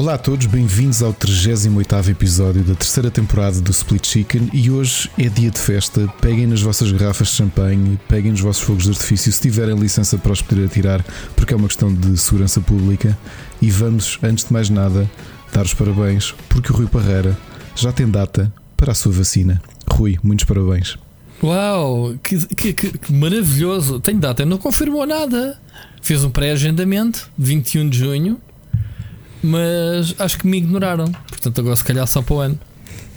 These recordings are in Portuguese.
Olá a todos, bem-vindos ao 38 episódio da terceira temporada do Split Chicken e hoje é dia de festa. Peguem nas vossas garrafas de champanhe, peguem nos vossos fogos de artifício se tiverem licença para os poder atirar, porque é uma questão de segurança pública. E vamos, antes de mais nada, dar os parabéns, porque o Rui Parreira já tem data para a sua vacina. Rui, muitos parabéns. Uau, que, que, que, que maravilhoso! Tem data, não confirmou nada. Fez um pré-agendamento, 21 de junho, mas acho que me ignoraram. Portanto, agora se calhar só para o ano.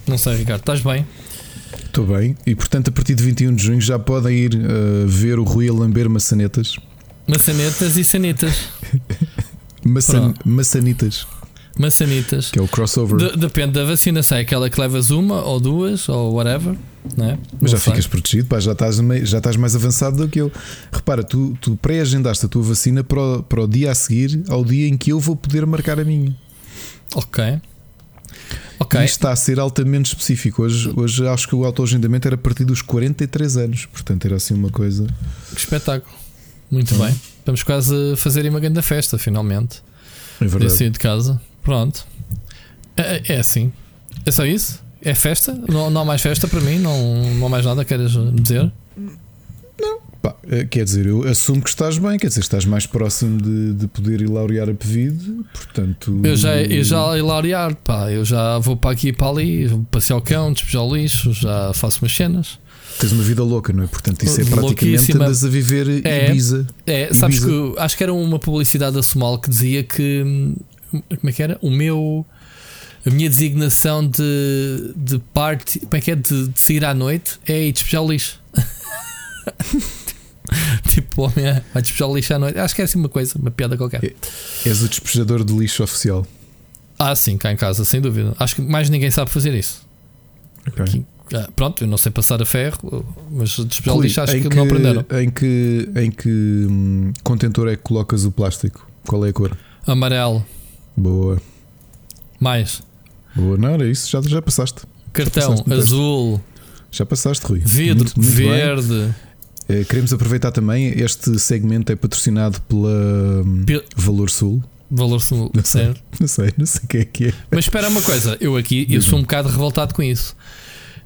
Não sei, Ricardo, estás bem? Estou bem, e portanto, a partir de 21 de junho já podem ir uh, ver o Rui a lamber maçanetas. Maçanetas e sanetas. Maçan maçanitas. Maçanitas. Que é o crossover. De, depende da vacina, se é aquela que levas uma ou duas ou whatever. Não é? Mas já sei. ficas protegido, pá, já, estás, já estás mais avançado do que eu. Repara, tu, tu pré-agendaste a tua vacina para o, para o dia a seguir ao dia em que eu vou poder marcar a minha. Ok. Ok. E isto está a ser altamente específico. Hoje, hoje acho que o autoagendamento era a partir dos 43 anos, portanto era assim uma coisa. Que espetáculo. Muito Uhum. bem. Vamos quase fazer uma grande festa, finalmente. É De verdade. sair de casa. Pronto. É, é assim. É só isso? É festa? Não, não há mais festa para mim? Não, não há mais nada queres dizer? Pá, eh, quer dizer, eu assumo que estás bem, quer dizer, estás mais próximo de, de poder ir laurear a pedido, portanto. Eu já, eu já hilariar, pá. Eu já vou para aqui e para ali, vou passear o cão, despejar o lixo, já faço umas cenas. Tens uma vida louca, não é? Portanto, isso é praticamente andas a viver É. Ibiza. É, sabes Ibiza. que acho que era uma publicidade da Somal que dizia que hum, como é que era? O meu a minha designação de, de parte, como é que é? De, de sair à noite é ir despejar o lixo. tipo, o homem vai despejar o lixo à noite. Acho que é assim uma coisa, uma piada qualquer. É. És o despejador de lixo oficial. Ah, sim, cá em casa, sem dúvida. Acho que mais ninguém sabe fazer isso. Ok. Ah, pronto, eu não sei passar a ferro, mas despejar lixo acho em que, não aprenderam. Em que, em que hum, contentor é que colocas o plástico? Qual é a cor? Amarelo, Boa. mais Boa, não era isso, já, já passaste. cartão, passaste no teste. azul, Já passaste, Rui. vidro, Muito, muito bem. verde. Eh, queremos aproveitar também, este segmento é patrocinado pela hum, Pe- Valor Sul. Valor sul, Não sei. certo? Não sei, não sei quem é que é. Mas espera uma coisa, eu aqui eu sou um bocado revoltado com isso.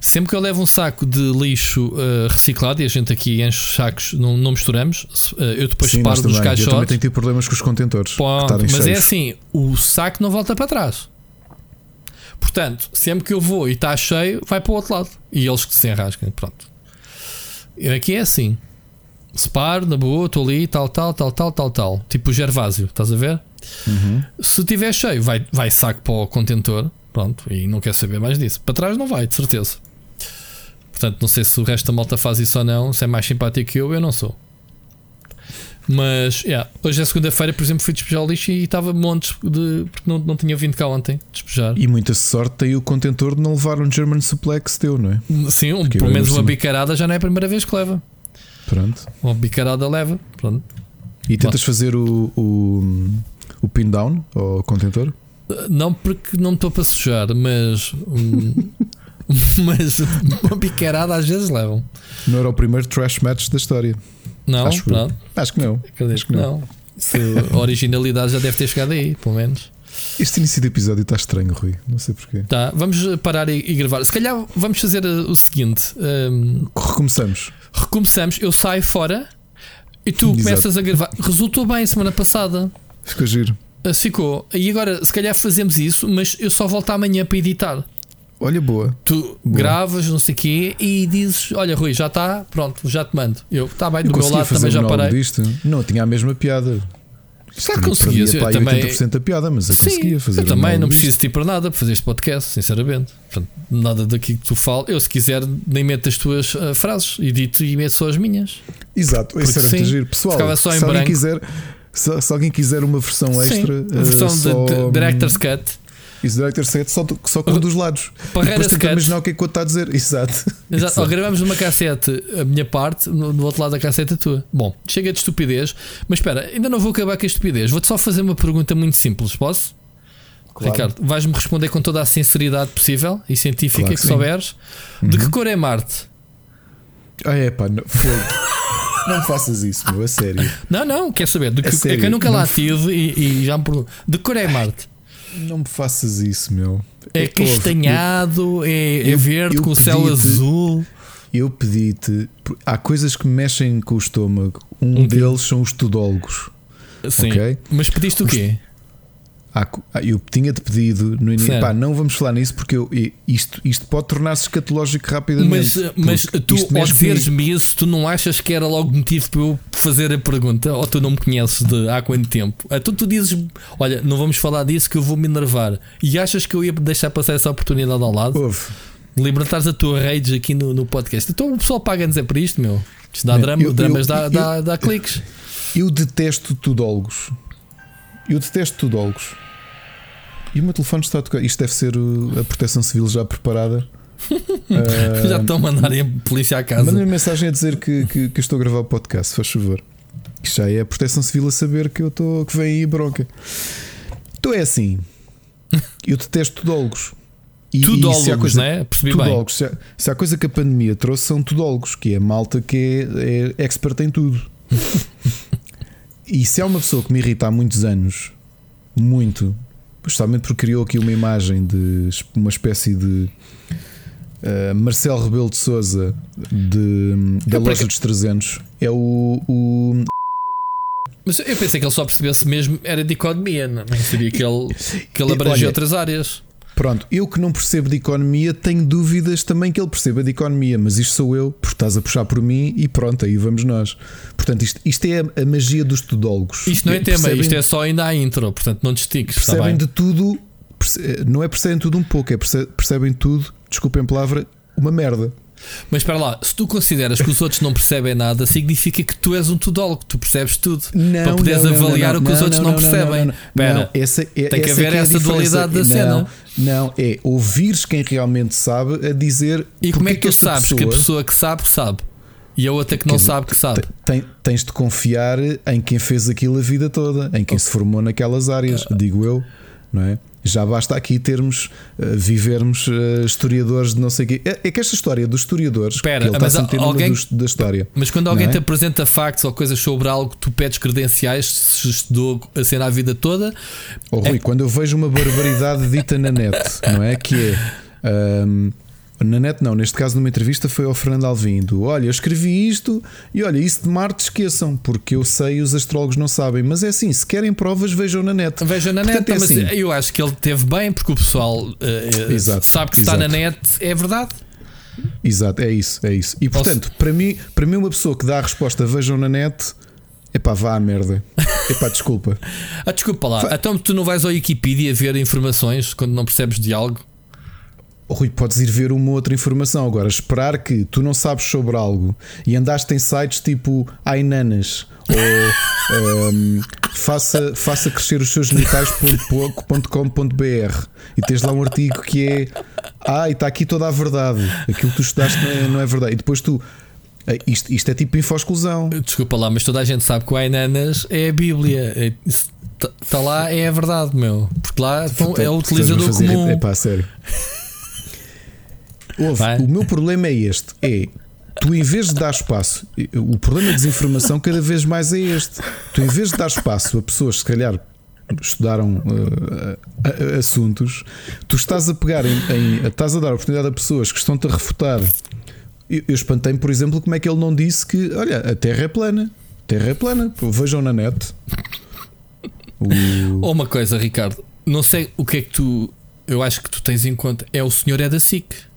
Sempre que eu levo um saco de lixo uh, reciclado e a gente aqui enche os sacos, não, não misturamos, uh, eu depois Sim, separo dos também. Eu também caixotes. tenho tido problemas com os contentores. Ponto. Mas é cheios. assim, o saco não volta para trás. Portanto, sempre que eu vou e está cheio, vai para o outro lado. E eles que se enrascam. Pronto. Aqui é assim. Separo, na boa, estou ali, tal, tal, tal, tal, tal, tal. Tipo o Gervásio, estás a ver? Uhum. Se tiver cheio, vai, vai saco para o contentor. Pronto, e não quer saber mais disso. Para trás não vai, de certeza. Portanto, não sei se o resto da malta faz isso ou não. Se é mais simpático que eu, eu não sou. Mas, yeah, hoje é segunda-feira, por exemplo, fui despejar o lixo e estava montes de. porque não, não tinha vindo cá ontem despejar. E muita sorte tem o contentor de não levar um German Suplex teu, não é? Sim, um- pelo menos uma bicarada já não é a primeira vez que leva. Pronto. Uma bicarada leva. Pronto. E tentas fazer o, o, o pin down ao contentor? Não porque não me estou para sujar, mas. hum, mas uma bicarada às vezes levam. Não era o primeiro trash match da história. Não, Acho eu. não. Acho que não. Acho que que não. Se a originalidade já deve ter chegado aí, pelo menos. Este início de episódio está estranho, Rui. Não sei porquê. Tá, vamos parar e, e gravar. Se calhar vamos fazer uh, o seguinte: hum, Recomeçamos. recomeçamos, eu saio fora e tu Exato. começas a gravar. Resultou bem semana passada. Ficou giro. Uh, ficou. E agora, se calhar fazemos isso, mas eu só volto amanhã para editar. Olha, boa. Tu gravas, não sei o quê, e dizes: Olha, Rui, já está, pronto, já te mando. Eu, está bem, Eu do meu lado também já parei. disto. Não, tinha a mesma piada. Só Tinha- conseguias, perdia eu também- 80% da piada, mas eu Sim, conseguia fazer eu também não preciso de ti para nada para fazer este podcast, sinceramente. Portanto, nada daqui que tu falas. Eu, se quiser, nem meto as tuas ah, frases, edito e meto só as minhas. Exato, isso Porque era muito sim, giro. Pessoal, ficava só em se, alguém quiser, se, se alguém quiser uma versão extra, Sim, a versão eh, de, só, de Director's Cut. Isso Director Set só, do- só com um dos lados. Parreiras Depois tenta imaginar o que é que o outro está a dizer. Exato. Exato. Ou gravamos numa cassete a minha parte, no, no outro lado da cassete a tua. Bom, chega de estupidez, mas espera, ainda não vou acabar com a estupidez. Vou-te só fazer uma pergunta muito simples, posso? Claro. Ricardo, vais-me responder com toda a sinceridade possível e científica Claro que, que sim. Uhum. souberes. De que cor é Marte? Ah, é pá, não, não faças isso, meu, a sério. Não, não, quer saber. De que, é, sério, que eu nunca não lá tive e, e já me pergunto. De que cor é Marte? Não me faças isso, meu. É castanhado, é, é verde eu com o céu azul. Eu pedi-te. Há coisas que mexem com o estômago. Um, um deles são os tudólogos. Sim. Okay? Mas pediste o quê? Ah, eu tinha-te pedido no início. Pá, não vamos falar nisso porque eu, isto, isto pode tornar-se escatológico rapidamente. Mas, eh, mas tu, ao dizeres-me isso, tu não achas que era logo motivo para eu fazer a pergunta? Ou tu não me conheces de há quanto tempo? Então tu dizes: Olha, não vamos falar disso que eu vou me enervar. E achas que eu ia deixar passar essa oportunidade ao lado? Libertares a tua rage aqui no, no podcast. Então o pessoal paga-nos é para isto, meu. Isto dá drama, eu, dramas, eu, dá, eu, dá, dá cliques. Eu detesto tudólogos. Eu detesto tudólogos. E o meu telefone está a tocar. Isto deve ser a proteção civil já preparada. uh, já estão a mandar a polícia à casa. Manda-me mensagem a dizer que, que, que, estou a gravar o podcast, faz favor. Isto já é a proteção civil a saber que eu estou que vem aí bronca. Então é assim. Eu detesto tudólogos. E, tudólogos, e se há coisa, né? Percebi tudólogos, se há, se há, coisa que a pandemia trouxe são tudólogos, que é a malta que é, é expert em tudo. e se há uma pessoa que me irrita há muitos anos, muito, justamente porque criou aqui uma imagem de uma espécie de uh, Marcelo Rebelo de Souza de, da loja dos 300 é o, o mas eu pensei que ele só percebesse mesmo era de economia, não seria que ele, que ele abrangia outras áreas. Pronto, eu que não percebo de economia tenho dúvidas também que ele perceba de economia, mas isto sou eu, porque estás a puxar por mim e pronto, aí vamos nós. Portanto, isto, isto é a, magia dos tudólogos. Isto não é tema, isto é só ainda a intro, portanto não te estiques. Percebem de tudo, não é percebem tudo um pouco, é percebem tudo, desculpem a palavra, uma merda. Mas para lá, se tu consideras que os outros não percebem nada, significa que tu és um tudólogo, tu percebes tudo. Não, para poderes não, avaliar não, o que os outros não, percebem. Espera, essa, é, tem que essa haver é essa dualidade da cena. Não, é ouvires quem realmente sabe a dizer. E como é que tu sabes pessoa... que a pessoa que sabe, sabe? E a outra que não sabe que sabe. Tem, tens de confiar em quem fez aquilo a vida toda, em quem se formou naquelas áreas, digo eu, não é? Já basta aqui termos, uh, vivermos uh, historiadores de não sei o quê. É, é, que esta história dos historiadores, Espera, mas está alguém, do, da história. Mas quando alguém é? te apresenta factos ou coisas sobre algo, tu pedes credenciais, se estudou a cena a vida toda. Oh, Rui, é... quando eu vejo uma barbaridade dita na net, não é? Que é. Um, na net não, neste caso numa entrevista foi ao Fernando Alvim do, olha, eu escrevi isto e olha, isso de Marte esqueçam, porque eu sei os astrólogos não sabem, mas é assim, se querem provas vejam na net. Vejam na Portanto, net, é mas assim. eu acho que ele teve bem porque o pessoal uh, exato, sabe que exato. está na net, é verdade. Exato, é isso, é isso. E portanto, para mim, para mim uma pessoa que dá a resposta vejam na net Epá, vá à merda. Epá, desculpa. ah, desculpa lá. Então tu não vais ao Wikipedia ver informações quando não percebes de algo? Oh, Rui, podes ir ver uma outra informação. Agora, esperar que tu não sabes sobre algo e andaste em sites tipo Ainanas ou um, faça, faça crescer os seus genitais.com.br e tens lá um artigo que é Ah, e está aqui toda a verdade. Aquilo que tu estudaste não é, não é verdade. E depois tu. Eh, isto, isto é tipo info-exclusão. Desculpa lá, mas toda a gente sabe que o Ainanas é a Bíblia. Está lá, é a verdade, meu. Porque lá então, é o utilizador fazer, comum. É pá, sério. Ouve, o meu problema é este: é tu em vez de dar espaço, o problema da desinformação cada vez mais é este. Tu em vez de dar espaço a pessoas que se calhar estudaram uh, assuntos, tu estás a pegar em, em, estás a dar oportunidade a pessoas que estão-te a refutar. Eu, eu espantei-me, por exemplo, como é que ele não disse que olha, a Terra é plana. A Terra é plana. Vejam na net. O... Ou uma coisa, Ricardo, não sei o que é que tu. Eu acho que tu tens em conta. É o senhor é da SIC.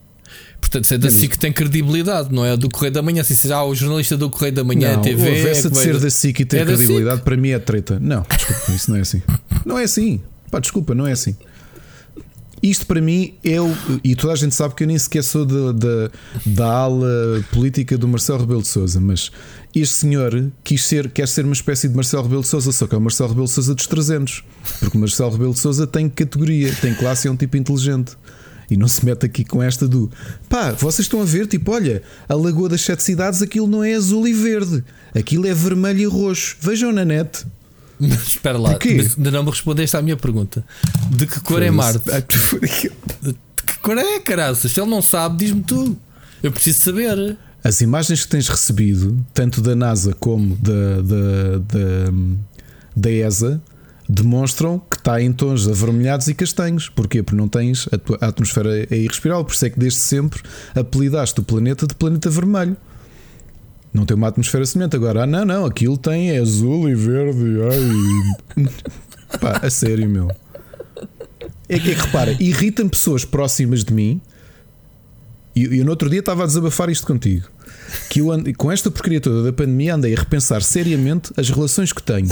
Portanto, se é da SIC tem credibilidade, não é do Correio da Manhã. Se seja ah, o jornalista do Correio da Manhã, não, TV. É essa de ser da SIC e ter é credibilidade, para mim é treta. Não, desculpa, isso não é assim. Não é assim. Pá, desculpa, não é assim. Isto para mim é o. E toda a gente sabe que eu nem sequer sou de, de, da ala política do Marcelo Rebelo de Souza, mas este senhor quis ser, quer ser uma espécie de Marcelo Rebelo de Souza, só que é o Marcelo Rebelo de Souza dos 300. Porque o Marcelo Rebelo de Souza tem categoria, tem classe e é um tipo inteligente. E não se mete aqui com esta do pá, vocês estão a ver, tipo, olha, a Lagoa das Sete Cidades, aquilo não é azul e verde, aquilo é vermelho e roxo. Vejam na net. Mas espera lá, mas ainda não me respondeste à minha pergunta: de que cor é Marte? De que cor é, caraças? Se ele não sabe, diz-me tu. Eu preciso saber. As imagens que tens recebido, tanto da NASA como da, da, da, da ESA, demonstram que está em tons avermelhados e castanhos. Porquê? Porque não tens a, tua, atmosfera é irrespirável. Por isso é que desde sempre apelidaste o planeta de planeta vermelho. Não tem uma atmosfera semelhante. Agora, ah, não, não, aquilo tem é azul e verde. Ai. Pá, a sério, meu. É que, é que repara, irritam pessoas próximas de mim. E eu, eu no outro dia estava a desabafar isto contigo que eu ando, com esta porcaria toda da pandemia andei a repensar seriamente as relações que tenho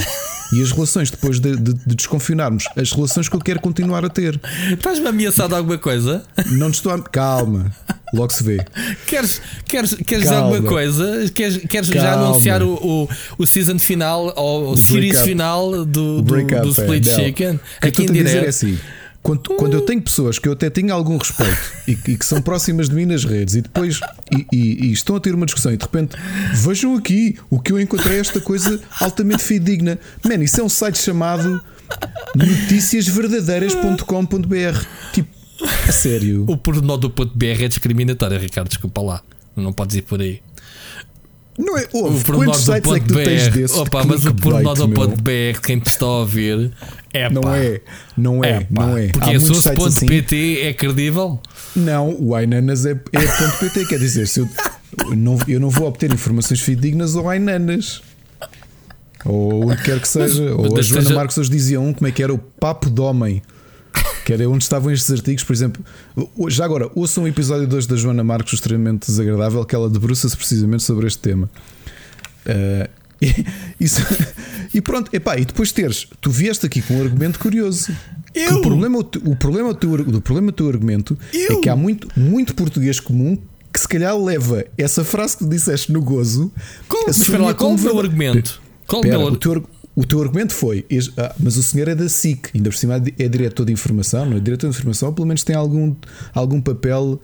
e as relações depois de, de, de desconfinarmos, as relações que eu quero continuar a ter. Estás-me ameaçado alguma coisa? Não te estou a. Calma, logo se vê. Queres, queres, queres alguma coisa? Queres, queres já anunciar o, o, o season final ou o, o series final do, do, do Split é, Chicken? Aqui em direto. É assim, quando, quando eu tenho pessoas que eu até tenho algum respeito e, e que são próximas de mim nas redes e depois e, e, e, estão a ter uma discussão e de repente vejam aqui o que eu encontrei esta coisa altamente fidedigna. Man, isso é um site chamado noticiasverdadeiras.com.br. Tipo, a sério. O pormenor do ponto .br é discriminatório, Ricardo, desculpa lá. Não podes ir por aí. Não é? Ouve, o quantos sites é que tu tens desses? Opa, mas o pormenor do ponto .br, quem te está a ouvir, é Não pá. é, não é, é não é. Porque a source ponto assim. .pt é credível? Não, o Ainanas é, é ponto .pt, quer dizer, se eu, não, eu não vou obter informações fidedignas ao Ainanas. Ou onde quer que seja. Mas, ou a Joana seja... Marcos hoje dizia um, como é que era o papo de homem que era onde estavam estes artigos, por exemplo. Já agora, ouçam um episódio 2 da Joana Marcos, extremamente desagradável, que ela debruça-se precisamente sobre este tema. Uh, e, isso, e pronto, epá, e depois teres, tu vieste aqui com um argumento curioso. Eu? O problema, o problema, do, teu, o problema do teu argumento é Eu? é que há muito, muito português comum que se calhar leva essa frase que tu disseste no gozo. Qual, espera lá, qual o meu argumento? Qual Pera, meu... o teu o teu argumento foi, ah, mas o senhor é da SIC, ainda por cima é diretor de informação, não é? Diretor de informação, pelo menos tem algum, algum papel.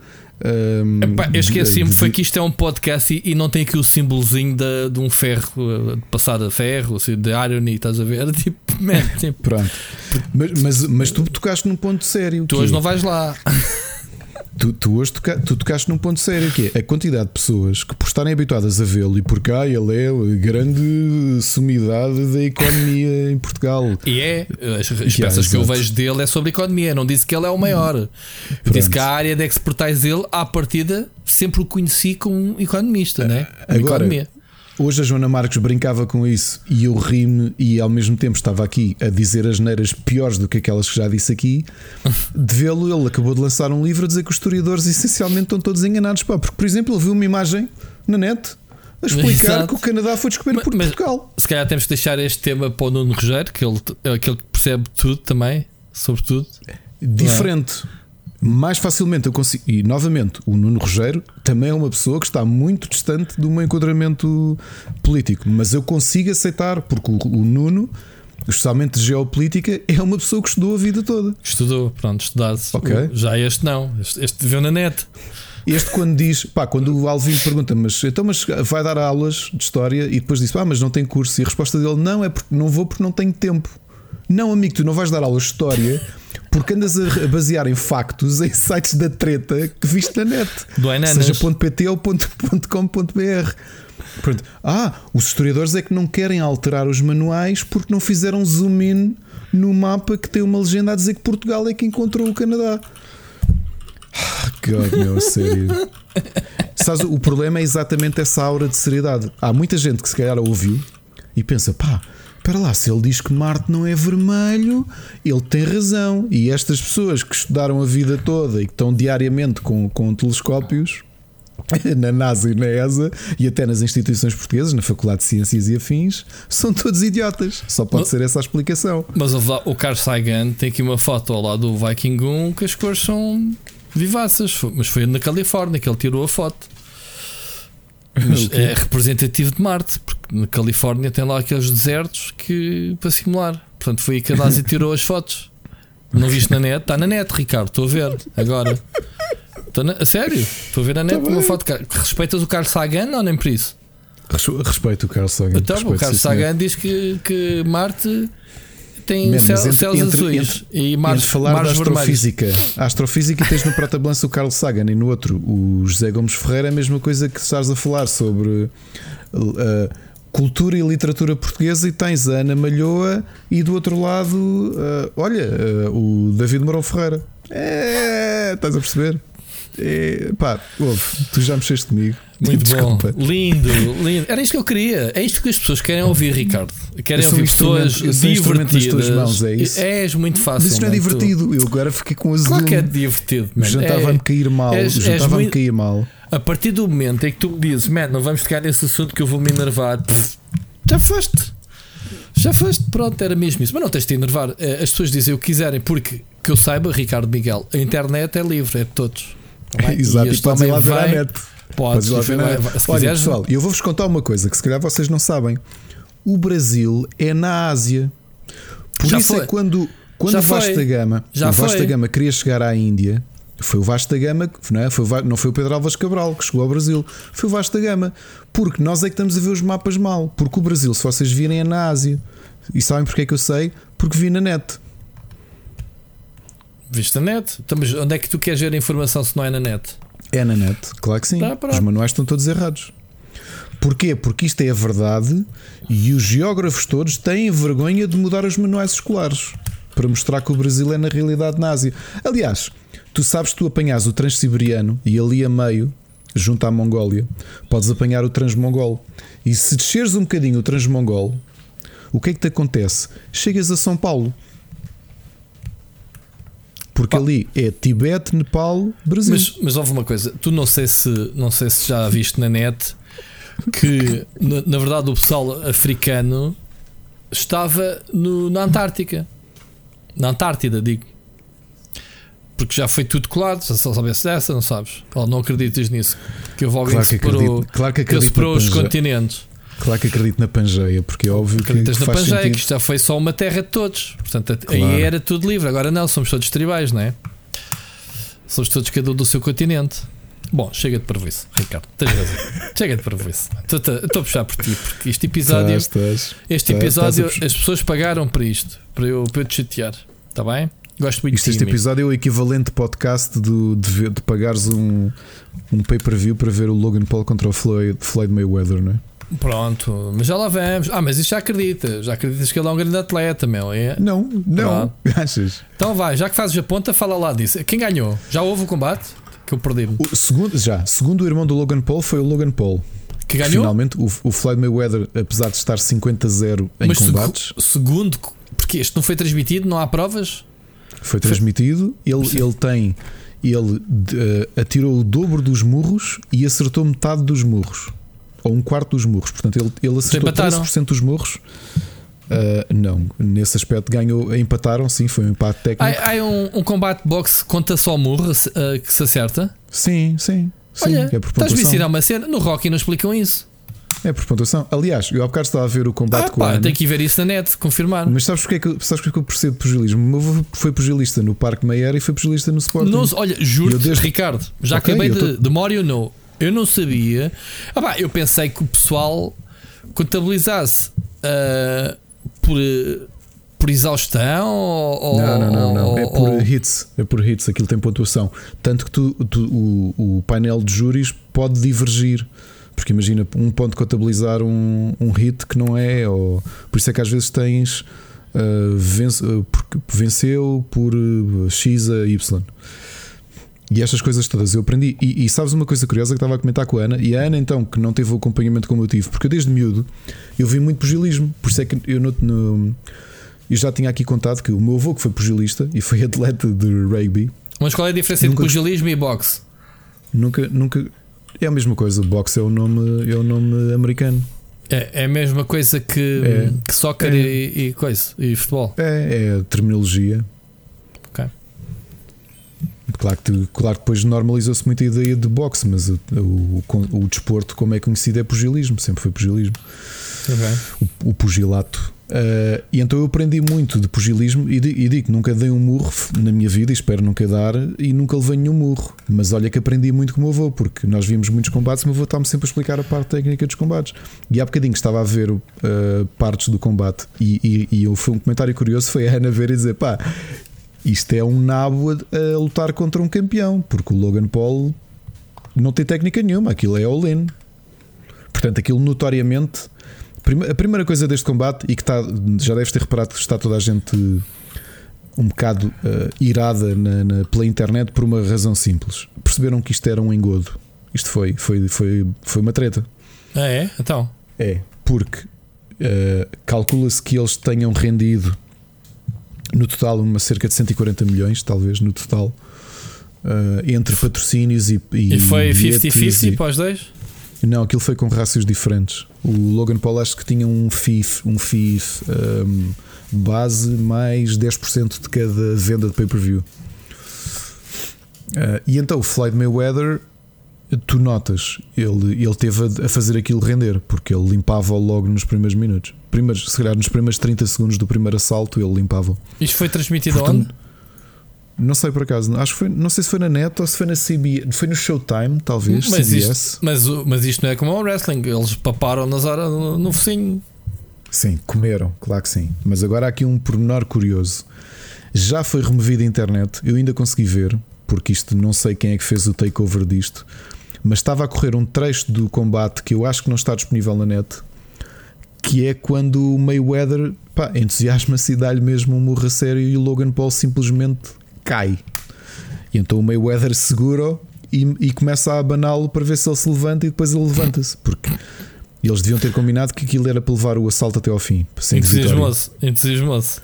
Epá, eu esqueci-me, foi que isto é um podcast e, e não tem aqui o símbolozinho de, de um ferro, de passar a ferro, assim, de irony, estás a ver? Tipo, man, tipo. Pronto. Mas, mas, mas tu tocaste num ponto sério. Tu hoje é? não vais lá. Tu, tu hoje toca, tu tocaste num ponto sério que é a quantidade de pessoas que, por estarem habituadas a vê-lo e por cá ele é a grande sumidade da economia em Portugal. E é, as, as peças que eu vejo dele é sobre economia. Não disse que ele é o maior. Disse que a área de expertise dele, à partida, sempre o conheci como um economista, né? Agora, economia. Hoje a Joana Marques brincava com isso e eu ri-me e ao mesmo tempo estava aqui a dizer as neiras piores do que aquelas que já disse aqui. De vê-lo, ele acabou de lançar um livro a dizer que os historiadores essencialmente estão todos enganados. Pá, porque, por exemplo, ele viu uma imagem na net a explicar Exato. que o Canadá foi descoberto por mas, Portugal. Se calhar temos que deixar este tema para o Nuno Rogério, que ele é aquele que percebe tudo também, sobre tudo. Diferente mais facilmente eu consigo. E novamente, o Nuno Rogério também é uma pessoa que está muito distante do meu enquadramento político, mas eu consigo aceitar, porque o, o Nuno, especialmente de geopolítica, é uma pessoa que estudou a vida toda. Estudou, pronto, estudado. Okay. Já este não, este, este viu na net. Este quando diz, pá, quando o Alvin pergunta, mas então mas vai dar aulas de história e depois diz, pá, mas não tem curso. E a resposta dele, não, é porque não vou porque não tenho tempo. Não, amigo, tu não vais dar aulas de história porque andas a basear em factos em sites da treta que viste na net. Do seja .pt ou .com.br. Pronto. Ah, os historiadores é que não querem alterar os manuais porque não fizeram zoom in no mapa que tem uma legenda a dizer que Portugal é que encontrou o Canadá. Ah, God, meu, sério. Sabes, o problema é exatamente essa aura de seriedade. Há muita gente que se calhar ouviu e pensa, pá, Espera lá, se ele diz que Marte não é vermelho, ele tem razão. E estas pessoas que estudaram a vida toda e que estão diariamente com, com telescópios na NASA e na ESA e até nas instituições portuguesas, na Faculdade de Ciências e Afins, são todos idiotas. Só pode mas, ser essa a explicação. Mas o Carl Sagan tem aqui uma foto ao lado do Viking 1 que as cores são vivaças, mas foi na Califórnia que ele tirou a foto. Mas é representativo de Marte, porque na Califórnia tem lá aqueles desertos que para simular. Portanto, foi aí que a NASA tirou as fotos. Não viste na net? Está na net, Ricardo. Estou a ver agora. Estou na... A sério? Estou a ver na net tá uma foto. Respeitas o Carl Sagan ou nem por isso? Respeito o Carl Sagan. Então, o Carl Sagan diz que, que Marte tem Man, céu, entre, céus entre, azuis entre, e mares, falar mares da astrofísica. A astrofísica tens no prata-balança o Carl Sagan e no outro o José Gomes Ferreira é a mesma coisa que estás a falar sobre uh, cultura e literatura portuguesa e tens a Ana Malhoa e do outro lado, uh, olha, uh, o David Mourão Ferreira. É, estás a perceber? É, pá, ouve, tu já mexeste comigo. Muito Desculpa. bom, lindo, lindo. Era isto que eu queria. É isto que as pessoas querem ouvir, Ricardo. Querem ouvir pessoas divertidas. Mãos, é isso. És muito fácil. Mas isso não é divertido. Eu agora fiquei com azul. Claro que é divertido. Jantava-me é, cair mal. Jantava-me cair mal. A partir do momento em que tu me dizes, man, não vamos tocar nesse assunto que eu vou me enervar, Pff, já foste. Já foste, pronto, era mesmo isso. Mas não tens de te enervar. Eh, as pessoas dizem o que quiserem, porque que eu saiba, Ricardo Miguel, a internet é livre, é de todos. Exato, e podes ir lá ver a net. Podes, podes ir lá ver Se Olha, quiseres, pessoal, eu vou-vos contar uma coisa que se calhar vocês não sabem. O Brasil é na Ásia. Por Já isso é foi. é quando, quando Já da Gama, Já o Vasco da Gama queria chegar à Índia, foi o Vasco da Gama, não, é? foi o, não foi o Pedro Alves Cabral que chegou ao Brasil, foi o Vasco da Gama. Porque nós é que estamos a ver os mapas mal. Porque o Brasil, se vocês virem, é na Ásia. E sabem porque é que eu sei? Porque vi na net. Viste na net? Então, onde é que tu queres ver a informação se não é na net? É na net, claro que sim. Tá, os manuais estão todos errados. Porquê? Porque isto é a verdade e os geógrafos todos têm vergonha de mudar os manuais escolares para mostrar que o Brasil é na realidade na Ásia. Aliás, tu sabes que tu apanhas o Transsiberiano e ali a meio, junto à Mongólia, podes apanhar o Transmongol. E se desceres um bocadinho o Transmongol, o que é que te acontece? Chegas a São Paulo. Porque ali é Tibete, Nepal, Brasil. Mas, mas houve uma coisa, tu não sei se não sei se já viste na net que na, na verdade o pessoal africano estava no, na Antártica. Na Antártida, digo. Porque já foi tudo colado, se só soubesse dessa, não sabes? não acreditas nisso. Que houve alguém claro que, que separou, claro que, que separou os continentes. Claro que acredito na Pangeia, porque é óbvio Acreditas que. Acreditas na Pangeia, sentido. que isto já foi só uma terra de todos. Portanto, claro. aí era tudo livre. Agora não, somos todos tribais, não é? Somos todos cada um do seu continente. Bom, chega de isso, Ricardo. Tens razão. chega de isso. Estou a puxar por ti, porque este episódio. Estás, estás, este episódio, estás as pessoas pagaram para isto, para eu, para eu te chatear. Está bem? Gosto muito Isto, Este episódio é o equivalente podcast do, de, de pagares um, um pay-per-view para ver o Logan Paul contra o Floyd, Floyd Mayweather, não é? Pronto, mas já lá vamos. Ah, mas isso já acredita. Já acreditas que ele é um grande atleta, meu. É? Não, não. Achas? Então vai, já que fazes a ponta, fala lá disso. Quem ganhou? Já houve o combate? Que eu perdi. -me. O segundo, já. Segundo o irmão do Logan Paul foi o Logan Paul. Que ganhou? Finalmente, o, o Floyd Mayweather, apesar de estar 50-0 em mas combates. segundo, porque este não foi transmitido, não há provas? Foi transmitido. Ele, ele tem. Ele uh, atirou o dobro dos murros e acertou metade dos murros ou um quarto dos murros. Portanto, ele, ele acertou 13% dos murros. Uh, não, nesse aspecto ganhou, empataram, sim, foi um empate técnico. Há, há um, um, combate boxe conta só murro uh, que se acerta? Sim, sim. sim Olha, é por estás-me a ensinar uma cena? No Rocky não explicam isso. É por pontuação. Aliás, eu há bocado estava a ver o combate ah, com pá, Tenho que ver isso na net, confirmar. Mas sabes porque é que, sabes porque é que eu percebo pugilismo? O meu avô foi pugilista no Parque Meyer e foi pugilista no Sporting. Não, olha, juro, desde... Ricardo, já okay, acabei de, tô... de memória ou não? Eu não sabia. Ah, pá, eu pensei que o pessoal contabilizasse uh, por, por exaustão ou, Não, não, não, não. É por ou... hits. É por hits. Aquilo tem pontuação. Tanto que tu, tu, o, o painel de júris pode divergir. Porque imagina, um ponto contabilizar um, um hit que não é. Ou, por isso é que às vezes tens. Uh, vence, uh, venceu por X a Y. E estas coisas todas eu aprendi. E, e, sabes uma coisa curiosa que estava a comentar com a Ana? E a Ana, então, que não teve o acompanhamento como eu tive, porque eu desde miúdo eu vi muito pugilismo. Por isso é que eu, no, no, eu já tinha aqui contado que o meu avô, que foi pugilista e foi atleta de rugby. Mas qual é a diferença nunca, entre pugilismo e boxe? Nunca, nunca. É a mesma coisa. Boxe é o nome, é o nome americano. É, é a mesma coisa que, é, que soccer é, e, e coisa, e futebol. É, é a terminologia. Claro que, claro que depois normalizou-se muito a ideia de boxe, mas o, o, o, desporto, como é conhecido, é pugilismo, sempre foi pugilismo. Okay. O, o, pugilato. Uh, e então eu aprendi muito de pugilismo e, e digo nunca dei um murro na minha vida, e espero nunca dar, e nunca levei nenhum murro. Mas olha que aprendi muito com o meu avô, porque nós vimos muitos combates e o meu avô estava-me sempre a explicar a parte técnica dos combates. E há bocadinho que estava a ver uh, partes do combate, e, e, e foi um comentário curioso: foi a Ana ver e dizer, pá, isto é um nabo a, a, lutar contra um campeão, porque o Logan Paul não tem técnica nenhuma, aquilo é all-in. Portanto, aquilo notoriamente A primeira coisa deste combate, e que está, já deves ter reparado que está toda a gente um bocado uh, irada na, na, pela internet por uma razão simples. Perceberam que isto era um engodo. Isto foi, foi, foi, foi uma treta. Ah, é? Então. É, porque uh, calcula-se que eles tenham rendido no total uma cerca de 140 milhões, talvez, no total. Uh, entre patrocínios e. E, e foi 50-50 para os dois? Não, aquilo foi com rácios diferentes. O Logan Paul acho que tinha um FIF, um FIF um, base mais 10% de cada venda de pay-per-view. Uh, e então o Floyd Mayweather, tu notas, ele, ele teve a, a fazer aquilo render, porque ele limpava logo nos primeiros minutos. Primeiros, se calhar nos primeiros 30 segundos do primeiro assalto, ele limpava. Isto foi transmitido Portanto, onde? Não sei por acaso, acho que foi, não sei se foi na net ou se foi na CBS, foi no Showtime, talvez. Mas, CBS. Isto, mas, mas isto não é como o wrestling, eles paparam nas horas no, no focinho. Sim, comeram, claro que sim. Mas agora há aqui um pormenor curioso. Já foi removido a internet, eu ainda consegui ver, porque isto não sei quem é que fez o takeover disto, mas estava a correr um trecho do combate que eu acho que não está disponível na net, que é quando o Mayweather entusiasma-se e dá-lhe mesmo um murro a sério e o Logan Paul simplesmente cai. E então o Mayweather segura e, e começa a abaná-lo para ver se ele se levanta e depois ele levanta-se. Porque eles deviam ter combinado que aquilo era para levar o assalto até ao fim. Entusiasmou-se. Entusiasmou-se.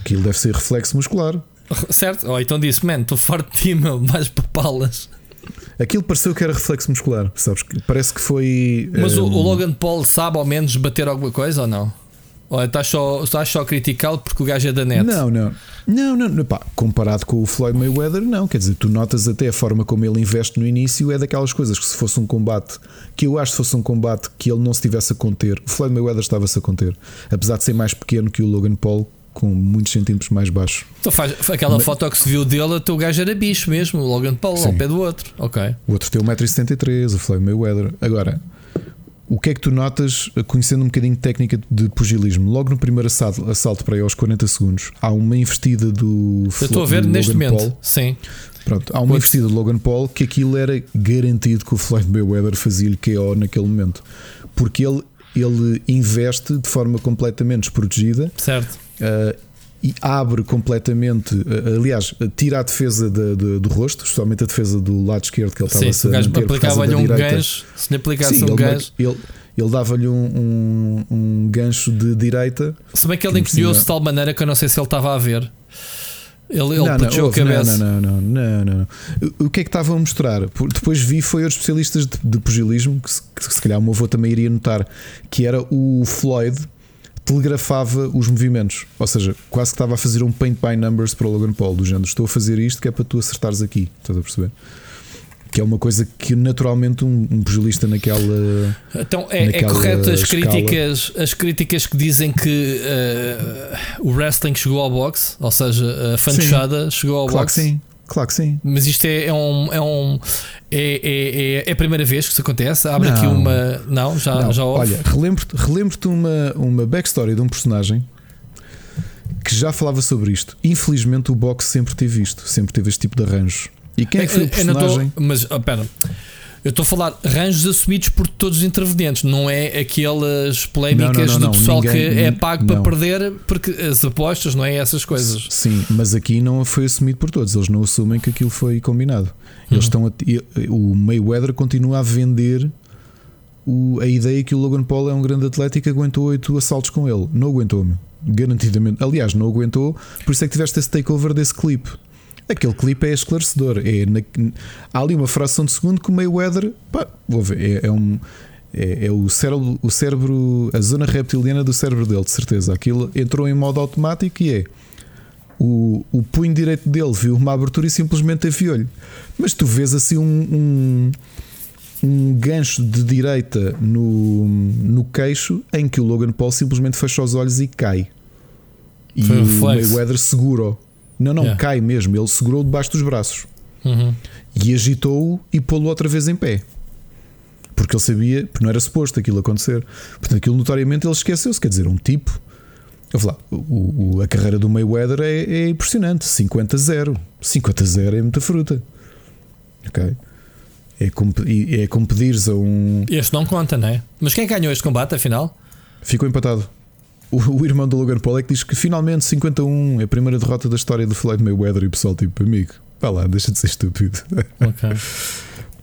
Aquilo deve ser reflexo muscular. Certo? Ou então disse: Man, estou farto de ti, meu, mais papalas. Aquilo pareceu que era reflexo muscular, sabes? Parece que foi. Mas um... o eh, Logan Paul sabe ao menos bater alguma coisa ou não? Ou estás só, estás só a criticá-lo porque o gajo é da net? Não, não. Não, não, não pá, comparado com o Floyd Mayweather, não. Quer dizer, tu notas até a forma como ele investe no início é daquelas coisas que se fosse um combate, que eu acho que fosse um combate que ele não se estivesse a conter, o Floyd Mayweather estava-se a conter, apesar de ser mais pequeno que o Logan Paul, com muitos centímetros mais baixos. Então faz aquela Mas, foto que se viu dele, o teu gajo era bicho mesmo, o Logan Paul, sim. ao pé do outro. Ok. O outro tem 1,73m, o Floyd Mayweather. Agora, o que é que tu notas, conhecendo um bocadinho de técnica de pugilismo? Logo no primeiro assalto, assalto para aí aos 40 segundos, há uma investida do. Eu estou a ver neste momento, sim. Pronto, há uma investida do Logan Paul que aquilo era garantido que o Floyd Mayweather fazia-lhe KO naquele momento, porque ele, ele investe de forma completamente desprotegida. Certo. E abre completamente, uh, aliás, tira a defesa de, de, do rosto, especialmente a defesa do lado esquerdo que ele estava Sim, a manter aplicava-lhe um gancho, se lhe aplicasse Sim, um ele, gancho. Ele, ele dava-lhe um, um, um, gancho de direita. Se bem que ele encolheu-se de tal maneira que eu não sei se ele estava a ver. Ele, ele não, não, a cabeça. Não, não, não, não, não, O que é que estavam a mostrar? Depois vi foi os especialistas de, pugilismo, que se calhar o meu avô também iria notar, que era o Floyd telegrafava os movimentos, ou seja, quase que estava a fazer um paint by numbers para o Logan Paul, do género, estou a fazer isto que é para tu acertares aqui, estás a perceber? Que é uma coisa que naturalmente um, um pugilista naquela. Então é, é correto as críticas, as críticas que dizem que uh, o wrestling chegou ao boxe, ou seja, a fanchada chegou ao claro boxe. Que sim. Claro que sim. Mas isto é, é um. É, um é, é, é, é, a primeira vez que isso acontece? Abre não, aqui uma. Não, já, não. já houve. Olha, relembro-te relembro uma, uma backstory de um personagem que já falava sobre isto. Infelizmente, o box sempre teve isto, sempre teve este tipo de arranjos. E quem é que foi o personagem? Tô, mas. Oh, eu estou a falar arranjos assumidos por todos os intervenientes, não é aquelas polémicas não, não, não, do pessoal ninguém, que é pago para perder porque as apostas, não é? Essas coisas. Sim, mas aqui não foi assumido por todos, eles não assumem que aquilo foi combinado. Eles uhum. estão a, o Mayweather continua a vender o, a ideia que o Logan Paul é um grande atleta e que aguentou oito assaltos com ele. Não aguentou-me, garantidamente. Aliás, não aguentou, por isso é que tiveste esse takeover desse clipe. Aquele clipe é esclarecedor. É na, há ali uma fração de segundo que o Mayweather, pá, vou ver, é, é um. É, é, o, cérebro, o cérebro, a zona reptiliana do cérebro dele, de certeza. Aquilo entrou em modo automático e é o, o punho direito dele viu uma abertura e simplesmente afiou-lhe. Mas tu vês assim um, um, um, gancho de direita no, no queixo em que o Logan Paul simplesmente fecha os olhos e cai. E Foi o Mayweather segura. Não, não, yeah. cai mesmo. Ele segurou debaixo dos braços uhum. e agitou-o e pô-lo outra vez em pé. Porque ele sabia, porque não era suposto aquilo acontecer. Portanto, aquilo notoriamente ele esqueceu-se. Quer dizer, um tipo. Eu vou lá, o, o, a carreira do Mayweather é, é impressionante. 50-0. 50-0 é muita fruta. Ok? É como, é como pedires a um. Este não conta, não é? Mas quem ganhou este combate afinal? Ficou empatado. O, irmão do Logan Paul é que diz que finalmente 51 é a primeira derrota da história do Floyd Mayweather e o pessoal, tipo, amigo, vá lá, deixa de ser estúpido. Ok.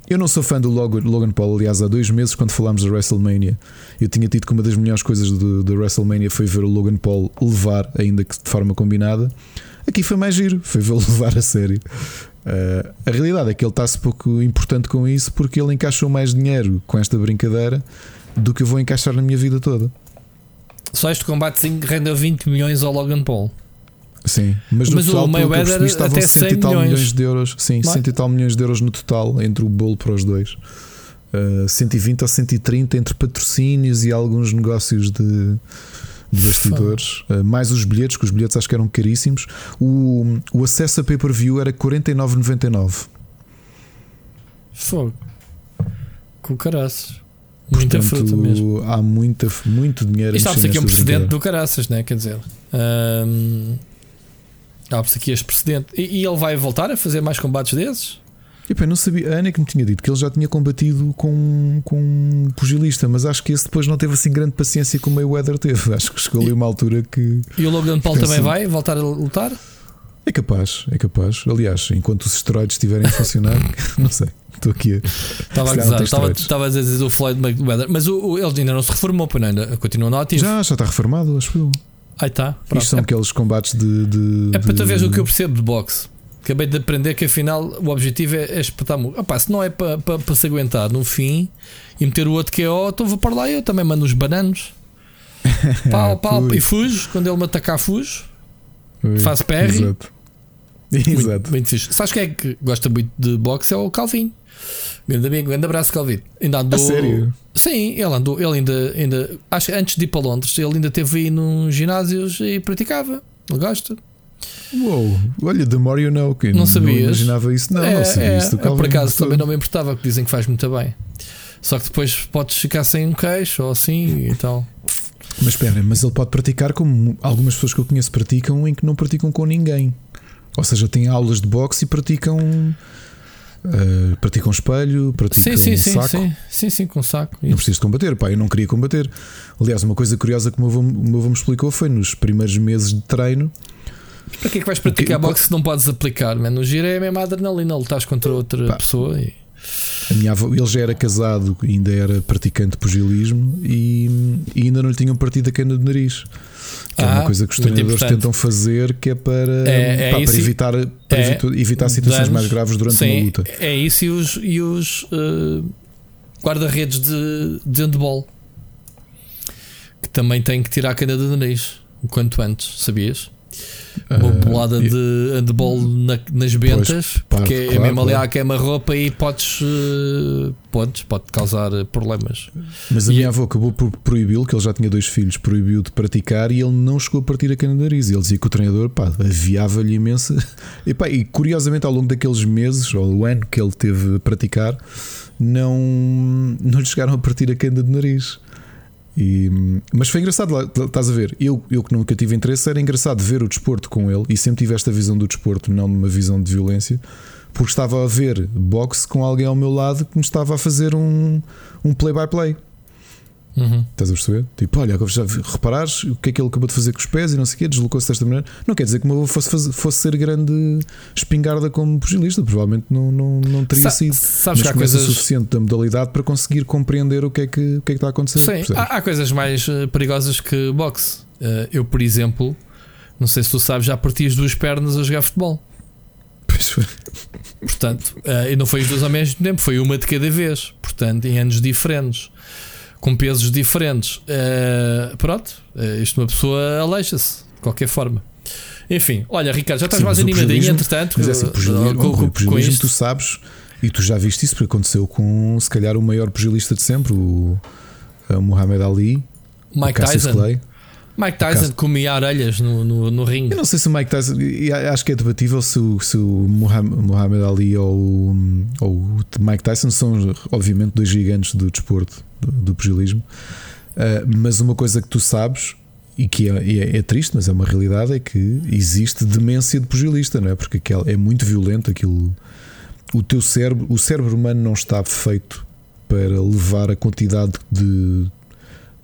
Eu não sou fã do Logan Paul, aliás, há dois meses, quando falámos da WrestleMania, eu tinha tido que uma das melhores coisas da WrestleMania foi ver o Logan Paul levar, ainda que de forma combinada. Aqui foi mais giro, foi vê-lo levar a sério. Uh, a realidade é que ele está-se pouco importante com isso porque ele encaixou mais dinheiro com esta brincadeira do que eu vou encaixar na minha vida toda. Só este combate rendeu 20 milhões ao Logan Paul. Sim, mas no mas total, o Mayweather estavam até 100 e tal milhões. milhões de euros. Sim, Mas... 100 e tal milhões de euros no total entre o bolo para os dois. Uh, 120 ou 130 entre patrocínios e alguns negócios de, de bastidores, uh, mais os bilhetes, que os bilhetes acho que eram caríssimos. O, o acesso a pay-per-view era 49,99. Fogo. Com caraças. Muita Portanto, fruta mesmo. Há muita, muito dinheiro. E sabes aqui um precedente do caraças, né? Quer dizer, um, Abre-se aqui este precedente. E, e, ele vai voltar a fazer mais combates desses? Eu não sabia. A Ana que me tinha dito que ele já tinha combatido com, com um pugilista, mas acho que esse depois não teve assim grande paciência como o Mayweather teve. Acho que chegou ali uma altura que. E o Logan Paul também assim. vai voltar a lutar? É capaz, é capaz. Aliás, enquanto os esteroides estiverem a funcionar, não sei. Estou aqui. Estava a gozar, estava, estava a dizer o Floyd Mayweather, mas o, o, ele ainda não se reformou, pois ainda continua no ativo. Já, já está reformado, acho eu. Aí está. Isto são é, aqueles combates de. de é para tu veres o que eu percebo de boxe. Acabei de aprender que afinal o objetivo é, é espetar muito. Opa, se não é para, para, para se aguentar no fim e meter o outro que é ó, então vou para lá eu também mando os bananos. Pau, pau, e fujo. Quando ele me atacar, fujo. Ui, Faço PR. Exato. Exato. Muito, muito fixe. Sabes quem é que gosta muito de boxe? É o Calvin. Grande amigo, grande abraço, Calvin. Ainda andou. A sério? Sim, ele andou. Ele ainda, ainda. Acho que antes de ir para Londres, ele ainda teve aí nos ginásios e praticava. Ele gosta. Uou, olha, the more you know. Que não sabias? Não imaginava isso, não. É, não sabia é, isso Calvin. Por acaso também não me importava, que dizem que faz muito bem. Só que depois podes ficar sem um queixo ou assim e tal. Mas espera, mas ele pode praticar como algumas pessoas que eu conheço praticam em que não praticam com ninguém. Ou seja, têm aulas de boxe e praticam Uh, praticam espelho, praticam sim, sim, saco. Sim, sim, sim, com saco. Não preciso combater, pá, eu não queria combater. Aliás, uma coisa curiosa que o meu avô, o meu avô me explicou foi nos primeiros meses de treino. Para que é que vais praticar boxe se não podes aplicar? Man? No giro é a mesma adrenalina, lutares contra outra pá, pessoa. E... A minha avó, ele já era casado, ainda era praticante de pugilismo e, e ainda não lhe tinham partido a cana de nariz. Que ah, é uma ah, coisa que os treinadores tentam fazer, que é para, é, é pá, para evitar, para é, evitar situações danos, mais graves durante sim, uma luta. É isso e os, e os uh, guarda-redes de, de handball que também têm que tirar a cana de nariz o quanto antes, sabias? Uma bolada uh, de handball na, nas bentas, pois, porque claro, é mesmo ali claro. à queima-roupa e podes, uh, podes, pode causar problemas. Mas a e minha avó acabou por proibi-lo, que ele já tinha dois filhos, proibiu de praticar e ele não chegou a partir a cana de nariz. Ele dizia que o treinador aviava-lhe imensa. E, pá, e curiosamente, ao longo daqueles meses, ou o ano que ele teve a praticar, não, não lhe chegaram a partir a cana de nariz. E, mas foi engraçado, estás a ver? Eu, eu que nunca tive interesse, era engraçado ver o desporto com ele e sempre tive esta visão do desporto, não uma visão de violência, porque estava a ver boxe com alguém ao meu lado que me estava a fazer um, um play-by-play. -play. Uhum. Estás a perceber? Tipo, olha, já reparares o que é que ele acabou de fazer com os pés e não sei o quê, deslocou-se desta maneira. Não quer dizer que o meu fosse, fazer, fosse ser grande espingarda como pugilista, provavelmente não, não, não teria Sa sido. Sabes mas que há coisas suficiente da modalidade para conseguir compreender o que é que, o que, é que está a acontecer. Sim, há, há, coisas mais uh, perigosas que boxe. Uh, eu, por exemplo, não sei se tu sabes, já parti as duas pernas a jogar futebol. Pois foi. Portanto, uh, e não foi as duas ao mesmo tempo, foi uma de cada vez. Portanto, em anos diferentes com pesos diferentes. Uh, pronto, uh, isto uma pessoa aleixa-se de qualquer forma. Enfim, olha, Ricardo, já estás Sim, mais animadinho, entretanto. Mas é assim, pugilismo, com, com, pugilismo com tu sabes, e tu já viste isso, porque aconteceu com se calhar o maior pugilista de sempre, o, o Muhammad Ali, Mike Tyson. Clay. Mike Tyson comia orelhas no, no, no ringue. Eu não sei se o Mike Tyson. Acho que é debatível se o, se o Muhammad Ali ou, ou o Mike Tyson são, obviamente, dois gigantes do desporto, do, do pugilismo. Uh, mas uma coisa que tu sabes e que é, é, é, triste, mas é uma realidade, é que existe demência de pugilista, não é? Porque é muito violento aquilo. O teu cérebro, o cérebro humano não está feito para levar a quantidade de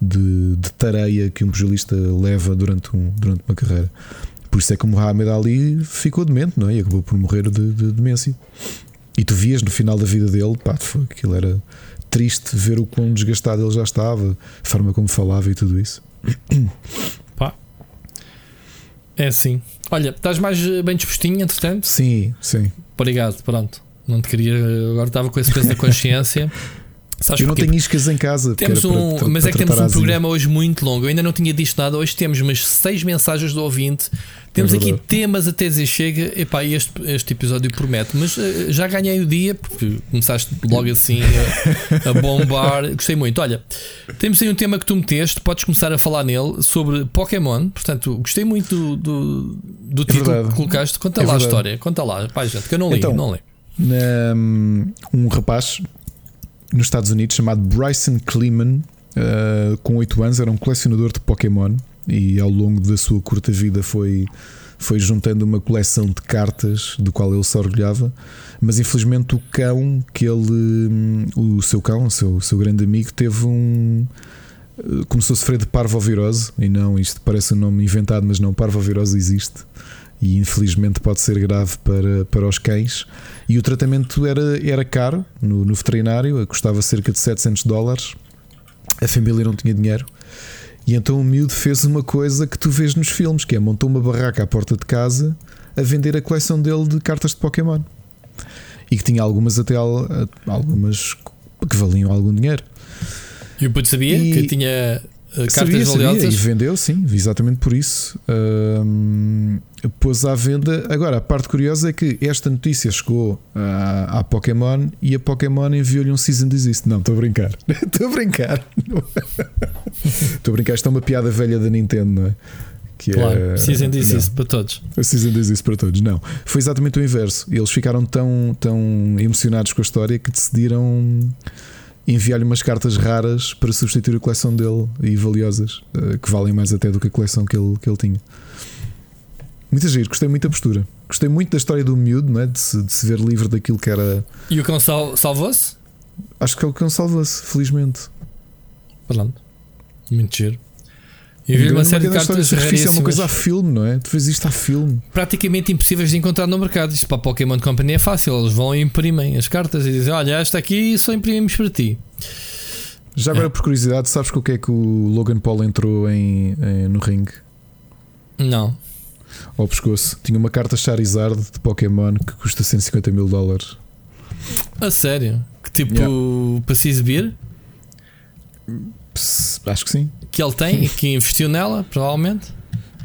de, de tareia que um pugilista leva durante, um, durante uma carreira. Por isso é que o Muhammad Ali ficou demente, não é? E acabou por morrer de, de demência. E tu vias no final da vida dele, pá, foi, aquilo era triste ver o quão desgastado ele já estava, a forma como falava e tudo isso. Pá. É assim. Olha, estás mais bem dispostinho, entretanto? Sim, sim. Obrigado, pronto. Não te queria. Agora estava com esse peso da consciência. Sabes eu não tenho iscas em casa. Temos um, para, mas é que temos um programa hoje muito longo. Eu ainda não tinha disto nada. Hoje temos umas seis mensagens do ouvinte. Temos é aqui temas até dizer chega. Epá, este, este episódio promete. Mas uh, já ganhei o dia porque começaste logo assim a, a, bombar. Gostei muito. Olha, temos aí um tema que tu meteste. Podes começar a falar nele sobre Pokémon. Portanto, gostei muito do, do, do é título verdade. que colocaste. Conta é lá verdade. a história. Conta lá, pá, gente, que eu não li. Então, não li. Um, um rapaz nos Estados Unidos chamado Bryson Kleeman, uh, com 8 anos, era um colecionador de Pokémon e ao longo da sua curta vida foi, foi juntando uma coleção de cartas do qual ele se orgulhava. Mas infelizmente o cão que ele, hum, o seu cão, o seu, o seu grande amigo, teve um. Eh, começou a sofrer de parvovirose, e não, isto parece um nome inventado, mas não, parvovirose existe e infelizmente pode ser grave para, para os cães. E o tratamento era, era caro no, no veterinário, custava cerca de 700 dólares. A família não tinha dinheiro. E então o miúdo fez uma coisa que tu vês nos filmes, que é montou uma barraca à porta de casa a vender a coleção dele de cartas de Pokémon. E que tinha algumas até algumas que valiam algum dinheiro. E o puto sabia e... que tinha cartas sabia, valiosas? Sabia, e vendeu, sim, exatamente por isso. Uh, pôs à venda. Agora, a parte curiosa é que esta notícia chegou à, à Pokémon e a Pokémon enviou-lhe um season desist. Não, estou a brincar. Estou a brincar. Estou a brincar. Isto é uma piada velha da Nintendo, não é? Que claro, é, season desist para todos. A season desist para todos. Não, foi exatamente o inverso. Eles ficaram tão, tão emocionados com a história que decidiram enviar-lhe umas cartas raras para substituir a coleção dele e valiosas, eh, que valem mais até do que a coleção que ele, que ele tinha. Muito giro, gostei muito da postura. Gostei muito da história do miúdo, não é? de, se, de se ver livre daquilo que era. E o cão sal, salvou-se? Acho que é o cão salvou-se, felizmente. Pronto. Muito giro. E vi uma série de cartas é uma coisa a filme, não é? Tu fez isto a filme. Praticamente impossíveis de encontrar no mercado. Isto para a Pokémon Company é fácil. Eles vão e imprimem as cartas e dizem: Olha, esta aqui só imprimimos para ti. Já agora, é. por curiosidade, sabes com o que é que o Logan Paul entrou em, em no ringue? Não ao pescoço. Tinha uma carta Charizard de Pokémon que custa 150 mil dólares. A sério? Que tipo yeah. para se exibir? Acho que sim. Que ele tem e que investiu nela, provavelmente.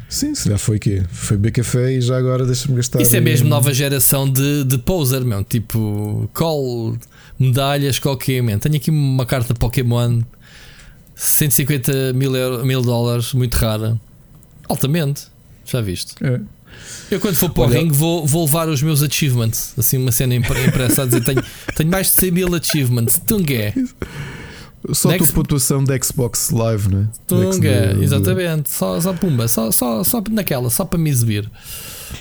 Sim, se já foi que Foi B café e já agora deixa-me gastar. Isso é mesmo nova geração de, de poser, meu. Tipo, call, medalhas, qualquer, man. Tenho aqui uma carta Pokémon 150 mil, euro, mil dólares, muito rara. Altamente. Já viste? É. Eu quando for para o ringue vou, vou levar os meus achievements, assim uma cena impressa a dizer tenho, tenho mais de 100 mil achievements. Tunga. Só a tua pontuação da Xbox Live, né? Tunga, exatamente. Só, só pumba, só, só, só naquela, só para me exibir.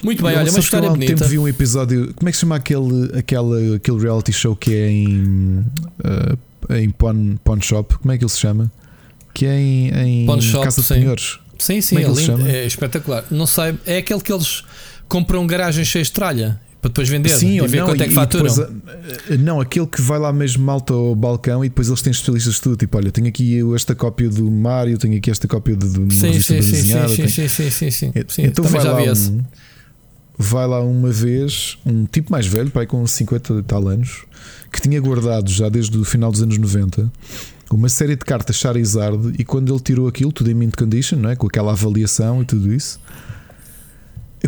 Muito bem, olha, uma história há um bonita. tempo vi um episódio. Como é que se chama aquele, aquele, aquele reality show que é em, uh, em pawn, pawn Shop? Como é que ele se chama? Que é em, em Pawn Shop, Casa de Senhores. Sim, sim, é, é, é, espetacular. Não sei, é aquele que eles compram garagens cheias de tralha para depois vender Sim, e ver não, quanto é que faturam. Eh, eh, não, aquele que vai lá mesmo malta ao balcão e depois eles têm especialistas de tudo. Tipo, olha, tenho aqui esta cópia do Mario, tenho aqui esta cópia do, do sim, sim, desenhada, sim, tenho... sim, sim, sim, sim, sim, Então vai lá, um, vai lá uma vez um tipo mais velho, pai com 50 e tal anos, que tinha guardado já desde o final dos anos 90 uma série de cartas Charizard e quando ele tirou aquilo, tudo em mint condition, não é? com aquela avaliação e tudo isso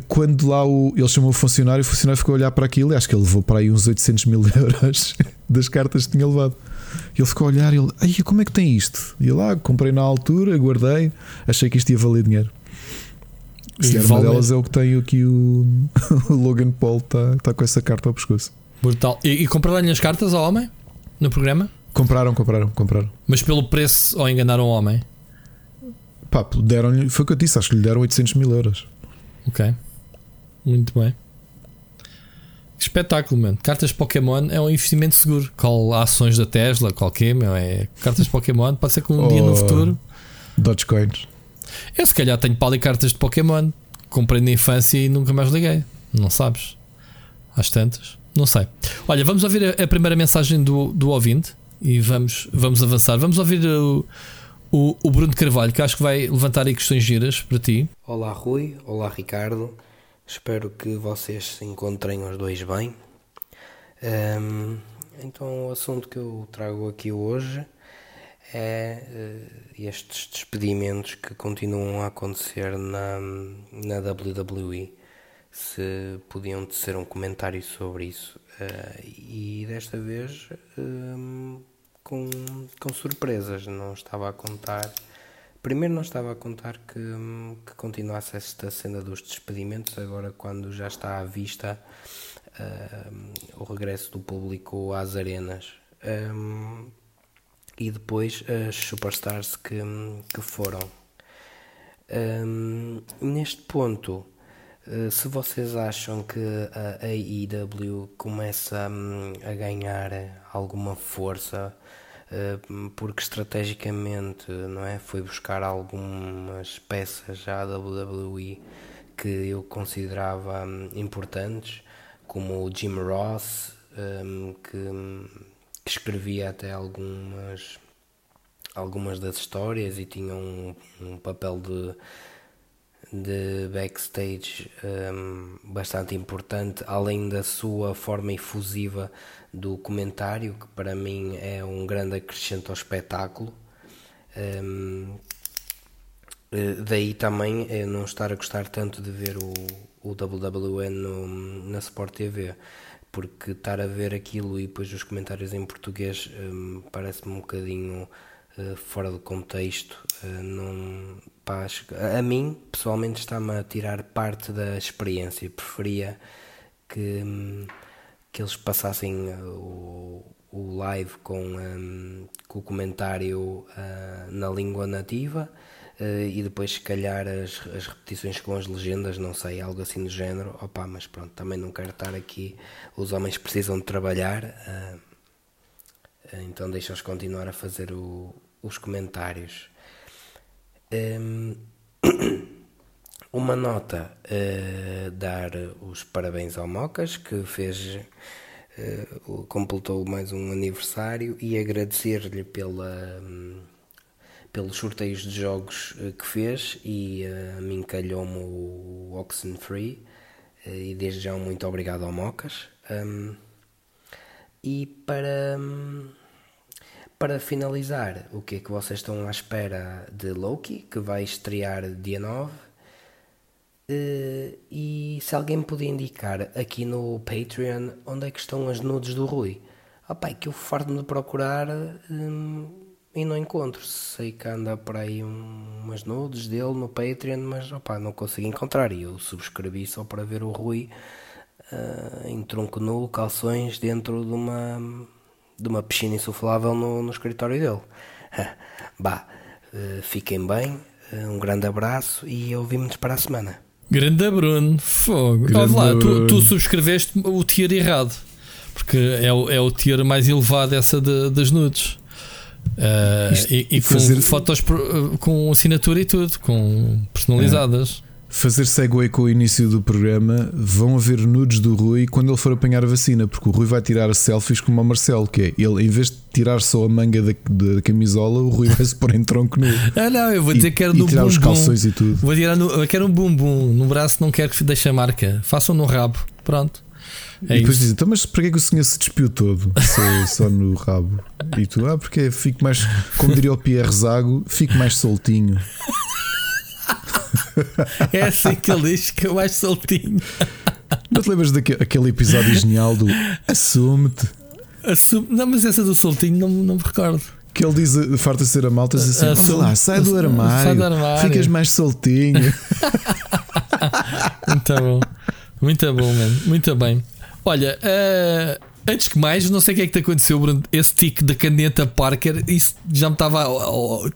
quando lá o, ele chamou o funcionário, o funcionário ficou a olhar para aquilo e acho que ele levou para aí uns 800 mil euros das cartas que tinha levado. Ele ficou a olhar e ele, ai, como é que tem isto? E lá, ah, comprei na altura, guardei, achei que isto ia valer dinheiro. Se uma delas é o que tem aqui o, o Logan Paul, está tá com essa carta ao pescoço. Brutal. E, e compraram-lhe as cartas ao homem no programa? Compraram, compraram, compraram. Mas pelo preço ou enganaram o homem? Pá, deram-lhe, foi o que eu disse, acho que lhe deram 800 mil euros. Ok, muito bem. Espetáculo, mano. Cartas Pokémon é um investimento seguro. Qual ações da Tesla, qualquer, meu. É cartas Pokémon, pode ser que um oh, dia no oh. futuro. Dogecoins. Eu se calhar tenho pali cartas de Pokémon. Comprei na infância e nunca mais liguei. Não sabes? Às tantas. Não sei. Olha, vamos ouvir a, a primeira mensagem do, do ouvinte e vamos, vamos avançar. Vamos ouvir o, o, o Bruno Carvalho, que acho que vai levantar aí questões giras para ti. Olá, Rui. Olá, Ricardo. Espero que vocês se encontrem os dois bem. Um, então, o assunto que eu trago aqui hoje é uh, estes despedimentos que continuam a acontecer na, na WWE. Se podiam tecer um comentário sobre isso. Uh, e desta vez um, com, com surpresas, não estava a contar. Primeiro não estava a contar que, que continuasse esta cena dos despedimentos, agora quando já está à vista uh, o regresso do público às arenas. Um, e depois as superstars que, que foram. Um, neste ponto, uh, se vocês acham que a AEW começa um, a ganhar alguma força, porque estrategicamente não é, foi buscar algumas peças à WWE que eu considerava um, importantes, como o Jim Ross, um, que, que, escrevia até algumas, algumas das histórias e tinha um, um papel de, de backstage um, bastante importante, além da sua forma efusiva do comentário, que para mim é um grande acrescento ao espetáculo. Um, eh, daí também é não estar a gostar tanto de ver o, o WWE no, na Sport TV, porque estar a ver aquilo e depois os comentários em português um, parece-me um bocadinho uh, fora de contexto. Uh, não, pá, a mim, pessoalmente, está-me a tirar parte da experiência. Preferia que, um, que eles passassem o, o live com, um, com o comentário uh, na língua nativa Uh, e depois se calhar as, as repetições com as legendas, não sei, algo assim do género. Opa, mas pronto, também não quero estar aqui. Os homens precisam de trabalhar, uh, então deixa-os continuar a fazer o, os comentários. Um, ehm, uma nota, uh, dar os parabéns ao Mocas que fez. completou mais um aniversário e agradecer-lhe pela, um, pelos sorteios de jogos uh, que fez e uh, a mim calhou-me o Oxenfree uh, e desde já muito obrigado ao Mocas. Um, e para, um, para finalizar, o que é que vocês estão à espera de Loki, que vai estrear dia 9? Uh, e se alguém me podia indicar aqui no Patreon onde é que estão as nudes do Rui? Opa, é que eu farto de procurar um, e não encontro. Sei que anda por aí um, umas nudes dele no Patreon, mas opa, não consigo encontrar. E eu subscrevi só para ver o Rui uh, em tronco nu, calções, dentro de uma, de uma piscina insuflável no, no escritório dele. bah, uh, fiquem bem, uh, um grande abraço e ouvimos para a semana. Grande Bruno, fogo. Grande lá, tu, tu, subscreveste o tier errado, porque é o, é o tier mais elevado essa de, das nudes. Uh, e, e, fazer... com fotos eh, com assinatura e tudo, com personalizadas. Fazer segue com o início do programa, vão haver nudes do Rui quando ele for apanhar a vacina, porque o Rui vai tirar selfies como o Marcelo, que é ele, em vez de tirar só a manga da, da camisola, o Rui vai se pôr em tronco nu. Ah, não, eu vou dizer que quero no tirar bumbum. os calções e tudo. Vou tirar no, eu quero um bumbum, no braço não quero que deixe a marca, façam no rabo, pronto. É e depois dizem, então, mas porquê que o senhor se despiu todo? Só, só no rabo. E tu, ah, porque fico mais, como diria o Pierre Zago, fico mais soltinho. É assim que ele diz que é mais soltinho. Não te lembras daquele episódio genial do Assume-te? Assume... Não, mas essa do soltinho não, não me recordo. Que ele diz, farta ser a malta, diz assim: Assume... lá, sai do, armário, sai do armário, ficas mais soltinho. Muito bom, muito bom, mano. Muito bem. Olha, uh, antes que mais, não sei o que é que te aconteceu, Bruno. Esse tique da caneta Parker, isso já me estava. Oh, oh,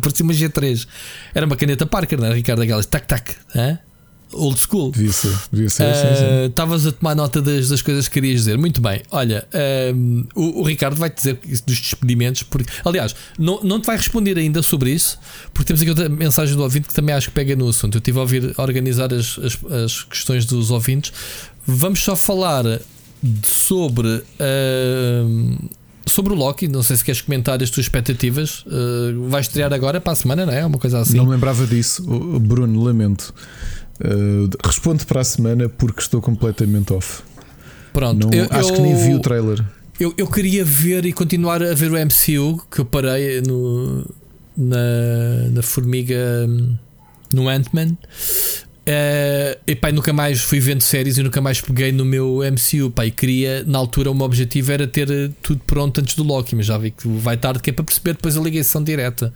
parecia uma G3. Era uma caneta Parker, não é, Ricardo? Aquelas tac-tac. old school. Devia ser, devia ser. Uh, Estavas a tomar nota das, das coisas que querias dizer. Muito bem. Olha, um, o, o, Ricardo vai te dizer dos despedimentos. Porque, aliás, não, não te vai responder ainda sobre isso, porque temos aqui outra mensagem do ouvinte que também acho que pega no assunto. Eu estive a ouvir a organizar as, as, as questões dos ouvintes. Vamos só falar sobre. Uh, sobre o Loki, não sei se queres comentar as tuas expectativas. Uh, vai estrear agora para a semana, não é? Uma coisa assim. Não me lembrava disso, Bruno, lamento. Uh, respondo para a semana porque estou completamente off. Pronto, não, eu, acho eu, que nem vi o trailer. Eu, eu queria ver e continuar a ver o MCU que eu parei no, na, na Formiga no Ant-Man. Uh, e pai, nunca mais fui vendo séries e nunca mais peguei no meu MCU. Pai, queria, na altura, o meu objetivo era ter eh, tudo pronto antes do Loki, mas já vi que vai tarde, que é para perceber depois a ligação direta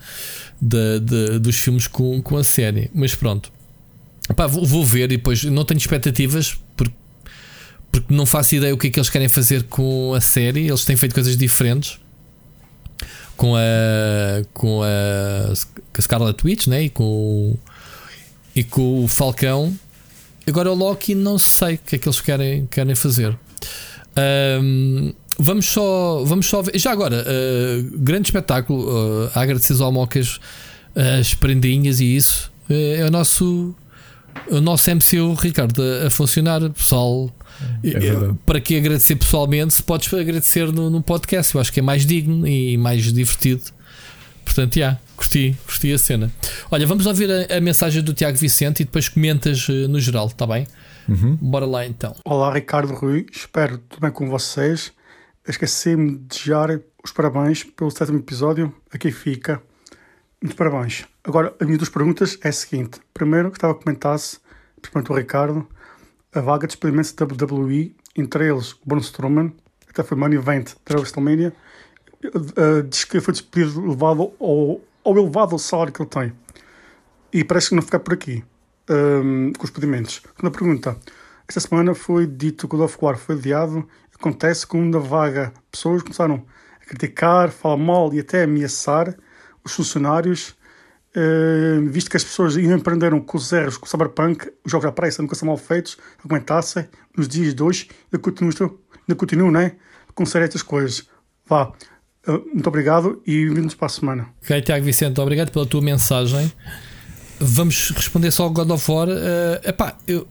de, de, dos filmes com, com a série. Mas pronto, Epá, vou, vou, ver e depois não tenho expectativas porque, porque não faço ideia o que é que eles querem fazer com a série. Eles têm feito coisas diferentes com a com a, com a Scarlet Witch né? e com e com o Falcão. Agora o Loki não sei o que é que eles querem, querem fazer. Um, vamos só vamos só ver. Já agora, uh, grande espetáculo. Uh, a agradecer ao Mocas as prendinhas e isso. Uh, é o nosso o nosso MCU, Ricardo, a, a funcionar, pessoal. É para que agradecer pessoalmente, se podes agradecer no, no podcast, eu acho que é mais digno e mais divertido. Portanto, já, yeah, curti, curti a cena. Olha, vamos ouvir a, a mensagem do Tiago Vicente e depois comentas uh, no geral, está bem? Uhum. Bora lá então. Olá, Ricardo Rui, espero tudo bem com vocês. Esqueci-me de desejar os parabéns pelo sétimo episódio. Aqui fica. Muitos parabéns. Agora, as minhas duas perguntas é a seguinte. Primeiro, gostava que comentasse, principalmente o Ricardo, a vaga de experimentos da WWE, entre eles o Braun Strowman, até foi main event da WrestleMania, uh, que foi despedido levado ao, ao elevado salário que ele tem. E parece que não ficar por aqui um, com os pedimentos. Segunda pergunta. Esta semana foi dito que o of War foi adiado. Acontece com uma vaga. Pessoas começaram a criticar, falar mal e até ameaçar os funcionários Uh, visto que as pessoas ainda aprenderam com os erros, com o Cyberpunk, os jogos pressa nunca são mal feitos, aguentassem nos dias de hoje, ainda continuam, ainda continuam né, com certas coisas. Vá, muito obrigado e bem-vindos para a semana. Ok, Tiago Vicente, obrigado pela tua mensagem. Vamos responder só ao God of War. Uh, epá, eu,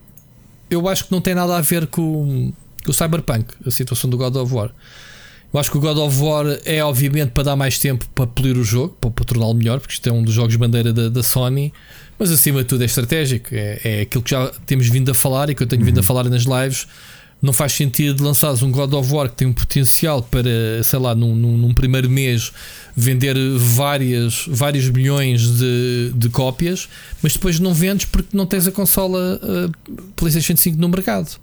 eu acho que não tem nada a ver com, com o Cyberpunk, a situação do God of War. Eu acho que o God of War é obviamente para dar mais tempo para polir o jogo, para, para torná-lo melhor, porque isto é um dos jogos bandeira da, da Sony, mas acima de tudo é estratégico. É, é, aquilo que já temos vindo a falar e que eu tenho vindo a uhum. falar nas lives. Não faz sentido lançares um God of War que tem um potencial para, sei lá, num, num, num primeiro mês vender várias, vários milhões de, de cópias, mas depois não vendes porque não tens a consola uh, PlayStation 5 no mercado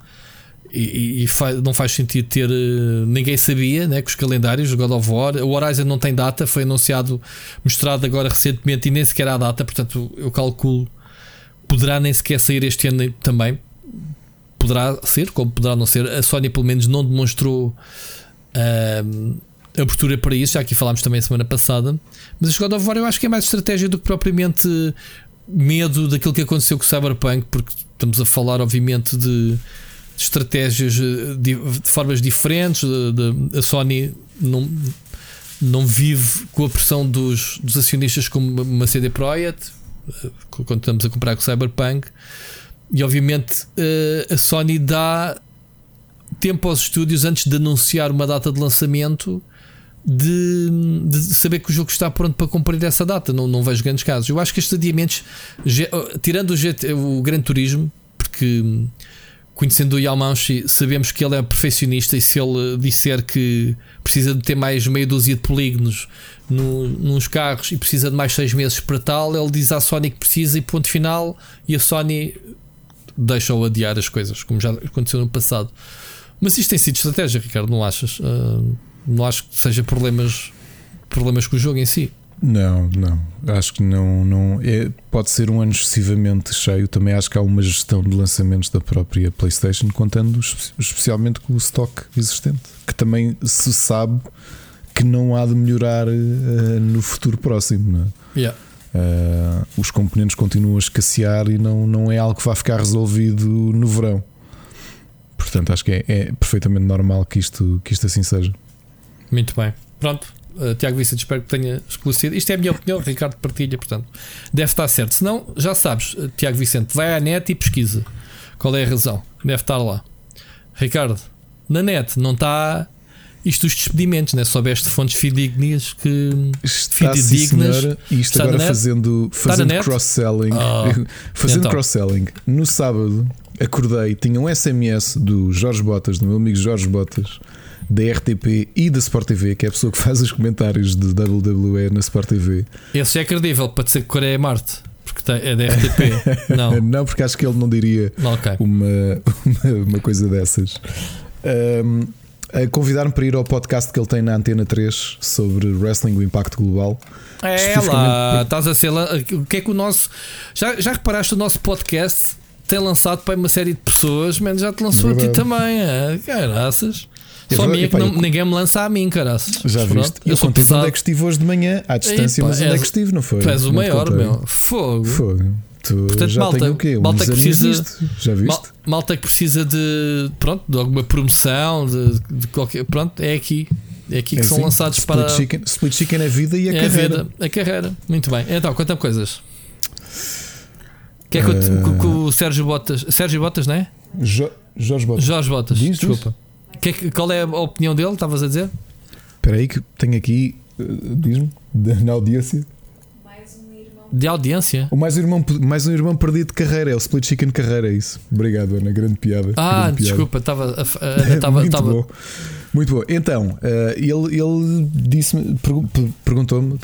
e, e não faz sentido ter. Uh, ninguém sabia né, que os calendários do God of War. O Horizon não tem data, foi anunciado, mostrado agora recentemente e nem sequer há data, portanto eu calculo. Poderá nem sequer sair este ano também. Poderá ser, como poderá não ser. A Sony, pelo menos, não demonstrou uh, abertura para isso. Já aqui falámos também semana passada. Mas este God of War eu acho que é mais estratégia do que propriamente medo daquilo que aconteceu com o Cyberpunk, porque estamos a falar, obviamente, de estratégias eh, de, de formas diferentes. De, a Sony não, não vive com a pressão dos, dos acionistas como uma CD Projekt, eh, quando estamos a comprar com o Cyberpunk. E obviamente eh, a Sony dá tempo aos estúdios antes de anunciar uma data de lançamento. De, de, saber que o jogo está pronto para cumprir essa data. Não, não vejo grandes casos. Eu acho que estes adiamentos, tirando o, GT, o Gran Turismo, porque conhecendo o Yamauchi, sabemos que ele é perfeccionista e se ele disser que precisa de ter mais meia dúzia de polígonos no, nos carros e precisa de mais seis meses para tal, ele diz à Sony que precisa e ponto final, e a Sony deixa-o adiar as coisas, como já aconteceu no passado. Mas isto tem sido estratégia, Ricardo, não achas? Uh, não acho que seja problemas, problemas com o jogo em si. Não, não. Acho que não. não é, pode ser um ano excessivamente cheio. Também acho que há uma gestão de lançamentos da própria PlayStation, contando especialmente com o stock existente, que também se sabe que não há de melhorar uh, no futuro próximo. Não é? yeah. Uh, os componentes continuam a escassear e não, não é algo que vai ficar resolvido no verão. Portanto, acho que é, é perfeitamente normal que isto, que isto assim seja. Muito bem. Pronto. Uh, Tiago Vicente, espero que tenha esclarecido. Isto é a minha opinião, Ricardo partilha, portanto, deve estar certo. Se não, já sabes, uh, Tiago Vicente, vai à net e pesquisa qual é a razão. Deve estar lá. Ricardo, na net não está isto dos despedimentos, né? soubeste fontes fidedignas que Está, fidedignas. Sim, e isto agora fazendo, fazendo cross-selling. Oh, fazendo então. cross-selling. No sábado acordei, tinha um SMS do Jorge Botas, do meu amigo Jorge Botas, da RTP e da Sport TV, que é a pessoa que faz os comentários de WWE na Sport TV. Esse é credível para dizer que Coreia é Marte. Porque é da RTP. Não. não, porque acho que ele não diria okay. uma, uma, uma, coisa dessas. Um, convidar-me para ir ao podcast que ele tem na Antena 3 sobre wrestling, o impacto global. É lá, estás a ser. O que é que o nosso. Já, já reparaste o nosso podcast tem lançado para uma série de pessoas, menos já te lançou a ti também. É, caraças. Só a mim é que não, ninguém me lança a mim, caraças. Já viste? Eu, eu contei onde é que estive hoje de manhã, à distância, Epa, mas onde és, é que estive, não foi? Tu és o maior, meu. Fogo. Fogo. Tu Portanto, já malta, o quê? malta que precisa, visto, já viste? Mal, malta que precisa de, pronto, de alguma promoção, de, de qualquer. Pronto, é aqui. É aqui que é são assim, lançados split para. Chicken, split Chicken é a vida e a é carreira. A, vida, a carreira. Muito bem. Então, conta-me coisas. Que é que, uh... que, o Sérgio Botas. Sérgio Botas, não é? Jo, Jorge Botas. Jorge Botas, diz, desculpa. Que é que, qual é a opinião dele? Estavas a dizer? Espera aí, que tenho aqui. Uh, Diz-me, na audiência de audiência. O mais um, irmão, mais um irmão perdido de carreira, é o Split Chicken carreira, é isso. Obrigado, Ana, grande piada. Ah, grande desculpa, estava. Muito tava... bom. Muito bom. Então, uh, ele, ele disse-me, perguntou-me,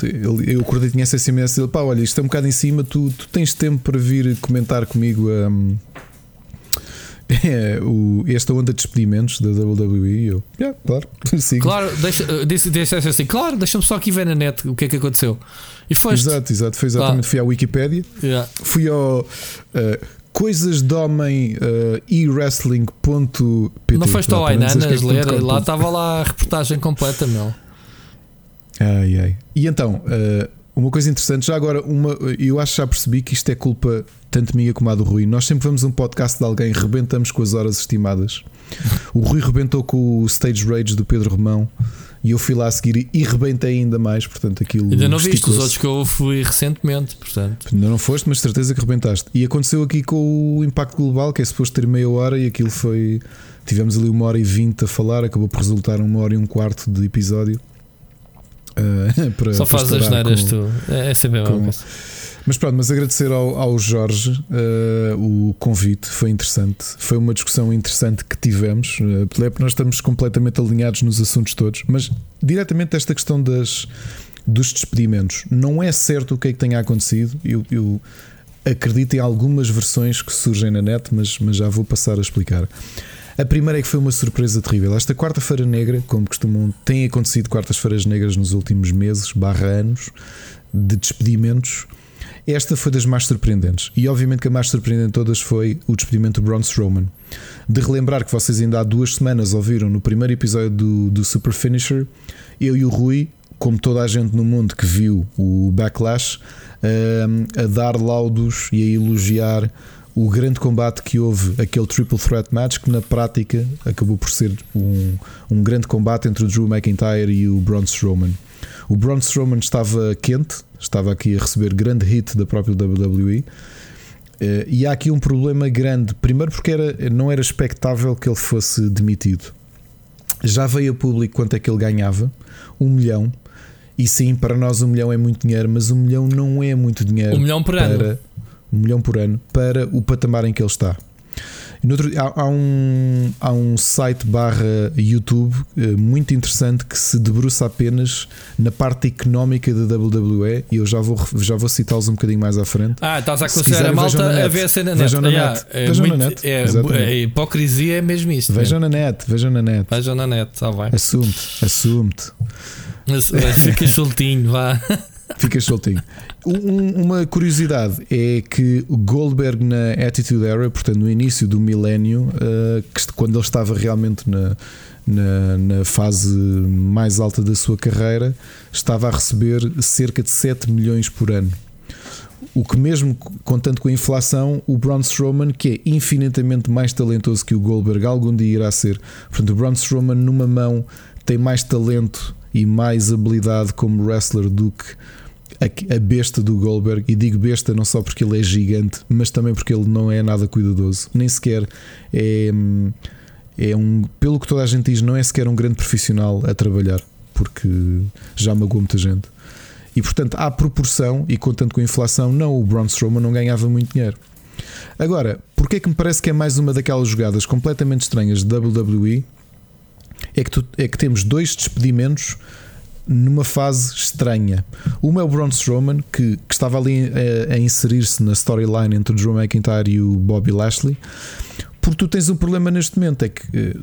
eu acordei tinha essa SMS, ele, pá, olha, isto é um bocado em cima, tu, tu tens tempo para vir comentar comigo um, é, o, esta onda de despedimentos da WWE. Eu, yeah, claro, sigo. Claro, deixa, eh, disse, deixa assim, claro, deixa-me só aqui ver na net o que é que aconteceu. E foste. Exato, exato. Foi exatamente. Fui à Wikipedia, yeah. fui ao. Uh, coisas de homem uh, e-wrestling.pt. Não foste ao Ainanas é ler? Lá estava lá a reportagem completa, meu. Ai, ai. E então, uh, uma coisa interessante, já agora, uma, eu acho que já percebi que isto é culpa tanto minha como a do Rui. Nós sempre vamos um podcast de alguém, rebentamos com as horas estimadas. O Rui rebentou com o Stage Rage do Pedro Romão e eu fui lá a seguir e rebentei ainda mais. Portanto, aquilo. Ainda não viste os outros que eu fui recentemente, portanto. Ainda não foste, mas certeza que rebentaste. E aconteceu aqui com o Impacto Global, que é suposto ter meia hora e aquilo foi. Tivemos ali uma hora e vinte a falar, acabou por resultar uma hora e um quarto de episódio. Uh, para, Só faz as neiras tu. É, é sempre com, mas pronto, mas agradecer ao, ao Jorge uh, o convite, foi interessante. Foi uma discussão interessante que tivemos. Uh, nós estamos completamente alinhados nos assuntos todos, mas diretamente esta questão das, dos despedimentos, não é certo o que é que tenha acontecido. Eu, eu acredito em algumas versões que surgem na net, mas, mas já vou passar a explicar. A primeira é que foi uma surpresa terrível. Esta quarta-feira negra, como costumam, tem acontecido quartas-feiras negras nos últimos meses, barra anos, de despedimentos. Esta foi das mais surpreendentes. E obviamente que a mais surpreendente de todas foi o despedimento do Braun Strowman. De relembrar que vocês ainda há duas semanas ouviram no primeiro episódio do, do Super Finisher, eu e o Rui, como toda a gente no mundo que viu o Backlash, a, a dar laudos e a elogiar o grande combate que houve, aquele Triple Threat Match, que na prática acabou por ser um, um grande combate entre o Drew McIntyre e o Braun Strowman. O Braun Strowman estava quente, estava aqui a receber grande hit da própria WWE. Eh, e há aqui um problema grande. Primeiro, porque era, não era expectável que ele fosse demitido. Já veio a público quanto é que ele ganhava: um milhão. E sim, para nós um milhão é muito dinheiro, mas um milhão não é muito dinheiro. Um milhão por para, ano. Um milhão por ano para o patamar em que ele está. Outro, há, há, um, há um site barra YouTube eh, muito interessante que se debruça apenas na parte económica da WWE e eu já vou, já vou citá-los um bocadinho mais à frente. Ah, estás a aconselhar a malta a ver a cena net. Vejam na net. É, vejam na net. É, a hipocrisia é mesmo isto. Vejam na net, vejam na net. Vejam na net, está bem. Assume-te, assume-te. Fica soltinho, vá. Ficas soltinho. Um, uma curiosidade é que Goldberg na Attitude Era, portanto no início do milénio, uh, quando ele estava realmente na, na, na, fase mais alta da sua carreira, estava a receber cerca de 7 milhões por ano. O que mesmo contando com a inflação, o Braun Strowman, que é infinitamente mais talentoso que o Goldberg, algum dia irá ser. Portanto, o Braun Strowman numa mão tem mais talento e mais habilidade como wrestler do que a besta do Goldberg. E digo besta não só porque ele é gigante, mas também porque ele não é nada cuidadoso, nem sequer é, é um, pelo que toda a gente diz, não é sequer um grande profissional a trabalhar, porque já magoou muita gente. E portanto, à proporção, e contando com a inflação, não, o Braun Strowman não ganhava muito dinheiro. Agora, porque é que me parece que é mais uma daquelas jogadas completamente estranhas de WWE? É que, tu, é que temos dois despedimentos numa fase estranha. Uma é o Braun Strowman, que, que estava ali a, a inserir-se na storyline entre o Drew McIntyre e o Bobby Lashley, porque tu tens um problema neste momento: é que eh,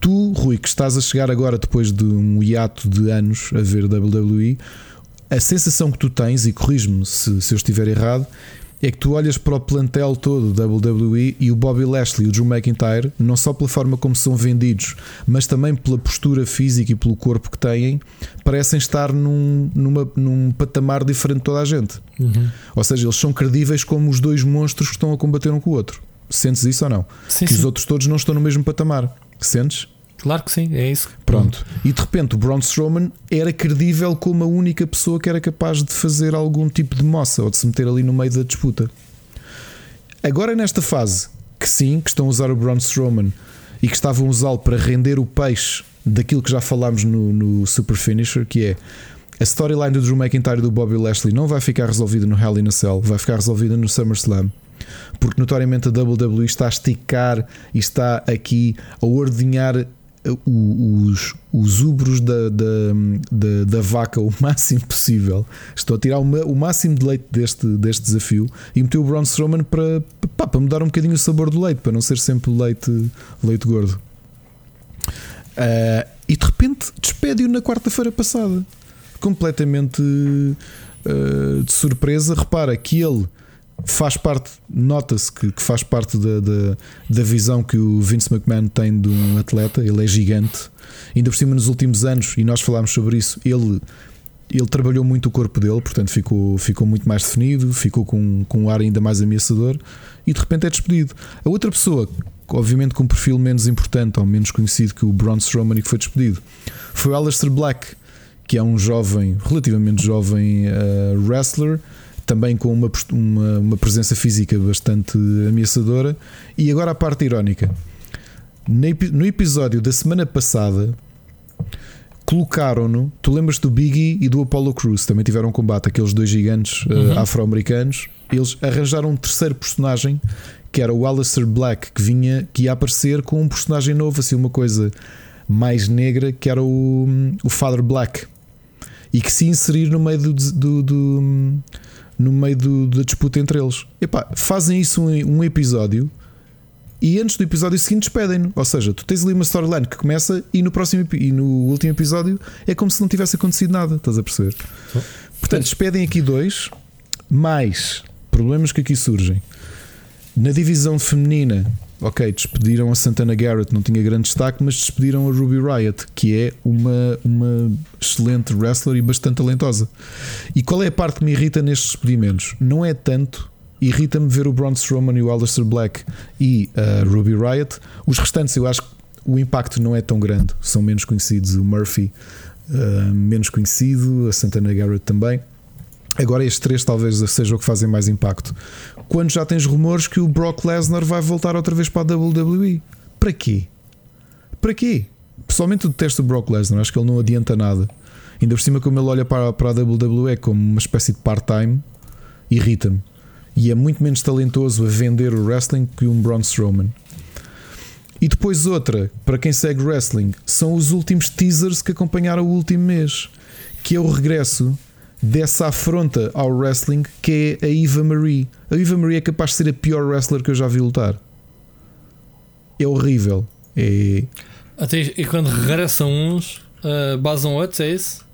tu, Rui, que estás a chegar agora depois de um hiato de anos a ver WWE, a sensação que tu tens, e corrijo-me se, se eu estiver errado, é que tu olhas para o plantel todo da WWE e o Bobby Lashley e o Drew McIntyre, não só pela forma como são vendidos, mas também pela postura física e pelo corpo que têm, parecem estar num, numa, num patamar diferente de toda a gente. Uhum. Ou seja, eles são credíveis como os dois monstros que estão a combater um com o outro. Sentes isso ou não? Sim, que sim. os outros todos não estão no mesmo patamar. Sentes? Claro que sim, é isso. Pronto. E de repente o Braun Strowman era credível como a única pessoa que era capaz de fazer algum tipo de moça ou de se meter ali no meio da disputa. Agora nesta fase, que sim, que estão a usar o Braun Strowman e que estavam a usá-lo para render o peixe daquilo que já falámos no, no Super Finisher, que é a storyline do Drew McIntyre e do Bobby Lashley não vai ficar resolvida no Hell in a Cell, vai ficar resolvida no SummerSlam. Porque notoriamente a WWE está a esticar e está aqui a ordenhar os, os ubros da, da, da, da, vaca o máximo possível. Estou a tirar uma, o máximo de leite deste, deste desafio e meter o Braun Strowman para, pá, para mudar um bocadinho o sabor do leite, para não ser sempre leite, leite gordo. Uh, e de repente despede-o na quarta-feira passada, completamente uh, de surpresa. Repara que ele faz parte, nota-se que, que, faz parte da, da, da, visão que o Vince McMahon tem de um atleta. Ele é gigante, ainda por cima nos últimos anos, e nós falámos sobre isso. Ele, ele trabalhou muito o corpo dele, portanto ficou, ficou muito mais definido, ficou com, com um ar ainda mais ameaçador e de repente é despedido. A outra pessoa, obviamente com um perfil menos importante ou menos conhecido que o Braun Strowman e que foi despedido, foi o Aleister Black, que é um jovem, relativamente jovem uh, wrestler também com uma, uma, uma, presença física bastante ameaçadora. E agora a parte irónica: no episódio da semana passada, colocaram-no. Tu lembras do Biggie e do Apollo Crews? Também tiveram um combate, aqueles dois gigantes uhum. uh, afro-americanos. Eles arranjaram um terceiro personagem que era o Alistair Black, que vinha, que ia aparecer com um personagem novo, assim, uma coisa mais negra, que era o, o Father Black. E que se inserir no meio do, do, do no meio do, da disputa entre eles. Epá, fazem isso um, um episódio e antes do episódio seguinte despedem-no. Ou seja, tu tens ali uma storyline que começa e no próximo e no último episódio é como se não tivesse acontecido nada. Estás a perceber? Portanto, despedem aqui dois, mais problemas que aqui surgem. Na divisão feminina, ok, despediram a Santana Garrett, não tinha grande destaque, mas despediram a Ruby Riot, que é uma, uma excelente wrestler e bastante talentosa. E qual é a parte que me irrita nestes despedimentos? Não é tanto. Irrita-me ver o Braun Strowman e o Aleister Black e a Ruby Riot. Os restantes, eu acho que o impacto não é tão grande, são menos conhecidos. O Murphy, uh, menos conhecido, a Santana Garrett também. Agora, estes três talvez seja o que fazem mais impacto. Quando já tens rumores que o Brock Lesnar vai voltar outra vez para a WWE. Para quê? Para quê? Pessoalmente eu detesto o Brock Lesnar, acho que ele não adianta nada. Ainda por cima, como ele olha para, para a WWE como uma espécie de part-time, irrita-me. E é muito menos talentoso a vender o wrestling que um Braun Strowman. E depois outra, para quem segue wrestling, são os últimos teasers que acompanharam o último mês, que é o regresso dessa afronta ao wrestling que é a Eva Marie. A Eva Marie é capaz de ser a pior wrestler que eu já vi lutar. É horrível. É... Até, e quando regressam uns, uh, basam outros, é isso?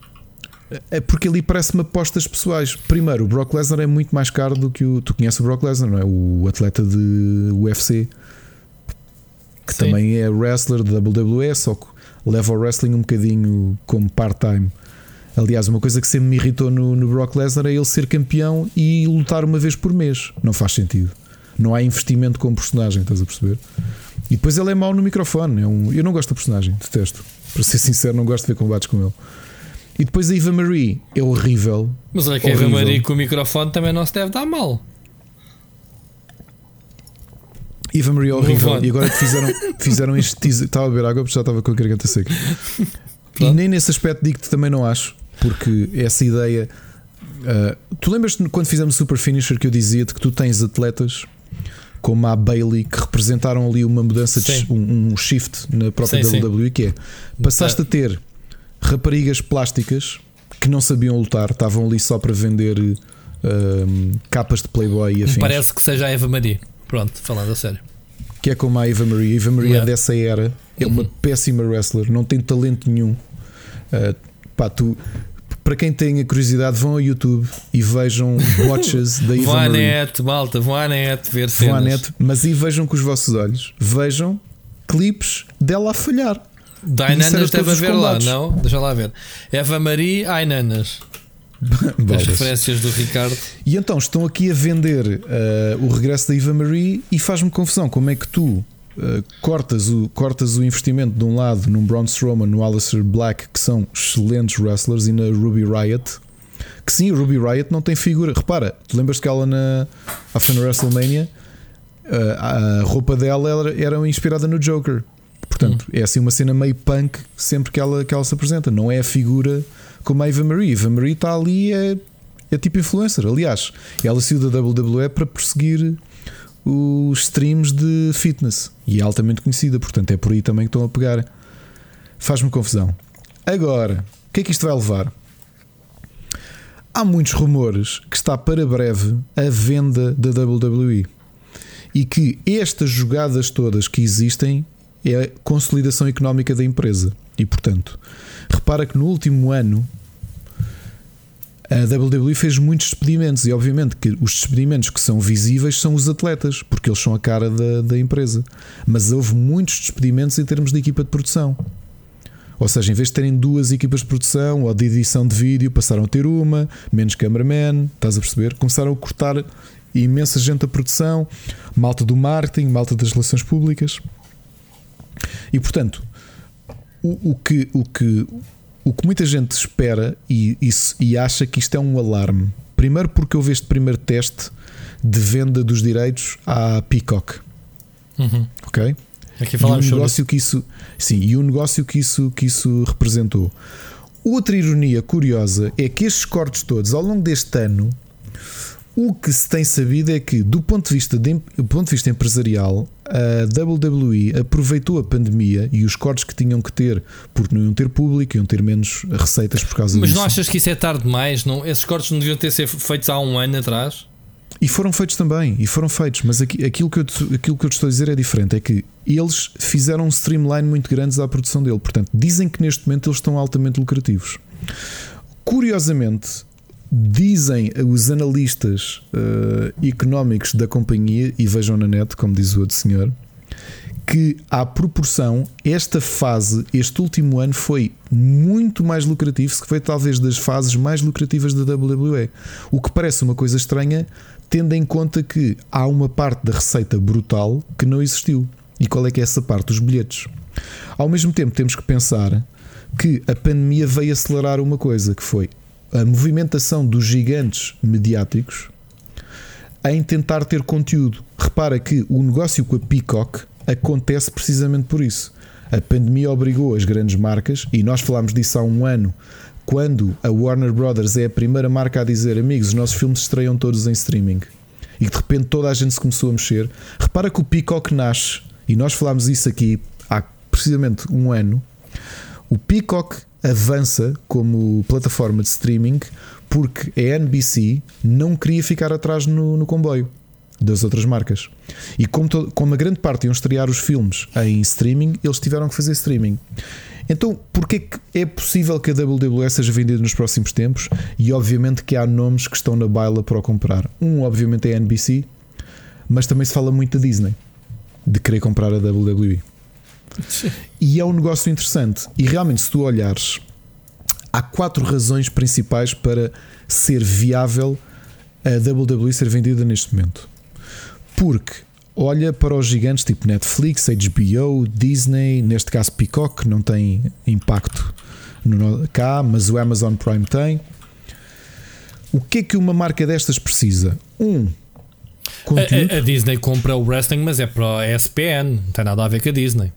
É porque ali parece-me apostas pessoais. Primeiro, o Brock Lesnar é muito mais caro do que o. Tu conheces o Brock Lesnar, não é? O atleta de UFC que Sim. também é wrestler da WWE, só que leva o wrestling um bocadinho como part-time. Aliás, uma coisa que sempre me irritou no, no Brock Lesnar é ele ser campeão e lutar uma vez por mês. Não faz sentido. Não há investimento com o personagem, estás a perceber? E depois ele é mau no microfone. É um, eu não gosto do personagem, detesto. Para ser sincero, não gosto de ver combates com ele. E depois a Eva Marie é horrível. Mas olha que a Eva Marie com o microfone também não se deve dar mal. Eva Marie é horrível. E agora que fizeram, fizeram este teaser. Estava a beber água porque já estava com a garganta seca. e nem nesse aspecto digo-te também não acho, porque essa ideia. Uh, tu lembras quando fizemos Super Finisher que eu dizia-te que tu tens atletas como a Bailey que representaram ali uma mudança, de, um, um, shift na própria sim, WWE, sim. que é passaste a ter raparigas plásticas que não sabiam lutar, estavam ali só para vender uh, capas de Playboy e afins. Parece que seja a Eva Marie. Pronto, falando a sério. Que é como a Eva Marie. A Eva Marie yeah. é dessa era, é uma uhum. péssima wrestler, não tem talento nenhum. Uh, pá, tu, para quem tenha curiosidade, vão ao YouTube e vejam watches da Eva vão Marie. Vão à net, malta, vão à net ver cenas. Vão à net, mas e vejam com os vossos olhos. Vejam clipes dela a falhar. Da Ainanas deve haver lá, não? Deixa lá ver. Eva Marie Ainanas. As referências do Ricardo. E então estão aqui a vender uh, o regresso da Eva Marie e faz-me confusão como é que tu uh, cortas, o, cortas o investimento de um lado num Braun Strowman, no Alistair Black, que são excelentes wrestlers, e na Ruby Riot. Que sim, Ruby Riot não tem figura. Repara, tu lembras que ela na a na WrestleMania uh, a roupa dela era, era inspirada no Joker. Portanto, hum. é assim uma cena meio punk sempre que ela, que ela se apresenta. Não é a figura como a Eva Marie. Eva Marie está ali, é, é tipo influencer. Aliás, ela saiu da WWE para perseguir os streams de fitness e é altamente conhecida, portanto é por aí também que estão a pegar. Faz-me confusão. Agora, o que é que isto vai levar? Há muitos rumores que está para breve a venda da WWE e que estas jogadas todas que existem é a consolidação económica da empresa. E portanto, repara que no último ano a WWE fez muitos despedimentos e obviamente que os despedimentos que são visíveis são os atletas, porque eles são a cara da, da empresa. Mas houve muitos despedimentos em termos de equipa de produção. Ou seja, em vez de terem duas equipas de produção ou de edição de vídeo, passaram a ter uma, menos cameraman, estás a perceber? Começaram a cortar imensa gente da produção, malta do marketing, malta das relações públicas. E portanto, o, o, que, o, que, o que muita gente espera e, e, e acha que isto é um alarme. Primeiro, porque houve este primeiro teste de venda dos direitos à Peacock. Uhum. Ok? Aqui e o negócio que isso, sim, e o negócio que isso, que isso representou. Outra ironia curiosa é que estes cortes todos ao longo deste ano o que se tem sabido é que, do ponto de vista, de, do ponto de vista empresarial, a WWE aproveitou a pandemia e os cortes que tinham que ter, porque não iam ter público, iam ter menos receitas por causa Mas disso. Mas não achas que isso é tarde demais? Não? Esses cortes não deviam ter sido feitos há um ano atrás? E foram feitos também, e foram feitos, mas aqui, aquilo, que eu te, aquilo que eu te estou a dizer é diferente: é que eles fizeram um streamline muito grande à produção dele. Portanto, dizem que neste momento eles estão altamente lucrativos. Curiosamente, Dizem os analistas uh, económicos da companhia, e vejam na net, como diz o outro senhor, que à proporção, esta fase, este último ano, foi muito mais lucrativo, que foi talvez das fases mais lucrativas da WWE. O que parece uma coisa estranha, tendo em conta que há uma parte da receita brutal que não existiu. E qual é que é essa parte? Os bilhetes. Ao mesmo tempo, temos que pensar que a pandemia veio acelerar uma coisa, que foi a movimentação dos gigantes mediáticos em tentar ter conteúdo. Repara que o negócio com a Peacock acontece precisamente por isso. A pandemia obrigou as grandes marcas, e nós falámos disso há um ano, quando a Warner Brothers é a primeira marca a dizer: Amigos, os nossos filmes estreiam todos em streaming. E de repente toda a gente se começou a mexer. Repara que o Peacock nasce, e nós falámos isso aqui há precisamente um ano. O Peacock avança como plataforma de streaming porque a NBC não queria ficar atrás no, no comboio das outras marcas. E como, to, como a grande parte iam estrear os filmes em streaming, eles tiveram que fazer streaming. Então, porquê que é possível que a WWE seja vendida nos próximos tempos? E obviamente que há nomes que estão na baila para o comprar. Um, obviamente, é a NBC, mas também se fala muito da Disney de querer comprar a WWE. E é um negócio interessante. E realmente, se tu olhares, há quatro razões principais para ser viável a WWE ser vendida neste momento. Porque olha para os gigantes tipo Netflix, HBO, Disney, neste caso Peacock, que não tem impacto no, cá, mas o Amazon Prime tem. O que é que uma marca destas precisa? Um, a, a, a, Disney compra o wrestling, mas é para a ESPN, não tem nada a ver com a Disney.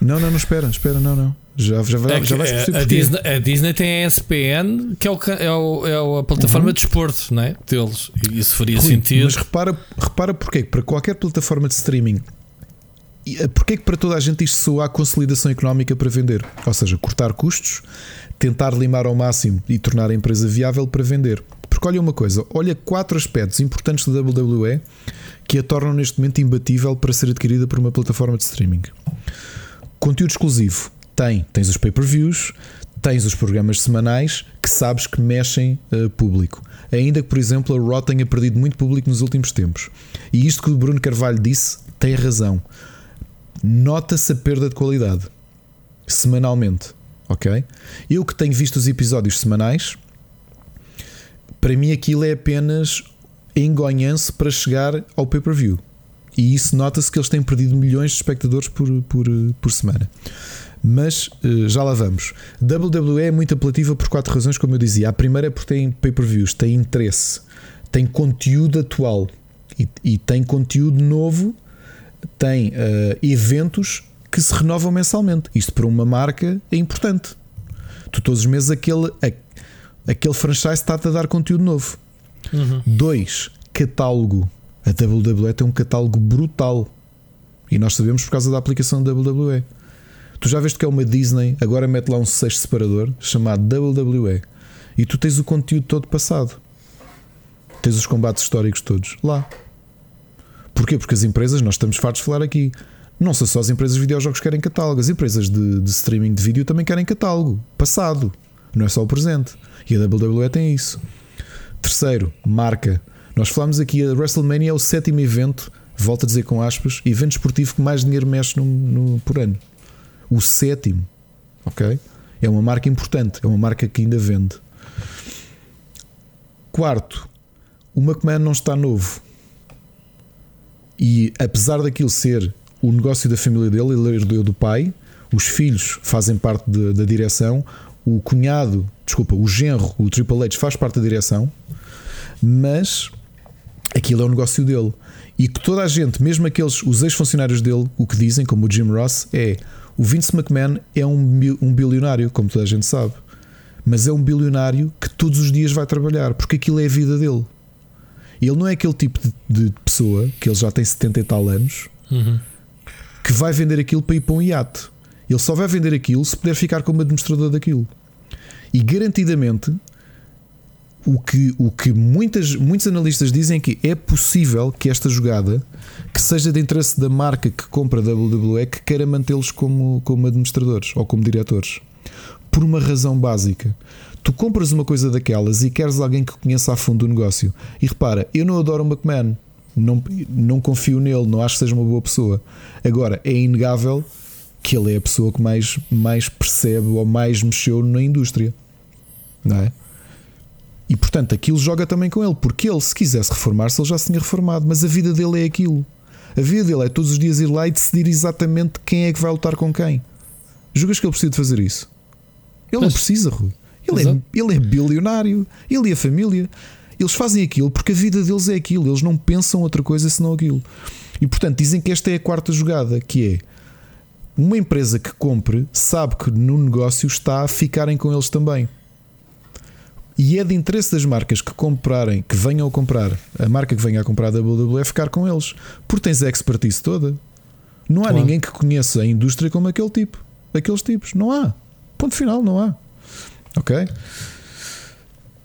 Não, não, não, espera, espera, não, não. Já, já, vai, é já vais a, Disney, a Disney tem a ESPN, que é, o, é, o, é a plataforma uhum. de esporte não é? deles. Isso faria Rui, sentido. Mas repara, repara porque para qualquer plataforma de streaming, eh, porque é que para toda a gente isto soa a consolidação económica para vender? Ou seja, cortar custos, tentar limar ao máximo e tornar a empresa viável para vender. Porque olha uma coisa, olha quatro aspectos importantes da WWE que a tornam neste momento imbatível para ser adquirida por uma plataforma de streaming. Conteúdo exclusivo. Tem, tens os pay-per-views, tens os programas semanais que sabes que mexem uh, público. Ainda que, por exemplo, a Raw tenha perdido muito público nos últimos tempos. E isto que o Bruno Carvalho disse tem razão. Nota-se a perda de qualidade semanalmente. Ok? Eu que tenho visto os episódios semanais, para mim aquilo é apenas engonhança para chegar ao pay-per-view. E isso nota-se que eles têm perdido milhões de espectadores por, por, por semana. Mas eh, já lá vamos. WWE é muito apelativa por quatro razões, como eu dizia. A primeira é porque tem pay-per-views, tem interesse, tem conteúdo atual e, e tem conteúdo novo, tem uh, eventos que se renovam mensalmente. Isto para uma marca é importante. Tu todos os meses aquele, aquele franchise está-te a dar conteúdo novo. Uhum. Dois, catálogo. A WWE tem um catálogo brutal. E nós sabemos por causa da aplicação da WWE. Tu já viste que é uma Disney, agora mete lá um sexto separador chamado WWE. E tu tens o conteúdo todo passado. Tens os combates históricos todos lá. Porquê? Porque as empresas, nós estamos fartos de falar aqui, não são só as empresas de videojogos que querem catálogo, as empresas de, de streaming de vídeo também querem catálogo, passado, não é só o presente. E a WWE tem isso. Terceiro, marca. Nós falamos aqui, a WrestleMania é o sétimo evento, volto a dizer com aspas, evento esportivo que mais dinheiro mexe no, no, por ano. O sétimo, ok? É uma marca importante, é uma marca que ainda vende. Quarto, o McMahon não está novo. E apesar daquilo ser o negócio da família dele, ele herdou do pai, os filhos fazem parte de, da direção, o cunhado, desculpa, o genro, o Triple H faz parte da direção, mas aquilo é o negócio dele. E que toda a gente, mesmo aqueles, os ex-funcionários dele, o que dizem, como o Jim Ross, é o Vince McMahon é um, um bilionário, como toda a gente sabe, mas é um bilionário que todos os dias vai trabalhar, porque aquilo é a vida dele. Ele não é aquele tipo de, de pessoa que ele já tem 70 e tal anos uhum. que vai vender aquilo para ir para um iate. Ele só vai vender aquilo se puder ficar como administrador daquilo. E garantidamente o que, o que muitas, muitos analistas dizem é que é possível que esta jogada que seja de interesse da marca que compra a WWE que queira mantê-los como, como administradores ou como diretores. Por uma razão básica. Tu compras uma coisa daquelas e queres alguém que conheça a fundo o negócio. E repara, eu não adoro o McMahon, não, não confio nele, não acho que seja uma boa pessoa. Agora, é inegável que ele é a pessoa que mais, mais percebe ou mais mexeu na indústria. Não é? E portanto aquilo joga também com ele, porque ele, se quisesse reformar-se, ele já se tinha reformado, mas a vida dele é aquilo. A vida dele é todos os dias ir lá e decidir exatamente quem é que vai lutar com quem. Julgas que ele precisa de fazer isso? Ele não precisa, Rui. Ele é, ele é bilionário, ele e a família. Eles fazem aquilo porque a vida deles é aquilo, eles não pensam outra coisa senão aquilo. E portanto dizem que esta é a quarta jogada, que é uma empresa que compre sabe que no negócio está a ficarem com eles também. E é de interesse das marcas que comprarem, que venham a comprar, a marca que venha a comprar a WWE, ficar com eles. Porque tens a expertise toda. Não há claro. ninguém que conheça a indústria como aquele tipo. Aqueles tipos. Não há. Ponto final, não há. Ok?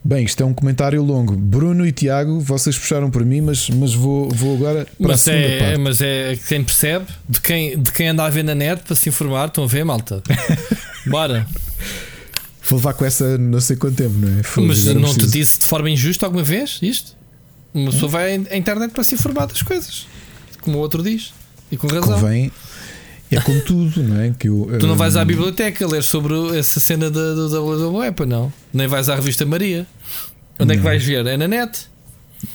Bem, isto é um comentário longo. Bruno e Tiago, vocês puxaram por mim, mas, mas vou, vou agora para mas a segunda é, parte. Mas é quem percebe, de quem, de quem anda a ver na net para se informar, estão a ver, malta? Bora. Vou levar com essa não sei quanto tempo, não é? Foi, Mas não te disse de forma injusta alguma vez isto? Uma pessoa vai à internet para se informar das coisas, como o outro diz, e com razão. Convém. É como tudo, não é? Que eu, Tu não vais à hum, biblioteca ler sobre essa cena da da WWE, não? Nem vais à revista Maria. Onde é que Não. vais ver? É na net?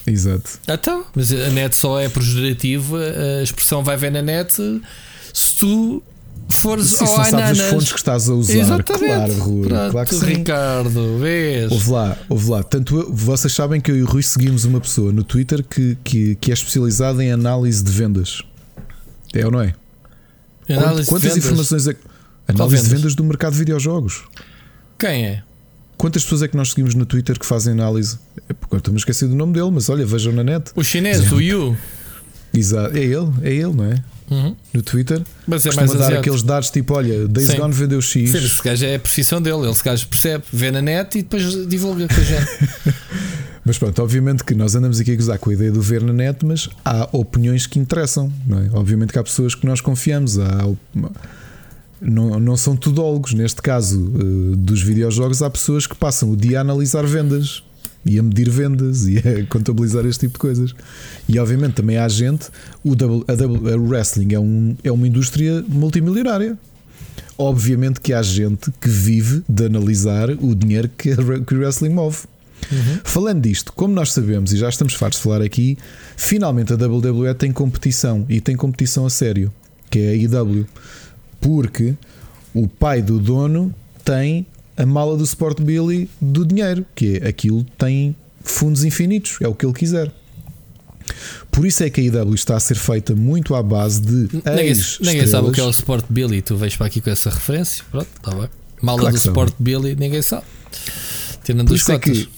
Exato. Ah, Então, mas a net só é pejorativo, a expressão vai ver na net se tu fores Se ao não sabes as Ananas. fontes que estás a usar, Exatamente. claro, Rui. Pronto, claro que sim. Ricardo, vês? Houve lá, houve lá. Tanto eu- vocês sabem que eu e o Rui seguimos uma pessoa no Twitter que, que, que é especializada em análise de vendas. É ou não é? Análise de Quantas vendas. informações é. Análise de vendas? vendas do mercado de videojogos. Quem é? Quantas pessoas é que nós seguimos no Twitter que fazem análise? É estou-me a esquecer do nome dele, mas olha, vejam na net. O chinês, o Yu. Exato. É ele, é ele, não é? Uhum. No Twitter. Mas é mais dar asiático. aqueles dados tipo: olha, Days Sim. Gone vendeu X. Sim, esse gajo é a profissão dele, ele se gajo percebe, vê na net e depois divulga com a gente. Mas pronto, obviamente que nós andamos aqui a gozar com a ideia do ver na net, mas há opiniões que interessam, não é? Obviamente que há pessoas que nós confiamos, há, op- não, não são tudólogos. Neste caso eh, dos videojogos, há pessoas que passam o dia a analisar vendas e a medir vendas e a contabilizar este tipo de coisas. E obviamente também há gente, o, a wrestling é, um, é uma indústria multimilionária. Obviamente que há gente que vive de analisar o dinheiro que, que o wrestling move. Falando disto, como nós sabemos e já estamos fartos de falar aqui, finalmente a WWE tem competição e tem competição a sério, que é a IW, porque o pai do dono tem a mala do Sport Billy do dinheiro, que é aquilo tem fundos infinitos, é o que ele quiser. Por isso é que a IW está a ser feita muito à base de ninguém, sabe o que é o Sport Billy, tu vais para aqui com essa referência. Pronto, está bem. Mala Claro do sabe. Sport Billy, ninguém sabe. Tirando Por dos isso é que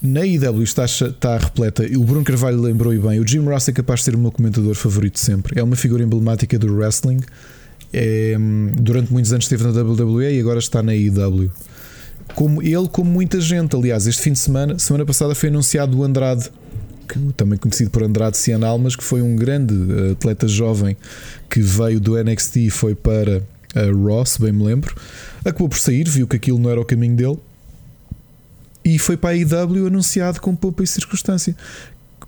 na IW está, está repleta, e o Bruno Carvalho lembrou e bem, o Jim Ross é capaz de ser o meu comentador favorito sempre. É uma figura emblemática do wrestling. É, hum, durante muitos anos esteve na WWE e agora está na IW. Como ele, como muita gente, aliás, este fim de semana, semana passada foi anunciado o Andrade, que, também conhecido por Andrade Cianal, mas que foi um grande eh, atleta jovem que veio do NXT e foi para a Raw, se bem me lembro. Acabou por sair, viu que aquilo não era o caminho dele e foi para a IW anunciado com poupa e circunstância.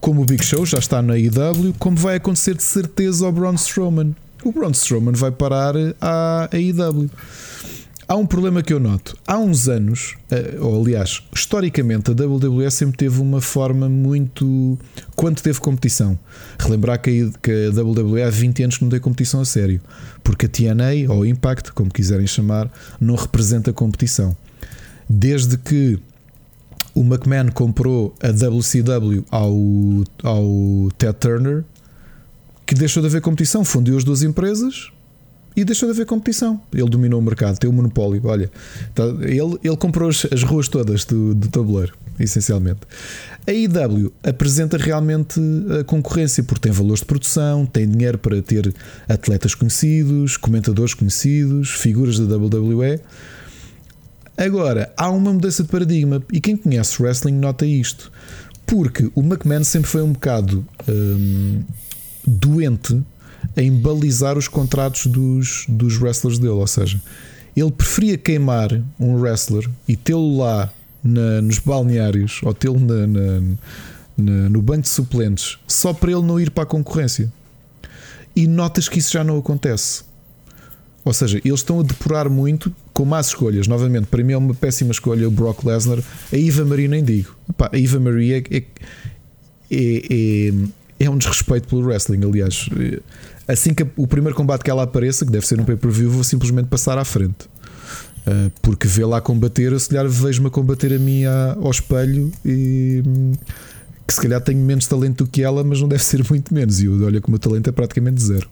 Como o Big Show já está na IW, como vai acontecer de certeza ao Braun Strowman. O Braun Strowman vai parar à, à IW. Há um problema que eu noto. Há uns anos, eh, ou aliás, historicamente, a WWE sempre teve uma forma muito. Quando teve competição. Relembrar que a, que a WWE há 20 anos que não tem competição a sério. Porque a TNA, ou Impact, como quiserem chamar, não representa competição. Desde que o McMahon comprou a WCW ao, ao Ted Turner, que deixou de haver competição, fundiu as duas empresas e deixou de haver competição. Ele dominou o mercado, tem o monopólio. Olha, tá- ele, ele comprou as, as ruas todas do, do tabuleiro, essencialmente. A IW apresenta realmente a concorrência porque tem valores de produção, tem dinheiro para ter atletas conhecidos, comentadores conhecidos, figuras da WWE. Agora, há uma mudança de paradigma e quem conhece wrestling nota isto. Porque o McMahon sempre foi um bocado hum, doente em balizar os contratos dos, dos wrestlers dele. Ou seja, ele preferia queimar um wrestler e tê-lo lá na- nos balneários ou tê-lo na- na- no banco de suplentes só para ele não ir para a concorrência. E notas que isso já não acontece. Ou seja, eles estão a depurar muito com más escolhas. Novamente, para mim é uma péssima escolha o Brock Lesnar. A Eva Marie nem digo. Epá, a Eva Marie é, é, é, é um desrespeito pelo wrestling. Aliás, assim que o primeiro combate que ela apareça, que deve ser um pay-per-view, vou simplesmente passar à frente. Uh, porque vê lá combater, eu se calhar vejo-me a combater a mim ao espelho e hum, que se calhar tenho menos talento do que ela, mas não deve ser muito menos. E olha que o meu talento é praticamente zero.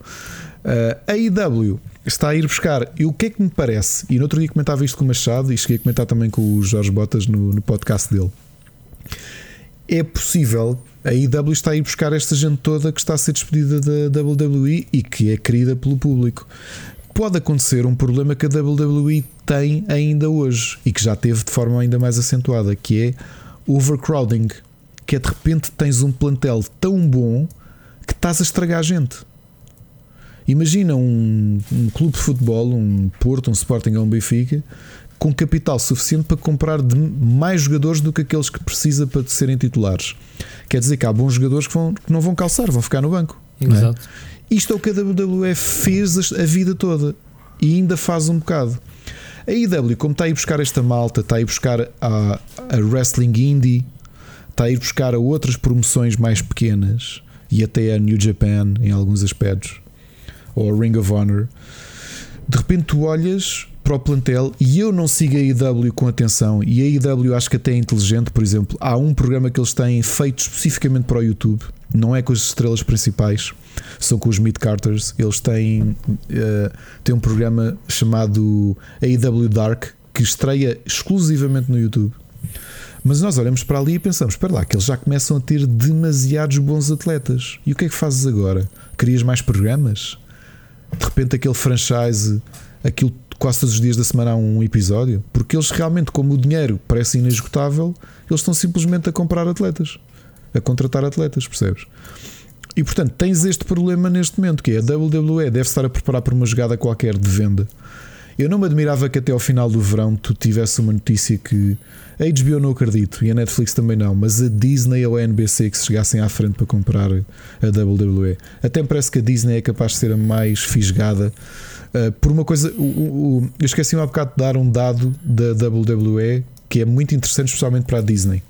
Uh, a IW está a ir buscar, e o que é que me parece? E no outro dia comentava isto com o Machado e cheguei a comentar também com o Jorge Botas no, no podcast dele. É possível, a IW está a ir buscar esta gente toda que está a ser despedida da WWE e que é querida pelo público. Pode acontecer um problema que a WWE tem ainda hoje e que já teve de forma ainda mais acentuada, que é overcrowding, que é de repente tens um plantel tão bom que estás a estragar a gente. Imagina um, um clube de futebol, um Porto, um Sporting ou um Benfica, com capital suficiente para comprar mais jogadores do que aqueles que precisa para serem titulares. Quer dizer que há bons jogadores que, vão, que não vão calçar, vão ficar no banco. é? Exato. Isto é o que a WWE fez a vida toda e ainda faz um bocado. A IW, como está a ir buscar esta malta, está a ir buscar a, a Wrestling Indie, está a ir buscar a outras promoções mais pequenas e até a New Japan em alguns aspectos, ou a Ring of Honor. De repente tu olhas para o plantel e eu não sigo a IW com atenção e a IW acho que até é inteligente, por exemplo, há um programa que eles têm feito especificamente para o YouTube, não é com as estrelas principais, são com os mid-carters, eles têm, uh, têm um programa chamado AEW Dark que estreia exclusivamente no YouTube. Mas nós olhamos para ali e pensamos: espera lá, que eles já começam a ter demasiados bons atletas. E o que é que fazes agora? Querias mais programas? De repente, aquele franchise, aquilo quase todos os dias da semana há um episódio? Porque eles realmente, como o dinheiro parece inesgotável, eles estão simplesmente a comprar atletas, a contratar atletas, percebes? E portanto, tens este problema neste momento, que é a WWE deve estar a preparar para uma jogada qualquer de venda. Eu não me admirava que até ao final do verão tu tivesse uma notícia que a HBO não acredito e a Netflix também não, mas a Disney ou a NBC que se chegassem à frente para comprar a WWE. Até me parece que a Disney é capaz de ser a mais fisgada. Uh, por uma coisa, o, o, eu esqueci-me há bocado de dar um dado da WWE que é muito interessante, especialmente para a Disney.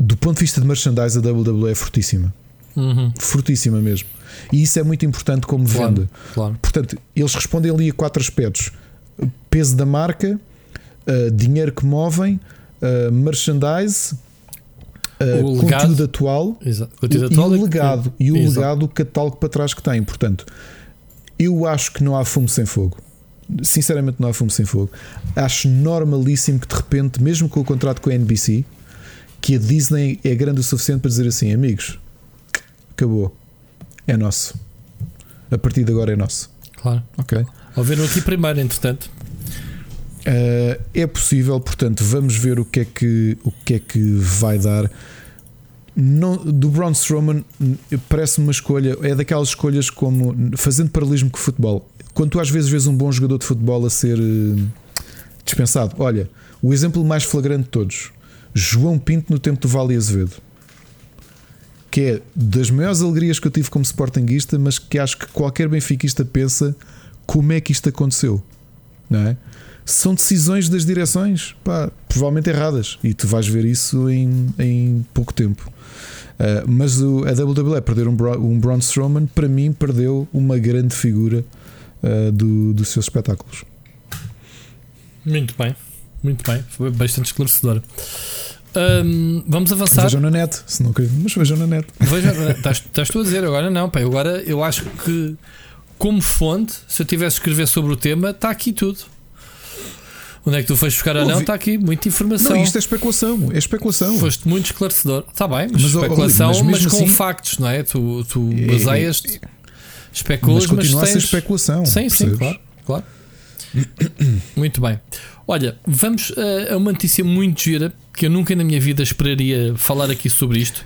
Do ponto de vista de merchandise, a WWE é fortíssima. Uhum. Fortíssima mesmo. E isso é muito importante como Claro, venda. claro. Portanto, eles respondem ali a quatro aspectos: peso da marca, uh, dinheiro que movem, uh, merchandise, uh, O legado. conteúdo atual Exato. e, Conteúdo e atual o é que- legado. E o Exato. legado, o catálogo para trás que tem. Portanto, eu acho que não há fumo sem fogo. Sinceramente, não há fumo sem fogo. Acho normalíssimo que de repente, mesmo com o contrato com a NBC, que a Disney é grande o suficiente para dizer assim: amigos, acabou, é nosso. A partir de agora é nosso. Claro. Ok? Ouviram aqui primeiro, entretanto. Uh, é possível, portanto, vamos ver o que é que, o que, é que vai dar. Não, do Braun Strowman n- parece-me uma escolha, é daquelas escolhas como fazendo paralelismo com o futebol. Quando tu às vezes vês um bom jogador de futebol a ser eh, dispensado, olha, o exemplo mais flagrante de todos, João Pinto no tempo do Vale Azevedo, que é das maiores alegrias que eu tive como sportinguista, mas que acho que qualquer benfiquista pensa como é que isto aconteceu, não é? São decisões das direções, pá, provavelmente erradas, e tu vais ver isso em, em pouco tempo. Uh, mas o, a WWE perder um, um Braun Strowman, para mim, perdeu uma grande figura uh, do, dos seus espetáculos. Muito bem. Muito bem. Foi bastante esclarecedor. Ahm, vamos avançar. Vejam na net, se não querem, mas vejam na net. Veja, estás, estás tu a dizer agora não, pá, agora eu acho que como fonte, se eu tivesse a escrever sobre o tema, está aqui tudo. Onde é que tu foste buscar ou não? Está aqui, muita informação. Não, isto é especulação, é especulação. Foste muito esclarecedor. Está bem, mas, Mas, especulação, mas, mas mesmo com assim- factos, não é? Tu, tu É- baseias-te, especulas, mas mas, continua a ser tens... especulação. Sim, sim, claro, claro. Muito bem. Olha, vamos a, a uma notícia muito gira que eu nunca na minha vida esperaria falar aqui sobre isto.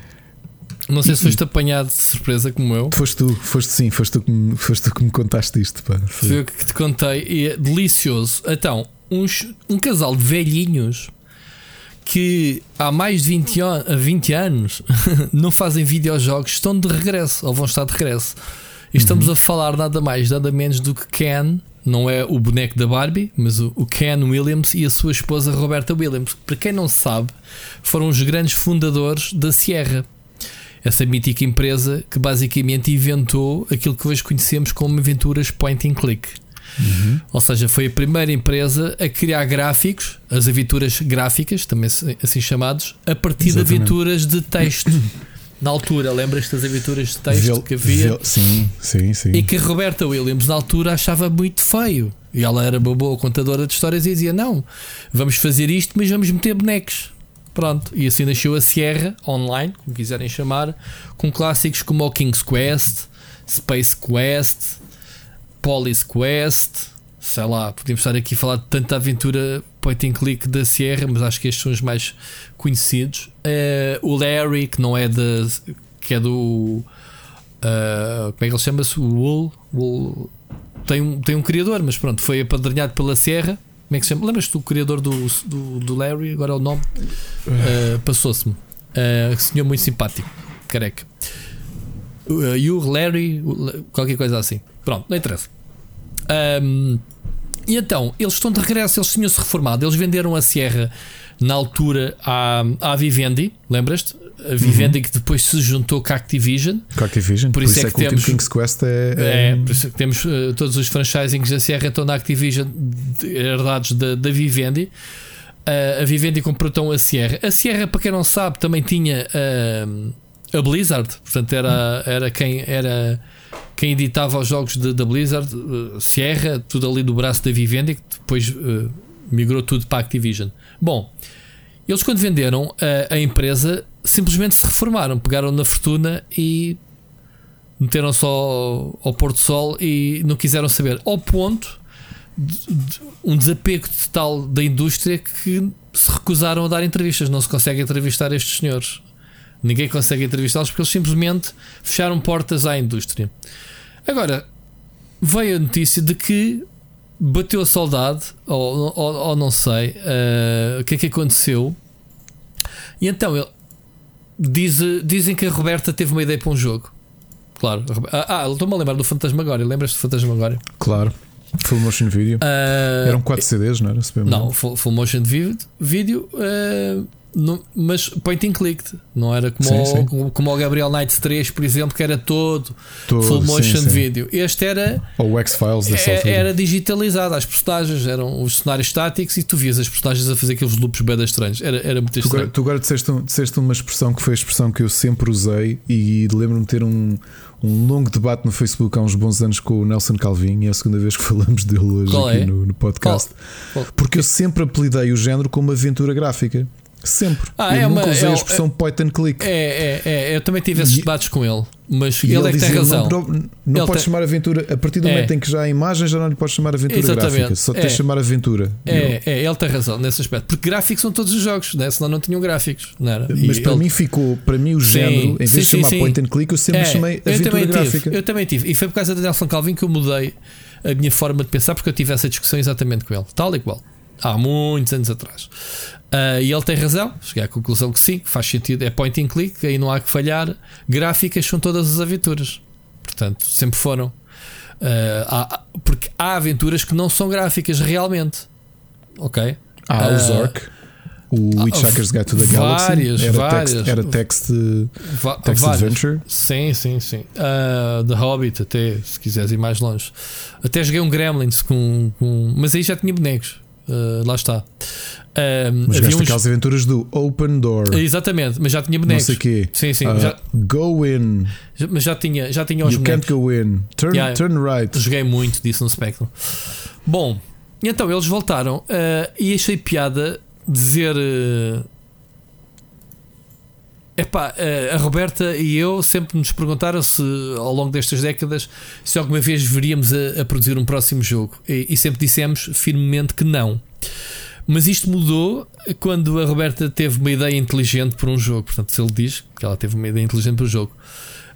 Não sei se foste apanhado de surpresa como eu. Foste tu, foste sim, foste tu que me, foste tu que me contaste isto. Pá. Foi. Foi o que te contei e é delicioso. Então, uns, um casal de velhinhos que há mais de 20, an- a 20 anos não fazem videojogos estão de regresso, ou vão estar de regresso. E estamos a falar nada mais, nada menos do que Ken, não é o boneco da Barbie, mas o, o Ken Williams e a sua esposa Roberta Williams. Para quem não sabe, foram os grandes fundadores da Sierra. Essa mítica empresa que basicamente inventou aquilo que hoje conhecemos como aventuras point and click. Ou seja, foi a primeira empresa a criar gráficos, as aventuras gráficas, também assim chamados, a partir Exatamente. de aventuras de texto. Na altura, lembras-te das aventuras de texto Vel- que havia? vel- sim, sim, sim. E que a Roberta Williams na altura achava muito feio. E ela era uma boa contadora de histórias e dizia: Não, vamos fazer isto, mas vamos meter bonecos. Pronto, e assim nasceu a Sierra online, como quiserem chamar, com clássicos como o King's Quest, Space Quest, Police Quest, sei lá, podemos estar aqui a falar de tanta aventura point and click da Sierra, mas acho que estes são os mais conhecidos. Eh, o Larry, que não é da. que é do. Uh, como é que ele chama-se? Wool, Wool- tem, um, tem um criador, mas pronto, foi apadrinhado pela Sierra. Como é que se chama? Lembras-te do criador do, do, do Larry? Agora é o nome Uh, passou-se-me. Uh, senhor muito simpático, careca. Uh, you, Larry, qualquer coisa assim. Pronto, não interessa. Um, e então, eles estão de regresso, eles tinham-se reformado, eles venderam a Sierra na altura à, à Vivendi, lembras-te? A Vivendi uhum. que depois se juntou com a Activision. Com a Activision, por, por isso, é, é, que, que temos. King's Quest é, é... é por isso é que temos uh, todos os franchisings da Sierra estão na Activision herdados da, da Vivendi. Uh, a Vivendi comprou então a Sierra. A Sierra, para quem não sabe, também tinha uh, a Blizzard, portanto, era, era quem era quem editava os jogos da Blizzard, Sierra, tudo ali do braço da Vivendi, que depois migrou tudo para a Activision. Bom, eles quando venderam a, a empresa simplesmente se reformaram, pegaram na fortuna e meteram só ao, ao Porto Sol e não quiseram saber. Ao ponto de, de, um desapego total da indústria que se recusaram a dar entrevistas. Não se consegue entrevistar estes senhores. Ninguém consegue entrevistá-los porque eles simplesmente fecharam portas à indústria. Agora, veio a notícia de que bateu a saudade, ou, ou, ou não sei uh, o que é que aconteceu. E então ele, diz, dizem que a Roberta teve uma ideia para um jogo. Claro. Ah, ah estou-me a lembrar do Fantasmagória. Lembras-te do Fantasmagória? Claro. Full motion video. Uh, Eram 4 CDs, não era? Não, full, full motion video. Uh, mas point and click, não era como, sim, o, sim. Como, o Gabriel Knights 3, por exemplo, que era todo, todo full motion sim, video. Este era. Ou o X-Files da é, Era digitalizado, as personagens eram os cenários estáticos e tu vias as personagens a fazer aqueles loops bem estranhos. Era, era muito estranho. Tu, tu agora disseste, disseste uma expressão que foi a expressão que eu sempre usei e lembro-me de ter um, um longo debate no Facebook há uns bons anos com o Nelson Calvin e é a segunda vez que falamos dele hoje Qual aqui é? no, no, podcast. Qual? Qual? Porque eu sempre apelidei o género como aventura gráfica. Sempre. Ah, eu é nunca uma, usei é, a expressão é, point and click. É, é, é, eu também tive esses debates com ele. Mas ele, ele é que tem razão. Não, não, podes tem... chamar aventura a partir do é. momento em que já há imagem, já não lhe podes chamar aventura Exatamente. gráfica. Só tens de chamar aventura. É, é, ele tem razão nesse aspecto. Porque gráficos são todos os jogos, né? senão não tinham gráficos. Não era? Mas e para ele... mim ficou, para mim, o sim, género, em vez sim, de chamar sim, point and click, eu sempre chamei eu aventura gráfica. Tive, eu também tive. E foi por causa da Nelson Calvin que eu mudei a minha forma de pensar, porque eu tive essa discussão exatamente com ele, tal e qual há muitos anos atrás. Uh, e ele tem razão, cheguei à conclusão que sim, faz sentido, é point and click, aí não há que falhar. Gráficas são todas as aventuras, portanto, sempre foram. Uh, há, porque há aventuras que não são gráficas realmente, ok? Há uh, o Zork, o Hitchhiker's Guide to the Galaxy, várias, era várias, text, era text, text adventure. Sim, sim, sim. Uh, The Hobbit, até se quiseres ir mais longe. Até joguei um Gremlins com, com mas aí já tinha bonecos. Uh, lá está. Um, mas havia uns... aquelas aventuras do Open Door. Exatamente, mas já tinha bonecos. Não sei quê. Sim, sim. Uh, já... Go in. Mas já tinha, já tinha os you bonecos. can't go in. Turn, yeah, turn right. Joguei muito disso no Spectrum. Bom, então eles voltaram uh, e achei piada dizer. Uh, Epá, a Roberta e eu sempre nos perguntaram se ao longo destas décadas se alguma vez veríamos a, a produzir um próximo jogo e, e, sempre dissemos firmemente que não. Mas isto mudou quando a Roberta teve uma ideia inteligente para um jogo. Portanto, se ele diz que ela teve uma ideia inteligente para o jogo,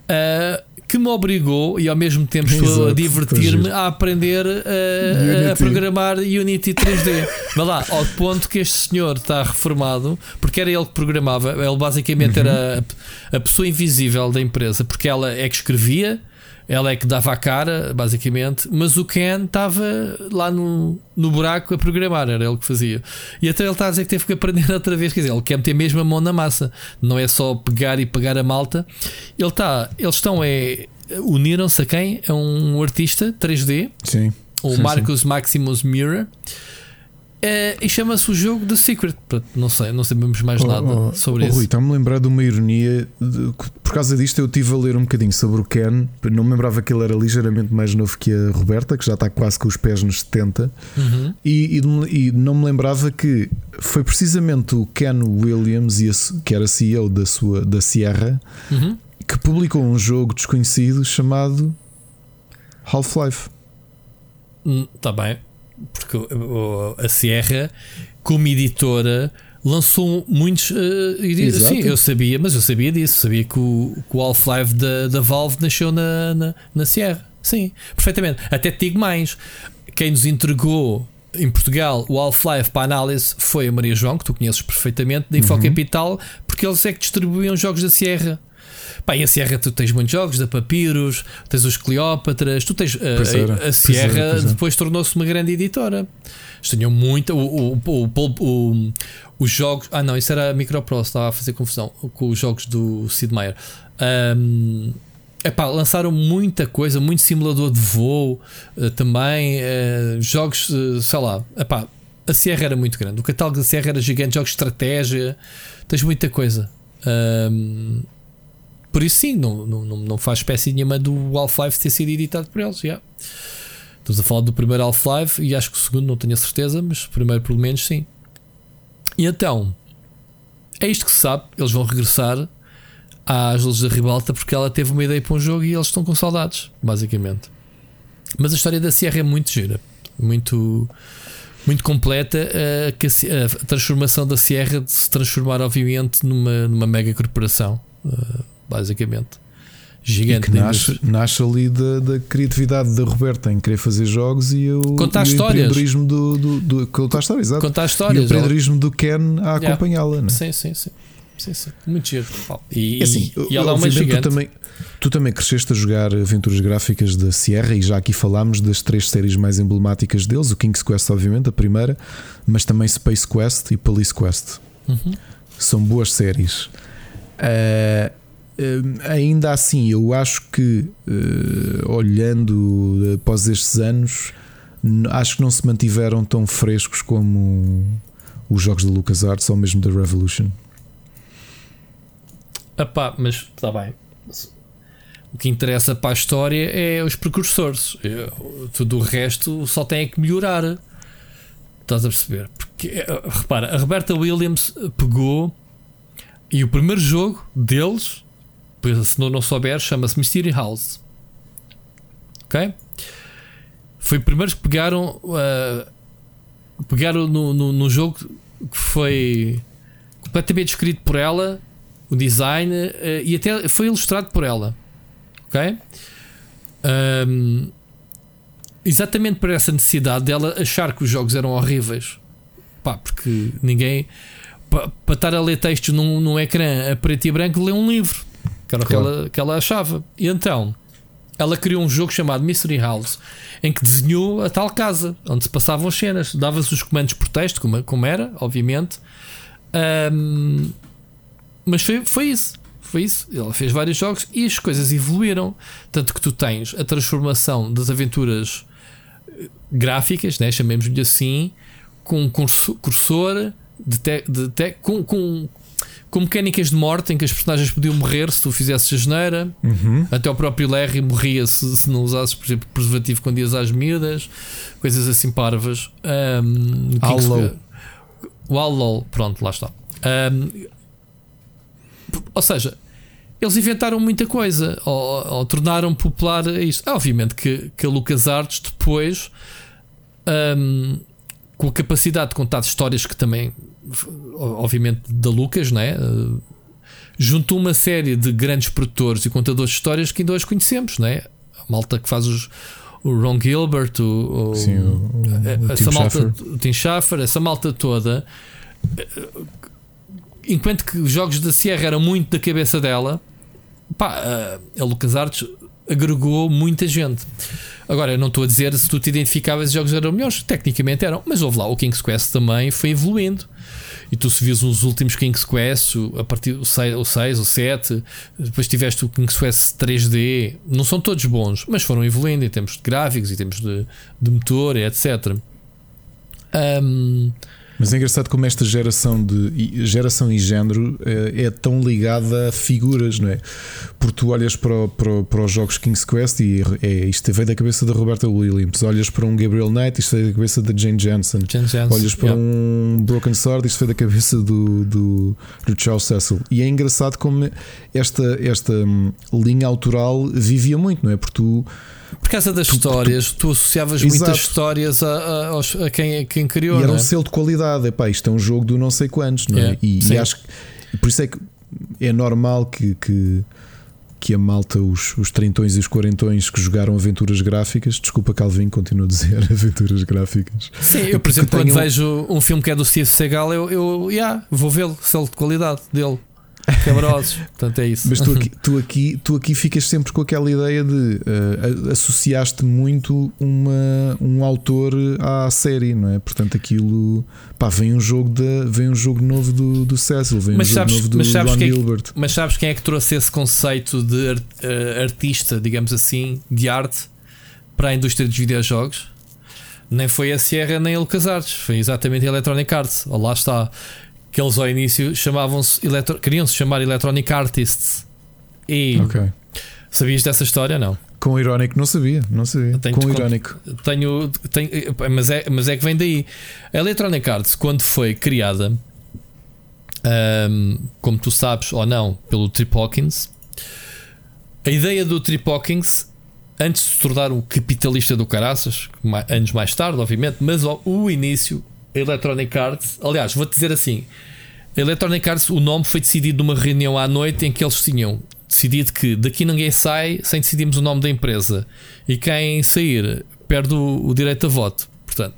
uh, que me obrigou e ao mesmo tempo estou a divertir-me a aprender a, a, programar Unity 3D. Mas lá, ao ponto que este senhor está reformado, porque era ele que programava, ele basicamente uhum. era a, a pessoa invisível da empresa, porque ela é que escrevia ela é que dava a cara, basicamente, mas o Ken estava lá no, no buraco a programar, era ele que fazia. E até ele está a dizer que teve que aprender outra vez, quer dizer, ele quer meter mesmo a mão na massa, não é só pegar e pegar a malta. Ele está, eles estão, é, uniram-se a quem? É um artista 3D, sim, o sim, Marcus sim. Maximus Mirror. É, e chama-se o jogo The Secret. Não sei, não sabemos mais oh, nada oh, sobre oh, isso. Rui, está-me a lembrar de uma ironia. De, por causa disto, eu estive a ler um bocadinho sobre o Ken. Não me lembrava que ele era ligeiramente mais novo que a Roberta, que já está quase com os pés nos 70. Uhum. E, e, e, não me lembrava que foi precisamente o Ken Williams, que era CEO da, sua, da Sierra, uhum. que publicou um jogo desconhecido chamado Half-Life. Está hum, bem porque a Sierra, como editora, lançou muitos. Uh, sim, eu sabia, mas eu sabia disso. Sabia que o, o Half-Life da, da Valve nasceu na, na, na Sierra. Sim, perfeitamente. Até te digo mais: quem nos entregou em Portugal o Half-Life para análise foi a Maria João, que tu conheces perfeitamente, da Infocapital, uhum. porque eles é que distribuíam jogos da Sierra. Pá, e a Sierra tu tens muitos jogos, da Papyrus, tens os Cleópatras, tu tens. A, a, Sierra era, depois tornou-se uma grande editora. Tinham muita. O, o, o, os jogos. Ah, não, isso era a Microprose, estava a fazer confusão com os jogos do Sid Meier. Um, Epá, lançaram muita coisa, muito simulador de voo uh, também, uh, jogos, uh, sei lá, epá, a Sierra era muito grande, o catálogo da Sierra era gigante, jogos de estratégia, tens muita coisa. Um, por isso, sim, não, não, não faz espécie nenhuma do Half-Life ter sido editado por eles. Yeah. Estamos a falar do primeiro Half-Life e acho que o segundo não tenho a certeza, mas o primeiro, pelo menos, sim. E então, é isto que se sabe. Eles vão regressar às luzes da ribalta porque ela teve uma ideia para um jogo e eles estão com saudades, basicamente. Mas a história da Sierra é muito gira, muito, muito completa. A, a transformação da Sierra de se transformar, obviamente, numa, numa mega corporação, basicamente. Gigante. E que nasce, nasce ali da, da, criatividade da Roberta em querer fazer jogos e o, contar e histórias. empreendedorismo do, do, do, contar histórias, exato. Contar histórias. E o empreendedorismo do Ken a acompanhá-la. Yeah. Sim, sim, sim. Sim, sim. Muito giro. E, é assim, e ela é uma gigante. Tu também, tu também cresceste a jogar aventuras gráficas da Sierra e já aqui falámos das três séries mais emblemáticas deles: o King's Quest, obviamente, a primeira, mas também Space Quest e Police Quest. Uhum. São boas séries. Uh, ainda assim, eu acho que, uh, olhando após estes anos, acho que não se mantiveram tão frescos como os jogos da LucasArts ou mesmo da Revolution. Epá, mas está bem. O que interessa para a história é os precursores. Tudo o resto só tem que melhorar. Estás a perceber? Porque, eh, repara, a Roberta Williams pegou e o primeiro jogo deles, se não, não souber, chama-se Mystery House. Ok? Foi o primeiro que pegaram. Uh, pegaram no, no, no jogo que foi completamente escrito por ela o design uh, e até foi ilustrado por ela. Ok? Um, exatamente por essa necessidade dela achar que os jogos eram horríveis. Pá, porque ninguém. Para estar a ler textos num, num ecrã a preto e branco, lê um livro. Que era o claro. que, ela, que ela achava. E então, ela criou um jogo chamado Mystery House, em que desenhou a tal casa, onde se passavam as cenas. Dava-se os comandos por texto, como, como era, obviamente. Um, mas foi, foi isso. Foi isso. Ele fez vários jogos e as coisas evoluíram. Tanto que tu tens a transformação das aventuras eh, gráficas, né? chamemos-lhe assim, com um cursor de, te, de te, com, com, com mecânicas de morte em que as personagens podiam morrer se tu fizesses a geneira. Uhum. Até o próprio Larry morria se, se não usasses, por exemplo, preservativo quando ias às miúdas, coisas assim parvas. Um, o Allow, pronto, lá está. Um, ou seja, eles inventaram muita coisa ou, ou tornaram popular isto. Ah, obviamente que, que a LucasArts depois, um, com a capacidade de contar histórias que também, obviamente, da Lucas, né? Uh, juntou uma série de grandes produtores e contadores de histórias que ainda hoje conhecemos, né? A malta que faz os, o Ron Gilbert, o, o, Sim, o, o essa Tim malta, Schafer. o Tim essa malta toda enquanto que os jogos da Sierra eram muito da cabeça dela, pá, a LucasArts agregou muita gente. Agora, não estou a dizer se tu te identificavas os jogos eram melhores, tecnicamente eram, mas houve lá, o King's Quest também foi evoluindo. E tu se vias os últimos King's Quest, a partir do 6, o 6, o 7, depois tiveste o King's Quest 3D, não são todos bons, mas foram evoluindo em termos de gráficos, em termos de, de motor, etc. Um, mas é engraçado como esta geração de geração e género é, é tão ligada a figuras, não é? Porque tu olhas para, para, para os jogos King's Quest e é, isto veio da cabeça da Roberta Williams, olhas para um Gabriel Knight, isto veio da cabeça da Jane Jensen, Jane Jensen olhas para yeah. um Broken Sword, isto veio da cabeça do, do, do Charles Cecil. E é engraçado como esta, esta hum, linha autoral vivia muito, não é? Porque tu por causa das tu, histórias, tu, tu associavas Exato. muitas histórias a, a, a, quem, a quem criou. E era um é? selo de qualidade. Epá, isto é um jogo do não sei quantos, não é? Yeah. E, e, acho que por isso é que é normal que, que, que a malta, os, os trintões e os quarentões que jogaram aventuras gráficas, desculpa Calvin, continuo a dizer aventuras gráficas. Sim, eu por exemplo, quando tenham... vejo um filme que é do Steve Seagal, eu, eu yeah, vou vê-lo, selo de qualidade dele. Cabrosos. Portanto, é isso. Mas tu aqui, tu, aqui, tu aqui ficas sempre com aquela ideia de uh, associaste muito uma, um autor à série, não é? Portanto, aquilo pá, vem um jogo, de, vem um jogo novo do, do Cecil, vem mas um sabes, jogo novo do mas sabes Ron é Gilbert. mas sabes quem é que trouxe esse conceito de art, uh, artista, digamos assim, de arte para a indústria dos videojogos? Nem foi a Sierra nem a Lucas Arts, foi exatamente a Electronic Arts. Lá está que eles ao início chamavam-se queriam-se chamar Electronic Artists. E okay. sabias dessa história? Não. Com irónico não sabia, não sabia. Tenho com irónico. Tenho, tenho, mas, é, mas é que vem daí. A Electronic Arts, quando foi criada, um, como tu sabes ou não, pelo Trip Hawkins, a ideia do Trip Hawkins, antes de se tornar um capitalista do caraças, anos mais tarde, obviamente, mas o início Electronic Arts. Aliás, vou-te dizer assim: Electronic Arts, o nome foi decidido numa reunião à noite em que eles tinham decidido que daqui ninguém sai sem decidirmos o nome da empresa e quem sair perde o, o direito a voto. Portanto,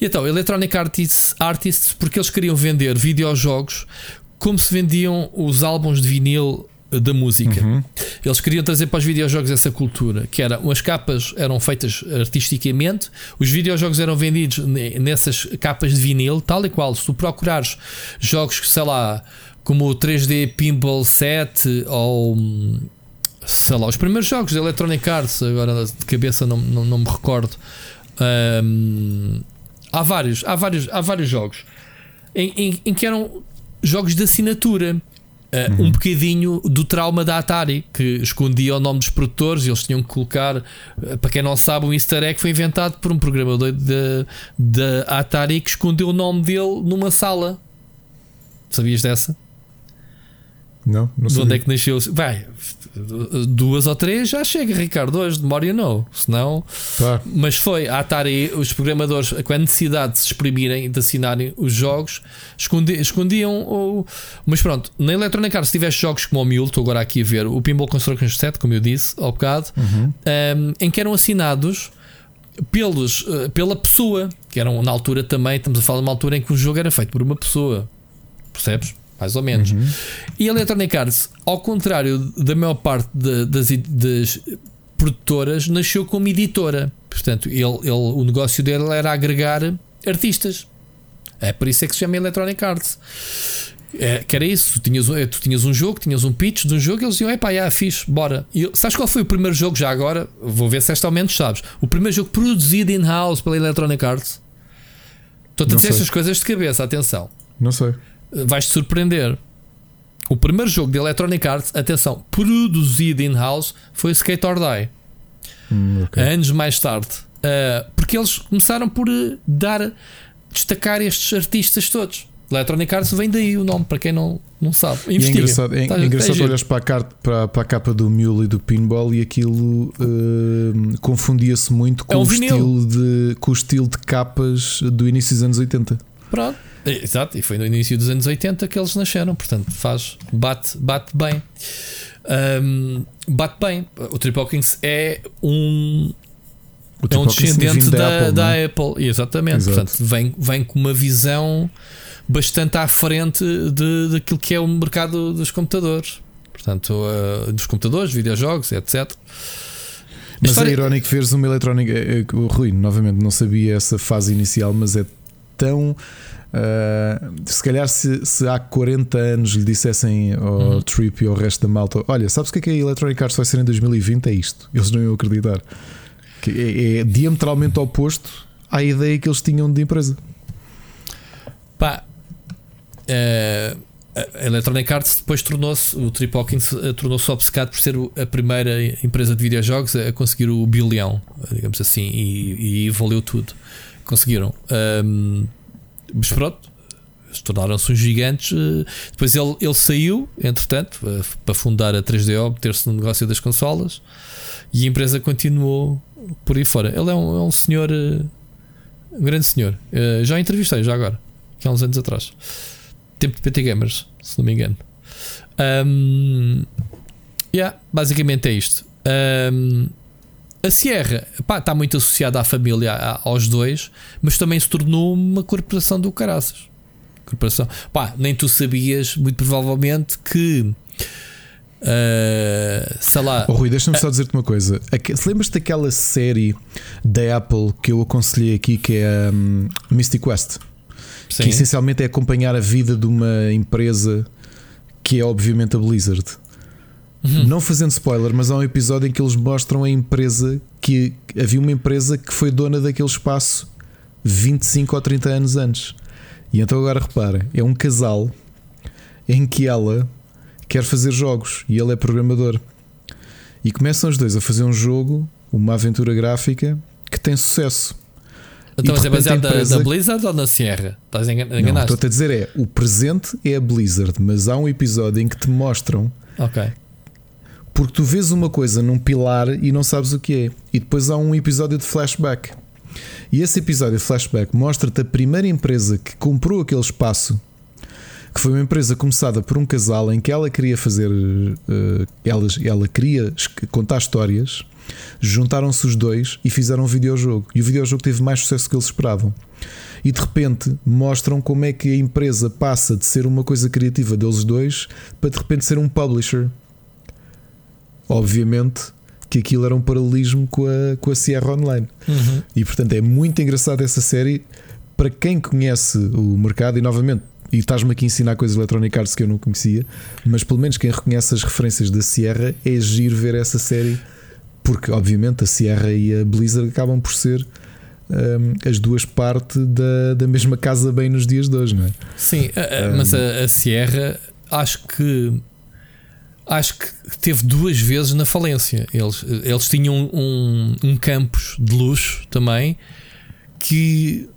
e então, Electronic Artists, Artists, porque eles queriam vender videojogos como se vendiam os álbuns de vinil da música. Uhum. Eles queriam trazer para os videojogos essa cultura, que era as capas eram feitas artisticamente, os videojogos eram vendidos nessas capas de vinil, tal e qual. Se tu procurares jogos, sei lá, como o 3D Pinball 7 ou sei lá, os primeiros jogos de Electronic Arts, agora de cabeça não, não, não me recordo. Há vários, há vários, há vários jogos em, em, em que eram jogos de assinatura Uh, uhum. um bocadinho do trauma da Atari, que escondia o nome dos produtores, e eles tinham que colocar, uh, para quem não sabe, um easter egg foi inventado por um programador da Atari que escondeu o nome dele numa sala. Sabias dessa? Não, não sei. De onde é que nasceu? Vai, duas ou três já chega, Ricardo. Hoje de memória não. Senão, claro. Mas foi a Atari, os programadores, com a necessidade de se exprimirem, de assinarem os jogos, escondiam. escondiam o... Mas pronto, na Electronic Arts, se tivesse jogos como o Mule, estou agora aqui a ver, o Pinball Construction 7, como eu disse ao bocado, uhum. um, em que eram assinados pelos, uh, pela pessoa, que eram na altura também, estamos a falar de uma altura em que o jogo era feito por uma pessoa. Percebes? Mais ou menos. Uhum. E a Electronic Arts, ao contrário da maior parte de, das, das, produtoras, nasceu como editora. Portanto, ele, ele, o negócio dele era agregar artistas. É por isso é que se chama Electronic Arts. É, que era isso, tu tinhas, tu tinhas um jogo, tinhas um pitch de um jogo e eles diziam: Epá, já, fixe, bora. E, sabes qual foi o primeiro jogo já agora? Vou ver se esta ao menos sabes. O primeiro jogo produzido in-house pela Electronic Arts. Estou a dizer estas coisas de cabeça, atenção. Não sei vais-te surpreender. O primeiro jogo de Electronic Arts, atenção, produzido in-house, foi Skate or Die. Hum, okay. Anos mais tarde. Uh, porque eles começaram por eh, dar, destacar estes artistas todos. Electronic Arts vem daí o nome, para quem não, não sabe. Investiga. é engraçado, é, tá, é engraçado olhas para a, carta, para, para, a capa do Mule e do Pinball e aquilo uh, confundia-se muito com, é um o estilo de, com o estilo de capas do início dos anos 80. Pronto. Exato, e foi no início dos anos 80 que eles nasceram, portanto faz, bate, bate bem. Um, bate bem. O Kings é um. é um descendente da, Apple, da é? Apple, exatamente. Exato. Portanto, vem, vem com uma visão bastante à frente de, daquilo que é o mercado dos computadores, portanto, uh, dos computadores, videojogos, etc. Mas história... é irónico veres uma eletrónica. O Rui, novamente, não sabia essa fase inicial, mas é tão Uh, se calhar se, se, há 40 anos lhe dissessem ao uhum. Trip e ao resto da malta: Olha, sabes o que é que a Electronic Arts vai ser em 2020? É isto. Eles não iam acreditar. Que é, é diametralmente oposto à ideia que eles tinham de empresa. Pá, uh, a Electronic Arts depois tornou-se, o Trip Hawkins uh, tornou-se obcecado por ser a primeira empresa de videojogos a conseguir o bilhão, digamos assim, e, e valeu tudo. Conseguiram. Um, mas pronto, tornaram-se uns gigantes. Eh, depois ele, ele saiu, entretanto, eh, para fundar a 3DO, meter-se no negócio das consolas e a empresa continuou por aí fora. Ele é um, é um senhor, eh, um grande senhor. Já entrevistei, já agora, que há uns anos atrás. Tempo de PT Gamers, se não me engano. Um, yeah, basicamente é isto. Um, a Sierra pá, está muito associada à família, aos dois, mas também se tornou uma corporação do caraças. corporação. Pá, nem tu sabias, muito provavelmente, que. Uh, sei lá. Oh, Rui, deixa-me só dizer-te uma coisa. Se lembras daquela série da Apple que eu aconselhei aqui, que é um, Mystic Quest? Sim. Que essencialmente é acompanhar a vida de uma empresa que é, obviamente, a Blizzard. Uhum. Não fazendo spoiler, mas há um episódio em que eles mostram a empresa que havia uma empresa que foi dona daquele espaço 25 ou 30 anos antes. E então agora repara, é um casal em que ela quer fazer jogos e ele é programador. E começam os dois a fazer um jogo, uma aventura gráfica que tem sucesso. Então, mas é baseado empresa... na, Blizzard ou na Sierra? Estás enganado? Não, estou a dizer é o presente é a Blizzard, mas há um episódio em que te mostram Ok porque tu vês uma coisa num pilar e não sabes o que é. E depois há um episódio de flashback. E esse episódio de flashback mostra-te a primeira empresa que comprou aquele espaço, que foi uma empresa começada por um casal em que ela queria fazer, uh, ela, ela queria contar histórias. Juntaram-se os dois e fizeram um videojogo. E o videojogo teve mais sucesso do que eles esperavam. E de repente mostram como é que a empresa passa de ser uma coisa criativa deles dois para de repente ser um publisher obviamente que aquilo era um paralelismo com a, com a Sierra Online. Uhum. E portanto é muito engraçado essa série para quem conhece o mercado e novamente. E estás-me aqui a ensinar coisas Electronic Arts que eu não conhecia, mas pelo menos quem reconhece as referências da Sierra é giro ver essa série, porque obviamente a Sierra e a Blizzard acabam por ser um, as duas partes da, da mesma casa bem nos dias de hoje, não é? Sim, a, a, mas a, a Sierra acho que acho que teve duas vezes na falência. Eles, eles tinham um, um campus de luxo também que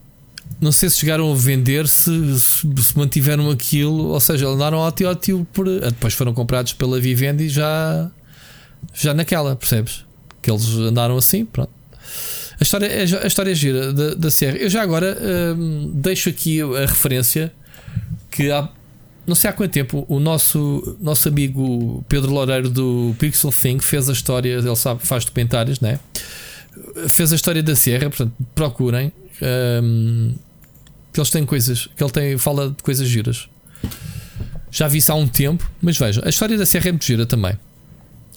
não sei se chegaram a vender, se, se, se mantiveram aquilo, ou seja, andaram ao tio por. Depois foram comprados pela Vivendi já, já naquela, percebes? Que eles andaram assim, pronto. A história, é, a história é gira da, da série. Eu já agora hum, deixo aqui a referência que há não sei há quanto tempo, o nosso, nosso amigo Pedro Loureiro do Pixel Think fez a história, ele sabe, faz documentários, né? Fez a história da Serra, portanto, procurem. Um, que eles têm coisas, que ele tem, fala de coisas giras. Já vi isso há um tempo, mas vejam, a história da Serra é muito gira também.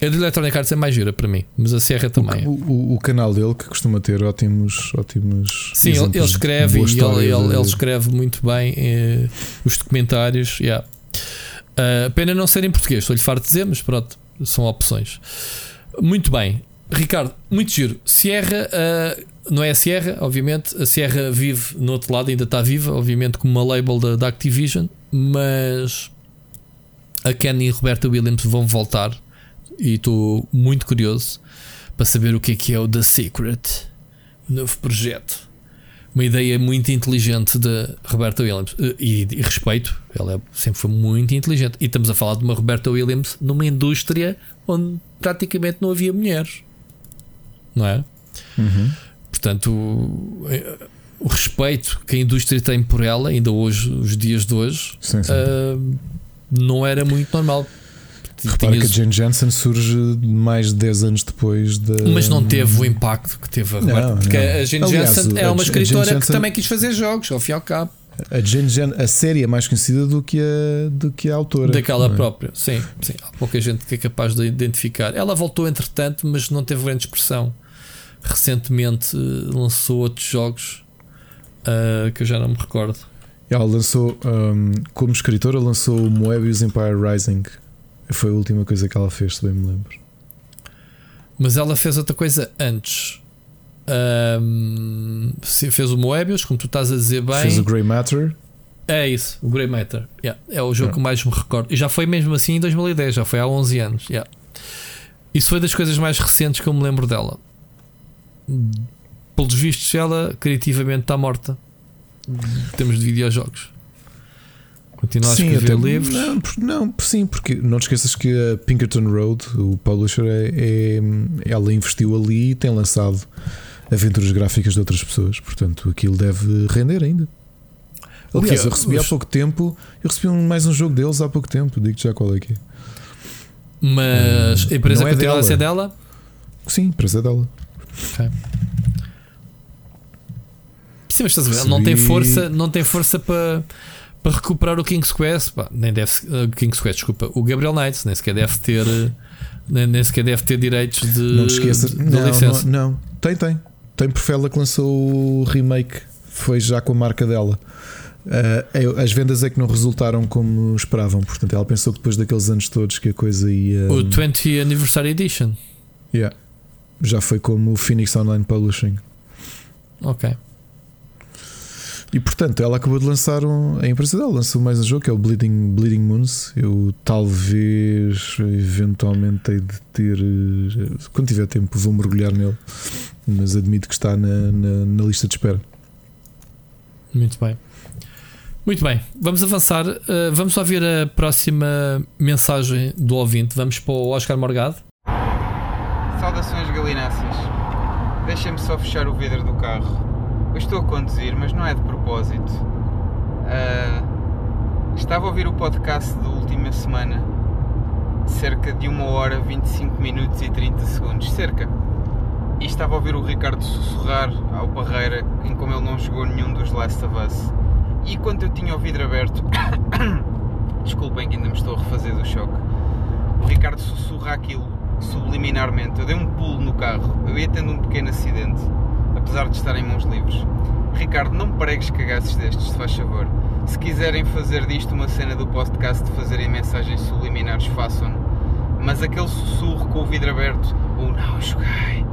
A de Electronic Arts é mais gira para mim, mas a Serra também. O, o, o canal dele que costuma ter ótimos, ótimos. Sim, ele, escreve e ele, ele, ele, escreve muito bem eh, os documentários. Yeah. Uh, pena não ser em português, estou-lhe farto de dizer, mas pronto, são opções. Muito bem, Ricardo, muito giro. Sierra, uh, não é a Sierra, obviamente. A Sierra vive no outro lado, ainda está viva, obviamente, como uma label da, da Activision, mas a Kenny e a Roberta Williams vão voltar e estou muito curioso para saber o que é que é o The Secret, novo projeto. Uma ideia muito inteligente de Roberta Williams eh, e, e, respeito, ela é, sempre foi muito inteligente. E estamos a falar de uma Roberta Williams numa indústria onde praticamente não havia mulheres, não é? Uhum. Portanto, o, eh, o, respeito que a indústria tem por ela, ainda hoje, os dias de hoje, sim, sim. Uh, não era muito normal. Repara tinhas... que a Jane Jensen surge mais de 10 anos depois da. Mas não teve o impacto que teve a Roberta. Não, porque não. a Jane Aliás, Jensen é uma escritora Jensen... que também quis fazer jogos, ao fim e ao cabo. A, Jane Jen, a série é mais conhecida do que a, do que a autora. Daquela é? própria, sim, sim. Há pouca gente que é capaz de identificar. Ela voltou entretanto, mas não teve grande expressão. Recentemente eh, lançou outros jogos uh, que eu já não me recordo. Ela lançou, um, como escritora, lançou o Moebius Empire Rising. Foi a última coisa que ela fez, se bem me lembro. Mas ela fez outra coisa antes. Um, fez o Moebius, como tu estás a dizer bem. Fez o Grey Matter. É isso, o Grey Matter. Yeah, é o jogo yeah. que mais me recordo. E já foi mesmo assim em 2010, já foi há 11 anos. Yeah. Isso foi das coisas mais recentes que eu me lembro dela. Pelos vistos, ela criativamente está morta. Em termos de videojogos. Continua a escrever até, livros? Não, não, sim, porque não te esqueças que a Pinkerton Road, o publisher, é, é, ela investiu ali e tem lançado aventuras gráficas de outras pessoas, portanto aquilo deve render ainda. Aliás, eu recebi há pouco tempo, eu recebi um, mais um jogo deles há pouco tempo, digo já qual é que é. Mas hum, a empresa não é continua dela. a ser dela? Sim, a empresa é dela. Okay. Sim, mas estás a ver, não tem força, não tem força para para recuperar o King's Quest, pá, nem deve uh, King's Quest, desculpa, o Gabriel Knights, nem sequer deve ter nem, nem sequer deve ter direitos de, não te esqueças, de não, licença. Não, não, tem, tem. Tem porque ela que lançou o remake, foi já com a marca dela. Uh, as vendas é que não resultaram como esperavam, portanto, ela pensou que depois daqueles anos todos que a coisa ia. O 20 Anniversary Edition. Yeah. Já foi como o Phoenix Online Publishing. Ok. E portanto, ela acabou de lançar um, a empresa dela lançou mais um jogo que é o Bleeding, Bleeding Moons. Eu talvez eventualmente hei de ter, quando tiver tempo, vou mergulhar nele, mas admito que está na, na, na lista de espera. Muito bem. Muito bem, vamos avançar. Uh, vamos ouvir a próxima mensagem do ouvinte. Vamos para o Oscar Morgado. Saudações galináceas. Deixem-me só fechar o vidro do carro. Eu estou a conduzir, mas não é de propósito. Uh, estava a ouvir o podcast da última semana, cerca de 1 hora, 25 minutos e 30 segundos, cerca. E estava a ouvir o Ricardo sussurrar ao Parreira em como ele não jogou nenhum dos Last of Us. E quando eu tinha o vidro aberto, desculpem que ainda me estou a refazer do choque, o Ricardo sussurra aquilo subliminarmente. Eu dei um pulo no carro, eu ia tendo um pequeno acidente apesar de estar em mãos livres. Ricardo, não pregues cagaços destes, se faz favor. Se quiserem fazer disto uma cena do podcast de fazerem mensagens subliminares, façam-no. Mas aquele sussurro com o vidro aberto, o não joguei,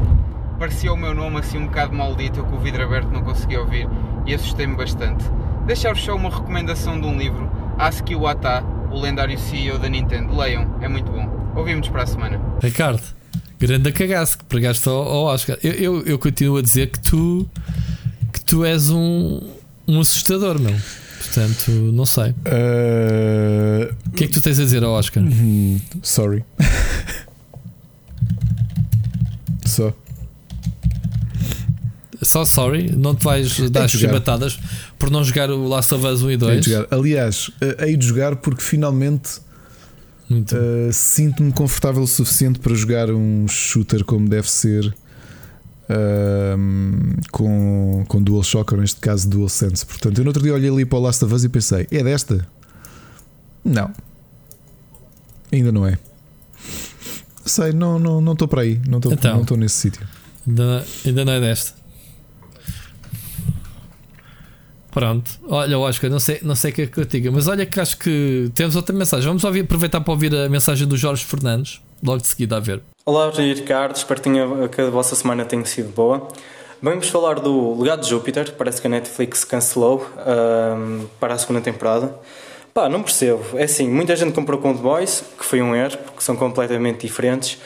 parecia o meu nome assim um bocado maldito, eu com o vidro aberto não conseguia ouvir e assustei-me bastante. Deixar-vos só uma recomendação de um livro, Ask Iwata, o lendário CEO da Nintendo. Leiam, é muito bom. Ouvimos para a semana. Ricardo. Grande cagaço que pregaste ao, ao Oscar. Eu, eu, eu, continuo a dizer que tu, que tu és um, um assustador, meu. Portanto, não sei. Uh... O que é que tu tens a dizer ao Oscar? Hum, sorry. Só. Só sorry, não te vais dar chibatadas por não jogar o Last of Us 1 e 2. Aliás, hei de jogar porque finalmente Uh, Sinto-me confortável o suficiente para jogar um shooter como deve ser uh, com, com DualShock, ou neste caso DualSense. Portanto, eu no outro dia olhei ali para o Last of Us e pensei: é desta? Não, ainda não é. Sei, não estou não, não para aí, não estou então, não nesse sítio. Ainda, ainda não é desta. Pronto, olha, Oscar, não sei, não sei o que é que eu diga, mas olha que acho que temos outra mensagem. Vamos ouvir, aproveitar para ouvir a mensagem do Jorge Fernandes, logo de seguida a ver. Olá, Ricardo, espero que a vossa semana tenha sido boa. Vamos falar do Legado de Júpiter, parece que a Netflix cancelou para a segunda temporada. Pá, não percebo. É assim, muita gente comprou com The Boys, que foi um erro, porque são completamente diferentes.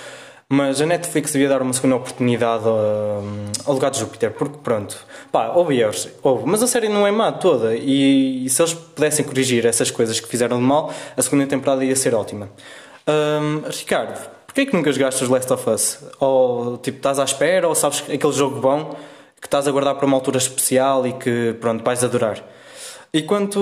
Mas a Netflix devia dar uma segunda oportunidade ao, Legado de Júpiter, porque pronto, pá, houve erros, houve, mas a série não é má toda, e, e, se eles pudessem corrigir essas coisas que fizeram de mal, a segunda temporada ia ser ótima. Um, Ricardo, porquê é que nunca jogaste os Last of Us? Ou tipo, estás à espera, ou sabes aquele jogo bom que estás a guardar para uma altura especial e que pronto, vais adorar? E quanto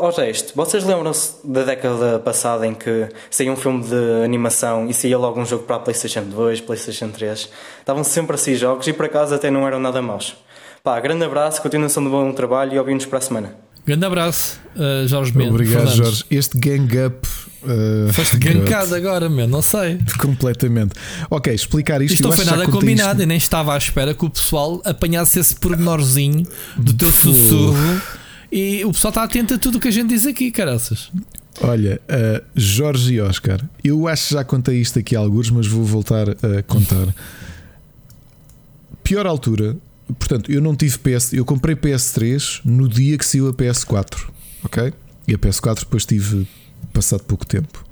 ao resto, vocês lembram-se da década passada em que saía um filme de animação e saía logo um jogo para a PlayStation 2, PlayStation 3? Estavam sempre assim jogos e por acaso até não eram nada maus. Pá, grande abraço, continuação de bom trabalho e ouvimos para a semana. Grande abraço, uh, Jorge Mendes. Obrigado, Fernandes. Jorge. Este gang up. Uh, Foste gankado agora, meu, não sei. Completamente. Ok, explicar isto. Isto não foi nada combinado isto... e nem estava à espera que o pessoal apanhasse esse pormenorzinho do teu sussurro e o pessoal está atento a tudo o que a gente diz aqui, caraças. Olha, uh, Jorge e Oscar, eu acho que já contei isto aqui a alguns, mas vou voltar a contar. Pior altura, portanto, eu não tive PS, eu comprei PS3 no dia que saiu a PS4, ok? E a PS4 depois tive passado pouco tempo,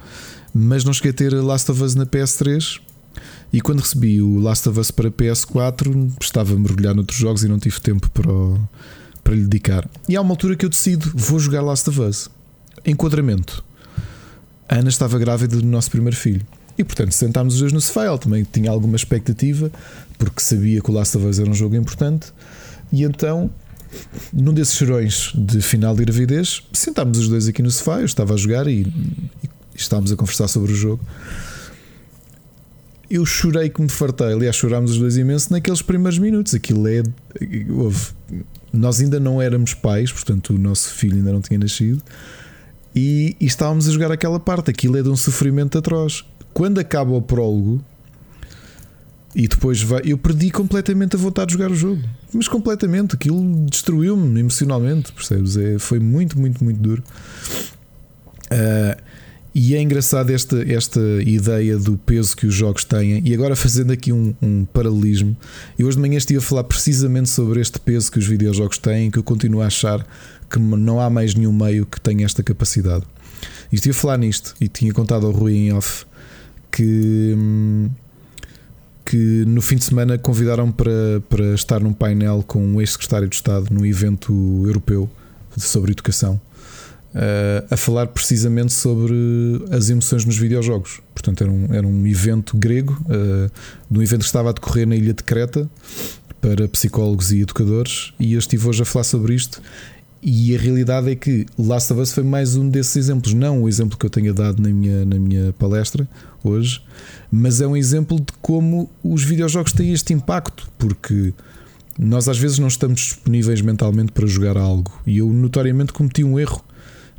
mas não cheguei a ter Last of Us na PS3. E quando recebi o Last of Us para PS4, estava a mergulhar noutros jogos e não tive tempo para o para lhe dedicar. E há uma altura que eu decido, vou jogar Last of Us. Enquadramento. A Ana estava grávida do nosso primeiro filho. E portanto sentámos os dois no sofá. Ela também tinha alguma expectativa, porque sabia que o Last of Us era um jogo importante. E então, num desses chorões de final de gravidez, sentámos os dois aqui no sofá. Eu estava a jogar e, e estávamos a conversar sobre o jogo. Eu chorei que me fartei. Aliás, chorámos os dois imenso naqueles primeiros minutos. Aquilo é. Houve nós ainda não éramos pais, portanto o nosso filho ainda não tinha nascido, e, e estávamos a jogar aquela parte. Aquilo é de um sofrimento atroz. Quando acaba o prólogo, e depois vai, eu perdi completamente a vontade de jogar o jogo, mas completamente. Aquilo destruiu-me emocionalmente, percebes? É, foi muito, muito, muito duro. Uh, e é engraçado esta, esta ideia do peso que os jogos têm. E agora, fazendo aqui um, um, paralelismo, eu hoje de manhã estive a falar precisamente sobre este peso que os videojogos têm, que eu continuo a achar que não há mais nenhum meio que tenha esta capacidade. E estive a falar nisto e tinha contado ao Rui em off que. Hum, que no fim de semana convidaram para, para estar num painel com um ex-secretário de Estado num evento europeu sobre educação uh, a falar precisamente sobre as emoções nos videojogos. Portanto, era um, era um evento grego, uh, de um evento que estava a decorrer na ilha de Creta para psicólogos e educadores, e eu estive hoje a falar sobre isto. E a realidade é que Last of Us foi mais um desses exemplos, não o exemplo que eu tenha dado na minha, na minha palestra hoje, mas é um exemplo de como os videojogos têm este impacto, porque nós às vezes não estamos disponíveis mentalmente para jogar algo. E eu notoriamente cometi um erro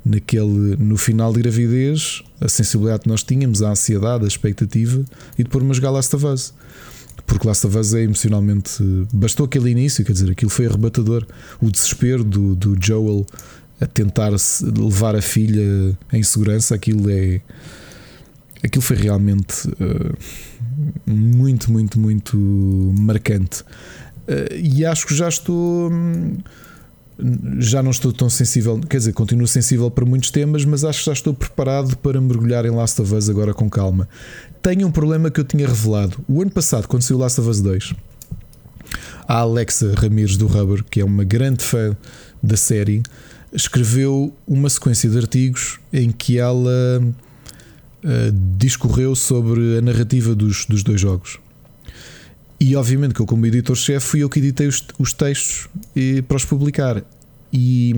naquele no final de gravidez, a sensibilidade que nós tínhamos, a ansiedade, a expectativa, e de pôr-me a jogar Last of Us porque Last of Us é emocionalmente. Bastou aquele início, quer dizer, aquilo foi arrebatador. O desespero do, do Joel a tentar levar a filha em segurança, aquilo é. Aquilo foi realmente uh, muito, muito, muito marcante. Uh, e acho que já estou. Hum, já não estou tão sensível, quer dizer, continuo sensível para muitos temas, mas acho que já estou preparado para mergulhar em Last of Us agora com calma. Tenho um problema que eu tinha revelado. O ano passado, quando saiu Last of Us 2, a Alexa Ramires do Rubber, que é uma grande fã da série, escreveu uma sequência de artigos em que ela uh, discorreu sobre a narrativa dos, dos dois jogos. E obviamente que eu, como editor-chefe, fui eu que editei os, os textos e, para os publicar. E,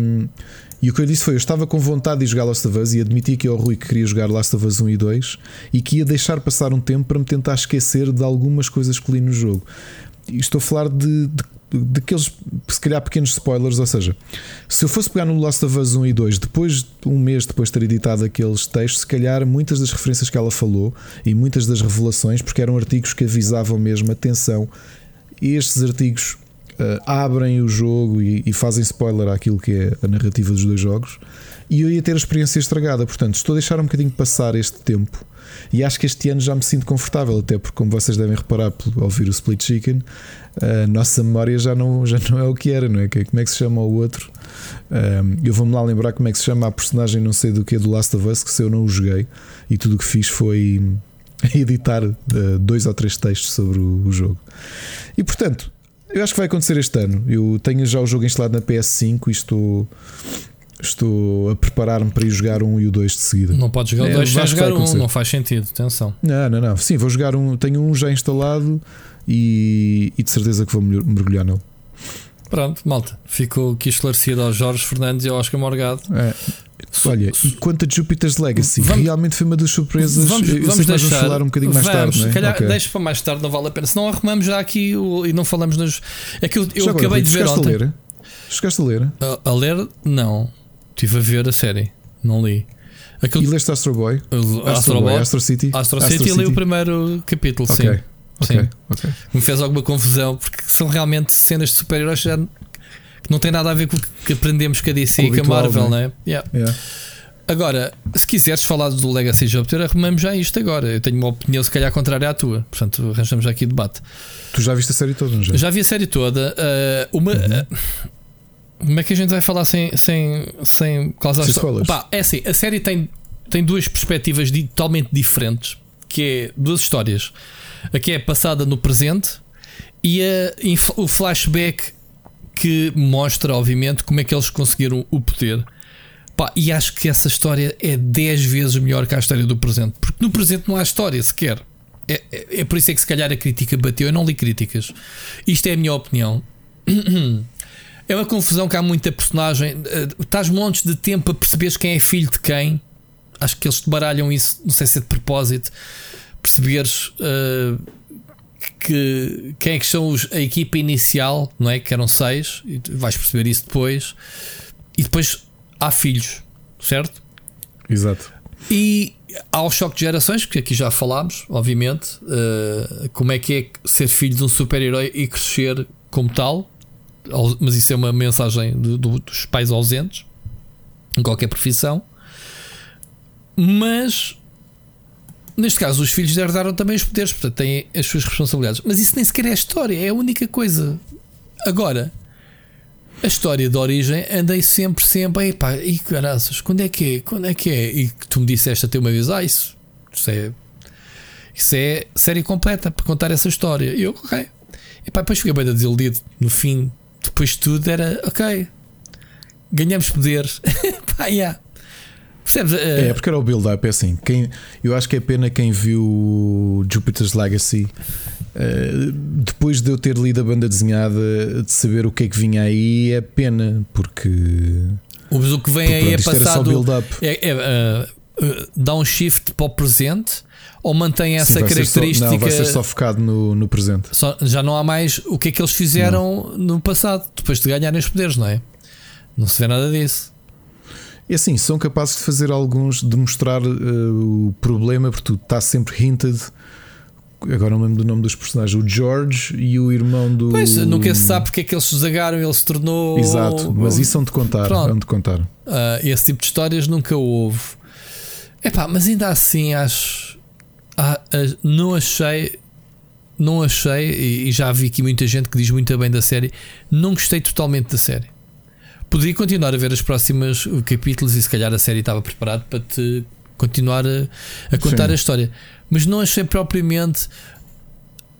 e, o que eu disse foi: eu estava com vontade de jogar Last of Us e admiti que ao Rui que queria jogar Last of Us 1 e 2 e que ia deixar passar um tempo para me tentar esquecer de algumas coisas que li no jogo. Estou a falar de, de daqueles, se calhar, pequenos spoilers. Ou seja, se eu fosse pegar no Last of Us 1 e 2, depois de um mês depois de ter editado aqueles textos, se calhar muitas das referências que ela falou e muitas das revelações, porque eram artigos que avisavam mesmo, atenção, estes artigos uh, abrem o jogo e, e, fazem spoiler àquilo que é a narrativa dos dois jogos, e eu ia ter a experiência estragada. Portanto, estou a deixar um bocadinho passar este tempo e acho que este ano já me sinto confortável, até porque, como vocês devem reparar ao ouvir o Split Chicken, a nossa memória já não, já não é o que era, não é? Como é que se chama o outro? Eu vou-me lá lembrar como é que se chama a personagem, não sei do que, do Last of Us, que se eu não o joguei e tudo o que fiz foi editar eh, dois ou três textos sobre o jogo. E portanto, eu acho que vai acontecer este ano. Eu tenho já o jogo instalado na PS5 e estou Estou a preparar-me para ir jogar um e o dois de seguida. Não podes jogar o 2 é, sem jogar um, não faz sentido, atenção. Não, não, não. Sim, vou jogar um. Tenho um já instalado e, e de certeza que vou mergulhar nele. Pronto, malta. Ficou aqui esclarecido ao Jorge Fernandes e ao Oscar Morgado. É. Olha, quanto a Jupiter's Legacy, vamos, realmente foi uma das surpresas. Vamos, eu vamos deixar, vamos falar um bocadinho mais vamos, tarde. É? calhar okay. deixa para mais tarde, não vale a pena. Se não arrumamos já aqui o, e não falamos nos. É que eu, eu acabei agora, de ver ontem. A ler? Chegaste a ler? A, a ler, não. Estive a ver a série, não li. Aquilo... E leste Astro Boy? Astro, Astro Boy, Astro City? Astro, Astro City, City. li o primeiro capítulo, okay. sim. Okay. sim. Okay. Me fez alguma confusão porque são realmente cenas de super-heróis que não tem nada a ver com o que aprendemos com a DC e com a Marvel, né? Yeah. Yeah. Agora, se quiseres falar do Legacy Jupiter, arrumamos já isto agora. Eu tenho uma opinião, se calhar, contrária à tua. Portanto, arranjamos já aqui debate. Tu já viste a série toda, não já? Já vi a série toda. Uh, uma, uhum. uh, como é que a gente vai falar sem, sem, sem causar spoilers? Pá, é assim, a série tem, tem duas perspectivas de, totalmente diferentes, que é duas histórias. A que é passada no presente e a, o flashback que mostra, obviamente, como é que eles conseguiram o poder. Pá, e acho que essa história é 10 vezes melhor que a história do presente, porque no presente não há história sequer. É, é, é por isso é que se calhar a crítica bateu. Eu não li críticas. Isto é a minha opinião. É uma confusão que há muita personagem. Eh, estás montes de tempo a perceberes quem é filho de quem. Acho que eles te baralham isso, não sei se é de propósito. Perceberes uh, que quem é que são os, a equipa inicial, não é? Que eram seis, e vais perceber isso depois. E depois há filhos, certo? Exato. E há o choque de gerações, que aqui já falámos, obviamente. Uh, como é que é ser filho de um super-herói e crescer como tal. Mas isso é uma mensagem do, do, dos pais ausentes em qualquer profissão. Mas neste caso, os filhos herdaram também os poderes, portanto têm as suas responsabilidades. Mas isso nem sequer é história, é a única coisa. Agora, a história de origem andei sempre, sempre, epá, e caraças, quando é que é? Quando é que é? E tu me disseste até uma vez, ah, isso, isso é. Isso é série completa para contar essa história. E eu, ok. E pá, depois fiquei bem desiludido. No fim, depois de tudo, era ok. Ganhamos poderes. pá, yeah. Percebes? Uh... É, porque era o build-up, é assim. Quem, eu acho que é pena quem viu Jupiter's Legacy. Uh, depois de eu ter lido a banda desenhada, de saber o que é que vinha aí, é pena, porque. Mas o que vem aí é passado. É, é, uh, dá um shift para o presente ou mantém essa Sim, característica? Só, não, vai ser só focado no, no presente. Só, já não há mais o que é que eles fizeram não. no passado, depois de ganharem os poderes, não é? Não se vê nada disso. E assim, são capazes de fazer alguns, de mostrar uh, o problema, porque tu está sempre hinted. Agora não lembro do nome dos personagens, o George e o irmão do. Pois, nunca se sabe porque é que eles se zagaram, ele se tornou. Exato, mas isso são de contar. São de contar. Uh, esse tipo de histórias nunca houve. Epá, mas ainda assim acho. Ah, ah, não achei. Não achei, e, já vi aqui muita gente que diz muito bem da série. Não gostei totalmente da série. Podia continuar a ver os próximos capítulos e se calhar a série estava preparada para te continuar a, a contar Sim. a história. Mas não achei propriamente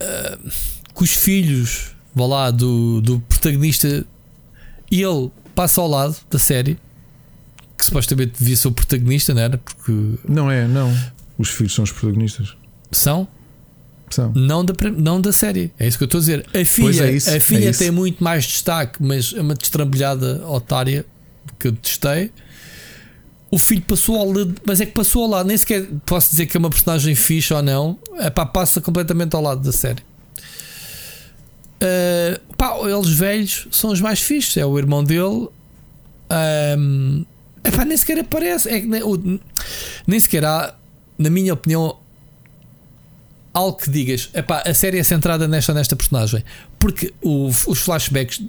uh, que os filhos vá lá, do, do protagonista e ele passa ao lado da série que supostamente devia ser o protagonista, não era? Porque não é, não. Os filhos são os protagonistas. São? Não da, não da série. É isso que eu estou a dizer. A filha, é isso, a filha é tem muito mais destaque, mas é uma destrambulhada otária que eu testei. O filho passou ao lado, mas é que passou ao lado. Nem sequer posso dizer que é uma personagem fixe ou não. É pá, passa completamente ao lado da série. Uh, pá, eles velhos são os mais fixes. É o irmão dele. Um, pá, nem sequer aparece. É, nem, o, nem sequer há, na minha opinião, algo que digas, epá, a série é centrada nesta nesta personagem, porque o, os flashbacks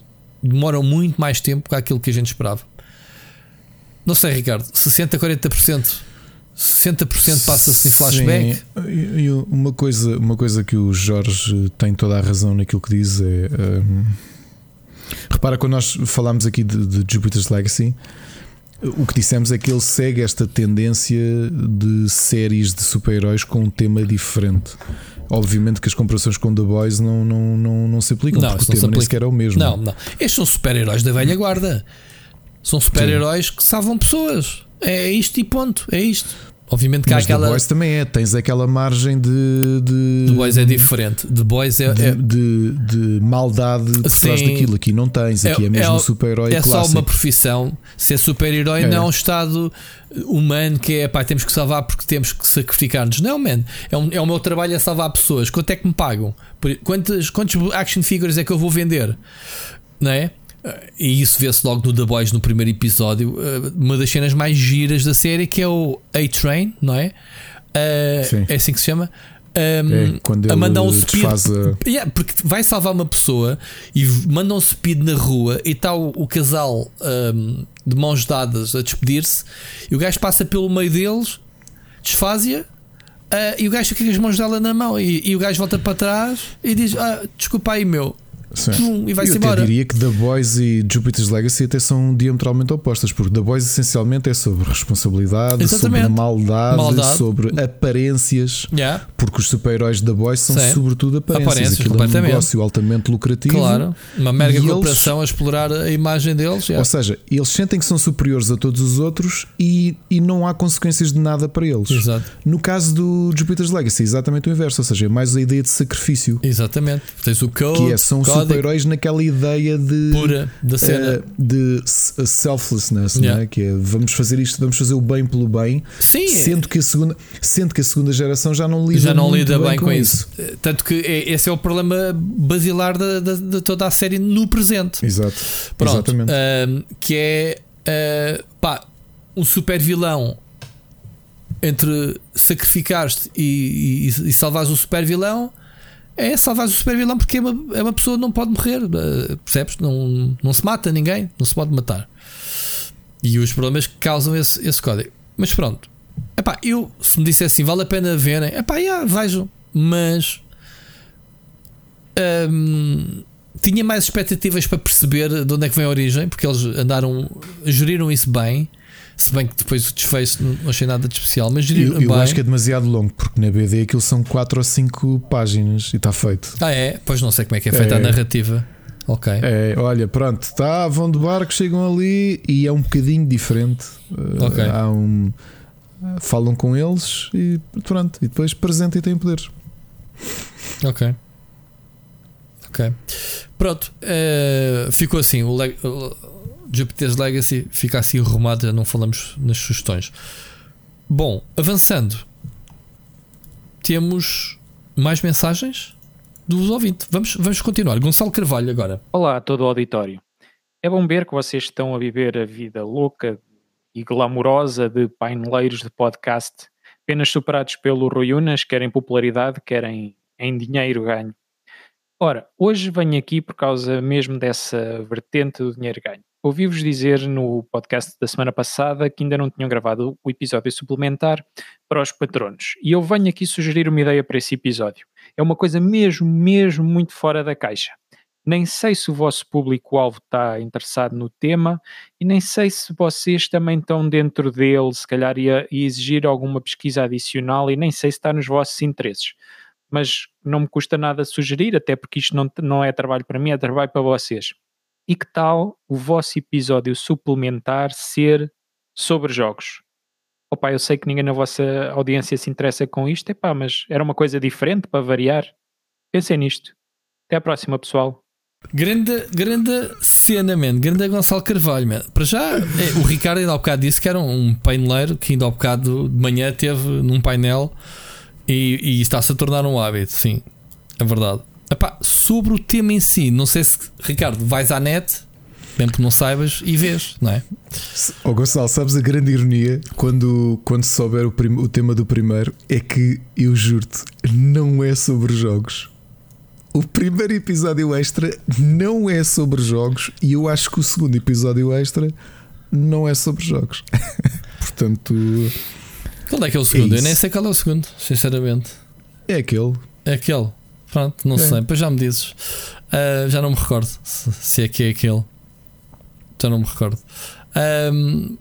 demoram muito mais tempo que aquilo que a gente esperava. Não sei, Ricardo, 60, 40%. 60% passa-se em flashback. Sim. E uma coisa, uma coisa que o Jorge tem toda a razão naquilo que diz é. Um, repara, quando nós falámos aqui de, de Jupiter's Legacy, o que dissemos é que ele segue esta tendência de séries de super-heróis com um tema diferente. Obviamente que as comparações com The Boys não, não, não, não se aplicam, não, porque o tema nem sequer é o mesmo. Não, não. Estes são super-heróis da velha guarda. São super-heróis que salvam pessoas. É isto e ponto. É isto. Obviamente que Mas há aquela. The Boys também é, tens aquela margem de. de The Boys é diferente. The Boys é. De, é... de, de maldade por trás daquilo. Aqui não tens, aqui é, é mesmo é, super-herói É clássico. só uma profissão. Ser super-herói é. não é um estado humano que é pá, temos que salvar porque temos que sacrificar-nos. Não, man. É, um, é o meu trabalho é salvar pessoas. Quanto é que me pagam? Quantos, quantos action figures é que eu vou vender? Não é? E isso vê-se logo no The Boys no primeiro episódio. Eh, uma das cenas mais giras da série que é o A-Train, não é? Uh, é assim que se chama. Um, é, quando a mandar um speed. A... Yeah, porque vai salvar uma pessoa e manda um speed na rua e está o, o casal um, de mãos dadas a despedir-se e o gajo passa pelo meio deles, desfazia. Uh, e o gajo fica com as mãos dela na mão e, e o gajo volta para trás e diz: ah, Desculpa aí, meu, Tum, e vai-se embora. Eu diria que The Boys e Jupiter's Legacy até são diametralmente opostas, porque The Boys essencialmente é sobre responsabilidade, Exatamente. sobre maldade, maldade, sobre aparências, yeah. porque os super-heróis The Boys são Sim. sobretudo aparências. aparências Aquilo é um negócio altamente lucrativo. Claro, uma mega corporação eles, a explorar a imagem deles. Yeah. Ou seja, eles sentem que são superiores a todos os outros e, e não há consequências de nada para eles. Exato. No caso do Jupiter's Legacy, é exatamente o inverso, ou seja, é mais a ideia de sacrifício. Exatamente. Tens o code, que é, são super-heróis naquela ideia de pura da cena. eh, de selflessness, não Yeah. é? que é vamos fazer isto, vamos fazer o bem pelo bem, Sim, sendo que a segunda, sendo que a segunda geração já não lida já não lida bem, com isso. Eh, Tanto que é- esse é o problema basilar da- da- de toda a série no presente. Exato, Pronto, exatamente. ahm, que é ah, pá, um super vilão entre sacrificar-te e, e, e salvares o super vilão é salvares o super vilão porque é uma, é uma pessoa que não pode morrer, ah, percebes? Não, não se mata ninguém, não se pode matar. E os problemas que causam esse, esse código. Mas pronto, epá, eu se me dissesse assim, vale a pena verem, epá, yeah, vejam, mas hum, tinha mais expectativas para perceber de onde é que vem a origem, porque eles andaram, geriram isso bem. Se bem que depois o desfecho não achei nada de especial, mas Eu, eu acho que é demasiado longo, porque na BD aquilo são 4 ou 5 páginas e está feito. Ah, é? Pois não sei como é que é feita É. a narrativa. Ok. É, olha, pronto, tá, vão de barco, chegam ali e é um bocadinho diferente. Uh, Ok. Há um. Falam com eles e pronto, e depois presente e têm poderes. Ok. Ok. Pronto. eh, ficou assim. O, Jupiter's Legacy fica assim arrumado. Já não falamos nas sugestões. Bom, avançando. Temos mais mensagens dos ouvintes. Vamos, vamos continuar. Gonçalo Carvalho agora. Olá a todo o auditório. É bom ver que vocês estão a viver a vida louca e glamourosa de paineleiros de podcast, apenas superados pelo Rui Unas, querem popularidade, querem em dinheiro ganho. Ora, hoje venho aqui por causa mesmo dessa vertente do dinheiro ganho. Ouvi-vos dizer no podcast da semana passada que ainda não tinham gravado o episódio suplementar para os patronos. E eu venho aqui sugerir uma ideia para esse episódio. É uma coisa mesmo, mesmo muito fora da caixa. Nem sei se o vosso público-alvo está interessado no tema e nem sei se vocês também estão dentro dele, se calhar ia, exigir alguma pesquisa adicional e nem sei se está nos vossos interesses. Mas não me custa nada sugerir, até porque isto não, não é trabalho para mim, é trabalho para vocês. E que tal o vosso episódio suplementar ser sobre jogos? Opa, eu sei que ninguém na vossa audiência se interessa com isto, epá, mas era uma coisa diferente para variar. Pensem nisto. Até à próxima, pessoal. Grande, grande cena, man. Grande Gonçalo Carvalho, man. Para já, é, o Ricardo ainda há bocado disse que era um paineleiro que ainda há bocado de manhã teve num painel e, e está-se a tornar um hábito, sim. É verdade. Epá, sobre o tema em si, não sei se, Ricardo, vais à net, mesmo que não saibas, e vês, não é? Ó Gonçalo, sabes a grande ironia quando, quando souber o, prim- o tema do primeiro é que eu juro-te, não é sobre jogos. O primeiro episódio extra não é sobre jogos e eu acho que o segundo episódio extra não é sobre jogos. Portanto, Qual é que é o segundo? eu isso. nem sei qual é o segundo, sinceramente. é aquele. É aquele. Pronto, não É. sei. Depois já me dizes. Ah, já não me recordo se, se é que é aquele. Já não me recordo. Ahm,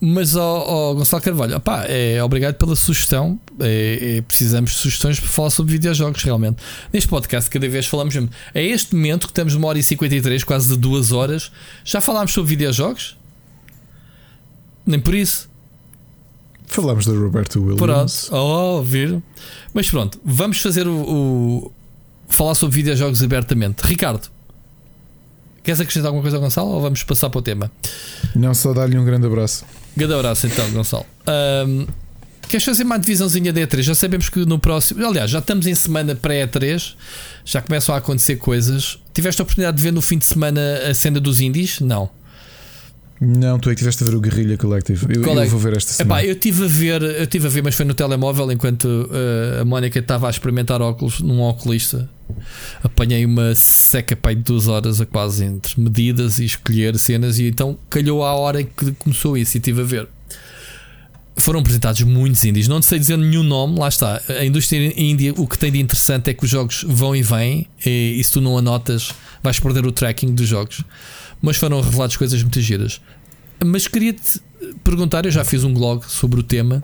mas, ó ó, Gonçalo Carvalho, opá, é, obrigado pela sugestão. É, é, precisamos de sugestões para falar sobre videojogos, realmente. Neste podcast, cada vez falamos mesmo. É este momento que estamos uma hora e 53, quase de duas horas. Já falámos sobre videojogos? Nem por isso. Falámos do Roberto Williams. Pronto, oh, viram? Mas pronto, vamos fazer o, o- falar sobre videojogos abertamente. Ricardo, queres acrescentar alguma coisa ao Gonçalo ou vamos passar para o tema? Não só dar-lhe um grande abraço. Grande abraço então, Gonçalo. Ahm, queres fazer uma divisãozinha da E3? Já sabemos que no próximo. Aliás, já estamos em semana pré-E3, já começam a acontecer coisas. Tiveste a oportunidade de ver no fim de semana a cena dos indies? Não. Não, tu é que estiveste a ver o Guerrilla Collective. Eu, Qual eu é? vou ver esta semana. Epá, eu estive a ver, eu tive a ver, mas foi no telemóvel enquanto uh, a Mónica estava a experimentar óculos num oculista. Apanhei uma seca pai de duas horas a quase entre medidas e escolher cenas, e então calhou à hora que começou isso e estive a ver. Foram apresentados muitos indies, não sei dizer nenhum nome, lá está. A indústria índia, o que tem de interessante é que os jogos vão e vêm, e, e se tu não anotas, vais perder o tracking dos jogos. Mas foram reveladas coisas muito giras. Mas queria-te perguntar, eu já fiz um blog sobre o tema.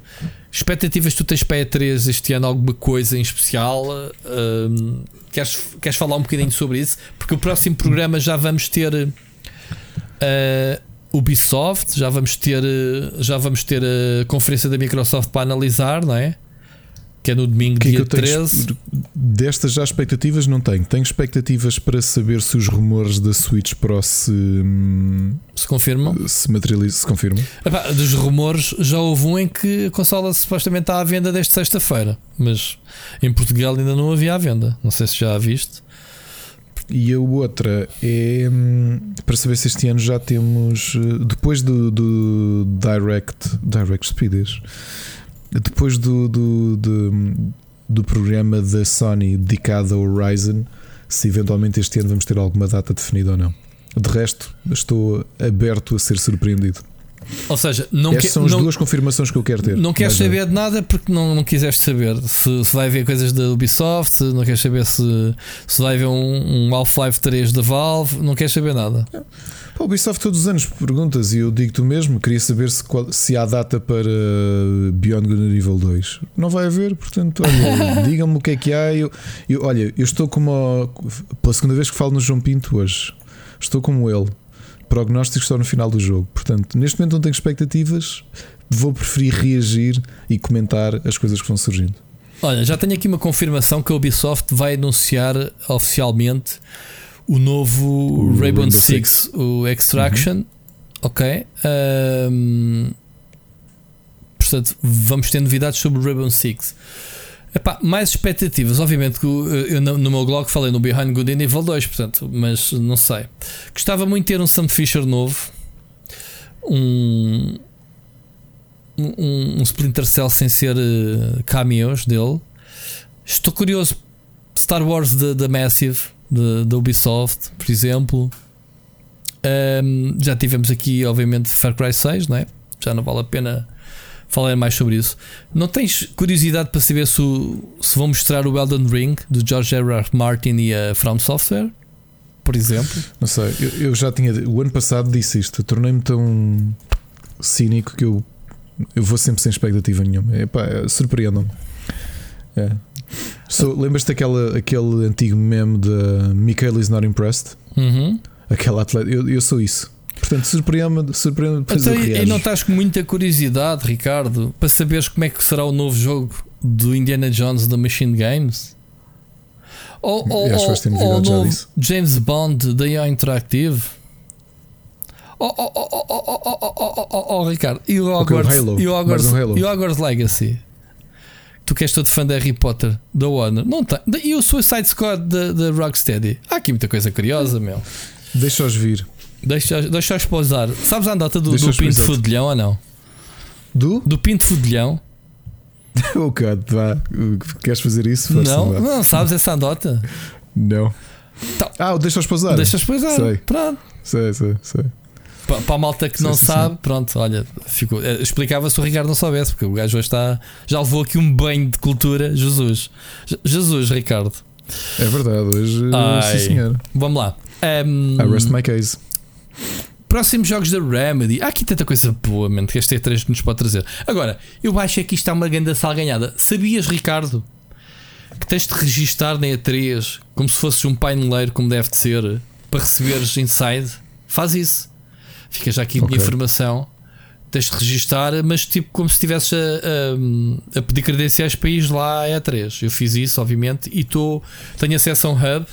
Expectativas tu tens para a E3 este ano, alguma coisa em especial? Queres, queres falar um bocadinho sobre isso? Porque o próximo programa já vamos ter ah, Ubisoft, já vamos ter, já vamos ter a conferência da Microsoft para analisar, não é? Que é no domingo, que é que dia tenho 13. Destas já expectativas não tenho. Tenho expectativas para saber se os rumores da Switch Pro se, hum, Se confirmam. se materializam, se confirmam. Epá, dos rumores, já houve um em que a consola supostamente está à venda desde sexta-feira, mas em Portugal ainda não havia à venda. Não sei se já a viste. E a outra é hum, para saber se este ano já temos, eh, depois do, do Direct, Direct Speeders, depois do, do, do, do programa da Sony dedicado ao Horizon, se eventualmente este ano vamos ter alguma data definida ou não. De resto, estou aberto a ser surpreendido. Ou seja, não, Estas que, são as não, duas confirmações que eu quero ter. não queres nada. saber de nada porque não, não quiseste saber se, se vai haver coisas da Ubisoft, se não queres saber se, se vai haver um, um Half-Life 3 da Valve, não queres saber nada. Pá, o Ubisoft todos os anos perguntas e eu digo-te o mesmo. Queria saber se, qual- se há data para Beyond Good and Evil 2. Não vai haver, portanto, olha, digam-me o que é que há. Eu, eu- olha, eu estou como pela segunda vez que falo no João Pinto hoje. Estou como ele. Prognósticos só no final do jogo. Portanto, neste momento não tenho expectativas. Vou preferir reagir e comentar as coisas que vão surgindo. Olha, já tenho aqui uma confirmação que a Ubisoft vai anunciar oficialmente o novo O Rainbow Rainbow Six, Six. o Extraction. Ok. Ahm, portanto, vamos ter novidades sobre o Rainbow Six. Epá, mais expectativas, obviamente que eu no meu blog falei no Behind Good and Evil 2, portanto, mas não sei. Gostava muito de ter um Sam Fisher novo, um, um, um Splinter Cell sem ser eh, cameos dele. Estou curioso. Star Wars da Massive, da Ubisoft, por exemplo. Ahm, já tivemos aqui, obviamente, Far Cry 6, não é? Já não vale a pena falar mais sobre isso. Não tens curiosidade para saber se, o- se vão mostrar o Elden Ring do George R. R. Martin e a From Software, por exemplo? Não sei, eu, eu já tinha. O ano passado disse isto. Tornei-me tão cínico que eu, eu vou sempre sem expectativa nenhuma. Epá, surpreendam-me. É. So, Lembras-te daquela, aquele antigo meme da Michael is not impressed? Uhum. Aquela atleta. Eu, eu sou isso. Portanto, surpreende-me surpreende Então, e não estás com muita curiosidade, Ricardo, para saberes como é que será o novo jogo do Indiana Jones da Machine Games? Ou, ou, ou, ou. James Bond da IO Interactive? Oh, oh, oh, oh, oh, oh, oh, oh, oh, Ricardo, e o Hogwarts, Halo. e o Hogwarts, um Halo. e o Hogwarts Legacy? Tu que és todo fã de Harry Potter da Warner, não tem. E o Suicide Squad da, Rocksteady? Há aqui muita coisa curiosa, meu. Deixa-os vir. Deixa, deixa esposar. Sabes a andota do, do Pinto. Fudelhão ou não? Do? Do Pinto Fudelhão? Oh, God, vá. Queres fazer isso? Não, vá. não sabes essa andota? Não. Tá. Ah, deixa-os pousar. Deixa esposar. Sei. Pronto. Sei, sei, sei. Pa- Para a malta que Sim, não sim, sabe, pronto, olha, ficou. eh, Explicava se o Ricardo não soubesse, porque o gajo hoje está. Já levou aqui um banho de cultura. Jesus. Je- Jesus, Ricardo. É verdade, hoje. Ai. Sim, senhor. Vamos lá. Ahm, I rest my case. Próximos jogos da Remedy. Há aqui tanta coisa boa, que este E3 nos pode trazer. Agora, eu acho é que isto está uma grande salganhada. Sabias, Ricardo, que tens de registar na E3 como se fosses um paineleiro, como deve de ser, para receberes inside? Faz isso. Fica já aqui a Ok. minha informação. Tens de registar, mas tipo como se estivesses a, a- a pedir credenciais para ir lá à E3. Eu fiz isso, obviamente, e tô, tenho acesso a um hub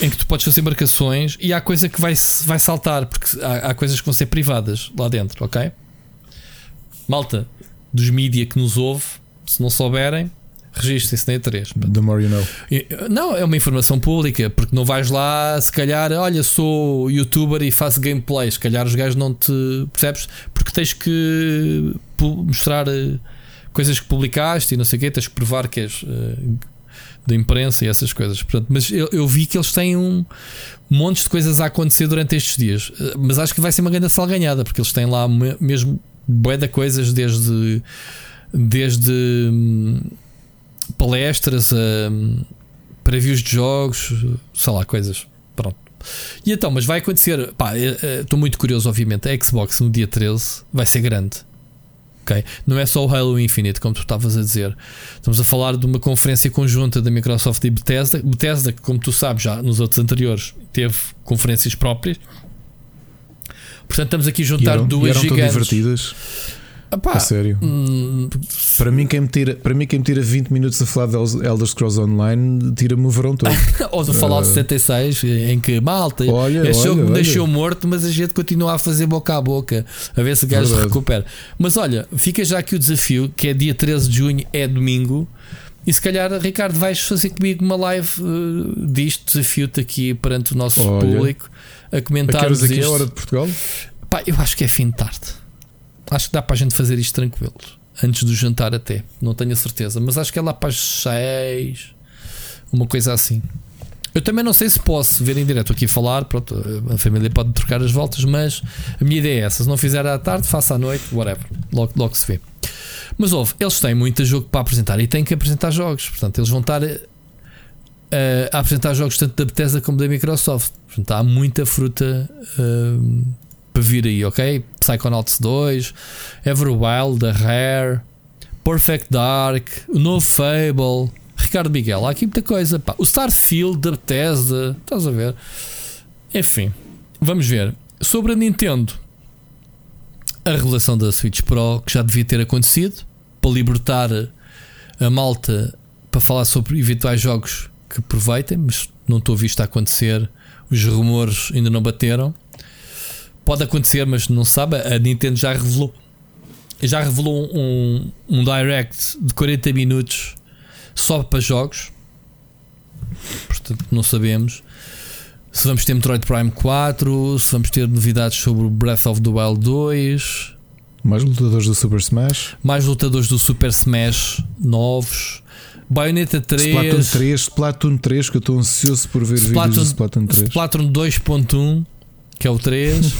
em que tu podes fazer marcações e há coisa que vai, vai saltar, porque há, há coisas que vão ser privadas lá dentro, ok? Malta dos mídia que nos ouve, se não souberem, registrem-se na E3. The more you know. Não, é uma informação pública, porque não vais lá, se calhar, olha, sou youtuber e faço gameplay. Se calhar os gajos não te percebes, porque tens que mostrar eh, coisas que publicaste e não sei o quê, tens que provar que és eh, da imprensa e essas coisas. Portanto, mas eu, eu vi que eles têm um monte de coisas a acontecer durante estes dias, Eh, mas acho que vai ser uma grande salganhada, porque eles têm lá me- mesmo bué de coisas desde. Desde hum, palestras, hum, previews de jogos, sei lá, coisas. Pronto. E então, mas vai acontecer. Pá, eh, eh, estou muito curioso, obviamente. A Xbox no dia 13 vai ser grande. Ok? Não é só o Halo Infinite, como tu estavas a dizer. Estamos a falar de uma conferência conjunta da Microsoft e Bethesda. Bethesda, que, como tu sabes, já nos outros anteriores teve conferências próprias. Portanto, estamos aqui a juntar eram, duas eram tão gigantes. divertidas. Epá, A sério. hum, Para mim, quem me tira, para mim, quem me tira 20 minutos a falar de El- Elder Scrolls Online, tira-me o verão todo. ou do Fallout 76, em que malta, Olha, jogo me deixou morto, mas a gente continua a fazer boca a boca a ver se o gajo recupera. Mas olha, fica já aqui o desafio que é dia 13 de junho, é domingo. E se calhar, Ricardo, vais fazer comigo uma live uh, disto, desafio-te aqui perante o nosso Olha. público a A que comentar horas aqui é a isto. hora de Portugal? Pá, eu acho que é fim de tarde. Acho que dá para a gente fazer isto tranquilo. Antes do jantar até. Não tenho a certeza. Mas acho que é lá para as 6. Uma coisa assim. Eu também não sei se posso ver em direto aqui falar. Pronto, a família pode trocar as voltas, mas a minha ideia é essa. Se não fizer à tarde, faça à noite, whatever. Logo, logo se vê. Mas houve, eles têm muito jogo para apresentar e têm que apresentar jogos. Portanto, eles vão estar a, a apresentar jogos tanto da Bethesda como da Microsoft. Portanto, há muita fruta hum, para vir aí, ok? Psychonauts 2, Everwild, da Rare, Perfect Dark, o novo Fable, Ricardo Miguel, há aqui muita coisa. Pá. O Starfield da Bethesda, estás a ver? Enfim, vamos ver. Sobre a Nintendo, a revelação da Switch Pro, que já devia ter acontecido, para libertar a malta para falar sobre eventuais jogos que aproveitem, mas não estou a visto a acontecer. Os rumores ainda não bateram. Pode acontecer, mas não se sabe. A Nintendo já revelou já revelou um, um direct de 40 minutos só para jogos. Portanto, não sabemos se vamos ter Metroid Prime 4, se vamos ter novidades sobre Breath of the Wild 2, Mais lutadores do Super Smash. mais lutadores do Super Smash novos, Bayonetta 3, Splatoon 3, Splatoon 3, que eu estou ansioso por ver vídeos do Splatoon 3. Splatoon 2.1, que é o 3.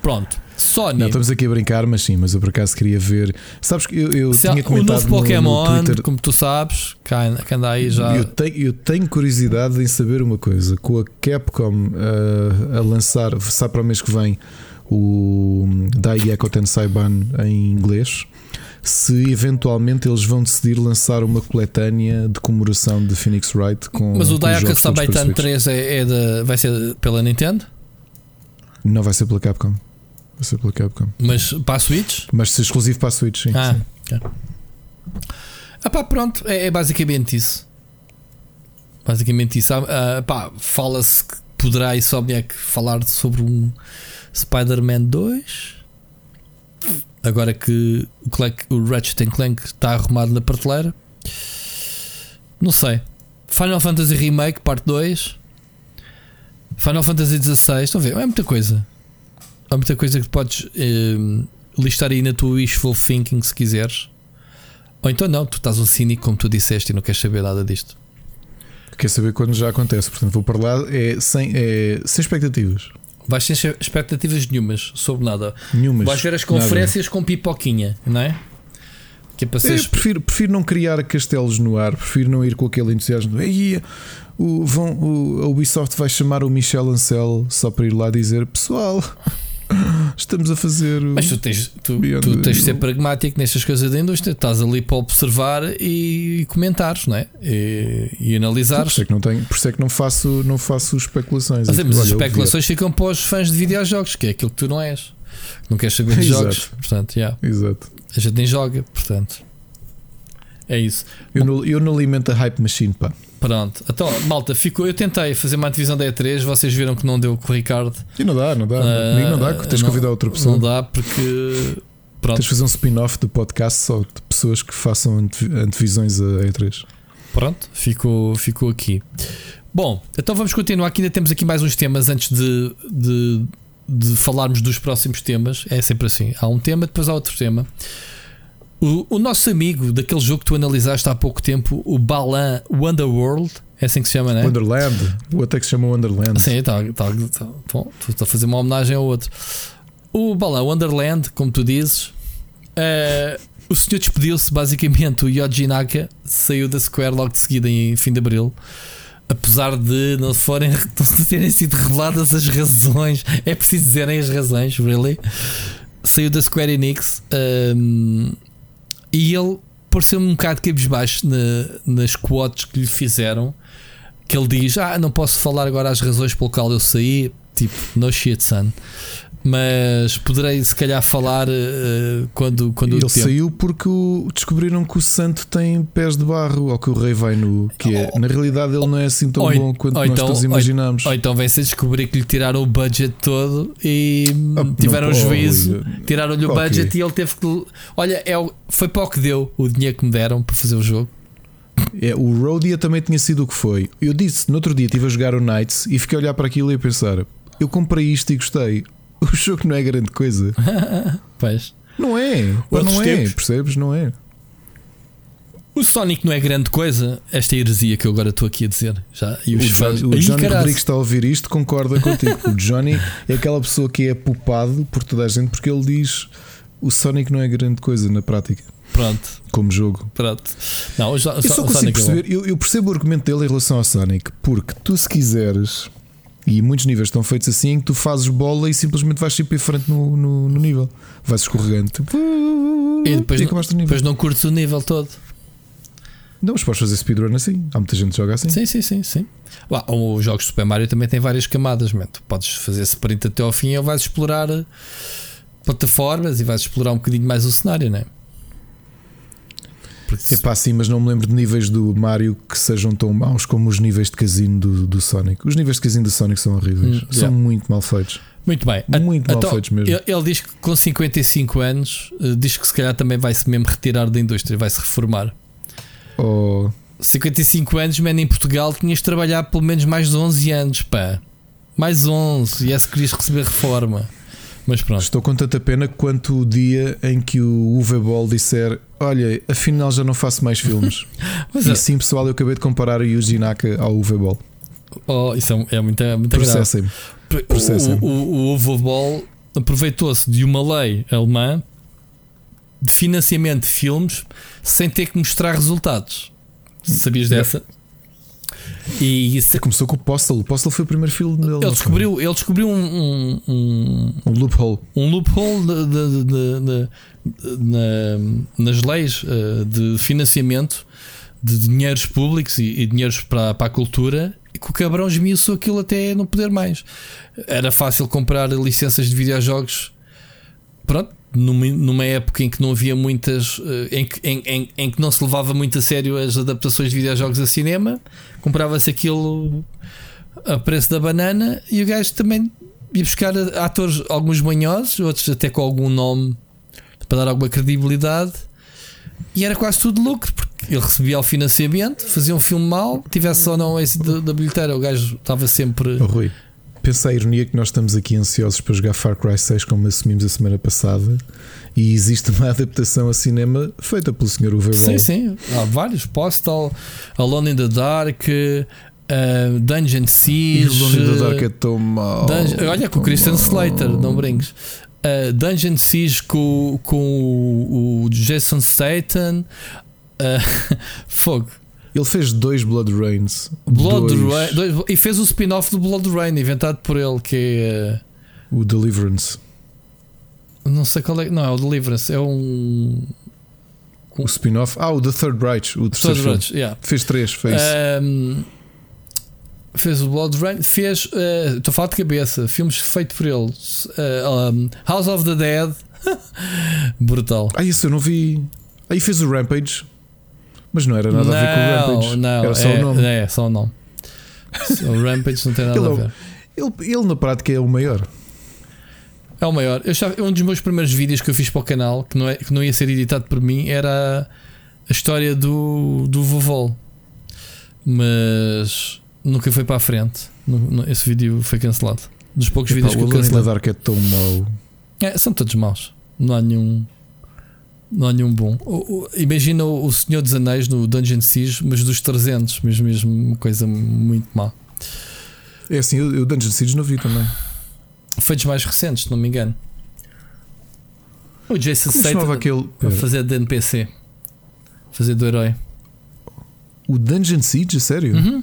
Pronto, Sony. Não, estamos aqui a brincar, mas sim, mas eu por acaso queria ver. Sabes que eu, eu Se há- tinha o comentado novo no- Pokémon, no, Twitter. como tu sabes, que anda aí já. Eu tenho, eu tenho curiosidade em saber uma coisa: com a Capcom uh, a lançar, sai para o mês que vem, o Daigeko Tensai Ban em inglês, se eventualmente eles vão decidir lançar uma coletânea de comemoração de Phoenix Wright com. Mas o Dayaka Sabaitan Switch. 3 é, é da, vai ser pela Nintendo, Não vai ser pela Capcom. Vai ser pela Capcom. mas para a Switch. Mas se exclusivo para a Switch, sim. Ah, sim. Ah pá, pronto, é, é basicamente isso. Basicamente isso. Ah, ah, pá, fala-se que poderá Insomniac falar sobre um Spider-Man 2. Agora que o, Clank, o Ratchet Clank está arrumado na prateleira. Não sei. Final Fantasy Remake, parte 2. Final Fantasy XVI. Estão a ver? É muita coisa. Há muita coisa que podes eh, listar aí na tua wishful thinking se quiseres. Ou então não, tu estás um cínico como tu disseste e não queres saber nada disto. Quer saber quando já acontece. Portanto, vou para lá é sem, é, sem expectativas. Vais sem expectativas nenhumas sobre nada. Nenhumas. Vais ver as Nada. conferências com pipoquinha, não é? Eu seres. prefiro, prefiro não criar castelos no ar, prefiro não ir com aquele entusiasmo. Ei, o, vão, o, a Ubisoft vai chamar o Michel Ancel só para ir lá dizer: Pessoal, estamos a fazer. o-" Mas tu tens, tu, tu tens de ser pragmático nestas coisas da indústria. Estás ali para observar e, comentares, não é? E, e Por analisares. isso é que não, tenho, por isso é que não faço, não faço especulações. Mas, é, mas as especulações ficam para os fãs de videojogos, que é aquilo que tu não és. Não queres saber de Exato. jogos. Portanto, yeah. Exato. A gente nem joga. Portanto, é isso. Eu não, eu não alimento a hype machine, pá. Pronto, então, malta, ficou. Eu tentei fazer uma divisão da E3, vocês viram que não deu com o Ricardo. E não dá, não dá. Ah, Comigo não dá, tens de convidar outra pessoa. Não dá porque. Pronto, Tens de fazer um spin-off do podcast só de pessoas que façam ante- antevisões a E3. pronto, ficou, ficou aqui. Bom, então vamos continuar. Aqui ainda temos aqui mais uns temas antes de, de, de falarmos dos próximos temas. É sempre assim: há um tema, depois há outro tema. O, o nosso amigo daquele jogo que tu analisaste há pouco tempo, o Balan Wonderworld, é assim que se chama, não é? Wonderland. O até que se chama Wonderland. Sim, tá, tá, tá, bom, tu estás a fazer uma homenagem ao outro. O Balão Wonderland, como tu dizes, eh, o senhor despediu-se basicamente. O Yoji Naka saiu da Square logo de seguida em fim de abril. Apesar de não, forem, não terem sido reveladas as razões, é preciso dizerem as razões, really. Saiu da Square Enix ehm, e ele pareceu-me um bocado cabisbaixo na, nas quotes que lhe fizeram que ele diz: Ah, não posso falar agora as razões pelo qual eu saí. Tipo, no shit, son. Mas poderei se calhar falar uh, quando, quando Ele saiu porque o, descobriram que o santo tem pés de barro, ou que o rei vai nu. Que é, na realidade ele não é assim tão bom quanto nós então- todos imaginamos. Ou então vem-se a descobrir que lhe tiraram o budget todo e Ah, não tiveram pode. juízo, tiraram-lhe o Ok. budget e ele teve que. Olha, é foi para o que deu o dinheiro que me deram para fazer o jogo. É, o Rodia também tinha sido o que foi. Eu disse, no outro dia estive a jogar o Knights e fiquei a olhar para aquilo e a pensar: eu comprei isto e gostei. O jogo não é grande coisa. Pois. Não é. Outros não é. Percebes? Não é. O Sonic não é grande coisa, esta heresia que eu agora estou aqui a dizer. Já, e O, os Jo- fãs. o Johnny caralho. Rodrigues está a ouvir isto, concorda contigo. O Johnny é aquela pessoa que é popado por toda a gente porque ele diz o Sonic não é grande coisa na prática, Pronto, como jogo. pronto. Não, o, Jo- o Eu só o consigo Sonic é perceber, eu, eu percebo o argumento dele em relação ao Sonic, porque tu, se quiseres, e muitos níveis estão feitos assim, que tu fazes bola e simplesmente vais sempre em frente no, no, no nível, vais escorregando tipo, E depois, e acabaste o nível. depois não curtes o nível todo. Não, mas podes fazer speedrun assim. Há muita gente que joga assim. Sim, sim, sim, sim. Lá, os jogos de Super Mario também têm várias camadas, man. Tu podes fazer sprint até ao fim ou vais explorar eh, plataformas e vais explorar um bocadinho mais o cenário, não é? Porque É pá, sim, mas não me lembro de níveis do Mario que sejam tão maus como os níveis de casino do, do Sonic. Os níveis de casino do Sonic são horríveis, Hum, são muito mal feitos. Muito bem. Muito mal Então, feitos mesmo. Ele, ele diz que com 55 anos, eh, diz que se calhar também vai-se mesmo retirar da indústria, vai-se reformar. Oh, 55 anos, man, em Portugal tinhas de trabalhar pelo menos mais de 11 anos, pá. Mais 11, e é se querias receber reforma. Mas pronto. estou com tanta pena quanto o dia em que o Uwe Boll disser: Olha, afinal já não faço mais filmes. E sim, pessoal, eu acabei de comparar o Yuji Naka ao Uwe Boll. oh, isso é, é grave. Processem-me. processem. O, o, o Uwe Boll aproveitou-se de uma lei alemã de financiamento de filmes sem ter que mostrar resultados. Sabias dessa? E isso- Começou com o Postal. O Postal foi o primeiro filme dele. ele descobriu, ele descobriu um, um, um, loophole. um loophole de- de- de- de- de- na- nas leis eh, de financiamento de dinheiros públicos e, e dinheiros para, para a cultura e que o cabrão esmiuçou aquilo até não poder mais. Era fácil comprar licenças de videojogos pronto, numa, numa época em que não havia muitas eh, em que, em, em, em que não se levava muito a sério as adaptações de videojogos a cinema, comprava-se aquilo a preço da banana e o gajo também ia buscar atores, alguns manhosos, outros até com algum nome para dar alguma credibilidade. E era quase tudo lucro, porque ele recebia o financiamento, fazia um filme mau, tivesse ou não esse da, da bilheteira, o gajo estava sempre. Pensa a ironia que nós estamos aqui ansiosos para jogar Far Cry 6, como assumimos a semana passada, e existe uma adaptação a cinema feita pelo Sr. Uwe Boll. Sim, sim, há vários. Postal, Alone in the Dark, uh, Dungeon Siege. o Lone in the Dark é tão. Dungeon- olha, com o Christian. Slater, não brinques. Uh, Dungeon Siege com, com o, o Jason Statham. Uh, fogo. Ele fez dois Blood Rains. Blood dois, Rain. dois- e fez o spin-off do Blood Rain, inventado por ele, que é. O Deliverance. uh, não sei qual é. Não, é o Deliverance. É um. O spin-off. Ah, o The Third Reich. O terceiro Third. Reich, yeah. Fez três, fez. Um, fez o Blood Rain, fez. uh, Estou a falar de cabeça, filmes feitos por ele. Uh, um, House of the Dead. Brutal. Ah, isso eu não vi. Aí fez o Rampage. Mas não era nada a ver com o Rampage. Não, era só é, o nome. É, só o nome. o Rampage não tem nada Ele a o- ver. Ele, ele na prática é o maior. É o maior. Eu já, um dos meus primeiros vídeos que eu fiz para o canal, que não, é, que não ia ser editado por mim, era a história do, do vovô. Mas nunca foi para a frente. Esse vídeo foi cancelado. Dos poucos Epá, vídeos o que eu cancelei. Dark é tão mau. É, são todos maus. Não há nenhum. Não há nenhum bom. O- o- imagina o, o Senhor dos Anéis no Dungeon Siege, mas dos 300, mesmo, mesmo uma coisa muito má. É assim, eu Dungeon Siege não vi também. Feitos mais recentes, se não me engano. O Jason chamava Statham aquele. a fazer de NPC, fazer do herói. O Dungeon Siege, sério? Uhum.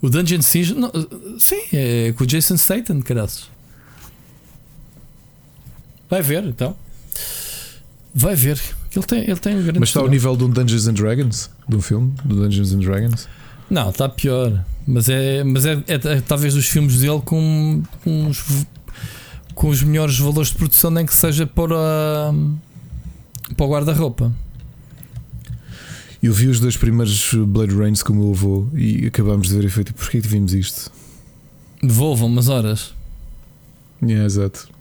O Dungeon Siege, não, sim, é com o Jason Statham, caraças. Vai ver então. Vai ver. Ele tem, ele tem um grande. Mas está ao nível de um Dungeons and Dragons? De um filme? Do Dungeons and Dragons? Não, está pior. Mas é, mas é, é, é talvez dos filmes dele com, com, os, com os melhores valores de produção, nem que seja para, para o guarda-roupa. Eu vi os dois primeiros Blade Rains com o meu avô e acabámos de ver efeito. Porquê que vimos isto? Devolvam umas horas. É, exato.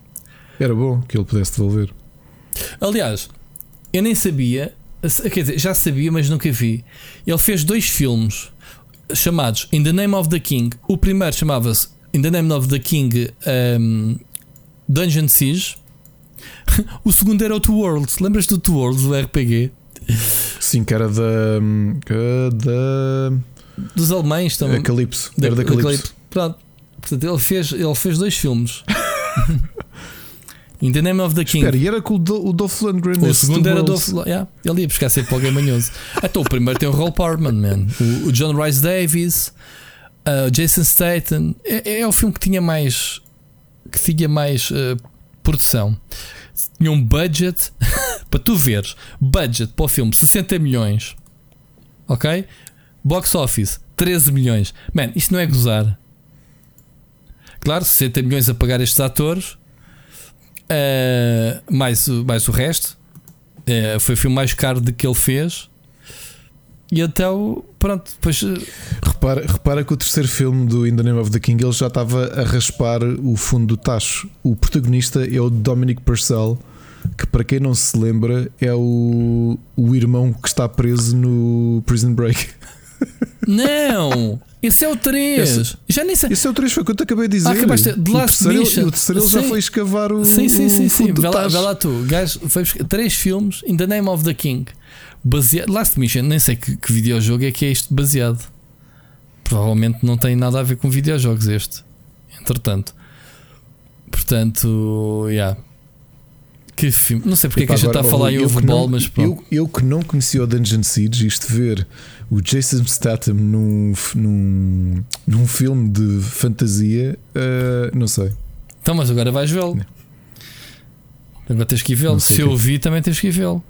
Era bom que ele pudesse devolver. Aliás, eu nem sabia, quer dizer, já sabia, mas nunca vi. Ele fez dois filmes chamados In the Name of the King. O primeiro chamava-se In the Name of the King um, Dungeon Siege. o segundo era o Two Worlds. Lembras do Two Worlds do RPG? Sim, que era da. da dos alemães também. A Calypso. Era da, da Calypso. Calypso. Pronto. Portanto, ele fez, ele fez dois filmes. In the Name of the King. Espera, e era com o, o Dolph Lundgren. O segundo era Dolph yeah, Ele ia buscar sempre alguém manhoso. então o primeiro tem o Roll Parman, man. O, o John Rice Davis, uh, Jason Statham. É, é, o filme que tinha mais. que tinha mais uh, produção. Tinha um budget. para tu veres, budget para o filme 60 milhões. Ok? Box office 13 milhões. Man, isto não é gozar. Claro, 60 milhões a pagar estes atores Uh, mais, mais o resto. Uh, foi o filme mais caro de que ele fez. E até o. Pronto, depois. Eh, repara, repara que o terceiro filme do In the Name of the King ele já estava a raspar o fundo do tacho. O protagonista é o Dominic Purcell, que para quem não se lembra é o, o irmão que está preso no Prison Break. Não! Esse é o 3. Esse, já nem sei. Esse é o 3, foi o que eu te acabei de dizer. Ah, acabaste de Last o terceiro, Mission. O terceiro já foi escavar o. Sim, sim, sim. sim. Vê, lá, vê lá tu. Gajo, foi três filmes In the Name of the King. Baseado, Last Mission, nem sei que, que videojogo é que é isto baseado. Provavelmente não tem nada a ver com videojogos este. Entretanto. Portanto, yeah. Que filme. Não sei porque Epa, é que a gente está a falar em Overball, mas. Eu, eu que não conhecia o Dungeon Siege, isto ver o Jason Statham num, num, num filme de fantasia, uh, não sei. Então, mas agora vais vê-lo. Agora tens que ir vê-lo. Se eu vi, também tens que ir vê-lo.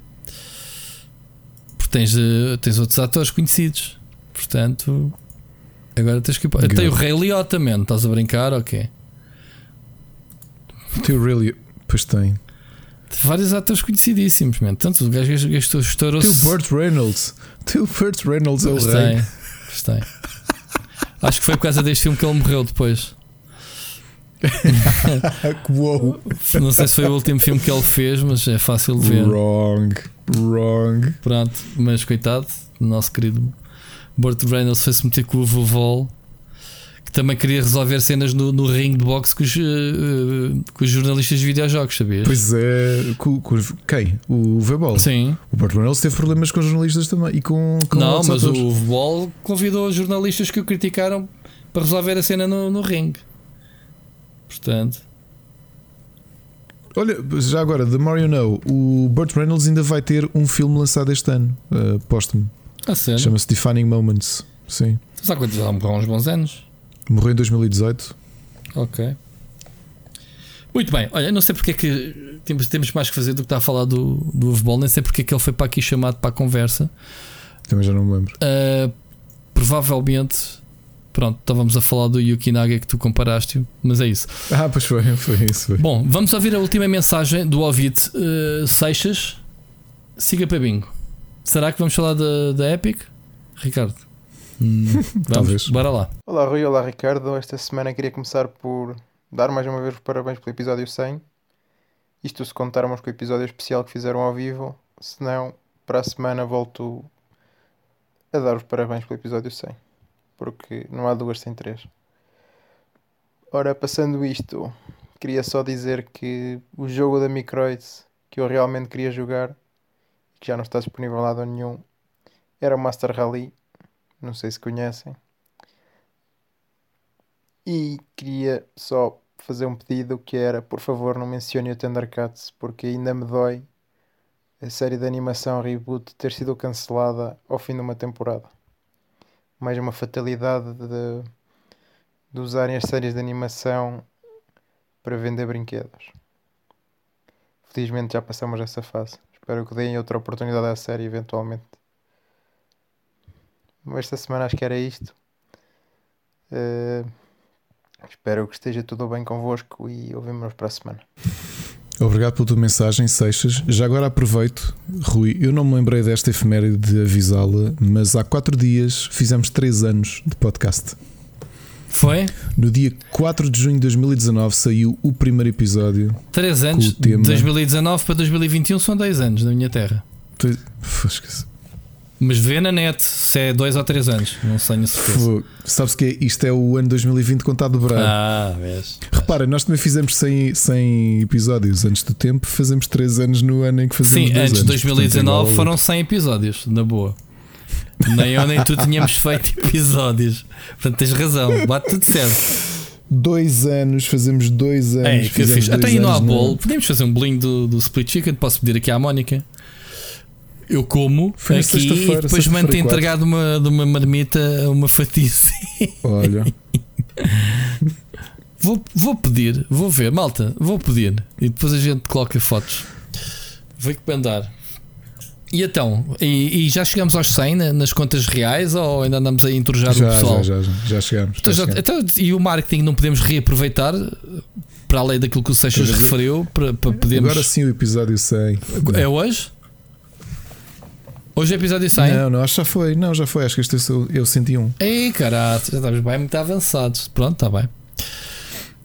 Porque tens, uh, tens outros atores conhecidos. Portanto, agora tens que ir. Tem o Ray Liotta também. Estás a brincar? Ok. Tem o Ray Liotta. Pois tem. Vários atores conhecidíssimos, man. Tanto o gajo gastou estourou Tem o Burt Reynolds. Tem o Burt Reynolds, é o rei. Tem. Acho que foi por causa deste filme que ele morreu depois. Não sei se foi o último filme que ele fez, mas é fácil de ver. Wrong, wrong. Pronto, mas coitado, nosso querido Burt Reynolds foi-se meter com o vovó que também queria resolver cenas no, no ringue de boxe com os, uh, com os jornalistas de videojogos, sabias? Pois é, com, com quem? O Vebol? Sim. O Burt Reynolds teve problemas com os jornalistas também e com, com Não, mas atores. o Vebol convidou os jornalistas que o criticaram para resolver a cena no, no ringue. Portanto. Olha, já agora, The Mario Know, o Burt Reynolds ainda vai ter um filme lançado este ano, uh, póstumo. Ah, Chama-se Defining Moments. Sim. Tu sabes quantos há uns bons anos? Morreu em 2018. Ok. Muito bem, olha, não sei porque é que temos, temos mais que fazer do que está a falar do, do Oveball, nem sei porque é que ele foi para aqui chamado para a conversa. Também já não me lembro. Uh, provavelmente, pronto, estávamos a falar do Yukinaga que tu comparaste, mas é isso. Ah, pois foi, foi isso. Foi. Bom, vamos ouvir a última mensagem do Ovid uh, Seixas. Siga para bingo. Será que vamos falar da, da Epic? Ricardo? Hum, Talvez. Bora lá. Olá Rui, olá Ricardo. Esta semana queria começar por dar mais uma vez os parabéns pelo episódio 100. Isto se contarmos com o episódio especial que fizeram ao vivo. Se não, para a semana volto a dar os parabéns pelo episódio 100. Porque não há duas sem três. Ora, passando isto, queria só dizer que o jogo da Microid que eu realmente queria jogar, que já não está disponível em lado nenhum, era o Master Rally não sei se conhecem. E queria só fazer um pedido que era, por favor, não mencione o Thundercats, porque ainda me dói a série de animação Reboot ter sido cancelada ao fim de uma temporada. Mais uma fatalidade de, de usarem as séries de animação para vender brinquedos. Felizmente já passamos essa fase. Espero que deem outra oportunidade à série eventualmente. Esta semana acho que era isto. Uh, espero que esteja tudo bem convosco e ouvimos para a semana. Obrigado pela tua mensagem, Seixas. Já agora aproveito, Rui, eu não me lembrei desta efeméride de avisá-la, mas há quatro dias fizemos três anos de podcast. Foi? No dia 4 de junho de 2019 saiu o primeiro episódio. Três anos, de tema... 2019 para 2021 são dois anos na minha terra. Tu... Mas vê na net se é dois ou três anos, não sei certeza. Sabes que isto é o ano 2020 contado dobrado. Ah, vês. Repara, nós também fizemos 100, 100 episódios antes do tempo, fazemos 3 anos no ano em que fazemos Sim, antes de 2019 portanto, foram 100 episódios, na boa. Nem eu nem tu tínhamos feito episódios. Portanto, tens razão, bate tudo certo. Dois anos, fazemos dois anos. É, que fiz. Até aí não há bolo. Podemos fazer um bolinho do, do Split Chicken. Posso pedir aqui à Mónica. Eu como Foi aqui e depois mando entregado uma, de uma marmita uma fatia. Olha. vou, vou pedir, vou ver, malta, vou pedir. E depois a gente coloca fotos. Vou encomendar. E então, e, e, já chegamos aos 100 nas contas reais ou ainda andamos a entrojar já, o pessoal? Já, já, já chegamos. Então, já chegamos. Então, e o marketing não podemos reaproveitar para além daquilo que o Seixas referiu para, para podermos. Agora sim o episódio 100. É hoje? Hoje é episódio 100? Não, não, acho que já foi. Não, já foi. Acho que este eu, eu senti um. Ei, caralho, já estamos bem muito avançados. Pronto, está bem.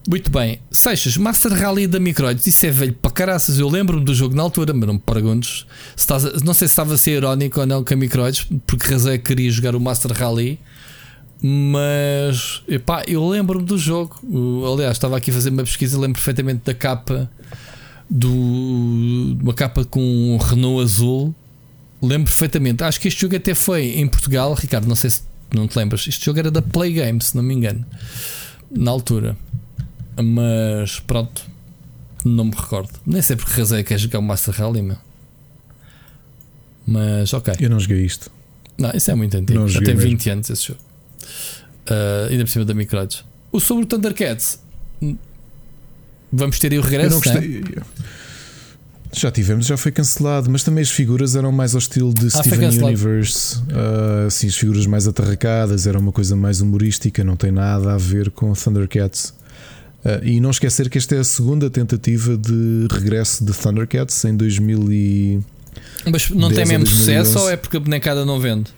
Muito bem. Seixas, Master Rally da Microids. Isso é velho para caraças. Eu lembro-me do jogo na altura, mas não me perguntes. Se estás a, não sei se estava a ser irónico ou não com a Microids, porque razão é que queria jogar o Master Rally. Mas epá, eu lembro-me do jogo. Aliás, estava aqui a fazer uma pesquisa. Lembro perfeitamente da capa do uma capa com um Renault azul. Lembro perfeitamente. Acho que este jogo até foi em Portugal. Ricardo, não sei se não te lembras. Este jogo era da Play Games, se não me engano, na altura. Mas pronto, não me recordo. Nem sei porque razão é que é jogar o Master Rally, meu. Mas ok. Eu não joguei isto. Não, isso é muito antigo. Não Já tem 20 mesmo. anos esse jogo. Uh, ainda por cima da Microids. O sobre o Thundercats. Vamos ter aí o regresso. Eu não gostei. Né? Já tivemos, já foi cancelado, mas também as figuras eram mais ao estilo de ah, Steven Universe. Uh, assim, as figuras mais atarracadas, era uma coisa mais humorística, não tem nada a ver com Thundercats. Uh, e não esquecer que esta é a segunda tentativa de regresso de Thundercats em 2000 e Mas não tem mesmo sucesso ou é porque a bonecada não vende?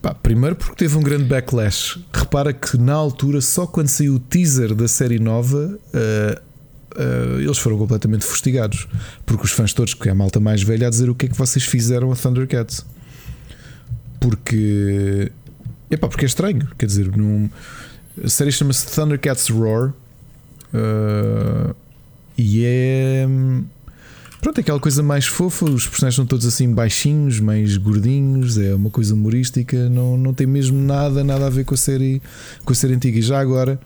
Pá, primeiro porque teve um grande backlash. Repara que na altura, só quando saiu o teaser da série nova, uh, uh, eles foram completamente fustigados. Porque os fãs todos, que é a malta mais velha, a dizer o que é que vocês fizeram a Thundercats. Porque. Epá, porque é estranho. Quer dizer, num, a série chama-se Thundercats Roar uh, e é. Pronto, é aquela coisa mais fofa. Os personagens são todos assim baixinhos, mais gordinhos. É uma coisa humorística. Não, não tem mesmo nada, nada a ver com a série, com a série antiga. E já agora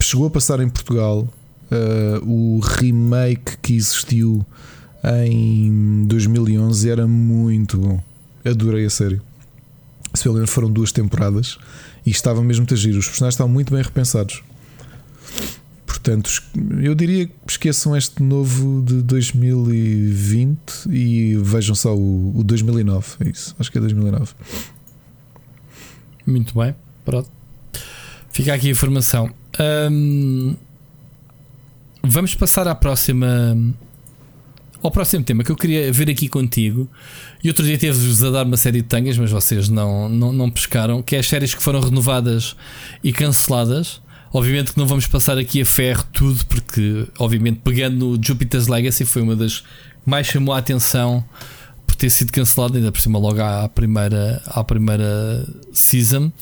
chegou a passar em Portugal uh, o remake que existiu em 2011 era muito bom. Adorei a série. Se pelo menos foram duas temporadas e estava mesmo a agir. Os personagens estavam muito bem repensados. Portanto, eu diria que esqueçam este novo de 2020 e vejam só o, o 2009. É isso, acho que é 2009. Muito bem, pronto. Fica aqui a informação. Vamos passar à próxima. Ao próximo tema que eu queria ver aqui contigo. E outro dia teve-vos a dar uma série de tangas, mas vocês não, não, não pescaram. Que é as séries que foram renovadas e canceladas. Obviamente que não vamos passar aqui a ferro tudo, porque, obviamente, pegando no Jupiter's Legacy, foi uma das que mais chamou a atenção por ter sido cancelada, ainda por cima, logo à primeira, à primeira season.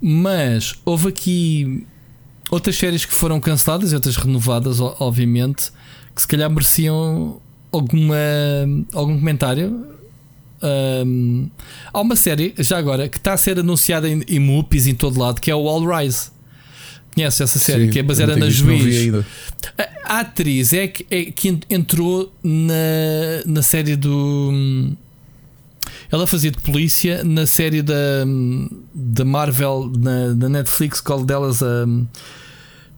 Mas houve aqui outras séries que foram canceladas e outras renovadas, obviamente, que se calhar mereciam alguma, algum comentário. Um, há uma série, já agora, que está a ser anunciada em, em em todo lado, que é o All Rise. Conhece essa série? Sim, que é baseada na juiz. A, a, atriz é que, é que entrou na, na série do. Ela fazia de polícia na série da, da Marvel na, da Netflix, qual delas? Um,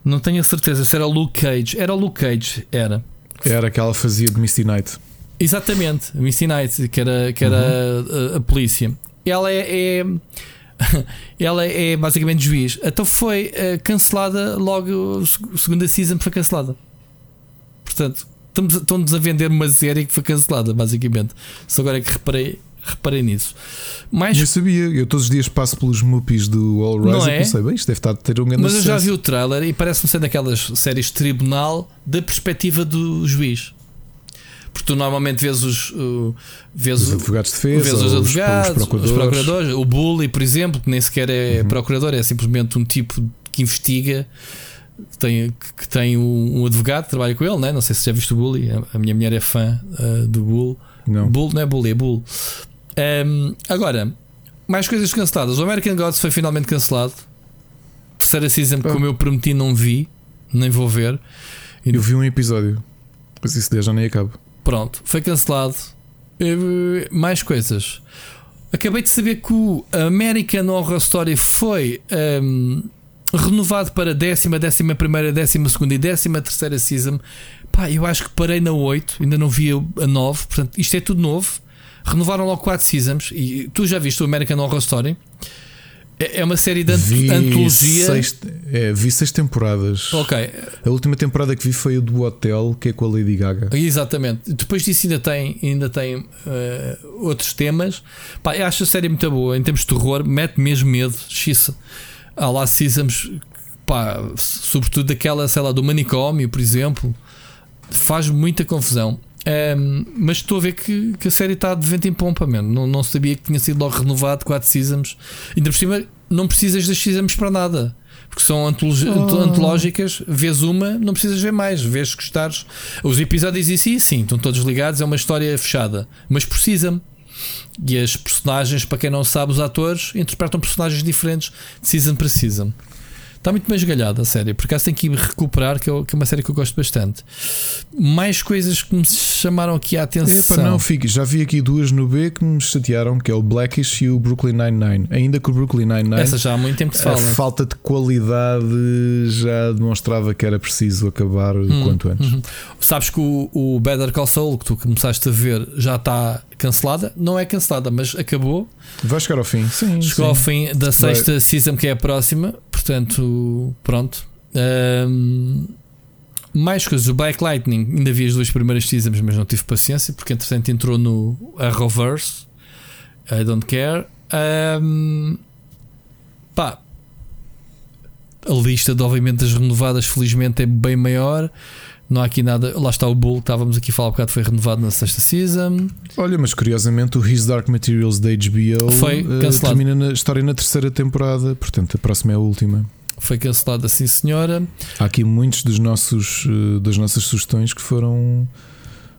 não tenho a certeza se era o Luke Cage. Era o Luke Cage, era. Era que ela fazia de Misty Knight. Exatamente, Misty Knight, que era, que era uhum. a, a, polícia. ela é, é ela é basicamente juiz. Então foi uh, cancelada logo, a segunda season foi cancelada. Portanto, estamos, estão-nos a vender uma série que foi cancelada, basicamente. Só agora é que reparei, reparei nisso. Mais... Eu sabia, eu todos os dias passo pelos mupis do All Rise não e é? pensei, bem, isto deve estar a ter um grande Mas eu já vi o trailer e parece-me ser daquelas séries de tribunal da perspectiva do juiz. Porque tu normalmente vês os, uh, vês os advogados de defesa, vês os, advogados, os, procuradores. os procuradores, o Bully, por exemplo, que nem sequer é uhum. procurador, é simplesmente um tipo que investiga. Que tem, que tem um, advogado que trabalha com ele, né? não sei se já viste o Bully. A minha mulher é fã uh, do Bull. Não. Bull não é Bully, é Bull. Um, agora, mais coisas canceladas. O American Gods foi finalmente cancelado. Terceira season, oh. como eu prometi, não vi, nem vou ver. Eu vi um episódio, mas isso já nem acabo. Pronto, foi cancelado. Uh, mais coisas. Acabei de saber que o American Horror Story foi um, renovado para décima, décima primeira, décima segunda e décima terceira season. Pá, eu acho que parei na 8, ainda não vi a 9. Portanto, isto é tudo novo. Renovaram logo 4 seasons. E tu já viste o American Horror Story? É, é uma série de vi antologia. Seis, é, vi seis temporadas. Ok. A última temporada que vi foi a do Hotel, que é com a Lady Gaga. Exatamente. Depois disso ainda tem, ainda tem uh, outros temas. Pá, eu acho a série muito boa. Em termos de terror, mete mesmo medo. Xissa. Há lá seasons, pá, sobretudo daquela, sei lá, do manicômio, por exemplo. Faz muita confusão. Um, mas estou a ver que, que, a série está de vento em pompa, mesmo. Não, não sabia que tinha sido logo renovado 4 seasons. Ainda por cima, não precisas das seasons para nada. Porque são oh. antológicas, vês uma, não precisas ver mais, vês que gostares. Os episódios em si, sim, estão todos ligados, é uma história fechada, mas precisa-me. E as personagens, para quem não sabe, os atores interpretam personagens diferentes de season para season. Está muito bem esgalhada a série, por acaso tenho que ir recuperar, que, eu, que, é uma série que eu gosto bastante. Mais coisas que me chamaram aqui a atenção. Epa, não, fique, já vi aqui duas no B que me chatearam, que é o Blackish e o Brooklyn Nine-Nine. Ainda que o Brooklyn Nine-Nine. Essa já há muito tempo que se fala. A falta de qualidade já demonstrava que era preciso acabar o hum, quanto antes. Hum. Sabes que o, o Better Call Saul, que tu começaste a ver, já está cancelada. Não é cancelada, mas acabou. Vai chegar ao fim. Sim, Chegou sim. ao fim da sexta Vai. season, que é a próxima. Portanto, pronto. Um, mais coisas, o Black Lightning, ainda vi as duas primeiras seasons, mas não tive paciência, porque entretanto entrou no Arrowverse. I don't care. Um, pá, a lista de obviamente das renovadas, felizmente, é bem maior. Não há aqui nada. Lá está o Bull, estávamos aqui a falar um bocado, foi renovado na sexta season. Olha, mas curiosamente o His Dark Materials da HBO foi uh, cancelado. termina a história na terceira temporada, portanto a próxima é a última. Foi cancelada, sim senhora. Há aqui muitos dos nossos, uh, das nossas sugestões que foram,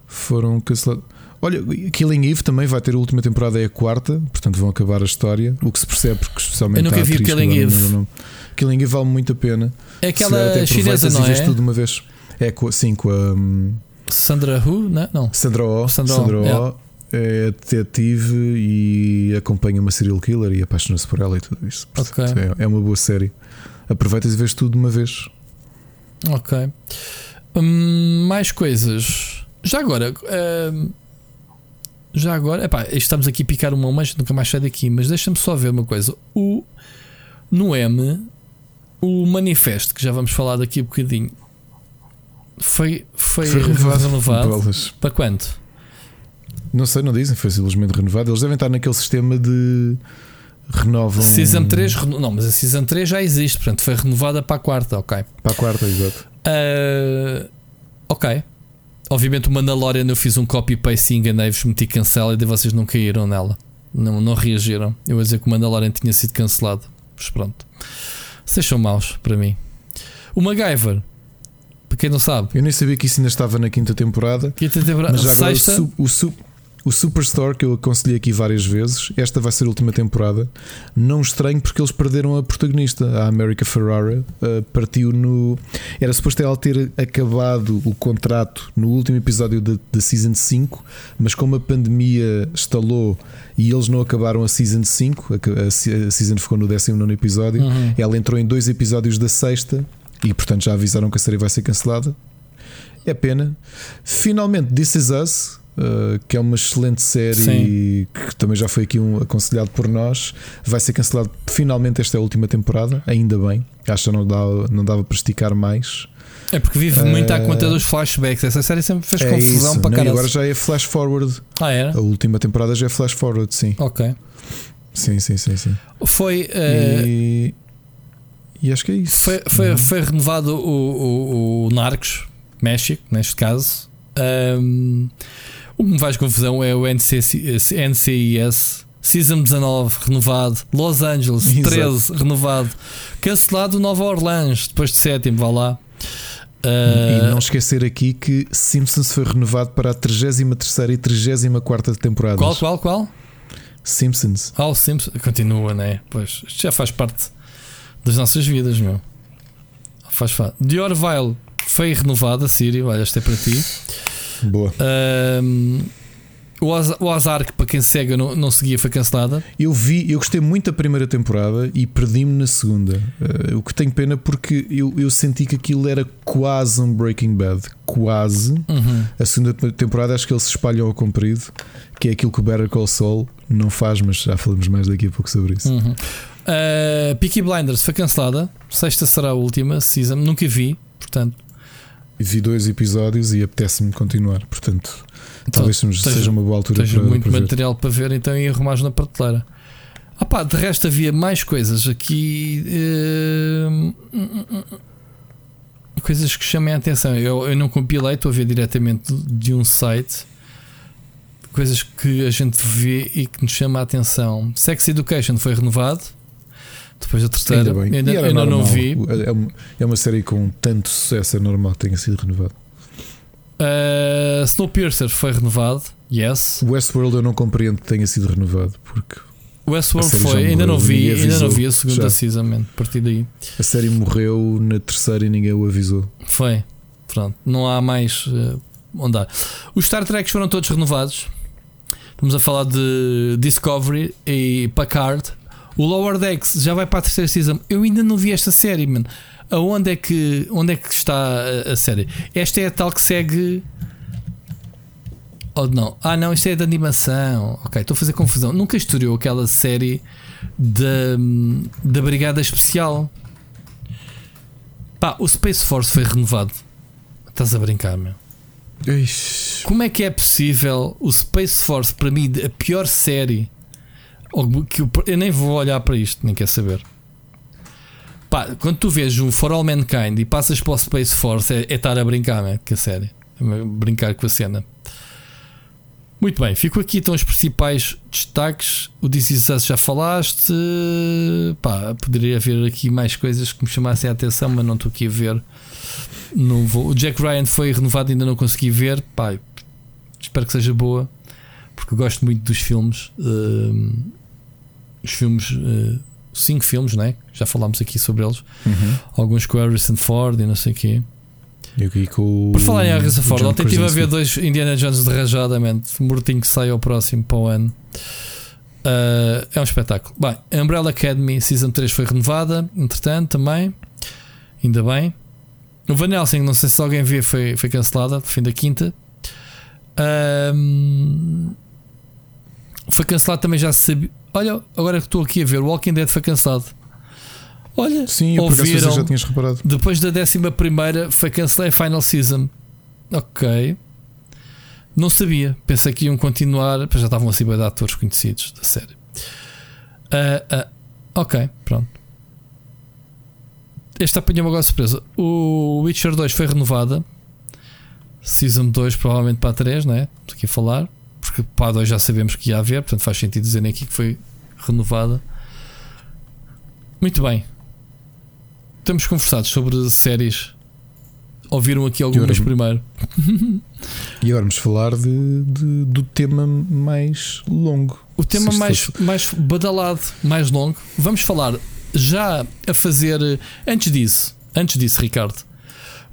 foram cancelados. Olha, Killing Eve também vai ter a última temporada, é a quarta, portanto vão acabar a história. O que se percebe, porque especialmente. Eu nunca vi Killing Eve. Killing Eve vale muito a pena. É aquela chinesa, não é? tudo uma vez. É com, sim, com a. Um, Sandra Who? Não. não. Sandra Oh. Sandra, Sandra oh. Yeah. É detetive e acompanha uma serial killer e apaixona-se por ela e tudo isso. Okay. É, é, uma boa série. Aproveitas e vês tudo de uma vez. Ok. Hum, mais coisas. Já agora. Hum, já agora. Epá, estamos aqui a picar uma mas nunca mais sai daqui. Mas deixa-me só ver uma coisa. O, no M, o manifesto, que já vamos falar daqui a um bocadinho foi, foi, foi renovado, renovado para quanto? Não sei, não dizem, foi simplesmente renovado. Eles devem estar naquele sistema de renovam. Season 3, não, mas a Season 3 já existe, portanto foi renovada para a quarta, ok. Para a quarta, exato. Uh, ok. Obviamente o Mandalorian eu fiz um copy-paste e enganei-vos, meti cancel e vocês não caíram nela. Não, não reagiram. Eu ia dizer que o Mandalorian tinha sido cancelado. Mas pronto. Vocês são maus para mim. O MacGyver para quem não sabe. Eu nem sabia que isso ainda estava na quinta temporada. Quinta temporada. Mas já agora Sexta... o, o, o Superstore que eu aconselhei aqui várias vezes, esta vai ser a última temporada. Não estranho porque eles perderam a protagonista, a America Ferrara, uh, partiu no. Era suposto ela ter acabado o contrato no último episódio da Season 5, mas como a pandemia estalou e eles não acabaram a Season 5, a, a, a Season ficou no 19 episódio, uhum. ela entrou em dois episódios da sexta e portanto já avisaram que a série vai ser cancelada. É pena. Finalmente, This Is Us, uh, que é uma excelente série Sim. que também já foi aqui um aconselhado por nós, vai ser cancelado finalmente esta é a última temporada, ainda bem. Acho que não dava, não dava para esticar mais. É porque vive muito à conta dos flashbacks. Essa série sempre fez É confusão isso. para e caralho. agora já é flash forward. Ah, era? A última temporada já é flash forward, sim. Ok. Sim, sim, sim, sim. Foi. eh, E, e acho que é isso. Foi, foi, Uhum. foi renovado o, o, o Narcos, México, neste caso. Ahm, o que me faz confusão é o NCC, NCIS. Season 19 renovado, Los Angeles Exato. 13 renovado, cancelado Nova Orleans depois de sétimo, vá lá. E Ah, não esquecer aqui que Simpsons foi renovado para a 33 e 34 temporada. qual, qual, qual? Simpsons. Ah, o Simpson continua, né? Pois isto já faz parte das nossas vidas, meu. Faz parte. The Orville foi renovada, Sírio, olha, este é para ti. Boa. Ahm, o, Az- o Azar, que para quem cega não, não seguia, foi cancelada. Eu vi, eu gostei muito da primeira temporada e perdi-me na segunda. Eh, o que tenho pena porque eu, eu senti que aquilo era quase um Breaking Bad. Quase. Uhum. A segunda temporada acho que eles se espalham ao comprido, que é aquilo que o Better Call Saul não faz, mas já falamos mais daqui a pouco sobre isso. Uhum. Uh, Peaky Blinders foi cancelada. Sexta será a última season. Nunca vi, portanto. Vi dois episódios e apetece-me continuar, portanto, talvez seja, seja uma boa altura para, muito para ver. material para ver, então e arrumares na prateleira. Ah pá, de resto havia mais coisas aqui. eh, coisas que chamem a atenção. Eu, eu não compilei, estou a ver diretamente de um site. Coisas que a gente vê e que nos chama a atenção. Sex Education foi renovado. Depois da terceira. Ainda. Ainda, não vi. É uma, é uma série com tanto sucesso, é normal que tenha sido renovado. Uh, Snowpiercer foi renovado. Yes. Westworld eu não compreendo que tenha sido renovado, porque Westworld A foi. Ainda não vi. ninguém Ainda não avisou. vi a segunda Já. season, man. A partir daí. a série morreu na terceira e ninguém o avisou. Foi. Pronto. Não há mais uh, onde há. Os Star Treks foram todos renovados. Estamos a falar de Discovery e Packard. O Lower Decks já vai para a terceira season. Eu ainda não vi esta série, mano. Aonde é que, onde é que está a, a série? Esta é a tal que segue. Ou não? Ah, não, isto é de animação. Ok, estou a fazer confusão. Nunca estreou aquela série da, da Brigada Especial. Pá, o Space Force foi renovado. Estás a brincar, meu. Ixi, Como é que é possível o Space Force, para mim, a pior série? Que eu, nem vou olhar para isto, nem quer saber. Pá, quando tu vês um For All Mankind e passas para o Space Force, é, é estar a brincar, né? Que. É brincar com a cena. Muito bem, fico aqui então os principais destaques. O This Is Us já falaste. Pá, poderia haver aqui mais coisas que me chamassem a atenção, mas não estou aqui a ver. Não vou. O Jack Ryan foi renovado, ainda não consegui ver. Pá, espero que seja boa, porque gosto muito dos filmes. Hum, os filmes, uh, cinco filmes, né? Já falámos aqui sobre eles. Uhum. Alguns com Harrison Ford e não sei o quê. Por falar em Harrison Ford, ontem estive a ver dois Indiana Jones de rajadamente. Mortinho que sai ao próximo para o ano. Uh, é um espetáculo. Bem, a Umbrella Academy Season 3 foi renovada, entretanto, também. Ainda bem. O Van Helsing, não sei se alguém vê, foi, foi cancelada, fim da quinta. Ahm, foi cancelado também, já se sabia. Olha, agora que estou aqui a ver, Walking Dead foi cancelado. Olha, Sim, ouviram? já tinhas reparado. Depois da 11 foi cancelada a Final Season. Ok. Não sabia. Pensei que iam continuar. pois Já estavam assim bem de atores conhecidos da série. Ah, ah, ok, pronto. Esta apanhou-me agora de surpresa. O Witcher 2 foi renovada. Season 2 provavelmente para a 3, não é? Estou aqui a falar. Porque para a 2 já sabemos que ia haver. Portanto faz sentido dizerem aqui que foi renovada. Muito bem. Estamos conversados sobre séries. Ouviram aqui algumas primeiro. E agora vamos falar de, de- do tema mais longo. O tema mais, fosse- mais badalado, mais longo. Vamos falar já a fazer. Antes disso, antes disso, Ricardo,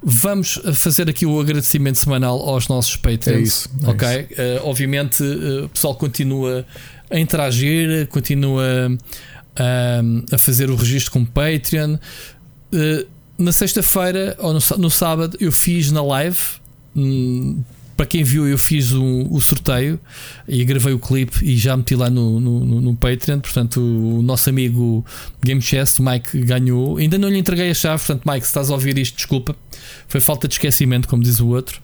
vamos fazer aqui o agradecimento semanal aos nossos Patreons. É isso, é ok? Eh, obviamente, eh, o pessoal continua a interagir, continua ahm, a fazer o registro com o Patreon. Eh, na sexta-feira ou no, no sábado eu fiz na live hum, para quem viu, eu fiz o, o, sorteio e gravei o clipe e já meti lá no, no, no Patreon. Portanto, o nosso amigo Game Chest, Mike, ganhou. Ainda não lhe entreguei a chave. Portanto, Mike, se estás a ouvir isto, desculpa. Foi falta de esquecimento, como diz o outro.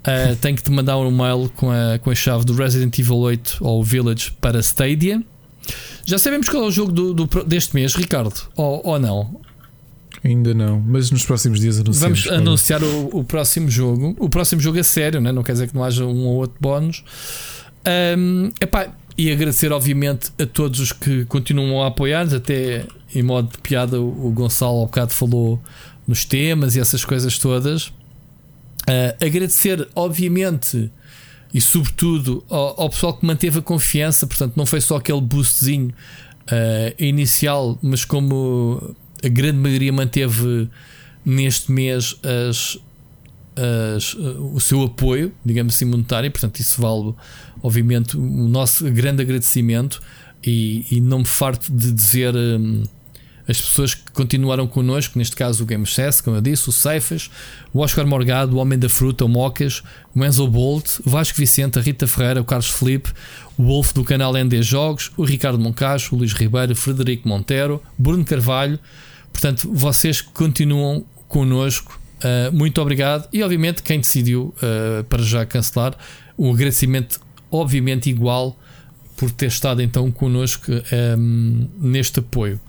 Uh, tenho que te mandar um mail com a, com a chave do Resident Evil 8 ou Village para Stadia. Já sabemos qual é o jogo do, do deste mês, Ricardo, ou, ou não? Ainda não, mas nos próximos dias anunciamos. Vamos anunciar o, o, próximo jogo. O próximo jogo é sério, né? não quer dizer que não haja um ou outro bónus. Um, epá, e agradecer, obviamente, a todos os que continuam a apoiar, até em modo de piada, o Gonçalo ao bocado falou nos temas e essas coisas todas. Uh, agradecer, obviamente, e sobretudo ao, ao, pessoal que manteve a confiança, portanto, não foi só aquele boostzinho uh, inicial, mas como a grande maioria manteve neste mês as, as, o seu apoio, digamos assim, monetário, portanto, isso vale, obviamente, o nosso grande agradecimento. E, e não me farto de dizer hum, as pessoas que continuaram connosco, neste caso o Game Chess, como eu disse, o Ceifas, o Oscar Morgado, o Homem da Fruta, o Mocas, o Enzo Bolt, o Vasco Vicente, a Rita Ferreira, o Carlos Felipe, o Wolf do canal ND Jogos, o Ricardo Moncacho, o Luís Ribeiro, o Frederico Montero, Bruno Carvalho, Portanto, vocês continuam connosco. Uh, muito obrigado. E obviamente, quem decidiu uh, para já cancelar, um agradecimento, obviamente, igual por ter estado então connosco um, neste apoio.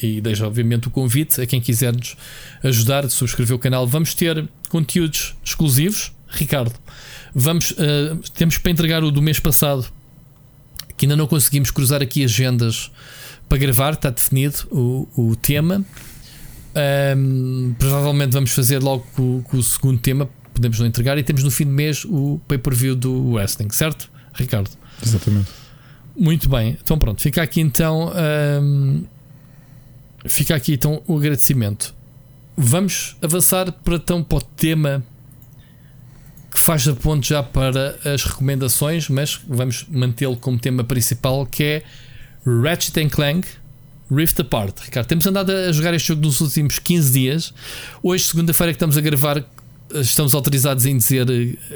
E deixo, obviamente, o convite a quem quiser nos ajudar a subscrever o canal. Vamos ter conteúdos exclusivos. Ricardo, vamos, uh, temos para entregar o do mês passado, que ainda não conseguimos cruzar aqui agendas para gravar, está definido o, o tema. Um, provavelmente vamos fazer logo com, com, o segundo tema, podemos não entregar. E temos no fim do mês o pay-per-view do wrestling, certo, Ricardo? Exatamente. Muito bem, então pronto, fica aqui então. Um, fica aqui então o agradecimento. Vamos avançar para, então, para o tema que faz a ponte já para as recomendações, mas vamos mantê-lo como tema principal, que é Ratchet Clank Rift Apart. Ricardo, temos andado a jogar este jogo nos últimos 15 dias. Hoje, segunda-feira, que estamos a gravar, estamos autorizados em dizer,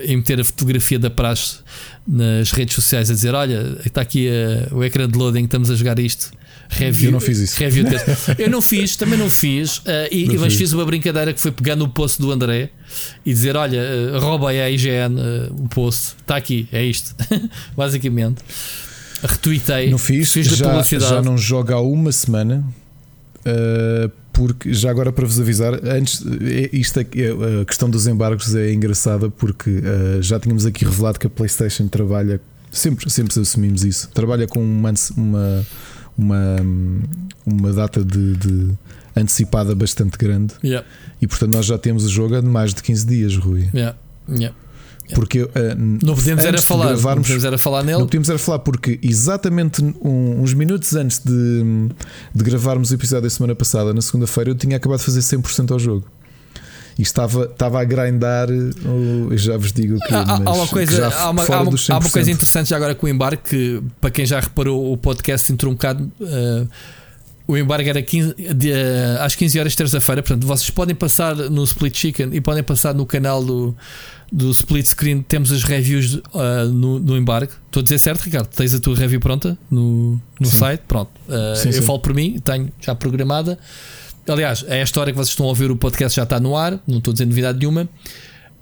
em meter a fotografia da praxe nas redes sociais, a dizer: Olha, está aqui a, o ecrã de loading, estamos a jogar isto. Review, eu não fiz isso. Review eu não fiz, também não fiz. Uh, e, não mas fiz. uma brincadeira que foi pegar no post do André e dizer: Olha, uh, rouba aí a IGN uh, o post, está aqui, é isto, basicamente retuitei. Não fiz, fiz já, já não joga há uma semana. Uh, porque já agora para vos avisar, antes é, isto é, a questão dos embargos é engraçada porque uh, já tínhamos aqui revelado que a PlayStation trabalha sempre, sempre assumimos isso, trabalha com uma, uma, uma, uma data de, de antecipada bastante grande yeah. e portanto nós já temos o jogo há mais de 15 dias, Rui. Yeah. Yeah. Porque uh, não podemos era falar, gravarmos, não podemos era falar nele. Não podemos era falar porque exatamente um, uns minutos antes de, de gravarmos o episódio da semana passada, na segunda-feira, eu tinha acabado de fazer 100% ao jogo. E estava, estava a grindar, eu já vos digo que. Há, há uma coisa, há uma, há uma, há uma coisa interessante já agora com o embarque, que para quem já reparou, o podcast entrou um bocado. Uh, o embargo era 15, de, uh, às 15 horas terça-feira, portanto, vocês podem passar no Split Chicken e podem passar no canal do, do split screen temos as reviews uh, no, no embarque. Estou a dizer certo, Ricardo? Tens a tua review pronta no, no site? Pronto. Uh, sim, eu sim. falo por mim, tenho já programada. Aliás, é a história que vocês estão a ouvir, o podcast já está no ar, não estou a dizer novidade nenhuma.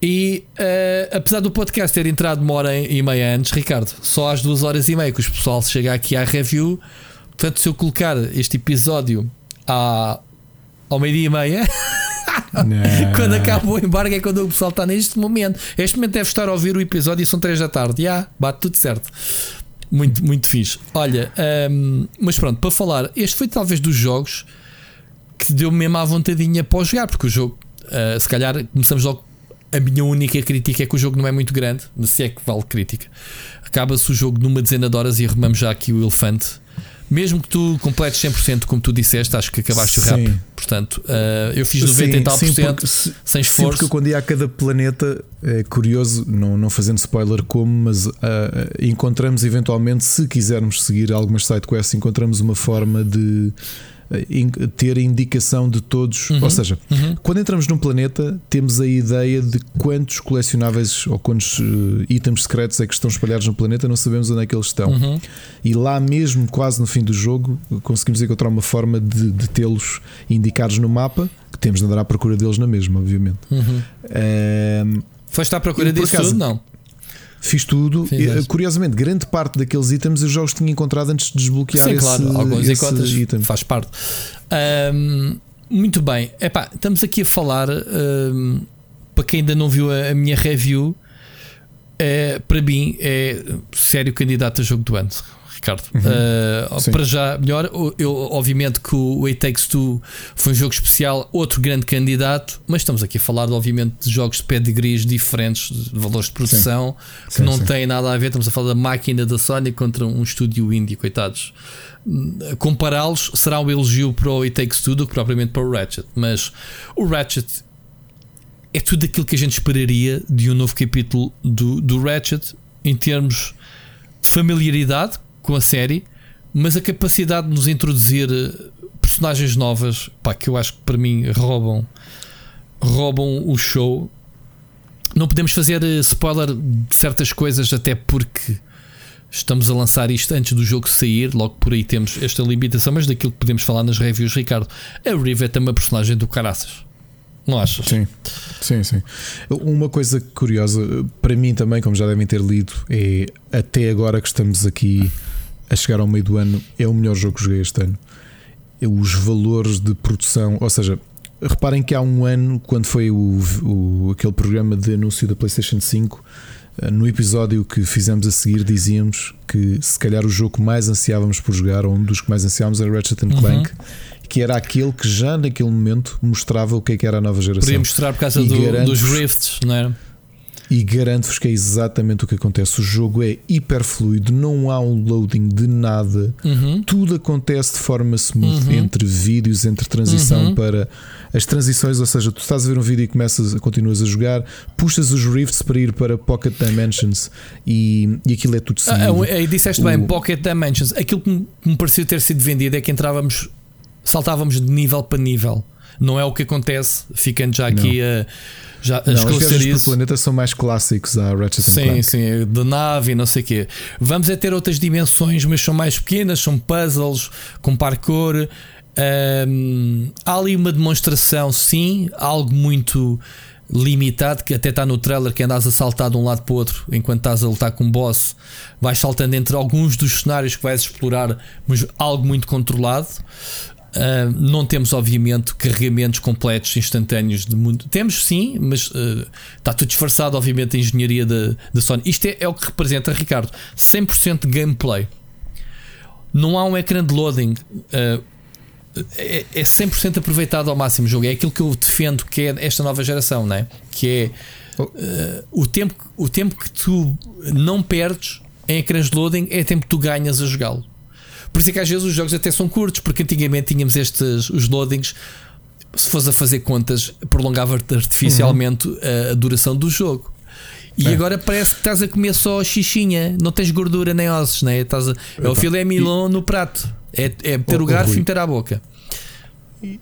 E uh, apesar do podcast ter entrado uma hora e meia antes, Ricardo, só às duas horas e meia que o pessoal chega aqui à review. Portanto, se eu colocar este episódio à, ao meio-dia e meia. quando acaba o embargo é quando o pessoal está neste momento. Este momento deve estar a ouvir o episódio e são 3 da tarde. Já, bate tudo certo. Muito, muito fixe. Olha, um, mas pronto, para falar, este foi talvez dos jogos que deu-me mesmo à vontadinha para jogar, porque o jogo, uh, se calhar, começamos logo. A minha única crítica é que o jogo não é muito grande, se é que vale crítica. Acaba-se o jogo numa dezena de horas e arrumamos já aqui o elefante mesmo que tu completes 100%, como tu disseste, acho que acabaste o rap. Portanto, uh, eu fiz 90 sim, e tal por cento sem esforço. Sim, porque quando ia a cada planeta, é curioso, não, não fazendo spoiler como, mas uh, encontramos eventualmente, se quisermos seguir algumas sidequests, encontramos uma forma de ter a indicação de todos. Uhum. Ou seja, Uhum. quando entramos num planeta, temos a ideia de quantos colecionáveis ou quantos eh, itens secretos é que estão espalhados no planeta, não sabemos onde é que eles estão. Uhum. E lá mesmo, quase no fim do jogo, conseguimos encontrar uma forma de, de tê-los indicados no mapa, que temos de andar à procura deles na mesma, obviamente. Uhum. Ahm, Foste à procura disso acaso, tudo? Não. Fiz tudo. E, Curiosamente, grande parte daqueles itens eu já os tinha encontrado antes de desbloquear Sim, esse, claro, alguns esse encontros item. faz parte. Ahm, muito bem, Epá, estamos aqui a falar ahm, para quem ainda não viu a, a minha review. É, para mim, é sério candidato a jogo do ano, Ricardo. Ah, Sim. para já, melhor. Eu, obviamente, que o It Takes Two foi um jogo especial, outro grande candidato, mas estamos aqui a falar, obviamente, de jogos de pedigrees diferentes, de valores de produção, que Sim, não sim. têm nada a ver. Estamos a falar da máquina da Sony contra um estúdio indie, coitados. Compará-los será um elogio para o It Takes Two do que propriamente para o Ratchet, mas o Ratchet é tudo aquilo que a gente esperaria de um novo capítulo do, do Ratchet em termos de familiaridade com a série, mas a capacidade de nos introduzir eh, personagens novas, pá, que eu acho que para mim roubam, roubam o show. Não podemos fazer eh, spoiler de certas coisas, até porque estamos a lançar isto antes do jogo sair. Logo por aí temos esta limitação, mas daquilo que podemos falar nas reviews, Ricardo, a Rivet é uma personagem do caraças. Não achas? Sim, sim, sim. Uma coisa curiosa, para mim também, como já devem ter lido, é até agora que estamos aqui a chegar ao meio do ano, é o melhor jogo que joguei este ano. É Os valores de produção, ou seja, reparem que há um ano, quando foi o, o- aquele programa de anúncio da PlayStation 5, eh, no episódio que fizemos a seguir, dizíamos que se calhar o jogo que mais ansiávamos por jogar, ou um dos que mais ansiávamos, era Ratchet and Clank, que era aquele que já naquele momento mostrava o que é que era a nova geração. Podia mostrar por causa do- dos rifts, não era? E garanto-vos que é exatamente o que acontece. O jogo é hiper fluido, não há um loading de nada. Uhum. Tudo acontece de forma smooth Uhum. entre vídeos, entre transição Uhum. para as transições, ou seja, tu estás a ver um vídeo e começas, continuas a jogar, puxas os rifts para ir para Pocket Dimensions e, e aquilo é tudo seguido. ah, aí disseste bem, O- Pocket Dimensions. Aquilo que me, que me pareceu ter sido vendido é que entrávamos, saltávamos de nível para nível. Não é o que acontece, ficando já aqui a, já a Não, as esclarecer isso. planeta são mais clássicos à Ratchet and Sim, Clank. sim, de nave e não sei o quê. Vamos é ter outras dimensões, mas são mais pequenas, são puzzles com parkour. Ahm, há ali uma demonstração, sim, algo muito limitado que até está no trailer que andas a saltar de um lado para o outro enquanto estás a lutar com um boss. Vais saltando entre alguns dos cenários que vais explorar, mas algo muito controlado. Uh, não temos, obviamente, carregamentos completos instantâneos de mundo. Temos sim, mas uh, está tudo disfarçado, obviamente, a engenharia da, da Sony. Isto é, é o que representa, Ricardo: 100% de gameplay. Não há um ecrã de loading. uh, é, é 100% aproveitado ao máximo o jogo. É aquilo que eu defendo que é esta nova geração, não é? Que é uh, o, tempo, o tempo que tu não perdes em ecrãs de loading é o tempo que tu ganhas a jogá-lo. Por isso é que às vezes os jogos até são curtos, porque antigamente tínhamos estes os loadings. Se fosse a fazer contas, prolongava artificialmente a, a duração do jogo. E É. agora parece que estás a comer só xixinha, não tens gordura nem ossos, né? estás a, é o filé mignon no prato, é, é meter Oh, o garfo Rui. e meter à boca.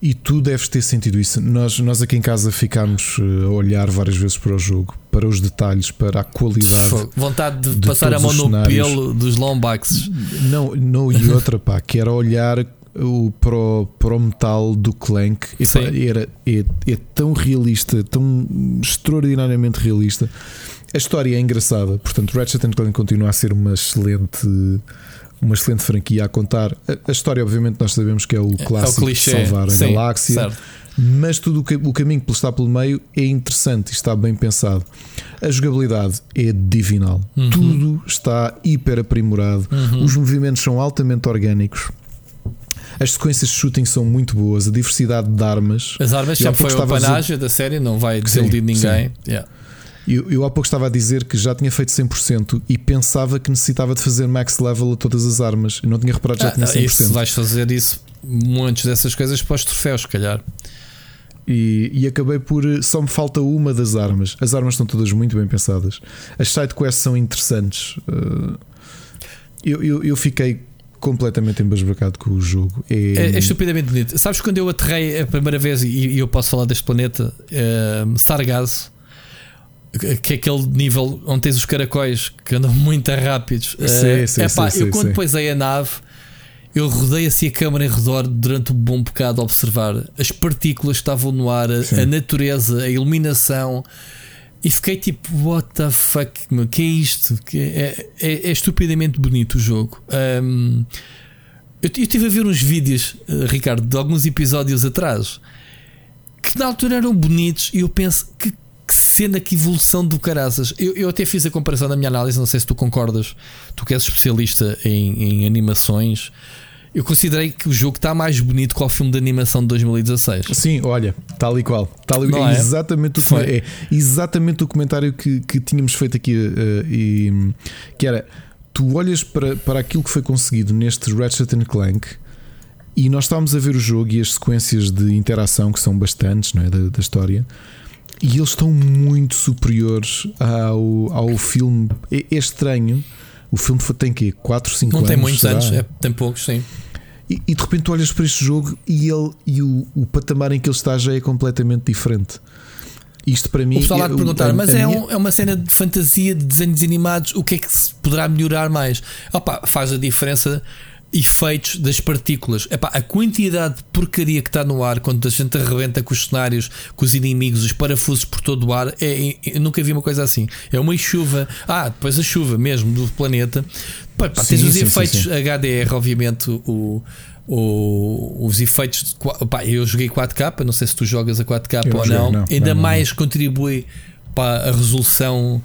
E tu deves ter sentido isso. Nós, nós aqui em casa ficámos eh, a olhar várias vezes para o jogo, para os detalhes, para a qualidade. Vontade de, de passar a mão no pelo dos lombaxes. Não, não e outra, pá, que era olhar o, para, o, para o metal do Clank. E, pá, era, é, é tão realista, tão extraordinariamente realista. A história é engraçada, portanto, Ratchet Clank continua a ser uma excelente. Uma excelente franquia a contar. A, a história, obviamente, nós sabemos que é o É o clássico de clichê. salvar a Sim, galáxia. certo. Mas tudo o, ca- o caminho que está pelo meio é interessante e está bem pensado. A jogabilidade é divinal, Uhum. tudo está hiper aprimorado, os movimentos são altamente orgânicos. As sequências de shooting são muito boas, a diversidade de armas. As armas sempre foi a panagem da série, não vai desiludir ninguém. Yeah. Eu, eu há pouco estava a dizer que já tinha feito 100% e pensava que necessitava de fazer max level a todas as armas. Eu não tinha reparado que já Ah, tinha 100%. isso, vais fazer isso, muitas dessas coisas para os troféus, se calhar. E, e acabei por. Só me falta uma das armas. As armas estão todas muito bem pensadas. As sidequests são interessantes. Uh, eu, eu, eu fiquei completamente embasbacado com o jogo. É, É, é estupidamente bonito. Sabes quando eu aterrei a primeira vez e, e eu posso falar deste planeta, uh, Sargasso, que é aquele nível onde tens os caracóis que andam muito rápidos. Sim, sim, epá, sim, eu sim, quando sim. a nave, eu rodei assim a câmara em redor durante um bom bocado a observar as partículas que estavam no ar, a, Sim. a natureza, a iluminação. E fiquei tipo, what the fuck, meu, que é isto? Que é, é, é estupidamente bonito o jogo. Um, eu, eu estive a ver uns vídeos, eh, Ricardo, de alguns episódios atrás que na altura eram bonitos e eu penso que, que cena, que evolução do caraças. Eu, eu até fiz a comparação na minha análise, não sei se tu concordas, tu que és especialista em, em animações. Eu considerei que o jogo está mais bonito que o filme de animação de 2016. Sim, olha, tal e qual. Tal e, é é? exatamente o Foi. é exatamente o comentário que, que tínhamos feito aqui eh, e que era tu olhas para, para aquilo que foi conseguido neste Ratchet and Clank e nós estávamos a ver o jogo e as sequências de interação que são bastantes não é, da, da história e eles estão muito superiores ao, ao filme. É, é estranho. O filme foi- tem quê? 4, 5 Não anos? tem muitos será? anos, é, tem poucos, sim. E, e de repente tu olhas para este jogo e, ele, e o, o patamar em que ele está já é completamente diferente. Isto para mim. O pessoal é- perguntar, a- mas a é, minha- um- é uma cena de fantasia, de desenhos animados, o que é que se poderá melhorar mais? Opa, faz a diferença efeitos das partículas. Epá, a quantidade de porcaria que está no ar quando a gente arrebenta com os cenários, com os inimigos, os parafusos por todo o ar, é, é- eu nunca vi uma coisa assim. É uma chuva, ah, depois a chuva mesmo do planeta. Pá, pá, tens Sim, os sim, sim, efeitos sim. HDR, obviamente, o. o- os efeitos de, pá, eu joguei 4K, não sei se tu jogas a 4K Eu não ou joguei, não, não, ainda não, não, mais contribui para a resolução,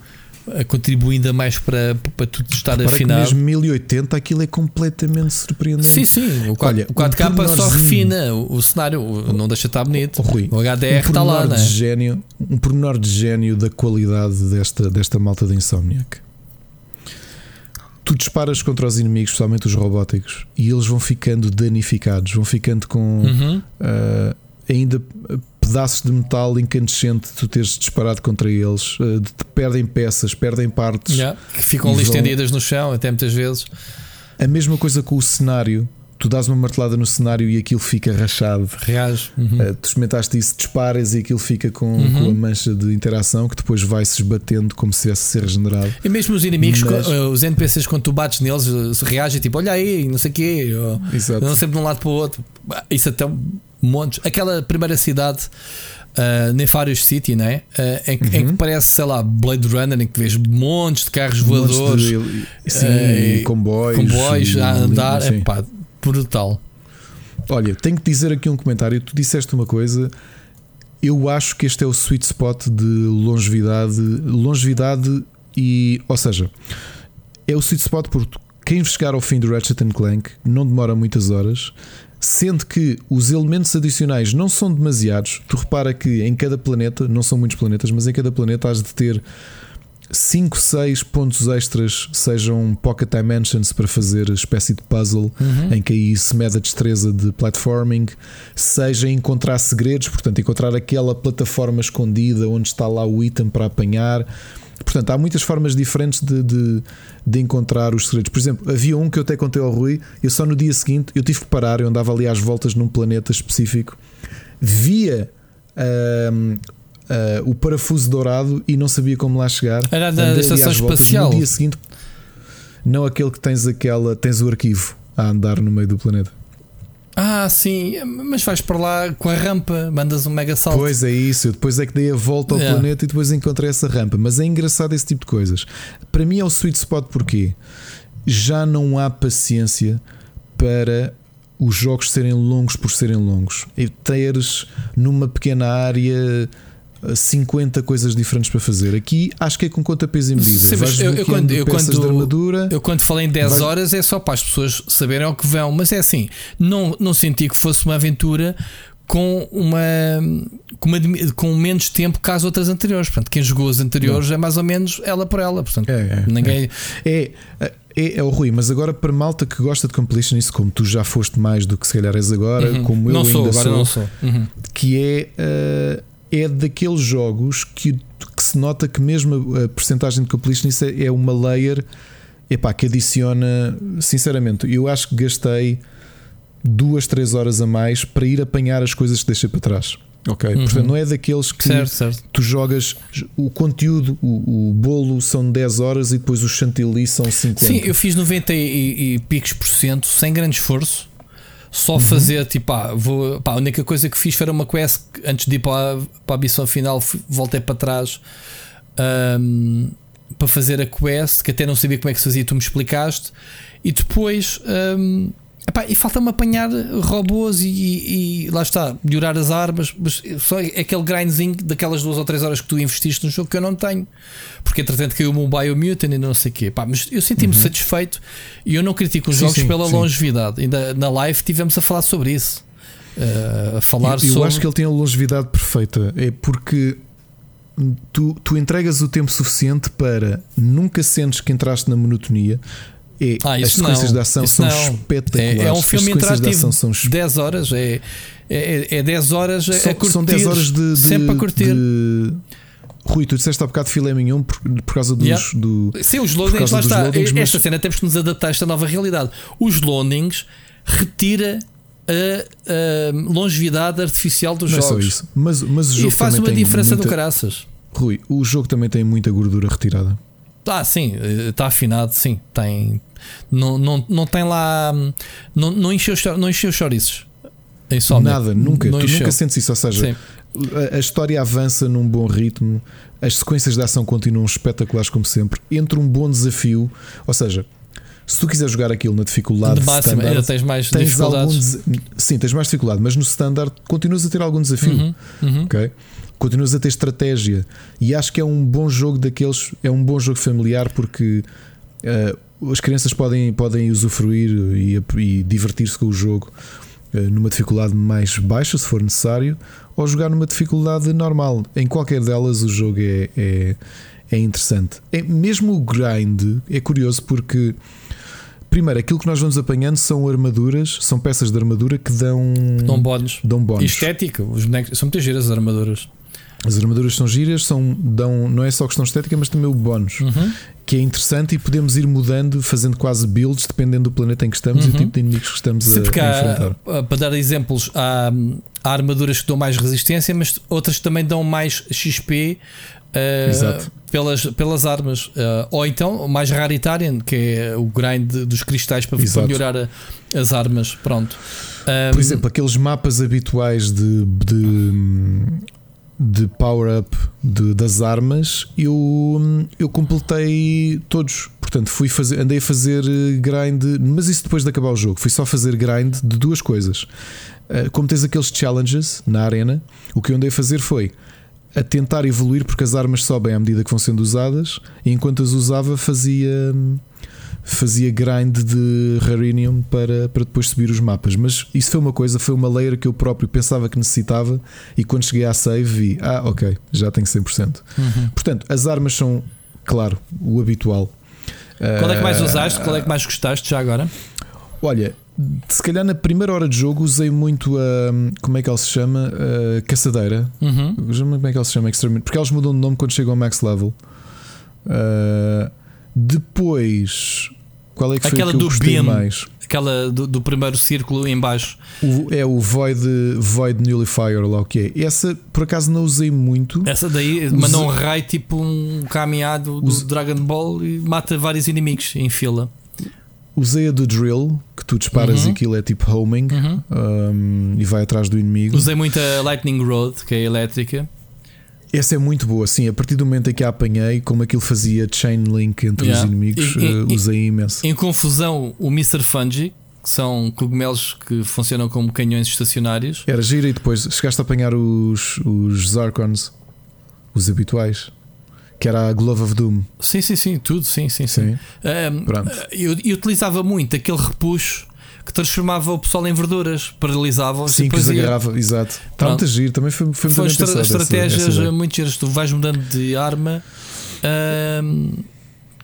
contribui ainda mais para, para tudo estar Repara que afinado. mesmo 1080 aquilo é completamente surpreendente. Sim, sim, o, 4, Olha, o 4K um só refina o, o cenário, o- não deixa estar bonito. Oh, Rui, o HDR um está lá, não é? gênio, um pormenor de gênio da qualidade desta, desta malta de Insomniac. Tu disparas contra os inimigos, especialmente os robóticos, e eles vão ficando danificados, vão ficando com Uhum. ah, ainda pedaços de metal incandescente de tu teres disparado contra eles, de- de- perdem peças, perdem partes. Yeah, que ficam ali vão- estendidas no chão, até muitas vezes. A mesma coisa com o cenário. Tu dás uma martelada no cenário e aquilo fica rachado. Reage. Uhum. Uh, tu experimentaste isso, disparas e aquilo fica com, Uhum. com a mancha de interação que depois vai se esbatendo como se tivesse a ser regenerado. E mesmo os inimigos, Mas- eh, os NPCs, quando tu bates neles, eh, reagem tipo, olha aí, não sei o quê, Exato. não sempre de um lado para o outro. Isso até um monte. Aquela primeira cidade, uh, Nefarious City, né? Uh, em, que- em que parece, sei lá, Blade Runner, em que vês montes de carros Montes voadores, de- sim, eh, e comboios, comboios e- a andar. sim. É pá, brutal. Olha, tenho que dizer aqui um comentário. Tu disseste uma coisa. Eu acho que este é o sweet spot de longevidade, longevidade e, ou seja, é o sweet spot porque quem chegar ao fim do Ratchet Clank não demora muitas horas, sendo que os elementos adicionais não são demasiados. Tu repara que em cada planeta, não são muitos planetas, mas em cada planeta has de ter 5, 6 pontos extras, sejam pocket dimensions para fazer espécie de puzzle Uhum. em que aí se mede a destreza de platforming, seja encontrar segredos, portanto, encontrar aquela plataforma escondida onde está lá o item para apanhar. Portanto, há muitas formas diferentes de, de, de encontrar os segredos. Por exemplo, havia um que eu até contei ao Rui, eu só no dia seguinte eu tive que parar, eu andava ali às voltas num planeta específico, via ah, o parafuso dourado e não sabia como lá chegar. Era da ali estação espacial. No dia seguinte, não aquele que tens aquela, tens o arquivo a andar no meio do planeta. Ah, sim, mas vais para lá com a rampa, mandas um mega salto. Pois é isso, eu depois é que dei a volta ao Yeah. planeta e depois encontrei essa rampa. Mas é engraçado esse tipo de coisas. Para mim é o sweet spot porque já não há paciência para os jogos serem longos por serem longos. E teres numa pequena área 50 coisas diferentes para fazer. Aqui acho que é com conta peso e medida. Sim, Vais eu- eu quando- eu quando- de armadura. Eu quando falei em 10 Vais- horas é só para as pessoas saberem ao que vão, mas é assim, não, não senti que fosse uma aventura com uma com, uma, com menos tempo que as outras anteriores. Portanto, quem jogou as anteriores é mais ou menos ela por ela. Portanto, É, é, ninguém. É, é, é o Rui, mas agora para malta que gosta de completion, isso como tu já foste mais do que se calhar és agora, Uhum. como eu não sou, ainda agora sou, não sou. Uhum. que é, eh, é daqueles jogos que, que se nota que mesmo a, a percentagem de completion isso é, é uma layer epá, que adiciona, sinceramente, eu acho que gastei duas, três horas a mais para ir apanhar as coisas que deixei para trás. Ok? Uhum. Portanto, não é daqueles que Certo, certo. tu jogas o conteúdo, o, o bolo são 10 horas e depois o chantilly são 50. Sim, eu fiz 90 e, e picos por cento sem grande esforço. Só fazer tipo, pá, vou, pá, a única coisa que fiz foi uma quest que antes de ir para, a- para a missão final, voltei para trás ahm, para fazer a quest, que até não sabia como é que se fazia, tu me explicaste, e depois ahm, epá, e falta-me apanhar robôs e, e- e lá está, melhorar as armas, mas só é aquele grindzinho daquelas duas ou três horas que tu investiste no jogo que eu não tenho, porque entretanto caiu-me um Biomutant e não sei o quê. Pá, mas eu senti-me satisfeito e eu não critico os Uhum. Sim, jogos sim, pela sim. longevidade. Ainda na live tivemos a falar sobre isso. Uh, a falar eu, eu sobre. acho que ele tem a longevidade perfeita. É porque tu, tu entregas o tempo suficiente para nunca sentes que entraste na monotonia. É, Ah, as sequências não, de ação são não. espetaculares. É, é um filme interativo. são 10 horas, é, é, é 10 horas a- a são, curtir. são 10 horas de, de- sempre a curtir. de- Rui, tu disseste há bocado filé mignon por, por causa dos. Yeah. Do, Sim, os loadings, lá está. loadings, mas- Esta cena temos que nos adaptar a esta nova realidade. Os loadings retira a, a longevidade artificial dos não é só jogos. isso. Mas, mas o jogo e faz uma diferença muita, do caraças. Rui, o jogo também tem muita gordura retirada. Ah, sim, está afinado, sim. Tem. Não, não, não tem lá. Não, não, encheu, não encheu os chouriços. Em Insomnia. Nada, nunca. Não tu encheu. nunca sentes isso. Ou seja, Sim. a, história avança num bom ritmo, as sequências de ação continuam espetaculares como sempre. Entre um bom desafio, ou seja, se tu quiser jogar aquilo na dificuldade De máximo, standard, ainda tens mais tens algum dificuldades. des- sim, tens mais dificuldade, mas no standard continuas a ter algum desafio. Uhum, uhum. ok? Continuas a ter estratégia e acho que é um bom jogo daqueles, é um bom jogo familiar porque eh, as crianças podem, podem usufruir e, e divertir-se com o jogo eh, numa dificuldade mais baixa, se for necessário, ou jogar numa dificuldade normal. Em qualquer delas, o jogo é, é, é interessante. É, mesmo o grind é curioso porque. Primeiro, aquilo que nós vamos apanhando são armaduras, são peças de armadura que dão, Dão bónus. dão E bónus. estética, os bonecos são muitas giras as armaduras. As armaduras são giras, são, dão, não é só questão estética, mas também o bónus, Uhum. que é interessante e podemos ir mudando, fazendo quase builds, dependendo do planeta em que estamos e Uhum. o tipo de inimigos que estamos a, Sim, a há, enfrentar. para dar exemplos, há, há armaduras que dão mais resistência, mas outras também dão mais XP ah, Exato. pelas, pelas armas. Ah, ou então mais Raritarian, que é o grind dos cristais para, para melhorar a- as armas. Pronto. Ah, Por exemplo, aqueles mapas habituais de, de, de power-up das armas, eu, eu completei todos. Portanto, fui fazer, andei a fazer eh, grind, mas isso depois de acabar o jogo. Fui só fazer grind de duas coisas. Eh, Como tens aqueles challenges na arena, o que eu andei a fazer foi a tentar evoluir, porque as armas sobem à medida que vão sendo usadas, e enquanto as usava, fazia fazia grind de Rarinium para, para depois subir os mapas. Mas isso foi uma coisa, foi uma layer que eu próprio pensava que necessitava e quando cheguei à save vi, ah, ok, já tenho 100%. uhum. Portanto, as armas são, claro, o habitual. Qual é que mais Ah, usaste? Qual é que mais gostaste já agora? Olha, se calhar na primeira hora de jogo usei muito a. Como é que ela se chama? A caçadeira. Uhum. Como é que ela se chama? Porque elas mudam de nome quando chegam ao max level. Ah, depois, qual é que foi Aquela que eu do mais? Aquela do, do primeiro círculo em baixo. O- é o Void, Void Nullifier, lá o que é. Essa por acaso não usei muito. Essa daí Usa- manda um raio tipo um caminhado do Usa- Dragon Ball e mata vários inimigos em fila. Usei a do Drill, que tu disparas Uhum. e aquilo é tipo homing um, e vai atrás do inimigo. Usei muito a Lightning Road, que é elétrica. Essa é muito boa, sim. A partir do momento em que a apanhei, como aquilo fazia chain link entre Yeah. os inimigos, E- e- usei imenso. Em confusão, o Mr. Fungi, que são cogumelos que funcionam como canhões estacionários. Era gira e depois chegaste a apanhar os, os Zarkons, os habituais, que era a Glove of Doom. Sim, sim, sim, tudo, sim, sim, sim. Sim, pronto. eu, eu utilizava muito aquele repuxo que transformava o pessoal em verduras, paralisava-os e Sim, que os agarrava, exato. Está muito giro, também foi, foi muito Foram estra- essa- estratégias essa ideia. muito giras. Tu vais mudando de arma.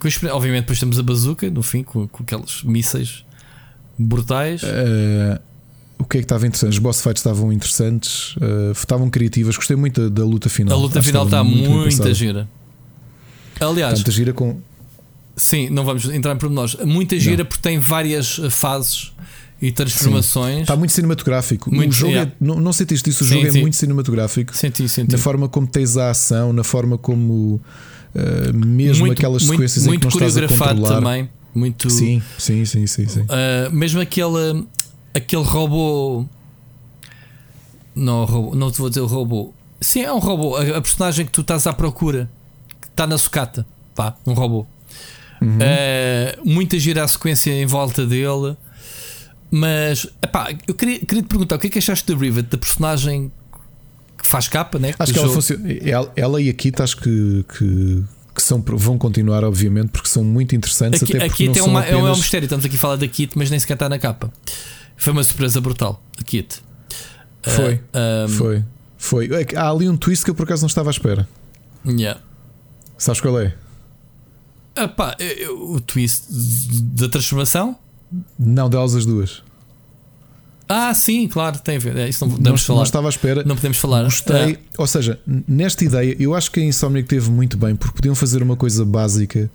experi- obviamente, depois temos a bazuca, no fim, com, com aqueles mísseis brutais. Eh, o que é que estava interessante? Os boss fights estavam interessantes, eh, estavam criativas. Gostei muito da, da luta final. a luta Acho final está muito, gira. Aliás, Tanta gira com. Sim, não vamos entrar em pormenores. Muita gira porque tem várias eh, fases e transformações. Está muito cinematográfico. Muito, o jogo yeah. é, não, não sentiste isso? O Sim, jogo sim. é muito cinematográfico. Senti, senti. Na forma como tens a ação, na forma como uh, mesmo muito, aquelas muito, sequências muito em que não estás a coreografado também. Muito. Sim, sim, sim, sim, sim. Uh, mesmo aquele, aquele robô. Não, robô, não te vou dizer o robô. Sim, é um robô. A, a personagem que tu estás à procura, que está na sucata. Pá, um robô. Uhum. Uh, muita gira a sequência em volta dele. Mas, epá, eu queria, queria te perguntar o que é que achaste da Rivet, da personagem que faz capa, né? Acho que ela, funciona, ela, ela e a Kit acho que, que, que são, vão continuar, obviamente, porque são muito interessantes. Aqui, até porque aqui não tem são uma, é um apenas... mistério. Estamos aqui a falar da Kit, mas nem sequer está na capa. Foi uma surpresa brutal. A Kit. Foi, Ah, um, foi, foi. É Há ali um twist que eu por acaso não estava à espera. yeah. Sabes qual é? Ah, pá, eu- eu- o twist da transformação. Não, delas as duas. Ah, sim, claro, tem a ver. É, isso não Não, podemos não falar. estava à espera. Não podemos falar. Gostei, Ah, ou seja, nesta ideia, eu acho que a Insomniac teve muito bem, porque podiam fazer uma coisa básica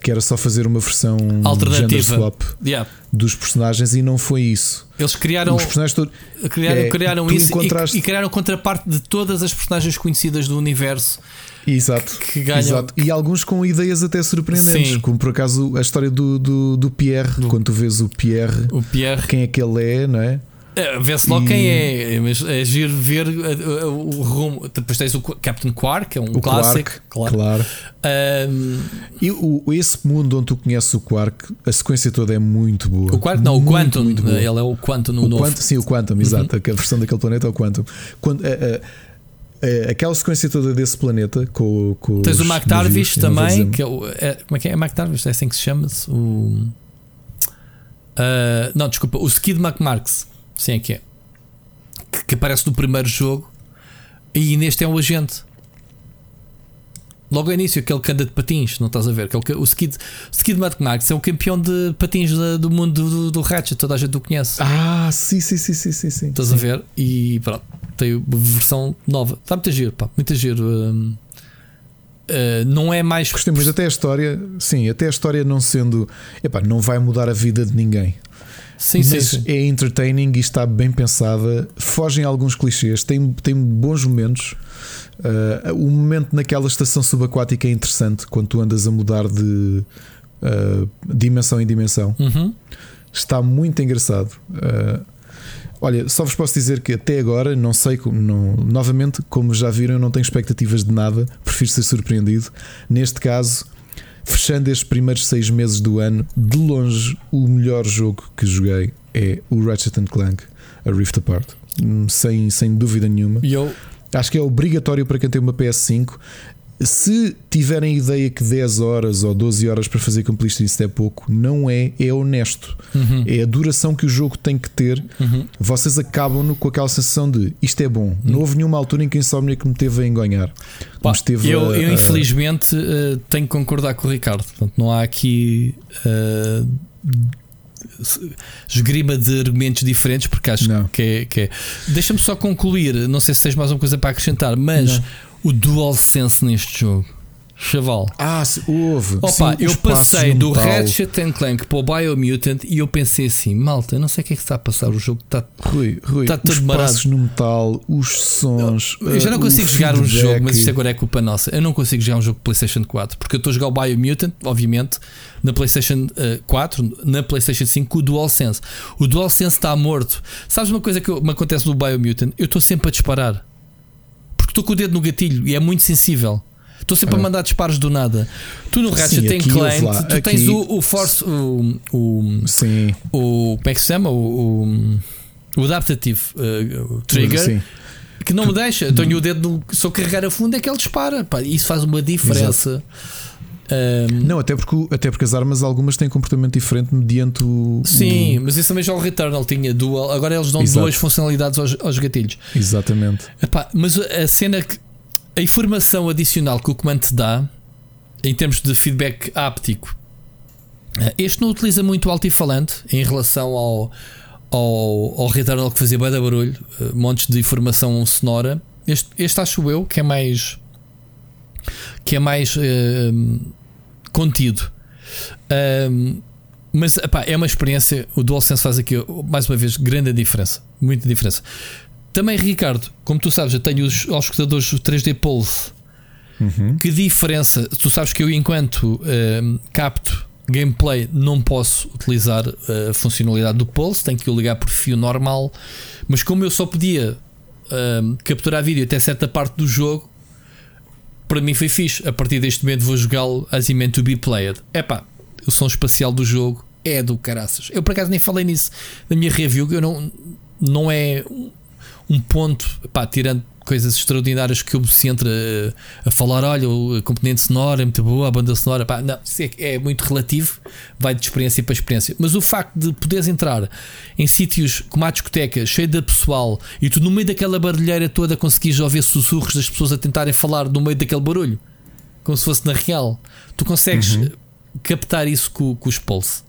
que era só fazer uma versão Alternativa. swap yeah. dos personagens e não foi isso. Eles criaram, Os personagens criaram, é, criaram isso e- encontraste- e, criaram contraparte de todas as personagens conhecidas do universo Exato, que ganham. exato. E alguns com ideias até surpreendentes, Sim. como por acaso a história do, do, do Pierre, Do- quando tu vês o Pierre, O Pierre. quem é que ele é, não é? É, Vê-se logo E- quem é, mas é giro ver uh, uh, o rumo. Depois tens o Captain Quark, que é um O clássico. Quark, claro. Um, E o, esse mundo onde tu conheces o Quark, a sequência toda é muito boa. o Quark, não, o Muito, Quantum. muito boa. Ele é o Quantum no O novo. Uhum. Quantum, sim, o Quantum, exato. A versão daquele planeta é o Quantum. Quando, a- aquela sequência toda desse planeta com, com Tens o vou também, que é, o- é- como é que é? É McTarvish, é assim que se chama-se? O, Ah, não, desculpa, o Skid McMarks, sim é que é, que, que aparece no primeiro jogo e neste é o agente. Logo ao início, aquele que anda de patins, não estás a ver? Aquele, que- o Skid, Skid McMarks é o campeão de patins da- do mundo do, do Ratchet, toda a gente o conhece. Ah, sim, sim, sim, sim, sim. sim. Estás a ver? E pronto, tem a versão nova. Está muito giro, pá, muito giro. hum. Uh, não é mais. Gostei, mas até a história, sim, até a história não sendo. Epá, não vai mudar a vida de ninguém. Sim, sim, mas sim. é entertaining e está bem pensada. Fogem alguns clichês, tem, tem bons momentos. Uh, o momento naquela estação subaquática é interessante quando tu andas a mudar de uh, dimensão em dimensão. Uhum. Está muito engraçado. Uh, olha, só vos posso dizer que até agora, não sei como, não, novamente, como já viram, eu não tenho expectativas de nada, prefiro ser surpreendido. Neste caso, fechando estes primeiros seis meses do ano, de longe, o melhor jogo que joguei é o Ratchet Clank, a Rift Apart. Hum, Sem, sem dúvida nenhuma. E eu, Acho que é obrigatório para quem tem uma PS5. Se tiverem ideia que 10 horas ou 12 horas para fazer completion isso é pouco, não é, é honesto. Uhum. É a duração que o jogo tem que ter. Uhum. Vocês acabam-no com aquela sensação de isto é bom. Não houve nenhuma altura em que a Insomnia que me teve a enganhar. Pá, esteve eu, a- eu infelizmente uh, tenho que concordar com o Ricardo. Portanto, não há aqui uh, esgrima de argumentos diferentes, porque acho Não. que é. Que é. Deixa-me só concluir. Não sei se tens mais uma coisa para acrescentar, mas Não. O DualSense neste jogo, chaval. Ah, houve. Opa, Sim, eu passei do. Ratchet and Clank para o Biomutant e eu pensei assim, malta, não sei o que é que está a passar, o jogo está. Rui, Rui, Tá tudo os marado. passos no metal, os sons. Eu já não uh, consigo jogar um jogo, mas isto agora é culpa nossa. Eu não consigo jogar um jogo de PlayStation 4 porque eu estou a jogar o Biomutant, obviamente, na PlayStation uh, 4, na PlayStation 5 com o DualSense. O DualSense está morto. Sabes uma coisa que me acontece no Biomutant? Eu estou sempre a disparar estou com o dedo no gatilho e é muito sensível. Estou sempre a É. mandar disparos do nada. Tu no Sim, Ratchet aqui, Clank, lá, tu tens aqui- o, o Force, o, o, Sim, o. Como é que se chama? O, o, o Adaptative uh, Trigger sim. que não me deixa. Tenho o dedo no. Se eu carregar a fundo é que ele dispara. Pá, isso faz uma diferença. Um, Não, até porque, o- até porque as armas algumas têm comportamento diferente mediante o. sim, mas isso também já o Returnal tinha dual. Agora eles dão Exato. duas funcionalidades aos, aos gatilhos. o- Exatamente. Epá, mas a cena que. A informação adicional que o comando te dá, em termos de feedback áptico, eh, este não utiliza muito o altifalante em relação ao, ao, ao Returnal que fazia bem da barulho, eh, montes de informação sonora. Este, este acho eu que é mais. Que é mais eh, contido. Um, mas epá, é uma experiência. O DualSense faz aqui, mais uma vez, grande diferença. Muita diferença. Também, Ricardo, como tu sabes, eu tenho os, escutadores 3D Pulse. Uhum. Que diferença? Tu sabes que eu, enquanto um, capto gameplay, não posso utilizar a funcionalidade do Pulse, tenho que o ligar por fio normal. Mas como eu só podia um, capturar vídeo até certa parte do jogo, para mim foi fixe. A partir deste momento vou jogá-lo as meant to be played. É pá, o som espacial do jogo é do caraças. Eu por acaso nem falei nisso na minha review, eu não, não é um ponto, pá, tirando coisas extraordinárias que me centro a, a falar, olha, a componente sonora é muito boa, a banda sonora, pá, não, é, é, muito relativo, vai de experiência para experiência. Mas o facto de poderes entrar em sítios como a discoteca, cheio de pessoal, e tu no meio daquela barulheira toda conseguires ouvir sussurros das pessoas a tentarem falar no meio daquele barulho, como se fosse na real, tu consegues uhum. captar isso com, com os pulse.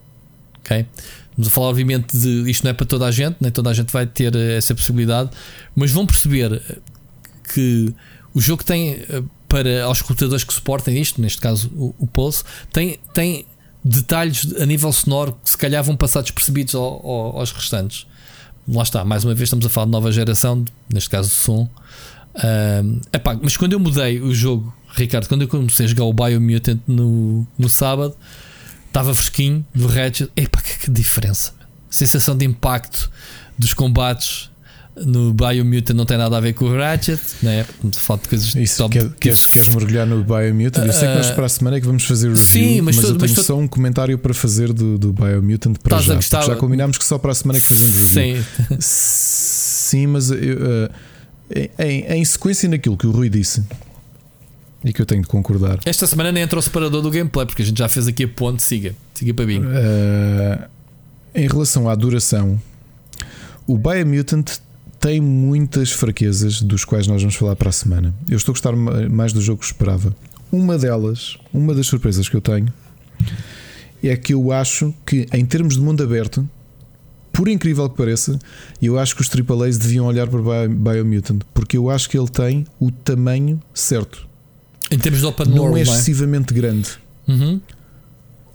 Ok? Estamos a falar, obviamente, de isto não é para toda a gente, nem toda a gente vai ter essa possibilidade, mas vão perceber que o jogo tem eh, para aos computadores que suportem isto, neste caso o, o Pulse, tem, tem detalhes a nível sonoro que se calhar vão passar despercebidos ao, ao, aos restantes. Lá está, mais uma vez estamos a falar de nova geração, neste caso som. Uh, epá, mas quando eu mudei o jogo, Ricardo, quando eu comecei a jogar o Biomutant no, no sábado, estava fresquinho do Ratchet. Epá, que, que diferença! Sensação de impacto dos combates no Biomutant não tem nada a ver com o Ratchet, né? Falta de coisas Isso, top, quer, queres, queres mergulhar no Biomutant? Eu sei que nós ah, para a semana é que vamos fazer review, sim, mas, mas eu tenho mas só um comentário para fazer do, do Biomutant para já. Gostar... Já combinámos que só para a semana é que fazemos review. Sim, sim mas eu, uh, em, em sequência naquilo que o Rui disse. E que eu tenho de concordar. Esta semana nem entra o separador do gameplay, porque a gente já fez aqui a ponte. Siga, siga para mim. Uh, em relação à duração, o Biomutant tem muitas fraquezas, dos quais nós vamos falar para a semana. Eu estou a gostar mais do jogo que esperava. Uma delas, uma das surpresas que eu tenho, é que eu acho que, em termos de mundo aberto, por incrível que pareça, eu acho que os AAAs deviam olhar para Biomutant, porque eu acho que ele tem o tamanho certo. Em termos de open não world, é excessivamente é? grande. Uhum.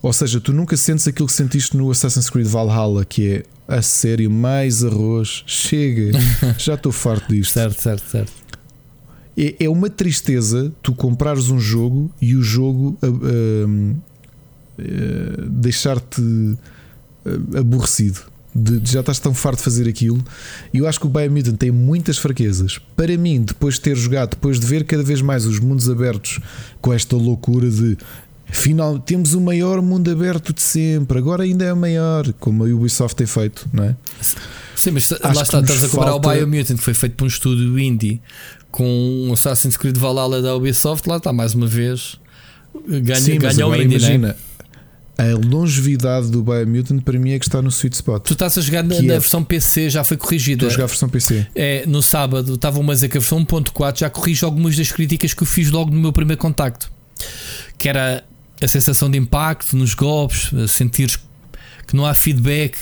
Ou seja, tu nunca sentes aquilo que sentiste no Assassin's Creed Valhalla, que é a sério, mais arroz, chega, já estou farto disto. certo, certo, certo. É, é uma tristeza tu comprares um jogo e o jogo uh, uh, uh, deixar-te aborrecido. De, de, já estás tão farto de fazer aquilo. E eu acho que o Biomutant tem muitas fraquezas. Para mim, depois de ter jogado, depois de ver cada vez mais os mundos abertos com esta loucura de Final, temos o maior mundo aberto de sempre, agora ainda é maior, como a Ubisoft tem feito, não é? Sim, mas Acho lá está, estás a falta... o Biomutant, que foi feito por um estúdio indie com um Assassin's Creed Valhalla da Ubisoft, lá está mais uma vez. Ganha, Sim, ganha o indie, imagina, né? A longevidade do Biomutant para mim é que está no sweet spot. Tu estás a jogar na, na é... versão PC, já foi corrigida. Estou a jogar a versão PC. É, no sábado estavam a dizer que a versão 1.4 já corrige algumas das críticas que eu fiz logo no meu primeiro contacto. Que era a sensação de impacto nos golpes, sentir que não há feedback.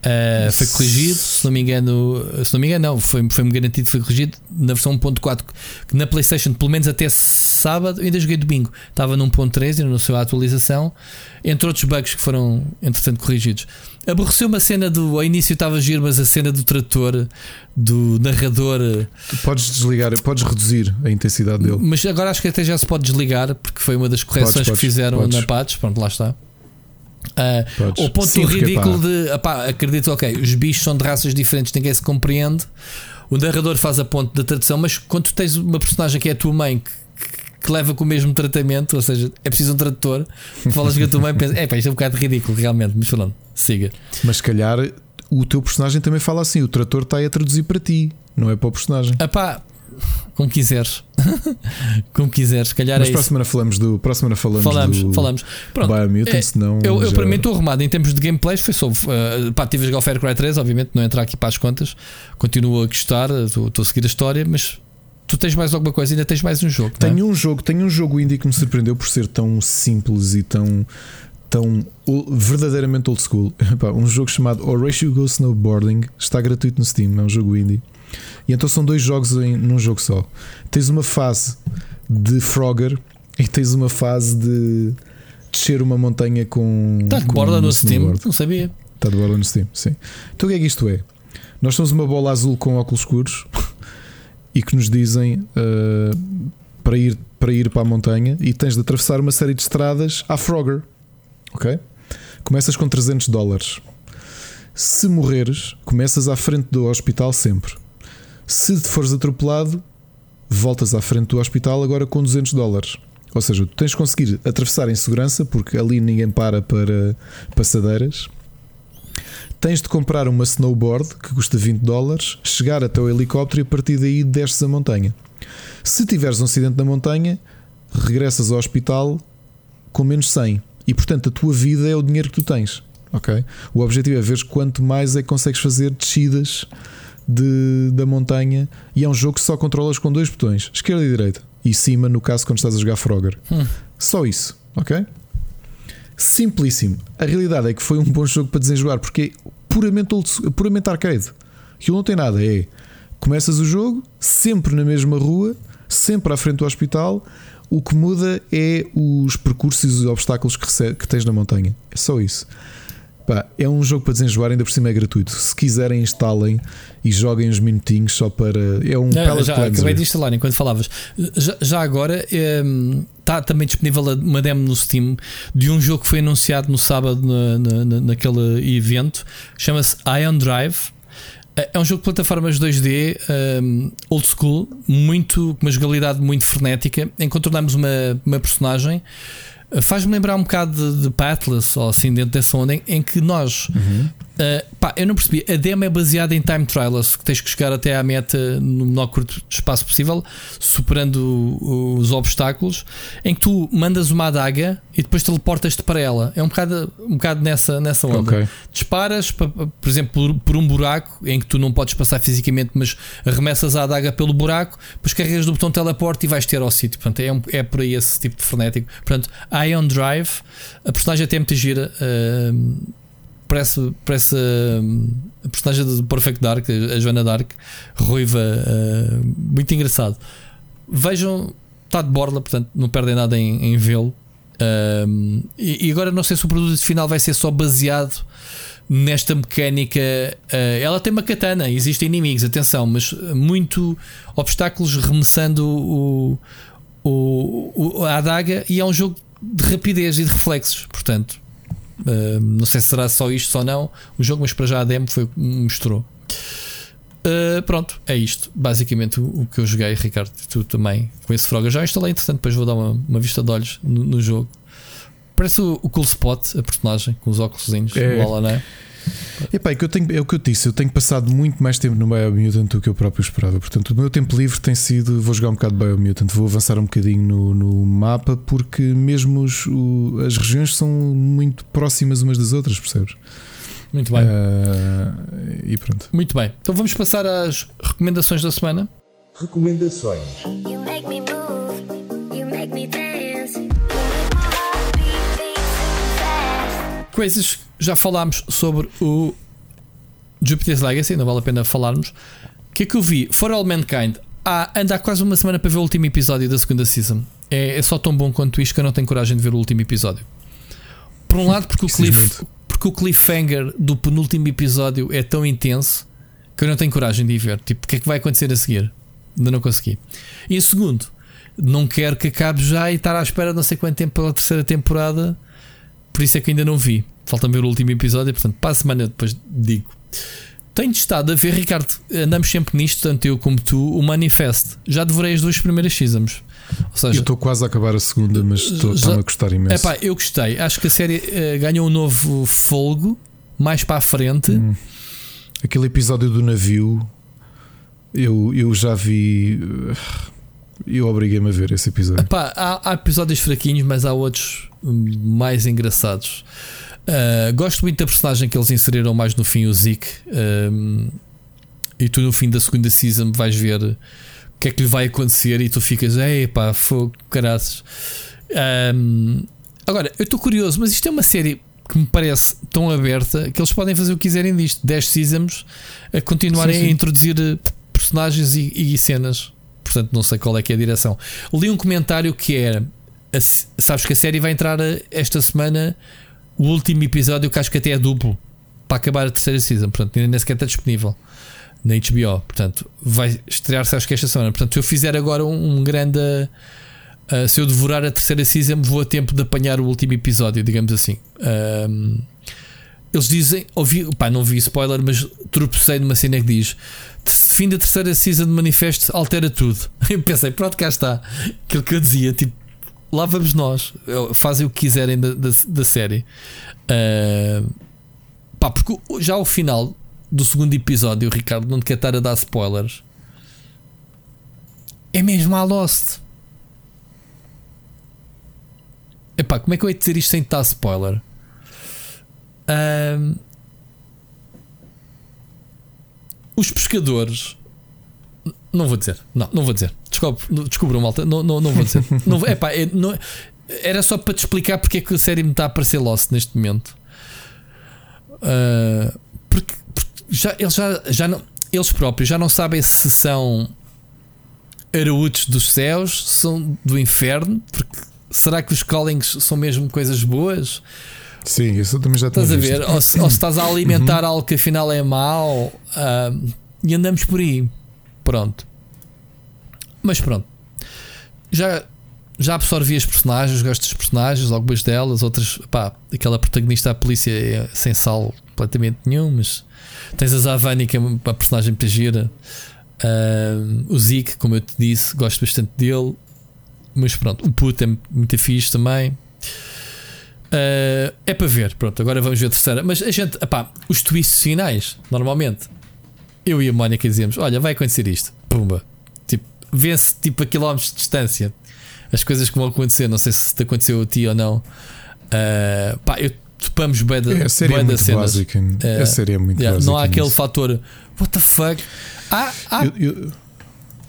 Uh, foi corrigido, se não me engano, se não me engano, não, foi-me foi garantido foi corrigido na versão 1.4 que na PlayStation, pelo menos até sábado, ainda joguei domingo, estava no 1.3 e não sei a atualização, entre outros bugs que foram entretanto corrigidos. Aborreceu uma cena do. Ao início estava giro, mas a cena do trator, do narrador. Tu podes desligar, podes reduzir a intensidade dele. Mas agora acho que até já se pode desligar, porque foi uma das correções podes, podes, que fizeram podes. na patch. Pronto, lá está. Uh, o ponto ridículo de apá, acredito, ok, os bichos são de raças diferentes, ninguém se compreende. O narrador faz a ponte da tradução, mas quando tu tens uma personagem que é a tua mãe que, que leva com o mesmo tratamento, ou seja, é preciso um tradutor, falas com a tua mãe e pensas, é pá, isto é um bocado ridículo, realmente, mas falando, siga. Mas se calhar o teu personagem também fala assim: o trator está aí a traduzir para ti, não é para o personagem. Epá, como quiseres. como quiseres, se calhar Mas é para a semana falamos do. Para semana falamos, falamos, do falamos. Pronto, Biomutant, é, senão eu, eu para mim estou arrumado em termos de gameplay. Foi só. Uh, pá, tive a jogar Far Cry 3, obviamente, não entrar aqui para as contas. Continuo a gostar, estou a seguir a história, mas tu tens mais alguma coisa, ainda tens mais um jogo. É? Tenho é? um jogo, tenho um jogo indie que me surpreendeu por ser tão simples e tão tão verdadeiramente old school. um jogo chamado Horatio Go Snowboarding está gratuito no Steam, é um jogo indie. E então são dois jogos em, num jogo só. Tens uma fase de Frogger e tens uma fase de descer uma montanha com. Está de borda um no Steam, snowboard. não sabia. Está de borda no Steam, sim. Então o que é que isto é? Nós somos uma bola azul com óculos escuros e que nos dizem uh, para, ir, para ir para a montanha e tens de atravessar uma série de estradas à Frogger. Ok? Começas com 300 dólares. Se morreres, começas à frente do hospital sempre. Se te fores atropelado, voltas à frente do hospital agora com 200 dólares. Ou seja, tu tens de conseguir atravessar em segurança, porque ali ninguém para para passadeiras. Tens de comprar uma snowboard que custa 20 dólares, chegar até o helicóptero e a partir daí desces a montanha. Se tiveres um acidente na montanha, regressas ao hospital com menos 100 e portanto a tua vida é o dinheiro que tu tens. Ok? O objetivo é ver quanto mais é que consegues fazer descidas de, da montanha e é um jogo que só controlas com dois botões, esquerda e direita, e cima no caso quando estás a jogar Frogger. Hum. Só isso, ok? Simplíssimo. A realidade é que foi um bom jogo para desenjoar porque é puramente, puramente arcade. Aquilo não tem nada, é começas o jogo sempre na mesma rua, sempre à frente do hospital. O que muda é os percursos e os obstáculos que, rece- que tens na montanha. É só isso. Pá, é um jogo para desenjoar, ainda por cima é gratuito. Se quiserem, instalem e joguem uns minutinhos só para. É um Não, palette já cleanser. acabei de instalar enquanto falavas. Já, já agora está também disponível uma demo no Steam de um jogo que foi anunciado no sábado na- na- naquele evento. Chama-se Ion Drive. É é um jogo de plataformas 2D um, old school, muito, com uma jogabilidade muito frenética. Encontramos uma, uma personagem. Uh, Faz-me lembrar um bocado de, de Pathless ou assim dentro dessa onda em, em que nós Uh, pá, eu não percebi. A demo é baseada em time trials, que tens que chegar até à meta no menor curto espaço possível, superando os obstáculos, em que tu mandas uma adaga e depois teleportas-te para ela. É um bocado, um bocado nessa, nessa onda. Ok. Disparas, pa- pa- por exemplo, por, por um buraco em que tu não podes passar fisicamente, mas arremessas a adaga pelo buraco, depois carregas do botão teleporte e vais ter ao sítio. Portanto, é, um- é por aí esse tipo de frenético. Portanto, Ion Drive, a personagem até é muito gira. uh, parece, parece hum, a personagem do Perfect Dark, a Joana Dark, ruiva, uh, muito engraçado. Vejam, está de borla, portanto não perdem nada em, em vê-lo. Um, e, e agora não sei se o produto final vai ser só baseado nesta mecânica. uh, ela tem uma katana, existem inimigos, atenção, mas muito obstáculos remessando o, o, o- a adaga e é um jogo de rapidez e de reflexos, portanto. Uh, não sei se será só isto ou não o jogo, mas para já a demo foi o que me mostrou. Uh, pronto, é isto. Basicamente o, o que eu joguei, Ricardo. Tu também com esse Frog. Eu já instalei, entretanto, depois vou dar uma, uma vista de olhos no, no jogo. Parece o, o Cool Spot, a personagem, com os óculos, É. bola, não é? Epá, é, que eu tenho, é o que eu te disse, eu tenho passado muito mais tempo no Biomutant do que eu próprio esperava. Portanto, o meu tempo livre tem sido. Vou jogar um bocado de Biomutant, vou avançar um bocadinho no, no mapa, porque mesmo os- o- as regiões são muito próximas umas das outras, percebes? Muito bem. Ah, e pronto. Muito bem. Então vamos passar às recomendações da semana. Recomendações. Coisas já falámos sobre o Jupiter's Legacy, não vale a pena falarmos. O que é que eu vi? For All Mankind. Ah, anda há quase uma semana para ver o último episódio da segunda season. É, é só tão bom quanto isto que eu não tenho coragem de ver o último episódio. Por um lado, porque o, cliff, porque o cliffhanger do penúltimo episódio é tão intenso que eu não tenho coragem de ir ver. Tipo, o que é que vai acontecer a seguir? Ainda não consegui. E segundo, não quero que acabe já e estar à espera de não sei quanto tempo pela terceira temporada. Por isso é que ainda não vi. Falta-me ver o último episódio, portanto, para a semana depois digo. Tenho estado a ver, Ricardo, andamos sempre nisto, tanto eu como tu, o Manifest. Já devorei as duas primeiras seasons. Ou Eu seja, estou quase a acabar a segunda, mas estou- a gostar imenso. epá, eu gostei. Acho que a série eh, ganhou um novo folgo mais para a frente. Hum. Aquele episódio do navio, eu, eu já vi. uh, Eu obriguei-me a ver esse episódio. Epá, há, há episódios fraquinhos, mas há outros hum, mais engraçados. Uh, gosto muito da personagem que eles inseriram mais no fim, o Zeke. Um, e tu no fim da segunda season vais ver o que é que lhe vai acontecer e tu ficas, ei pá, fogo, caraças. Um, agora, eu estou curioso, mas isto é uma série que me parece tão aberta que eles podem fazer o que quiserem disto. 10 seasons a continuarem Sim, sim. a introduzir eh, personagens e, e cenas. Portanto, não sei qual é que é a direção. Li um comentário que era a sabes que a série vai entrar eh, esta semana. O último episódio, que acho que até é duplo para acabar a terceira season. Portanto, ainda nem sequer está disponível na HBO. Portanto, vai estrear-se acho que esta semana. Portanto, se eu fizer agora um, um grande. ah, se eu devorar a terceira season, vou a tempo de apanhar o último episódio, digamos assim. Ahm, eles dizem, ouvi, pá, não vi spoiler, mas tropecei numa cena que diz: fim da terceira season de Manifesto altera tudo. Eu pensei, pronto, cá está. Aquilo que eu dizia, tipo, lá vamos nós, fazem o que quiserem da, da, da série. Ah, pá, porque já ao final do segundo episódio, o Ricardo não te quer estar a dar spoilers. É mesmo a Lost. Epá, como é que eu ia dizer isto sem dar spoiler? Ahm, os pescadores. Não vou dizer, não, não vou dizer. Descobre, descubram, malta. Não, não, não vou dizer. não, epá, é- não- era só para te explicar porque é que a série me está a parecer Lost neste momento. Ah, porque, porque já, eles, já, já não, eles próprios já não sabem se são araútos dos céus, se são do inferno. Porque será que os callings são mesmo coisas boas? Sim, isso também já Estás a ver? Ou se, ou se estás a alimentar algo que afinal é mau ah, e andamos por aí. Pronto. Mas pronto. Já, já absorvi as personagens, gosto dos personagens, algumas delas, outras, pá, aquela protagonista da polícia é sem sal completamente nenhum, mas tens a Zavani que é uma personagem muito gira. Ah, o Zeke, como eu te disse, gosto bastante dele. Mas pronto, o puto é muito fixe também. Uh, é para ver, pronto, agora vamos ver a terceira. Mas a gente, epá, os twists finais, normalmente, eu e a Mónica dizemos: Olha, vai acontecer isto, pumba, tipo, vê-se tipo a quilómetros de distância as coisas que vão acontecer. Não sei se te aconteceu a ti ou não. Uh, pá, eu topamos bem da, É, a série é bué da muito cenas. básica. É, a série é muito Yeah, não há aquele nisso. fator What the fuck? Ah, ah, Eu- eu-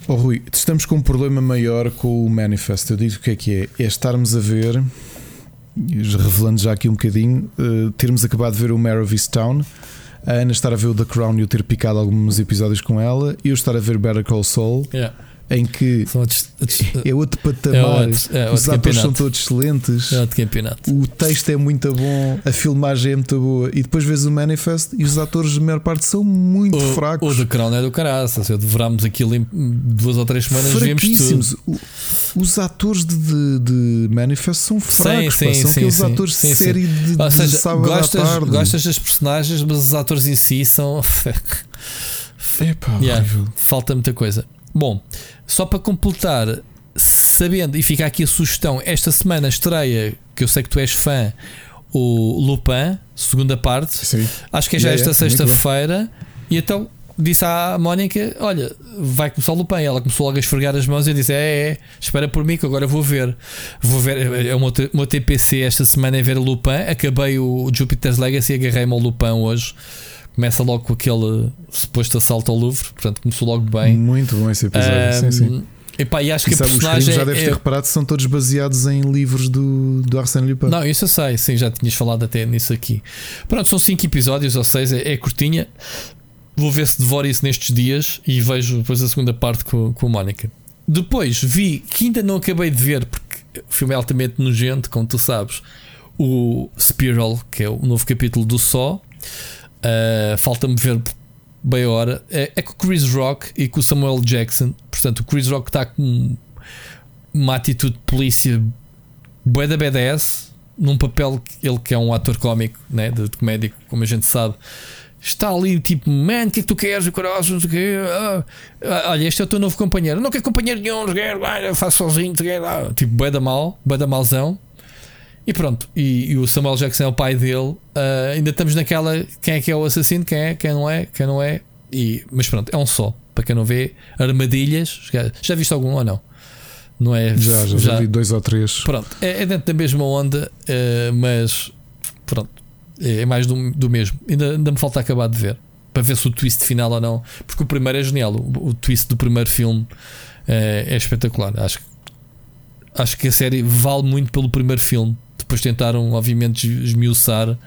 Oh, Rui, estamos com um problema maior com o Manifest. Eu digo o que é que é: é estarmos a ver, revelando já aqui um bocadinho, eh, termos acabado de ver o Mare of Easttown, a Ana estar a ver o The Crown e eu ter picado alguns episódios com ela, eu estar a ver Better Call Saul, yeah. Em que outros- é outro É patamar. outro- é Os outro atores campeonato. são todos excelentes. é outro campeonato. O texto é muito bom, a filmagem é muito boa, e depois vês o Manifest e os atores, a maior parte, são muito O, fracos. o The Crown é do caraças. Eu devorámos aquilo em duas ou três semanas, vimos tudo. Os atores de, de, de Manifest são fracos, sim, pá, são sim, aqueles sim, atores sim, de sim. série de, Ou de sábado gostas, à tarde. gostas das personagens, mas os atores em si são. Epá, Yeah, horrível. falta muita coisa. Bom, só para completar, sabendo, e fica aqui a sugestão, esta semana estreia, que eu sei que tu és fã, o Lupin, segunda parte. Sim. Acho que é já Yeah, esta yeah, sexta-feira. E então disse à Mónica: Olha, vai começar o Lupin. Ela começou logo a esfregar as mãos e disse: É, é, espera por mim que agora vou ver. Vou ver. É o meu, T- o meu TPC esta semana é ver o Lupin. Acabei o Jupiter's Legacy, agarrei-me ao Lupin hoje. Começa logo com aquele suposto assalto ao Louvre. Portanto, começou logo bem. Muito bom esse episódio. sim, sim. Epá, e acho E que a sabe, os personagem. já deves é- ter reparado são todos baseados em livros do, do Arsène Lupin. Não, isso eu sei, sim, já tinhas falado até nisso aqui. Pronto, são 5 episódios ou 6, é, é curtinha. Vou ver se devoro isso nestes dias e vejo depois a segunda parte com, com a Mónica. Depois vi que ainda não acabei de ver, porque o filme é altamente nojento, como tu sabes. O Spiral, que é o novo capítulo do Só. Uh, Falta-me ver bem a hora. É, é com o Chris Rock e com o Samuel Jackson. Portanto, o Chris Rock está com uma atitude de polícia bué da BDS num papel que ele que é um ator cómico né, de, de como a gente sabe. Está ali tipo, man, o que é que tu queres? O coração, não sei o quê. Ah, ah, olha, este é o teu novo companheiro. Não quero companheiro nenhum, faço sozinho, tipo, bué da mal, bué da malzão. E pronto, e, e o Samuel Jackson é o pai dele. Ah, ainda estamos naquela quem é que é o assassino, quem é, quem não é, quem não é. E, mas pronto, é um só. Para quem não vê, armadilhas. Já, já viste algum ou não? Não é? Já, já, já vi dois ou três. Pronto, é, é dentro da mesma onda, eh, mas pronto, é, é mais do, do mesmo. Ainda, ainda me falta acabar de ver para ver se o twist final ou não, porque o primeiro é genial. O, o twist do primeiro filme eh, é espetacular. Acho, acho que a série vale muito pelo primeiro filme. Depois tentaram, obviamente, es- esmiuçar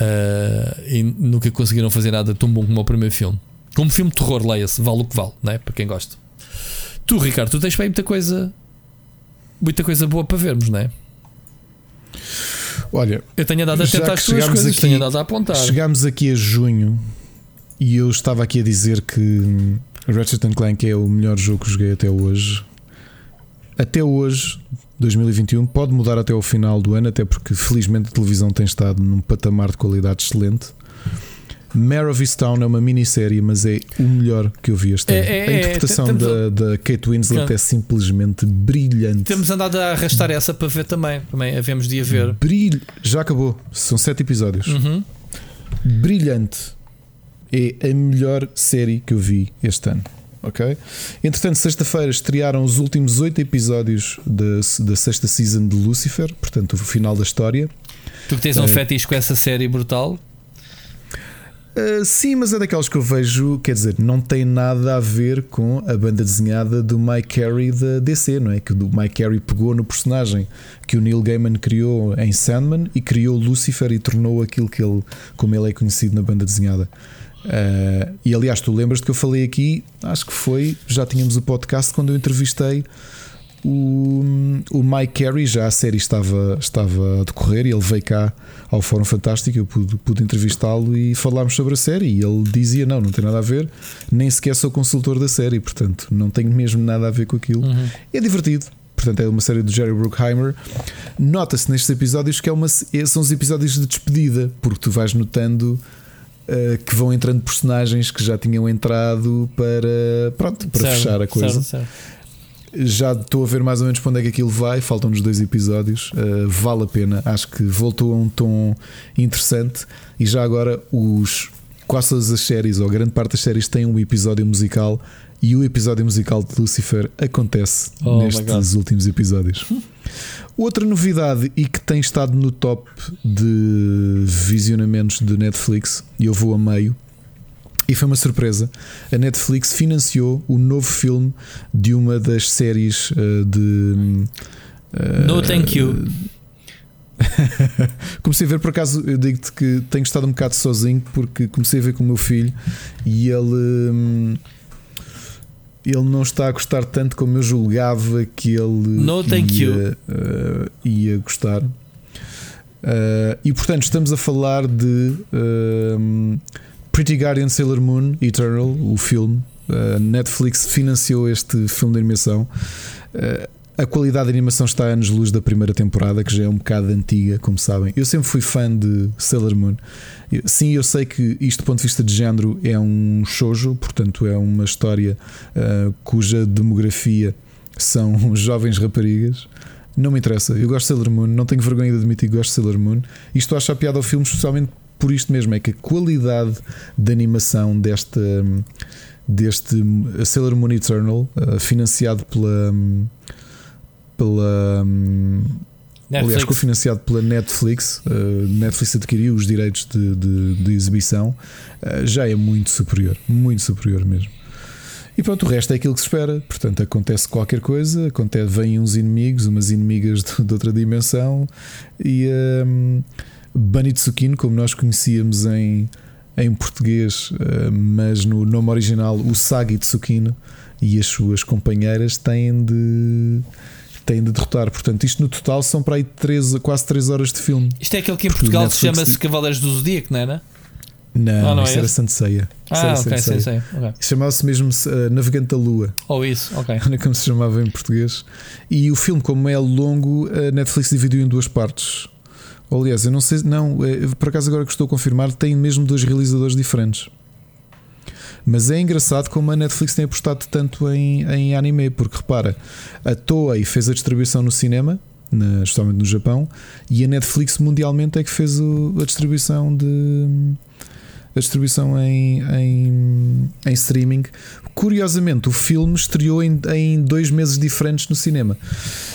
eh, e nunca conseguiram fazer nada tão bom como o primeiro filme. Como filme de terror, leia-se, vale o que vale, né? para quem gosta. Tu, Ricardo, tu tens bem muita coisa muita coisa boa para vermos, não é? Olha, Eu tenho andado a tentar as tuas coisas, aqui- tenho andado a apontar. chegámos aqui a junho e eu estava aqui a dizer que Ratchet Clank é o melhor jogo que joguei até hoje. Até hoje, 2021, pode mudar até ao final do ano, até porque felizmente a televisão tem estado num patamar de qualidade excelente. Mare of Easttown é uma minissérie, mas é o melhor que eu vi este É, ano. é, a é, interpretação temos- da, da Kate Winslet é simplesmente brilhante. Temos andado a arrastar essa para ver também. Também havemos de a ver. Brilho. Já acabou. São sete episódios. Uhum. brilhante. É a melhor série que eu vi este ano. Ok? Entretanto, sexta-feira estrearam os últimos oito episódios da, da sexta season de Lucifer, portanto, o final da história. Tu que tens um É. fetiche com essa série brutal. Uh, sim, mas é daquelas que eu vejo, quer dizer, não tem nada a ver com a banda desenhada do Mike Carey da DC, não é? Que o Mike Carey pegou no personagem que o Neil Gaiman criou em Sandman e criou Lucifer e tornou aquilo que ele, como ele é conhecido na banda desenhada. Uh, e aliás, tu lembras que eu falei aqui, acho que foi, já tínhamos o podcast quando eu entrevistei o, o Mike Carey, já a série estava, estava a decorrer e ele veio cá ao Fórum Fantástico. Eu pude, pude entrevistá-lo e falámos sobre a série. E ele dizia: Não, não tem nada a ver, nem sequer sou consultor da série, portanto, não tenho mesmo nada a ver com aquilo. Uhum. É divertido. Portanto, é uma série do Jerry Bruckheimer. Nota-se nestes episódios que é uma, são os episódios de despedida, porque tu vais notando uh, que vão entrando personagens que já tinham entrado para, pronto, para Certo, fechar a coisa. certo, certo. Já estou a ver mais ou menos para onde é que aquilo vai. Faltam-nos dois episódios. Uh, vale a pena. Acho que voltou a um tom interessante. E já agora, os, quase todas as séries, ou grande parte das séries, têm um episódio musical. E o episódio musical de Lucifer acontece Oh nestes últimos episódios. Outra novidade e que tem estado no top de visionamentos de Netflix, e eu vou a meio, e foi uma surpresa. A Netflix financiou o novo filme de uma das séries uh, de. uh, No, thank you. comecei a ver por acaso, eu digo-te que tenho estado um bocado sozinho porque comecei a ver com o meu filho e ele. hum, ele não está a gostar tanto como eu julgava que ele No, ia, uh, ia gostar. Uh, e portanto, estamos a falar de um, Pretty Guardian Sailor Moon Eternal, o filme. Uh, Netflix financiou este filme de animação. A qualidade da animação está a anos-luz da primeira temporada, que já é um bocado antiga, como sabem. Eu sempre fui fã de Sailor Moon. Sim, eu sei que isto, do ponto de vista de género, é um shoujo, portanto, é uma história uh, cuja demografia são jovens raparigas. Não me interessa, eu gosto de Sailor Moon, não tenho vergonha de admitir que gosto de Sailor Moon. E estou a achar piada ao filme, especialmente por isto mesmo: é que a qualidade de animação desta, deste Sailor Moon Eternal, uh, financiado pela. Pela Aliás, Netflix. cofinanciado pela Netflix, uh, Netflix adquiriu os direitos de, de- de exibição, uh, já é muito superior, muito superior mesmo. E pronto, o resto é aquilo que se espera. Portanto, acontece qualquer coisa, acontece, vêm uns inimigos, umas inimigas de, de outra dimensão, e um, Bunny Tsukino, como nós conhecíamos em, em português, uh, mas no nome original, o Sagi Tsukino e as suas companheiras têm de têm de derrotar. Portanto, isto no total são para aí três, quase 3 horas de filme. Isto é aquele que em Portugal Netflix- chama-se Cavaleiros do Zodíaco, não era? Não, Ah, não é isso era esse? Santo Ceia. Isso Ah, era ok, Santo sei, Ceia. sei. ok. Chamava-se mesmo uh, Navegante da Lua, Ou isso, ok. era como se chamava em português. E o filme, como é longo, a Netflix dividiu em duas partes. Aliás, eu não sei, não, eh, por acaso agora que estou a confirmar, tem mesmo dois realizadores diferentes. Mas é engraçado como a Netflix tem apostado tanto em, em anime, porque repara, a Toei fez a distribuição no cinema, na, especialmente no Japão, e a Netflix mundialmente é que fez o- a distribuição de a distribuição em, em, em streaming. Curiosamente, o filme estreou em, em dois meses diferentes no cinema.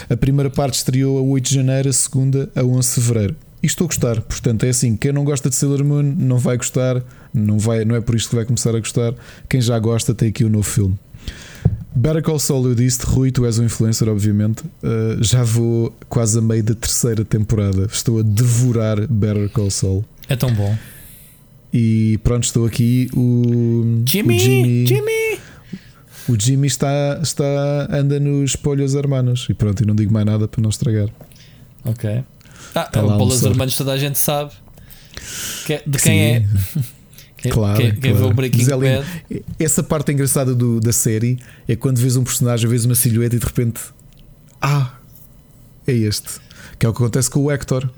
A primeira parte estreou a 8 de janeiro, a segunda a 11 de fevereiro. E estou a gostar, portanto, é assim: quem não gosta de Sailor Moon não vai gostar, não, vai, não é por isto que vai começar a gostar. Quem já gosta tem aqui o novo filme. Better Call Saul, eu disse, Rui, tu és um influencer, obviamente. Uh, já vou quase a meio da terceira temporada. Estou a devorar Better Call Saul. É tão bom. E pronto, estou aqui. O Jimmy! o Jimmy, Jimmy! O Jimmy está, está anda nos polhos hermanos e pronto, e não digo mais nada para não estragar. Ok. Ah, Tá o almoçar. Hermanos toda a gente sabe que é- de Sim. quem é. Quem, Claro, quem, quem vê claro. o Breaking é. Bad. Essa parte engraçada do- da série é quando vês um personagem, vês uma silhueta e de repente, ah, é este. Que é o que acontece com o Hector,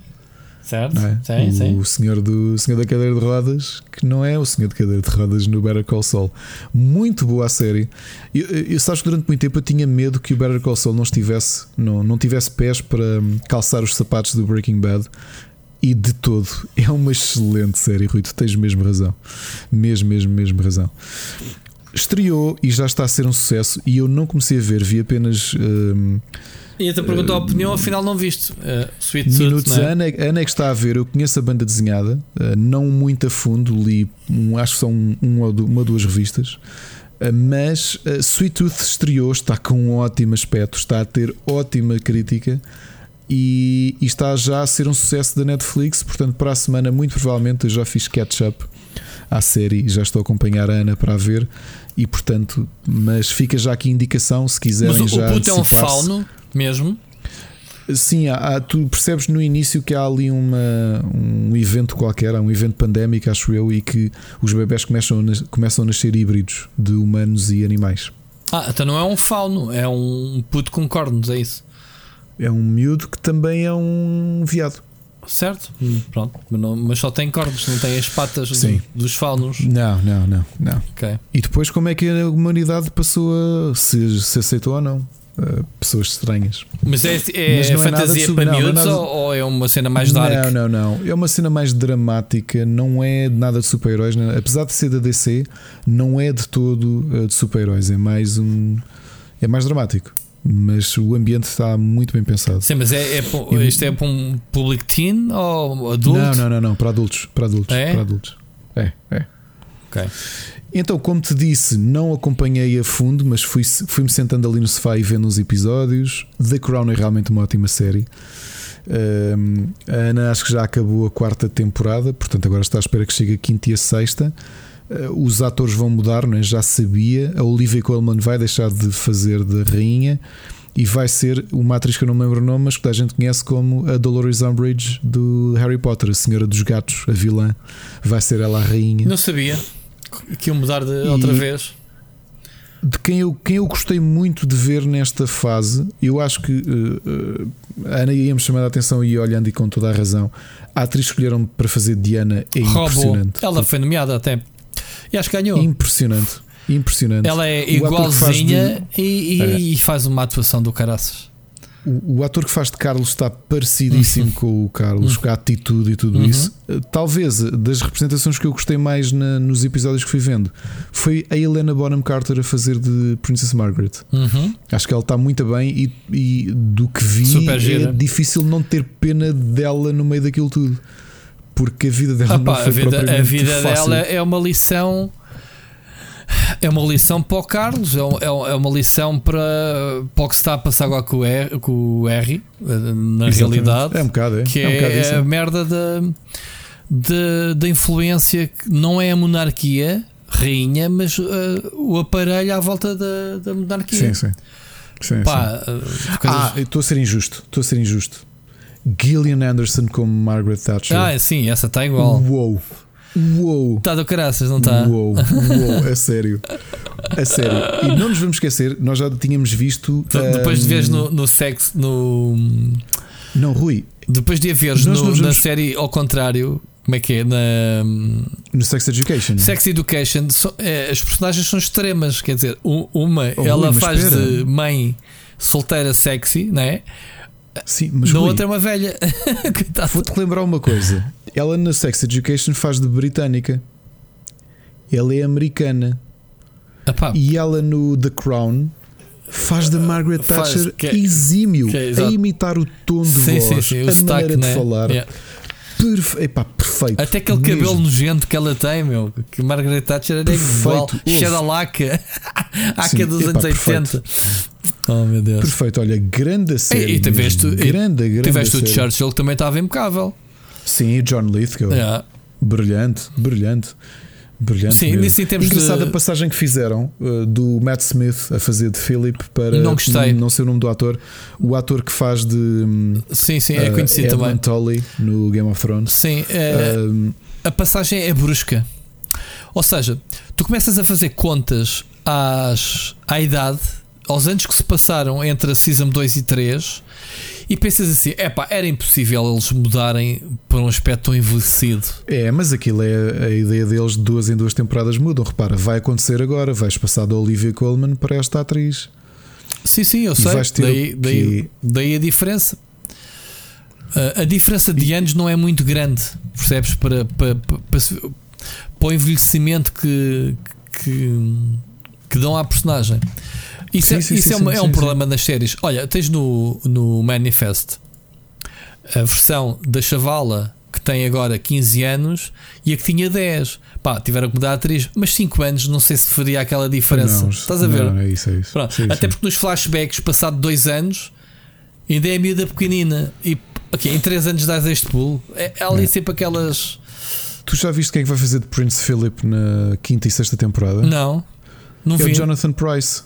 Certo? é? Sim, o, sim. senhor do o senhor da cadeira de rodas, que não é o senhor de cadeira de rodas no Better Call Saul. Muito boa a série. Eu, eu sabes que durante muito tempo eu tinha medo que o Better Call Saul não estivesse, não, não tivesse pés para hum, calçar os sapatos do Breaking Bad. E de todo, é uma excelente série, Rui. Tu tens mesmo razão. Mesmo, mesmo, mesmo razão. Estreou e já está a ser um sucesso. E eu não comecei a ver, vi apenas hum, E até perguntou a opinião, afinal não viste. Uh, Sweet Tooth, minutos. A é? Ana, Ana é que está a ver. Eu conheço a banda desenhada, uh, não muito a fundo, li um, acho que são um, du- uma ou duas revistas. Uh, Mas uh, Sweet Tooth estreou, está com um ótimo aspecto, está a ter ótima crítica e, e está já a ser um sucesso da Netflix. Portanto, para a semana, muito provavelmente, eu já fiz catch-up à série e já estou a acompanhar a Ana para a ver. E portanto, mas fica já aqui a indicação se quiserem Mas o, já o puto é um fauno mesmo. Sim, há- há- tu percebes no início que há ali uma, um evento qualquer, há um evento pandémico, acho eu, e que os bebés começam começam a nascer híbridos de humanos e animais. Ah, então não é um fauno, é um puto com cornos, é isso. É um miúdo que também é um viado. Certo? Pronto, mas, não- mas só tem cornos, não tem as patas do- dos faunos. Não, não, não, não. Ok. E depois, como é que a humanidade passou a se, se aceitou ou não? Uh, pessoas estranhas. Mas é, é Mas é fantasia sub- para não, não é miúdos nada- ou, ou é uma cena mais dark? Não, não, não. É uma cena mais dramática, não é nada de super-heróis. né? Apesar de ser da DC, não é de todo uh, de super-heróis. É mais um. É mais dramático. Mas o ambiente está muito bem pensado. Sim, mas é, é Eu- isto é para um public teen ou adulto? Não, não, não, não. Para adultos. Para adultos. É? Para adultos. É, é. Ok. Então, como te disse, não acompanhei a fundo, mas fui- fui-me sentando ali no sofá e vendo uns episódios. The Crown é realmente uma ótima série. Um, a Ana acho que já acabou a quarta temporada, portanto agora está à espera que chegue a quinta e a sexta. Uh, os atores vão mudar, não é? já sabia. A Olivia Colman vai deixar de fazer de rainha e vai ser uma atriz que eu não me lembro o nome, mas que a gente conhece como a Dolores Umbridge do Harry Potter, a Senhora dos Gatos, a vilã. Vai ser ela a rainha. Não sabia que iam mudar de outra vez. de quem eu, quem eu gostei muito de ver nesta fase, eu acho que eh, eh, a Ana ia-me chamando a atenção e olhando e com toda a razão, a atriz escolheram para fazer Diana é Roubou. impressionante. Ela foi nomeada até. E acho que ganhou. Impressionante. Impressionante. Ela é igualzinha de- e, e- É. faz uma atuação do caraças. O, o ator que faz de Carlos está parecidíssimo com o Carlos, com a atitude e tudo Uhum. isso. Eh, Talvez eh, das representações que eu gostei mais na- nos episódios que fui vendo foi a Helena Bonham Carter a fazer de Princess Margaret. Uhum. Acho que ela está muito bem e, e do que vi é difícil não ter pena dela no meio daquilo tudo. Porque a vida dela Ah não foi a vida, a vida dela é uma lição. É uma lição para o Carlos, é, um- é é uma lição para, para o que se está a passar agora com o R, com o R eh, na Exatamente. realidade, É um bocado, é. que é um bocado é, isso. a merda da, da, influência que não é a monarquia, rainha, mas eh, o aparelho à volta da, da monarquia. Sim, sim. sim, sim. Pá, eh, coisas- Ah, estou a ser injusto. Estou a ser injusto. Gillian Anderson como Margaret Thatcher. ah, sim, essa está igual. Uou. Uou. Está do caraças, não está? Uou, uou, a sério. A sério. E não nos vamos esquecer, nós já tínhamos visto. De- Depois de hum, veres no, no sexo, no. Não, Rui, Depois de a veres Nós no- não na vamos- série ao contrário, como é que é? Na hum, no Sex Education. Sex Education, so- é, as personagens são extremas. Quer dizer, uma Oh, ela Rui, faz espera. de mãe solteira sexy, não é? Sim, mas Na Rui, outra é uma velha. Vou-te lembrar uma coisa. Ela na Sex Education faz de britânica. Ela é americana. Epá, E ela no The Crown faz de Margaret Faz, Thatcher que é- exímio que é, a imitar o tom de sim, voz, sim, sim. O a maneira né? de falar. Yeah. Perfe... Epá, perfeito. Até aquele Mesmo. cabelo nojento que ela tem, meu. Que Margaret Thatcher era Perfeito. igual. Cheira a laca. Aca dos epá, anos perfeito. 80. Oh meu Deus. Perfeito, olha, grande série. e tiveste- grande, grande Tiveste o série. Churchill que também estava impecável. Sim, o John Lithgow. Yeah. Brilhante, brilhante. Brilhante. Sim, nisso em termos Engraçada de- a passagem que fizeram uh, do Matt Smith a fazer de Philip para Não gostei. não sei o nome do ator. O ator que faz de Sim, sim, é uh, conhecido Edmund também. Tully no Game of Thrones. Sim, Um, a passagem é brusca. Ou seja, tu começas a fazer contas às, à idade, aos anos que se passaram entre a Season 2 e 3 e pensas assim: epá, era impossível eles mudarem para um aspecto tão envelhecido. é, mas aquilo é a ideia deles de duas em duas temporadas mudam. Repara, vai acontecer agora. Vais passar da Olivia Colman para esta atriz. Sim, sim, eu E sei. Daí, daí, quê? daí a diferença. Ah, a diferença de anos não é muito grande, percebes? Para, para, para, para, para o envelhecimento que, que, que dão à personagem. Isso, Sim, é, sim, isso sim, é, uma- é um problema nas séries. Olha, tens no, no Manifest a versão da chavala que tem agora 15 anos e a que tinha 10. Pá, tiveram que mudar a atriz, mas 5 anos não sei se faria aquela diferença. Não, Estás a ver? Não, é isso, é isso. Sim, Até sim. porque nos flashbacks, passado dois anos, ainda é a miúda pequenina. E ok, em três anos dás este pulo. É, ali É. sempre aquelas. Tu já viste quem é que vai fazer de Prince Philip na quinta e sexta temporada? Não, não é vi. o Jonathan Price.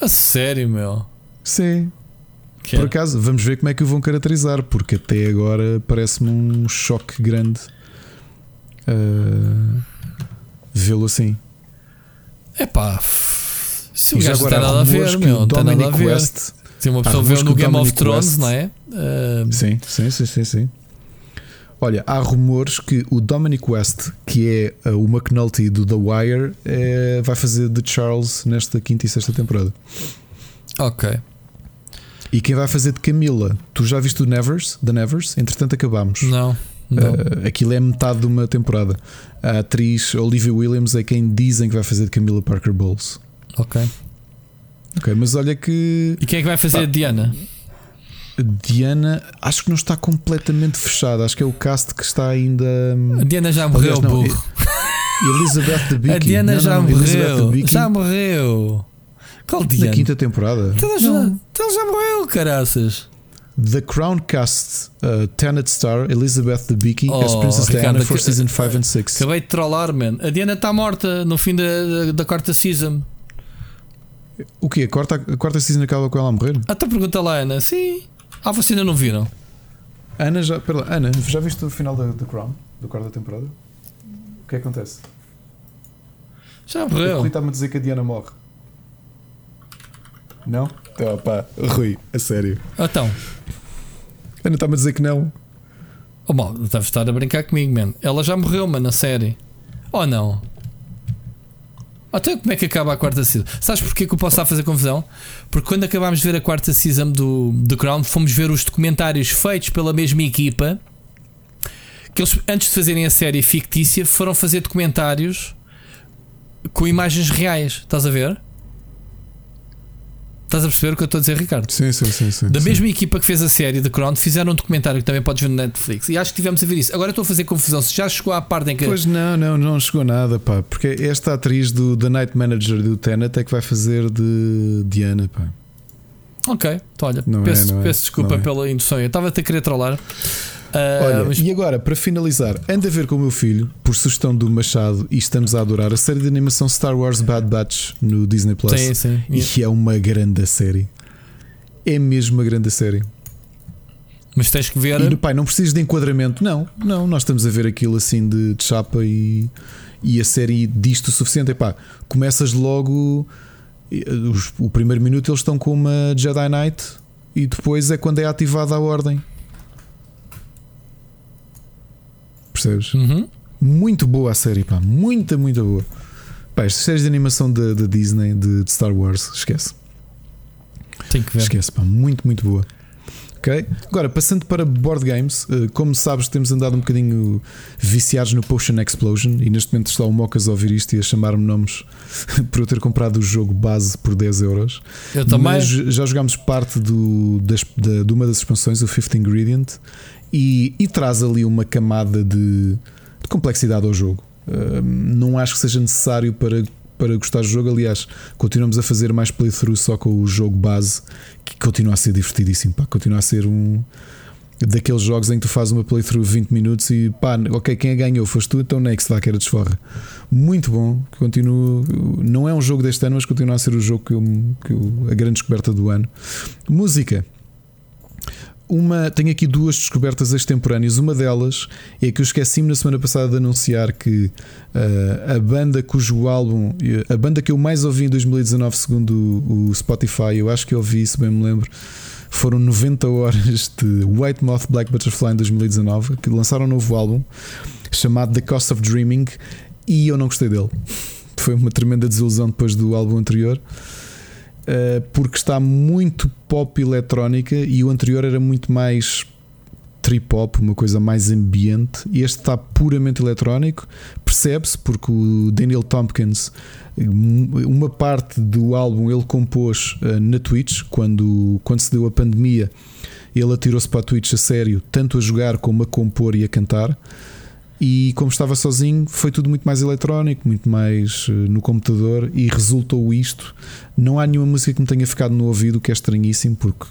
A sério, meu. Sim, Que por é? acaso, vamos ver como é que o vão caracterizar, porque até agora parece-me um choque grande uh, vê-lo assim. É pá. Se o já gajo não tem nada a ver, meu. Não tem nada a ver. West. Se uma pessoa vê no Game of Thrones, West- não é? Ah, Sim, sim, sim, sim, sim. Olha, há rumores que o Dominic West, que é uh, o McNulty do The Wire, eh, vai fazer de Charles nesta quinta e sexta temporada. ok. E quem vai fazer de Camila? Tu já viste o Nevers? The Nevers? Entretanto, acabamos. Não. não. Uh, aquilo é metade de uma temporada. A atriz Olivia Williams é quem dizem que vai fazer de Camila Parker Bowles. ok. Ok, mas olha que E quem é que vai fazer Pá. a Diana? Diana acho que não está completamente fechada. Acho que é o cast que está ainda. hum, A Diana já morreu, Aliás, não, burro. Elizabeth Debicki. A Diana Não, já não, morreu. Já morreu. Qual Na Diana? quinta temporada. Então ela já, então ela já morreu, caraças. The Crown cast uh, Tenet star Elizabeth Debicki as Oh, Princess Ricardo, Diana for season 5 and 6. Acabei de trollar, man. A Diana está morta no fim da, da, da quarta season. O quê? A quarta, a quarta season acaba com ela a morrer? Até pergunta lá, Ana. Sim. Ah, vocês ainda não viram? Ana, já, pera lá, Ana, já viste o final da The Crown? Da quarta temporada? O que é que acontece? Já O Rui morreu. está-me a dizer que a Diana morre. Não? Então, pá, Rui, a sério. Então, Ana está-me a dizer que não. oh, mal, deves estar a brincar comigo, man. Ela já morreu, mano, na série. Ou não? Até como é que acaba a quarta season? Sabes porquê que eu posso estar a fazer confusão? Porque quando acabámos de ver a quarta season do, do Crown, fomos ver os documentários feitos pela mesma equipa que eles, antes de fazerem a série fictícia, foram fazer documentários com imagens reais. Estás a ver? Estás a perceber o que eu estou a dizer, Ricardo? Sim, sim, sim. sim Da sim. mesma equipa que fez a série The Crown, fizeram um documentário que também podes ver no Netflix. E acho que tivemos a ver isso. Agora estou a fazer confusão. Se já chegou à parte em que. Pois não, não, não chegou nada, pá. Porque esta atriz do The Night Manager do Tenet é que vai fazer de Diana, pá. Ok, então olha, Não é, peço, é, peço desculpa não é. pela indução. Eu estava a querer trollar. Ah, Olha, mas- e agora, para finalizar, anda a ver com o meu filho, por sugestão do Machado, e estamos a adorar a série de animação Star Wars Bad Batch no Disney Plus. sim, sim. E é uma grande série. É mesmo uma grande série. Mas tens que ver. E pai, não precisas de enquadramento. Não, não, nós estamos a ver aquilo assim de, de chapa e, e a série disto o suficiente. Epá, começas logo. os- o primeiro minuto eles estão com uma Jedi Knight e depois é quando é ativada a ordem. Percebes? Uhum. Muito boa a série, pá. Muita, muito boa. Pá, estas séries de animação da da Disney, de, de Star Wars, esquece. Tenho que ver. Esquece, pá, muito, muito boa. Ok? Agora, passando para board games, eh, como sabes, temos andado um bocadinho viciados no Potion Explosion e neste momento está o Mocas a ouvir isto e a chamar-me nomes por eu ter comprado o jogo base por 10 euros. Eu também. Mas já jogámos parte do, das, da- de uma das expansões, o Fifth Ingredient, e, e traz ali uma camada de, de complexidade ao jogo. Uh, não acho que seja necessário para, para gostar do jogo. Aliás, continuamos a fazer mais playthrough só com o jogo base, que continua a ser divertidíssimo. Pá. Continua a ser um, daqueles jogos em que tu fazes uma playthrough de 20 minutos e pá, ok, quem a ganhou foste tu, então next vá que era desforra. Muito bom, continuo. Não é um jogo deste ano, mas continua a ser o jogo que, eu, que eu- a grande descoberta do ano. Música. Uma, tenho aqui duas descobertas extemporâneas. Uma delas é que eu esqueci-me na semana passada de anunciar que ah, a banda cujo álbum, a banda que eu mais ouvi em 2019, segundo o, o Spotify, eu acho que eu ouvi, se bem me lembro, foram 90 horas de White Moth Black Butterfly em 2019, que lançaram um novo álbum chamado The Cost of Dreaming e eu não gostei dele. Foi uma tremenda desilusão depois do álbum anterior. Uh, porque está muito pop eletrónica e o anterior era muito mais trip hop, uma coisa mais ambiente. Este está puramente eletrónico, percebe-se porque o Daniel Tompkins, uma parte do álbum ele compôs uh, na Twitch quando, quando se deu a pandemia. Ele atirou-se para a Twitch a sério, tanto a jogar como a compor e a cantar. E como estava sozinho, foi tudo muito mais eletrónico, muito mais uh, no computador e resultou isto. Não há nenhuma música que me tenha ficado no ouvido, o que é estranhíssimo, porque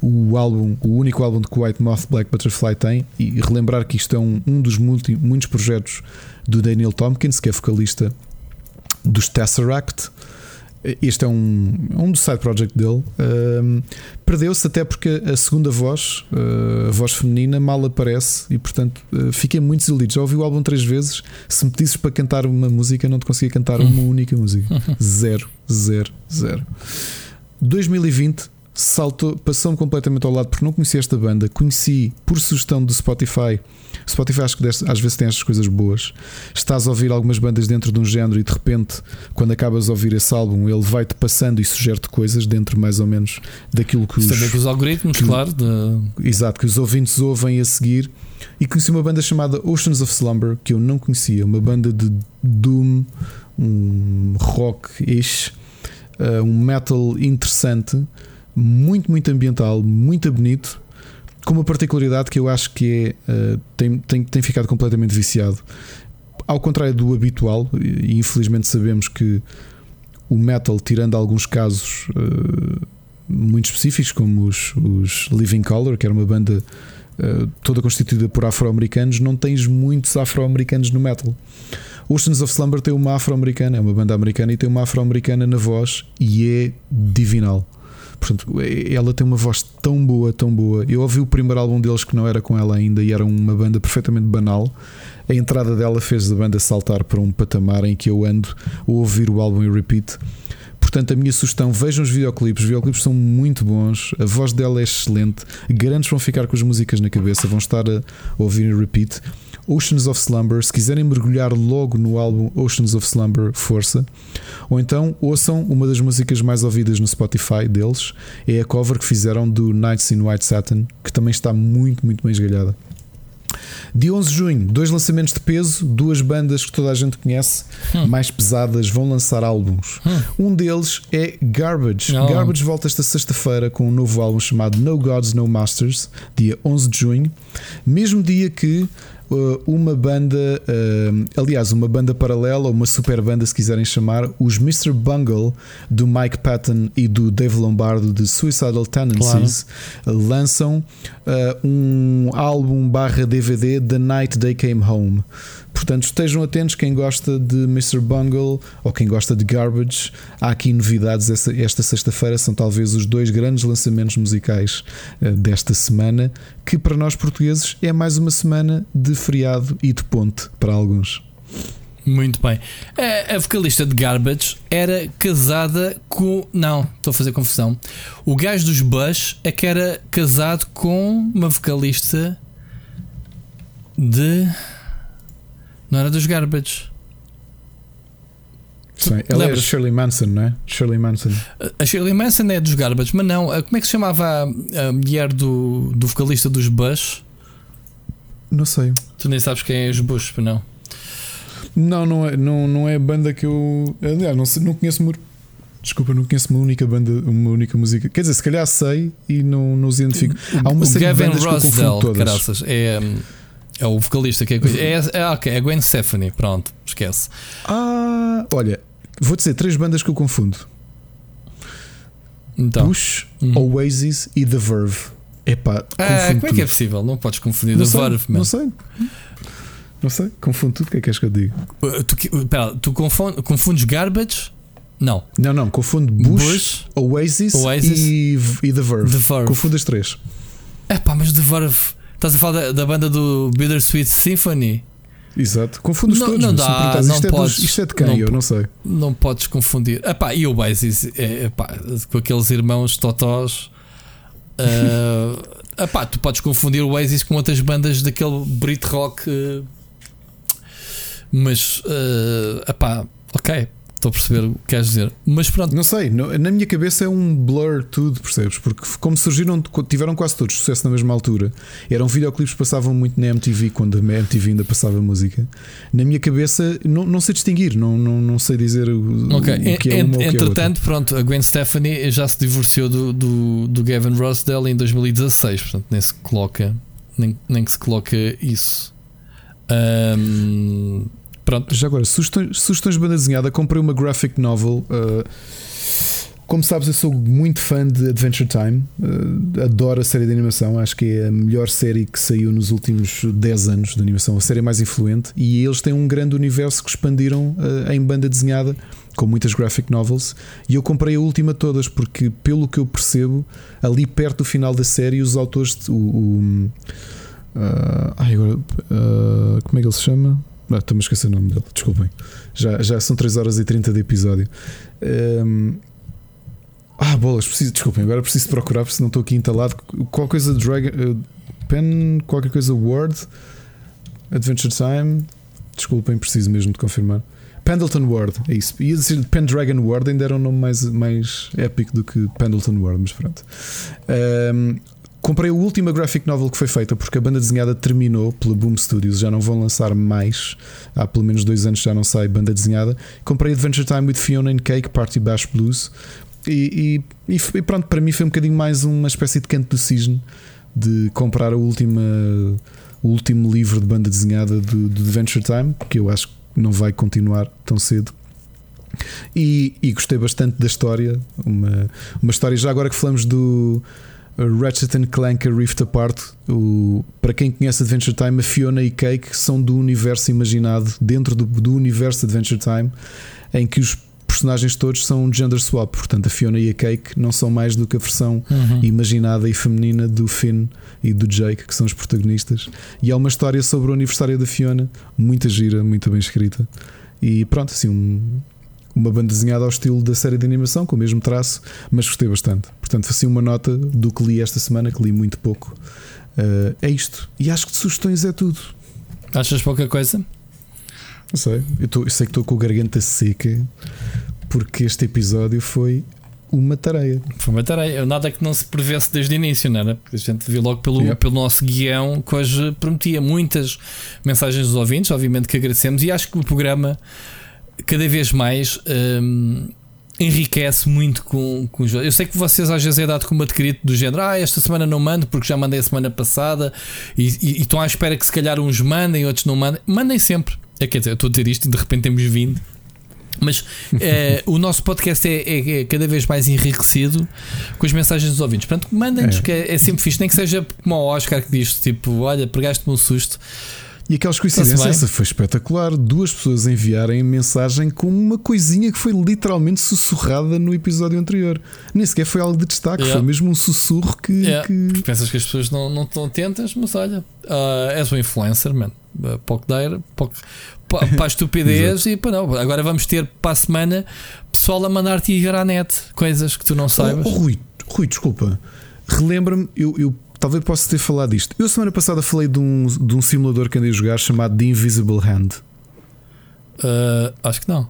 o álbum, o único álbum de que White Moth Black Butterfly tem, e relembrar que isto é um, um dos multi, muitos projetos do Daniel Tompkins, que é vocalista dos Tesseract. Este é um, um do side project dele. Um, Perdeu-se até porque a segunda voz, uh, a voz feminina, mal aparece e, portanto, uh, fiquei muito desiludido. Já ouvi o álbum três vezes. Se me pedisses para cantar uma música, não te conseguia cantar uma única música. Zero, zero, zero. 2020 saltou, passou-me completamente ao lado porque não conhecia esta banda. Conheci por sugestão do Spotify. Spotify acho que às vezes tem estas coisas boas. Estás a ouvir algumas bandas dentro de um género e de repente, quando acabas de ouvir esse álbum, ele vai-te passando e sugere-te coisas dentro mais ou menos daquilo que os, Também com os algoritmos, que- claro. de- Exato, que os ouvintes ouvem a seguir. E conheci uma banda chamada Oceans of Slumber que eu não conhecia, uma banda de doom, um rock-ish, uh, um metal interessante, muito, muito ambiental, muito bonito, com uma particularidade que eu acho que é, uh, tem, tem, tem ficado completamente viciado. Ao contrário do habitual, e infelizmente sabemos que o metal, tirando alguns casos uh, muito específicos, como os, os Living Color, que era uma banda uh, toda constituída por afro-americanos, não tens muitos afro-americanos no metal. Oceans of Slumber tem uma afro-americana, é uma banda americana e tem uma afro-americana na voz e é divinal. Portanto, ela tem uma voz tão boa, tão boa. Eu ouvi o primeiro álbum deles que não era com ela ainda e era uma banda perfeitamente banal. A entrada dela fez a banda saltar para um patamar em que eu ando a ouvir o álbum em repeat. Portanto, a minha sugestão, vejam os videoclipes. Os videoclipes são muito bons, a voz dela é excelente. Garanto vão ficar com as músicas na cabeça, vão estar a ouvir em repeat. Oceans of Slumber, se quiserem mergulhar logo no álbum Oceans of Slumber, força. Ou então ouçam uma das músicas mais ouvidas no Spotify deles, é a cover que fizeram do Nights in White Satin, que também está muito, muito bem esgalhada. Dia 11 de junho, dois lançamentos de peso, duas bandas que toda a gente conhece, mais pesadas, vão lançar álbuns. Um deles é Garbage. Oh. Garbage volta esta sexta-feira com um novo álbum chamado No Gods, No Masters, dia 11 de junho, mesmo dia que uma banda, uh, aliás, uma banda paralela, uma super banda, se quiserem chamar, os Mr. Bungle do Mike Patton e do Dave Lombardo de Suicidal Tendencies lançam uh, um álbum barra DVD The Night They Came Home. Portanto, estejam atentos quem gosta de Mr. Bungle ou quem gosta de Garbage. Há aqui novidades esta, esta sexta-feira. São talvez os dois grandes lançamentos musicais uh, desta semana, que para nós portugueses é mais uma semana de feriado e de ponte para alguns. Muito bem. A, a vocalista de Garbage era casada com. Não, estou a fazer confusão. O gajo dos Bush é que era casado com uma vocalista de. Não era dos Garbage. Sim, ela era? Shirley Manson, não é? Shirley Manson. A Shirley Manson é dos Garbage, mas não. Como é que se chamava a, a mulher do, do vocalista dos Bush? Não sei. Tu nem sabes quem é os Bush, não? Não, não é, não, não é a banda que eu. Aliás, não, não conheço. uma- Desculpa, não conheço uma única banda, uma única música. Quer dizer, se calhar sei e não, não os identifico. Há uma o série de Gavin bandas que eu confundo Rossdale, todas. caraças, é, é o vocalista que é, coisa- é, é ok, é Gwen Stefani, pronto, esquece. Ah, olha, vou dizer três bandas que eu confundo: Então, Push, Uhum. Oasis e The Verve. Epá, Ah, como é que é possível? Não podes confundir Não The sei, Verve, man. não sei. Não sei, confundo tudo. O que é que és que eu digo? Uh, Tu, pera, tu confun- confundes garbage? Não. Não, não, confundo Bush, Bush, Oasis, Oasis e, e The Verve. The Verve. Confundo as três. É pá, mas The Verve. Estás a falar da, da banda do Bittersweet Symphony? Exato. Confundo-os Não- todos. não dá, não isto, é dos- podes. isto é de quem? Não eu não sei. Não podes confundir. Epá, e o Oasis, é, epá, com aqueles irmãos totós. Uh, epá, tu podes confundir o Oasis com outras bandas daquele Brit Rock. uh, mas, uh, epá, ok, estou a perceber o que queres dizer. Mas pronto, Não sei, na minha cabeça é um blur tudo, percebes? Porque como surgiram, tiveram quase todos sucesso na mesma altura. Eram videoclipes que passavam muito na MTV quando a MTV ainda passava música. Na minha cabeça não, não sei distinguir, não, não, não sei dizer o, Ok, o que é en- uma ou o que é entretanto, pronto, a Gwen Stefani já se divorciou do, do, do Gavin Rossdale em 2016, portanto, nem se coloca, nem, nem que se coloca isso. Ahm, pronto, Já agora, sugestões, sugestões de banda desenhada, comprei uma graphic novel. uh, como sabes, eu sou muito fã de Adventure Time, uh, adoro a série de animação, acho que é a melhor série que saiu nos últimos 10 anos de animação, a série mais influente. E eles têm um grande universo que expandiram uh, em banda desenhada, com muitas graphic novels. E eu comprei a última todas, porque, pelo que eu percebo, ali perto do final da série, os autores. O, o, uh, ai, agora, uh, como é que ele se chama? Ah, Estou-me a esquecer o nome dele, desculpem. Já, já são 3 horas e 30 de episódio. Um, ah, bolas, preciso, desculpem, agora preciso procurar porque não estou aqui entalado. Qualquer coisa Dragon. uh, Pen, qualquer coisa Word, Adventure Time. Desculpem, preciso mesmo de confirmar. Pendleton Ward, é isso. Ia dizer Pendragon Ward, ainda era um nome mais, mais épico do que Pendleton Ward, mas pronto. Um, comprei a última graphic novel que foi feita porque a banda desenhada terminou pela Boom Studios, já não vão lançar mais. Há pelo menos dois anos já não sai banda desenhada. Comprei Adventure Time with Fiona and Cake Party Bash Blues. E, e- e- pronto, para mim foi um bocadinho mais uma espécie de canto do cisne de comprar a última, o último livro de banda desenhada do, do Adventure Time, que eu acho que não vai continuar tão cedo. E, e gostei bastante da história. Uma, uma história, já agora que falamos do Ratchet and Clank A Rift Apart, o, para quem conhece Adventure Time, a Fiona e Cake são do universo imaginado, dentro do, do universo de Adventure Time, em que os personagens todos são gender swap. Portanto, a Fiona e a Cake não são mais do que a versão Uhum. imaginada e feminina do Finn e do Jake, que são os protagonistas. E é uma história sobre o aniversário da Fiona, muita gira, muito bem escrita. E pronto, assim, um- uma banda desenhada ao estilo da série de animação, com o mesmo traço, mas gostei bastante. Portanto, assim, uma nota do que li esta semana, que li muito pouco. Uh, é isto. E acho que de sugestões é tudo. achas pouca coisa? Não sei. Eu, tô- eu sei que estou com a garganta seca porque este episódio foi uma tareia. Foi uma tarefa. Nada que não se prevesse desde o início, não era? Porque a gente viu logo pelo, Yeah. pelo nosso guião que hoje prometia muitas mensagens dos ouvintes, obviamente que agradecemos, e acho que o programa cada vez mais hum, enriquece muito com, com os jogos. Eu sei que vocês às vezes é dado como adquirido do género, ah, esta semana não mando porque já mandei a semana passada e, e- e estão à espera que se calhar uns mandem, outros não mandem. Mandem sempre. É, quer dizer, eu estou a dizer isto e de repente temos vindo. Mas eh, o nosso podcast é, é- é cada vez mais enriquecido com as mensagens dos ouvintes. Portanto, mandem-nos, É. que é, é sempre fixe, nem que seja como o Oscar que diz: tipo, olha, pregaste-me um susto. E aquelas coincidências, essa foi espetacular. Duas pessoas enviarem mensagem com uma coisinha que foi literalmente sussurrada no episódio anterior. Nem sequer foi algo de destaque, Yeah. foi mesmo um sussurro que. Yeah. que- pensas que as pessoas não, não estão atentas, mas olha, ah, és um influencer, man. Uh, pouco dar, pouco, pa- para a estupidez e para não. Agora vamos ter para a semana pessoal a mandar-te ir à net coisas que tu não saibas. Oh, oh, Rui, Rui, desculpa. Relembra-me, eu, eu talvez possa ter falado disto. Eu semana passada falei de um, de um simulador que andei a jogar chamado The Invisible Hand. Ah, acho que não.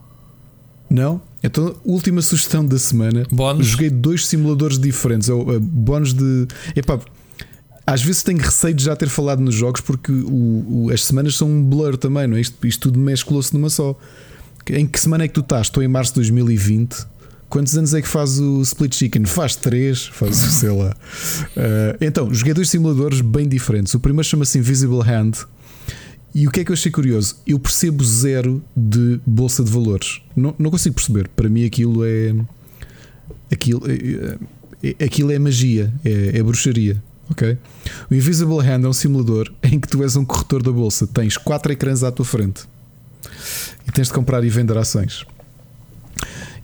Não? Então, última sugestão da semana. Bónus. Joguei dois simuladores diferentes. Ou, uh, bónus de. Epá, às vezes tenho receio de já ter falado nos jogos porque o- o- as semanas são um blur também, não é? Isto, isto tudo mesclou-se numa só. Em que semana é que tu estás? Estou em março de 2020. Quantos anos é que faz o Split Chicken? Faz três, faz sei lá. Uh, então, joguei dois simuladores bem diferentes. O primeiro chama-se Invisible Hand. E o que é que eu achei curioso? Eu percebo zero de bolsa de valores. Não, não consigo perceber. Para mim aquilo é. Aquilo é, aquilo é magia, é, é bruxaria. Ok? O Invisible Hand é um simulador em que tu és um corretor da bolsa, tens quatro ecrãs à tua frente e tens de comprar e vender ações.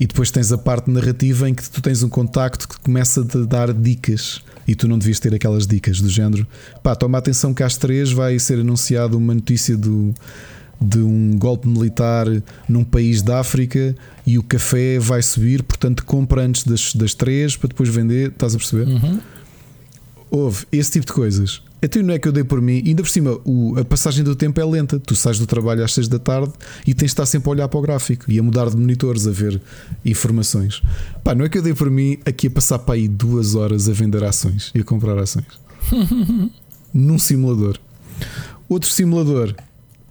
E depois tens a parte narrativa em que tu tens um contacto que começa a dar dicas e tu não devias ter aquelas dicas do género. Pá, toma atenção que às três vai ser anunciado uma notícia do, de um golpe militar num país da África e o café vai subir, portanto compra antes das, das três para depois vender. Estás a perceber? Uhum. Houve esse tipo de coisas. Até não é que eu dei por mim, ainda por cima, o- a passagem do tempo é lenta. Tu sais do trabalho às 6 da tarde e tens de estar sempre a olhar para o gráfico e a mudar de monitores, a ver informações. Pá, não é que eu dei por mim aqui a passar para aí duas horas a vender ações e a comprar ações num simulador. Outro simulador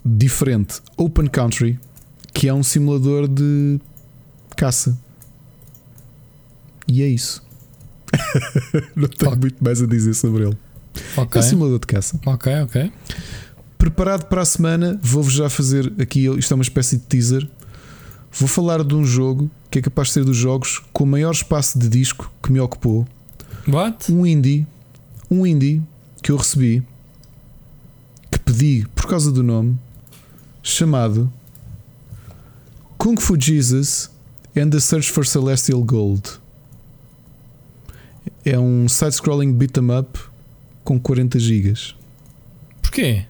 diferente, Open Country, que é um simulador de caça. E é isso. não tenho muito mais a dizer sobre ele. É Ok. um simulador de caça. Ok, ok. Preparado para a semana, vou-vos já fazer aqui. Isto é uma espécie de teaser. Vou falar de um jogo que é capaz de ser dos jogos com o maior espaço de disco que me ocupou. What? Um indie, um indie que eu recebi, que pedi por causa do nome, chamado Kung Fu Jesus and the Search for Celestial Gold. É um side-scrolling beat 'em up com 40 gigas. Porquê?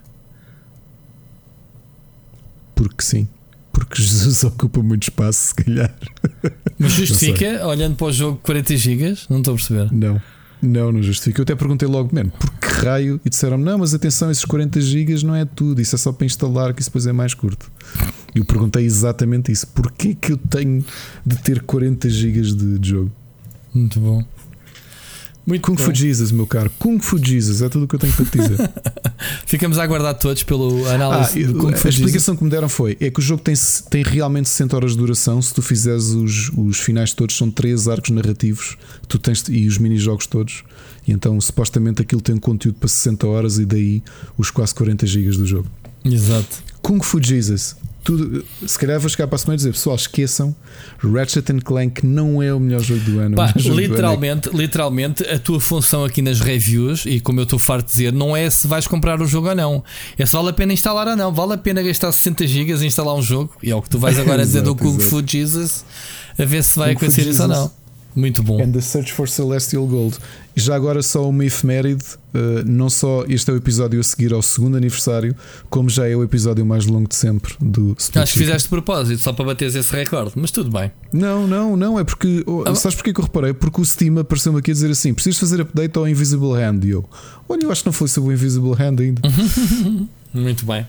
Porque sim. Porque Jesus ocupa muito espaço, se calhar. Mas justifica, olhando para o jogo 40 GB? Não estou a perceber. Não, não, não justifica. Eu até perguntei logo, mano, por que raio? E disseram não, mas atenção, esses 40 GB não é tudo, isso é só para instalar, que isso depois é mais curto. E eu perguntei exatamente isso: porquê que eu tenho de ter 40 GB de, de jogo? Muito bom. Muito Kung bom. Fu Jesus, meu caro, Kung Fu Jesus, é tudo o que eu tenho para te dizer. Ficamos a aguardar todos pelo Ah, análise do Kung a Fu Jesus. explicação que me deram foi: é que o jogo tem, tem realmente 60 horas de duração. Se tu fizeres os, os finais todos, são três arcos narrativos tu tens, e os mini-jogos todos. E então, supostamente, aquilo tem um conteúdo para 60 horas e daí os quase 40 gigas do jogo. Exato. Kung Fu Jesus. Tudo, se calhar vou chegar para a semana e dizer: pessoal, esqueçam. Ratchet and Clank não é o melhor jogo do ano. Pá, jogo do ano é- literalmente, literalmente, a tua função aqui nas reviews, e como eu estou farto de dizer, não é se vais comprar o jogo ou não, é se vale a pena instalar ou não. Vale a pena gastar 60 GB em instalar um jogo, e é o que tu vais agora dizer do Kung exato. Fu Jesus, a ver se vai Kung acontecer isso ou não. Muito bom. And the Search for Celestial Gold. E já agora só uma efeméride, uh, não só este é o episódio a seguir ao segundo aniversário, como já é o episódio mais longo de sempre do Split Acho que fizeste de propósito, só para bateres esse recorde, mas tudo bem. Não, não, não, é porque. oh, Ah, sabes porquê que eu reparei? Porque o Steam apareceu-me aqui a dizer assim: precisas fazer update ao Invisible Hand. E eu, olha, eu acho que não foi sobre o Invisible Hand ainda. Muito bem.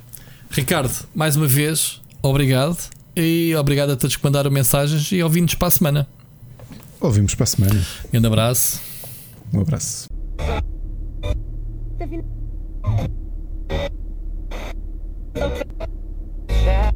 Ricardo, mais uma vez, obrigado. E obrigado a todos que mandaram mensagens e ouvimos para a semana. Ouvimos para a semana. Grande abraço. Um abraço. Tá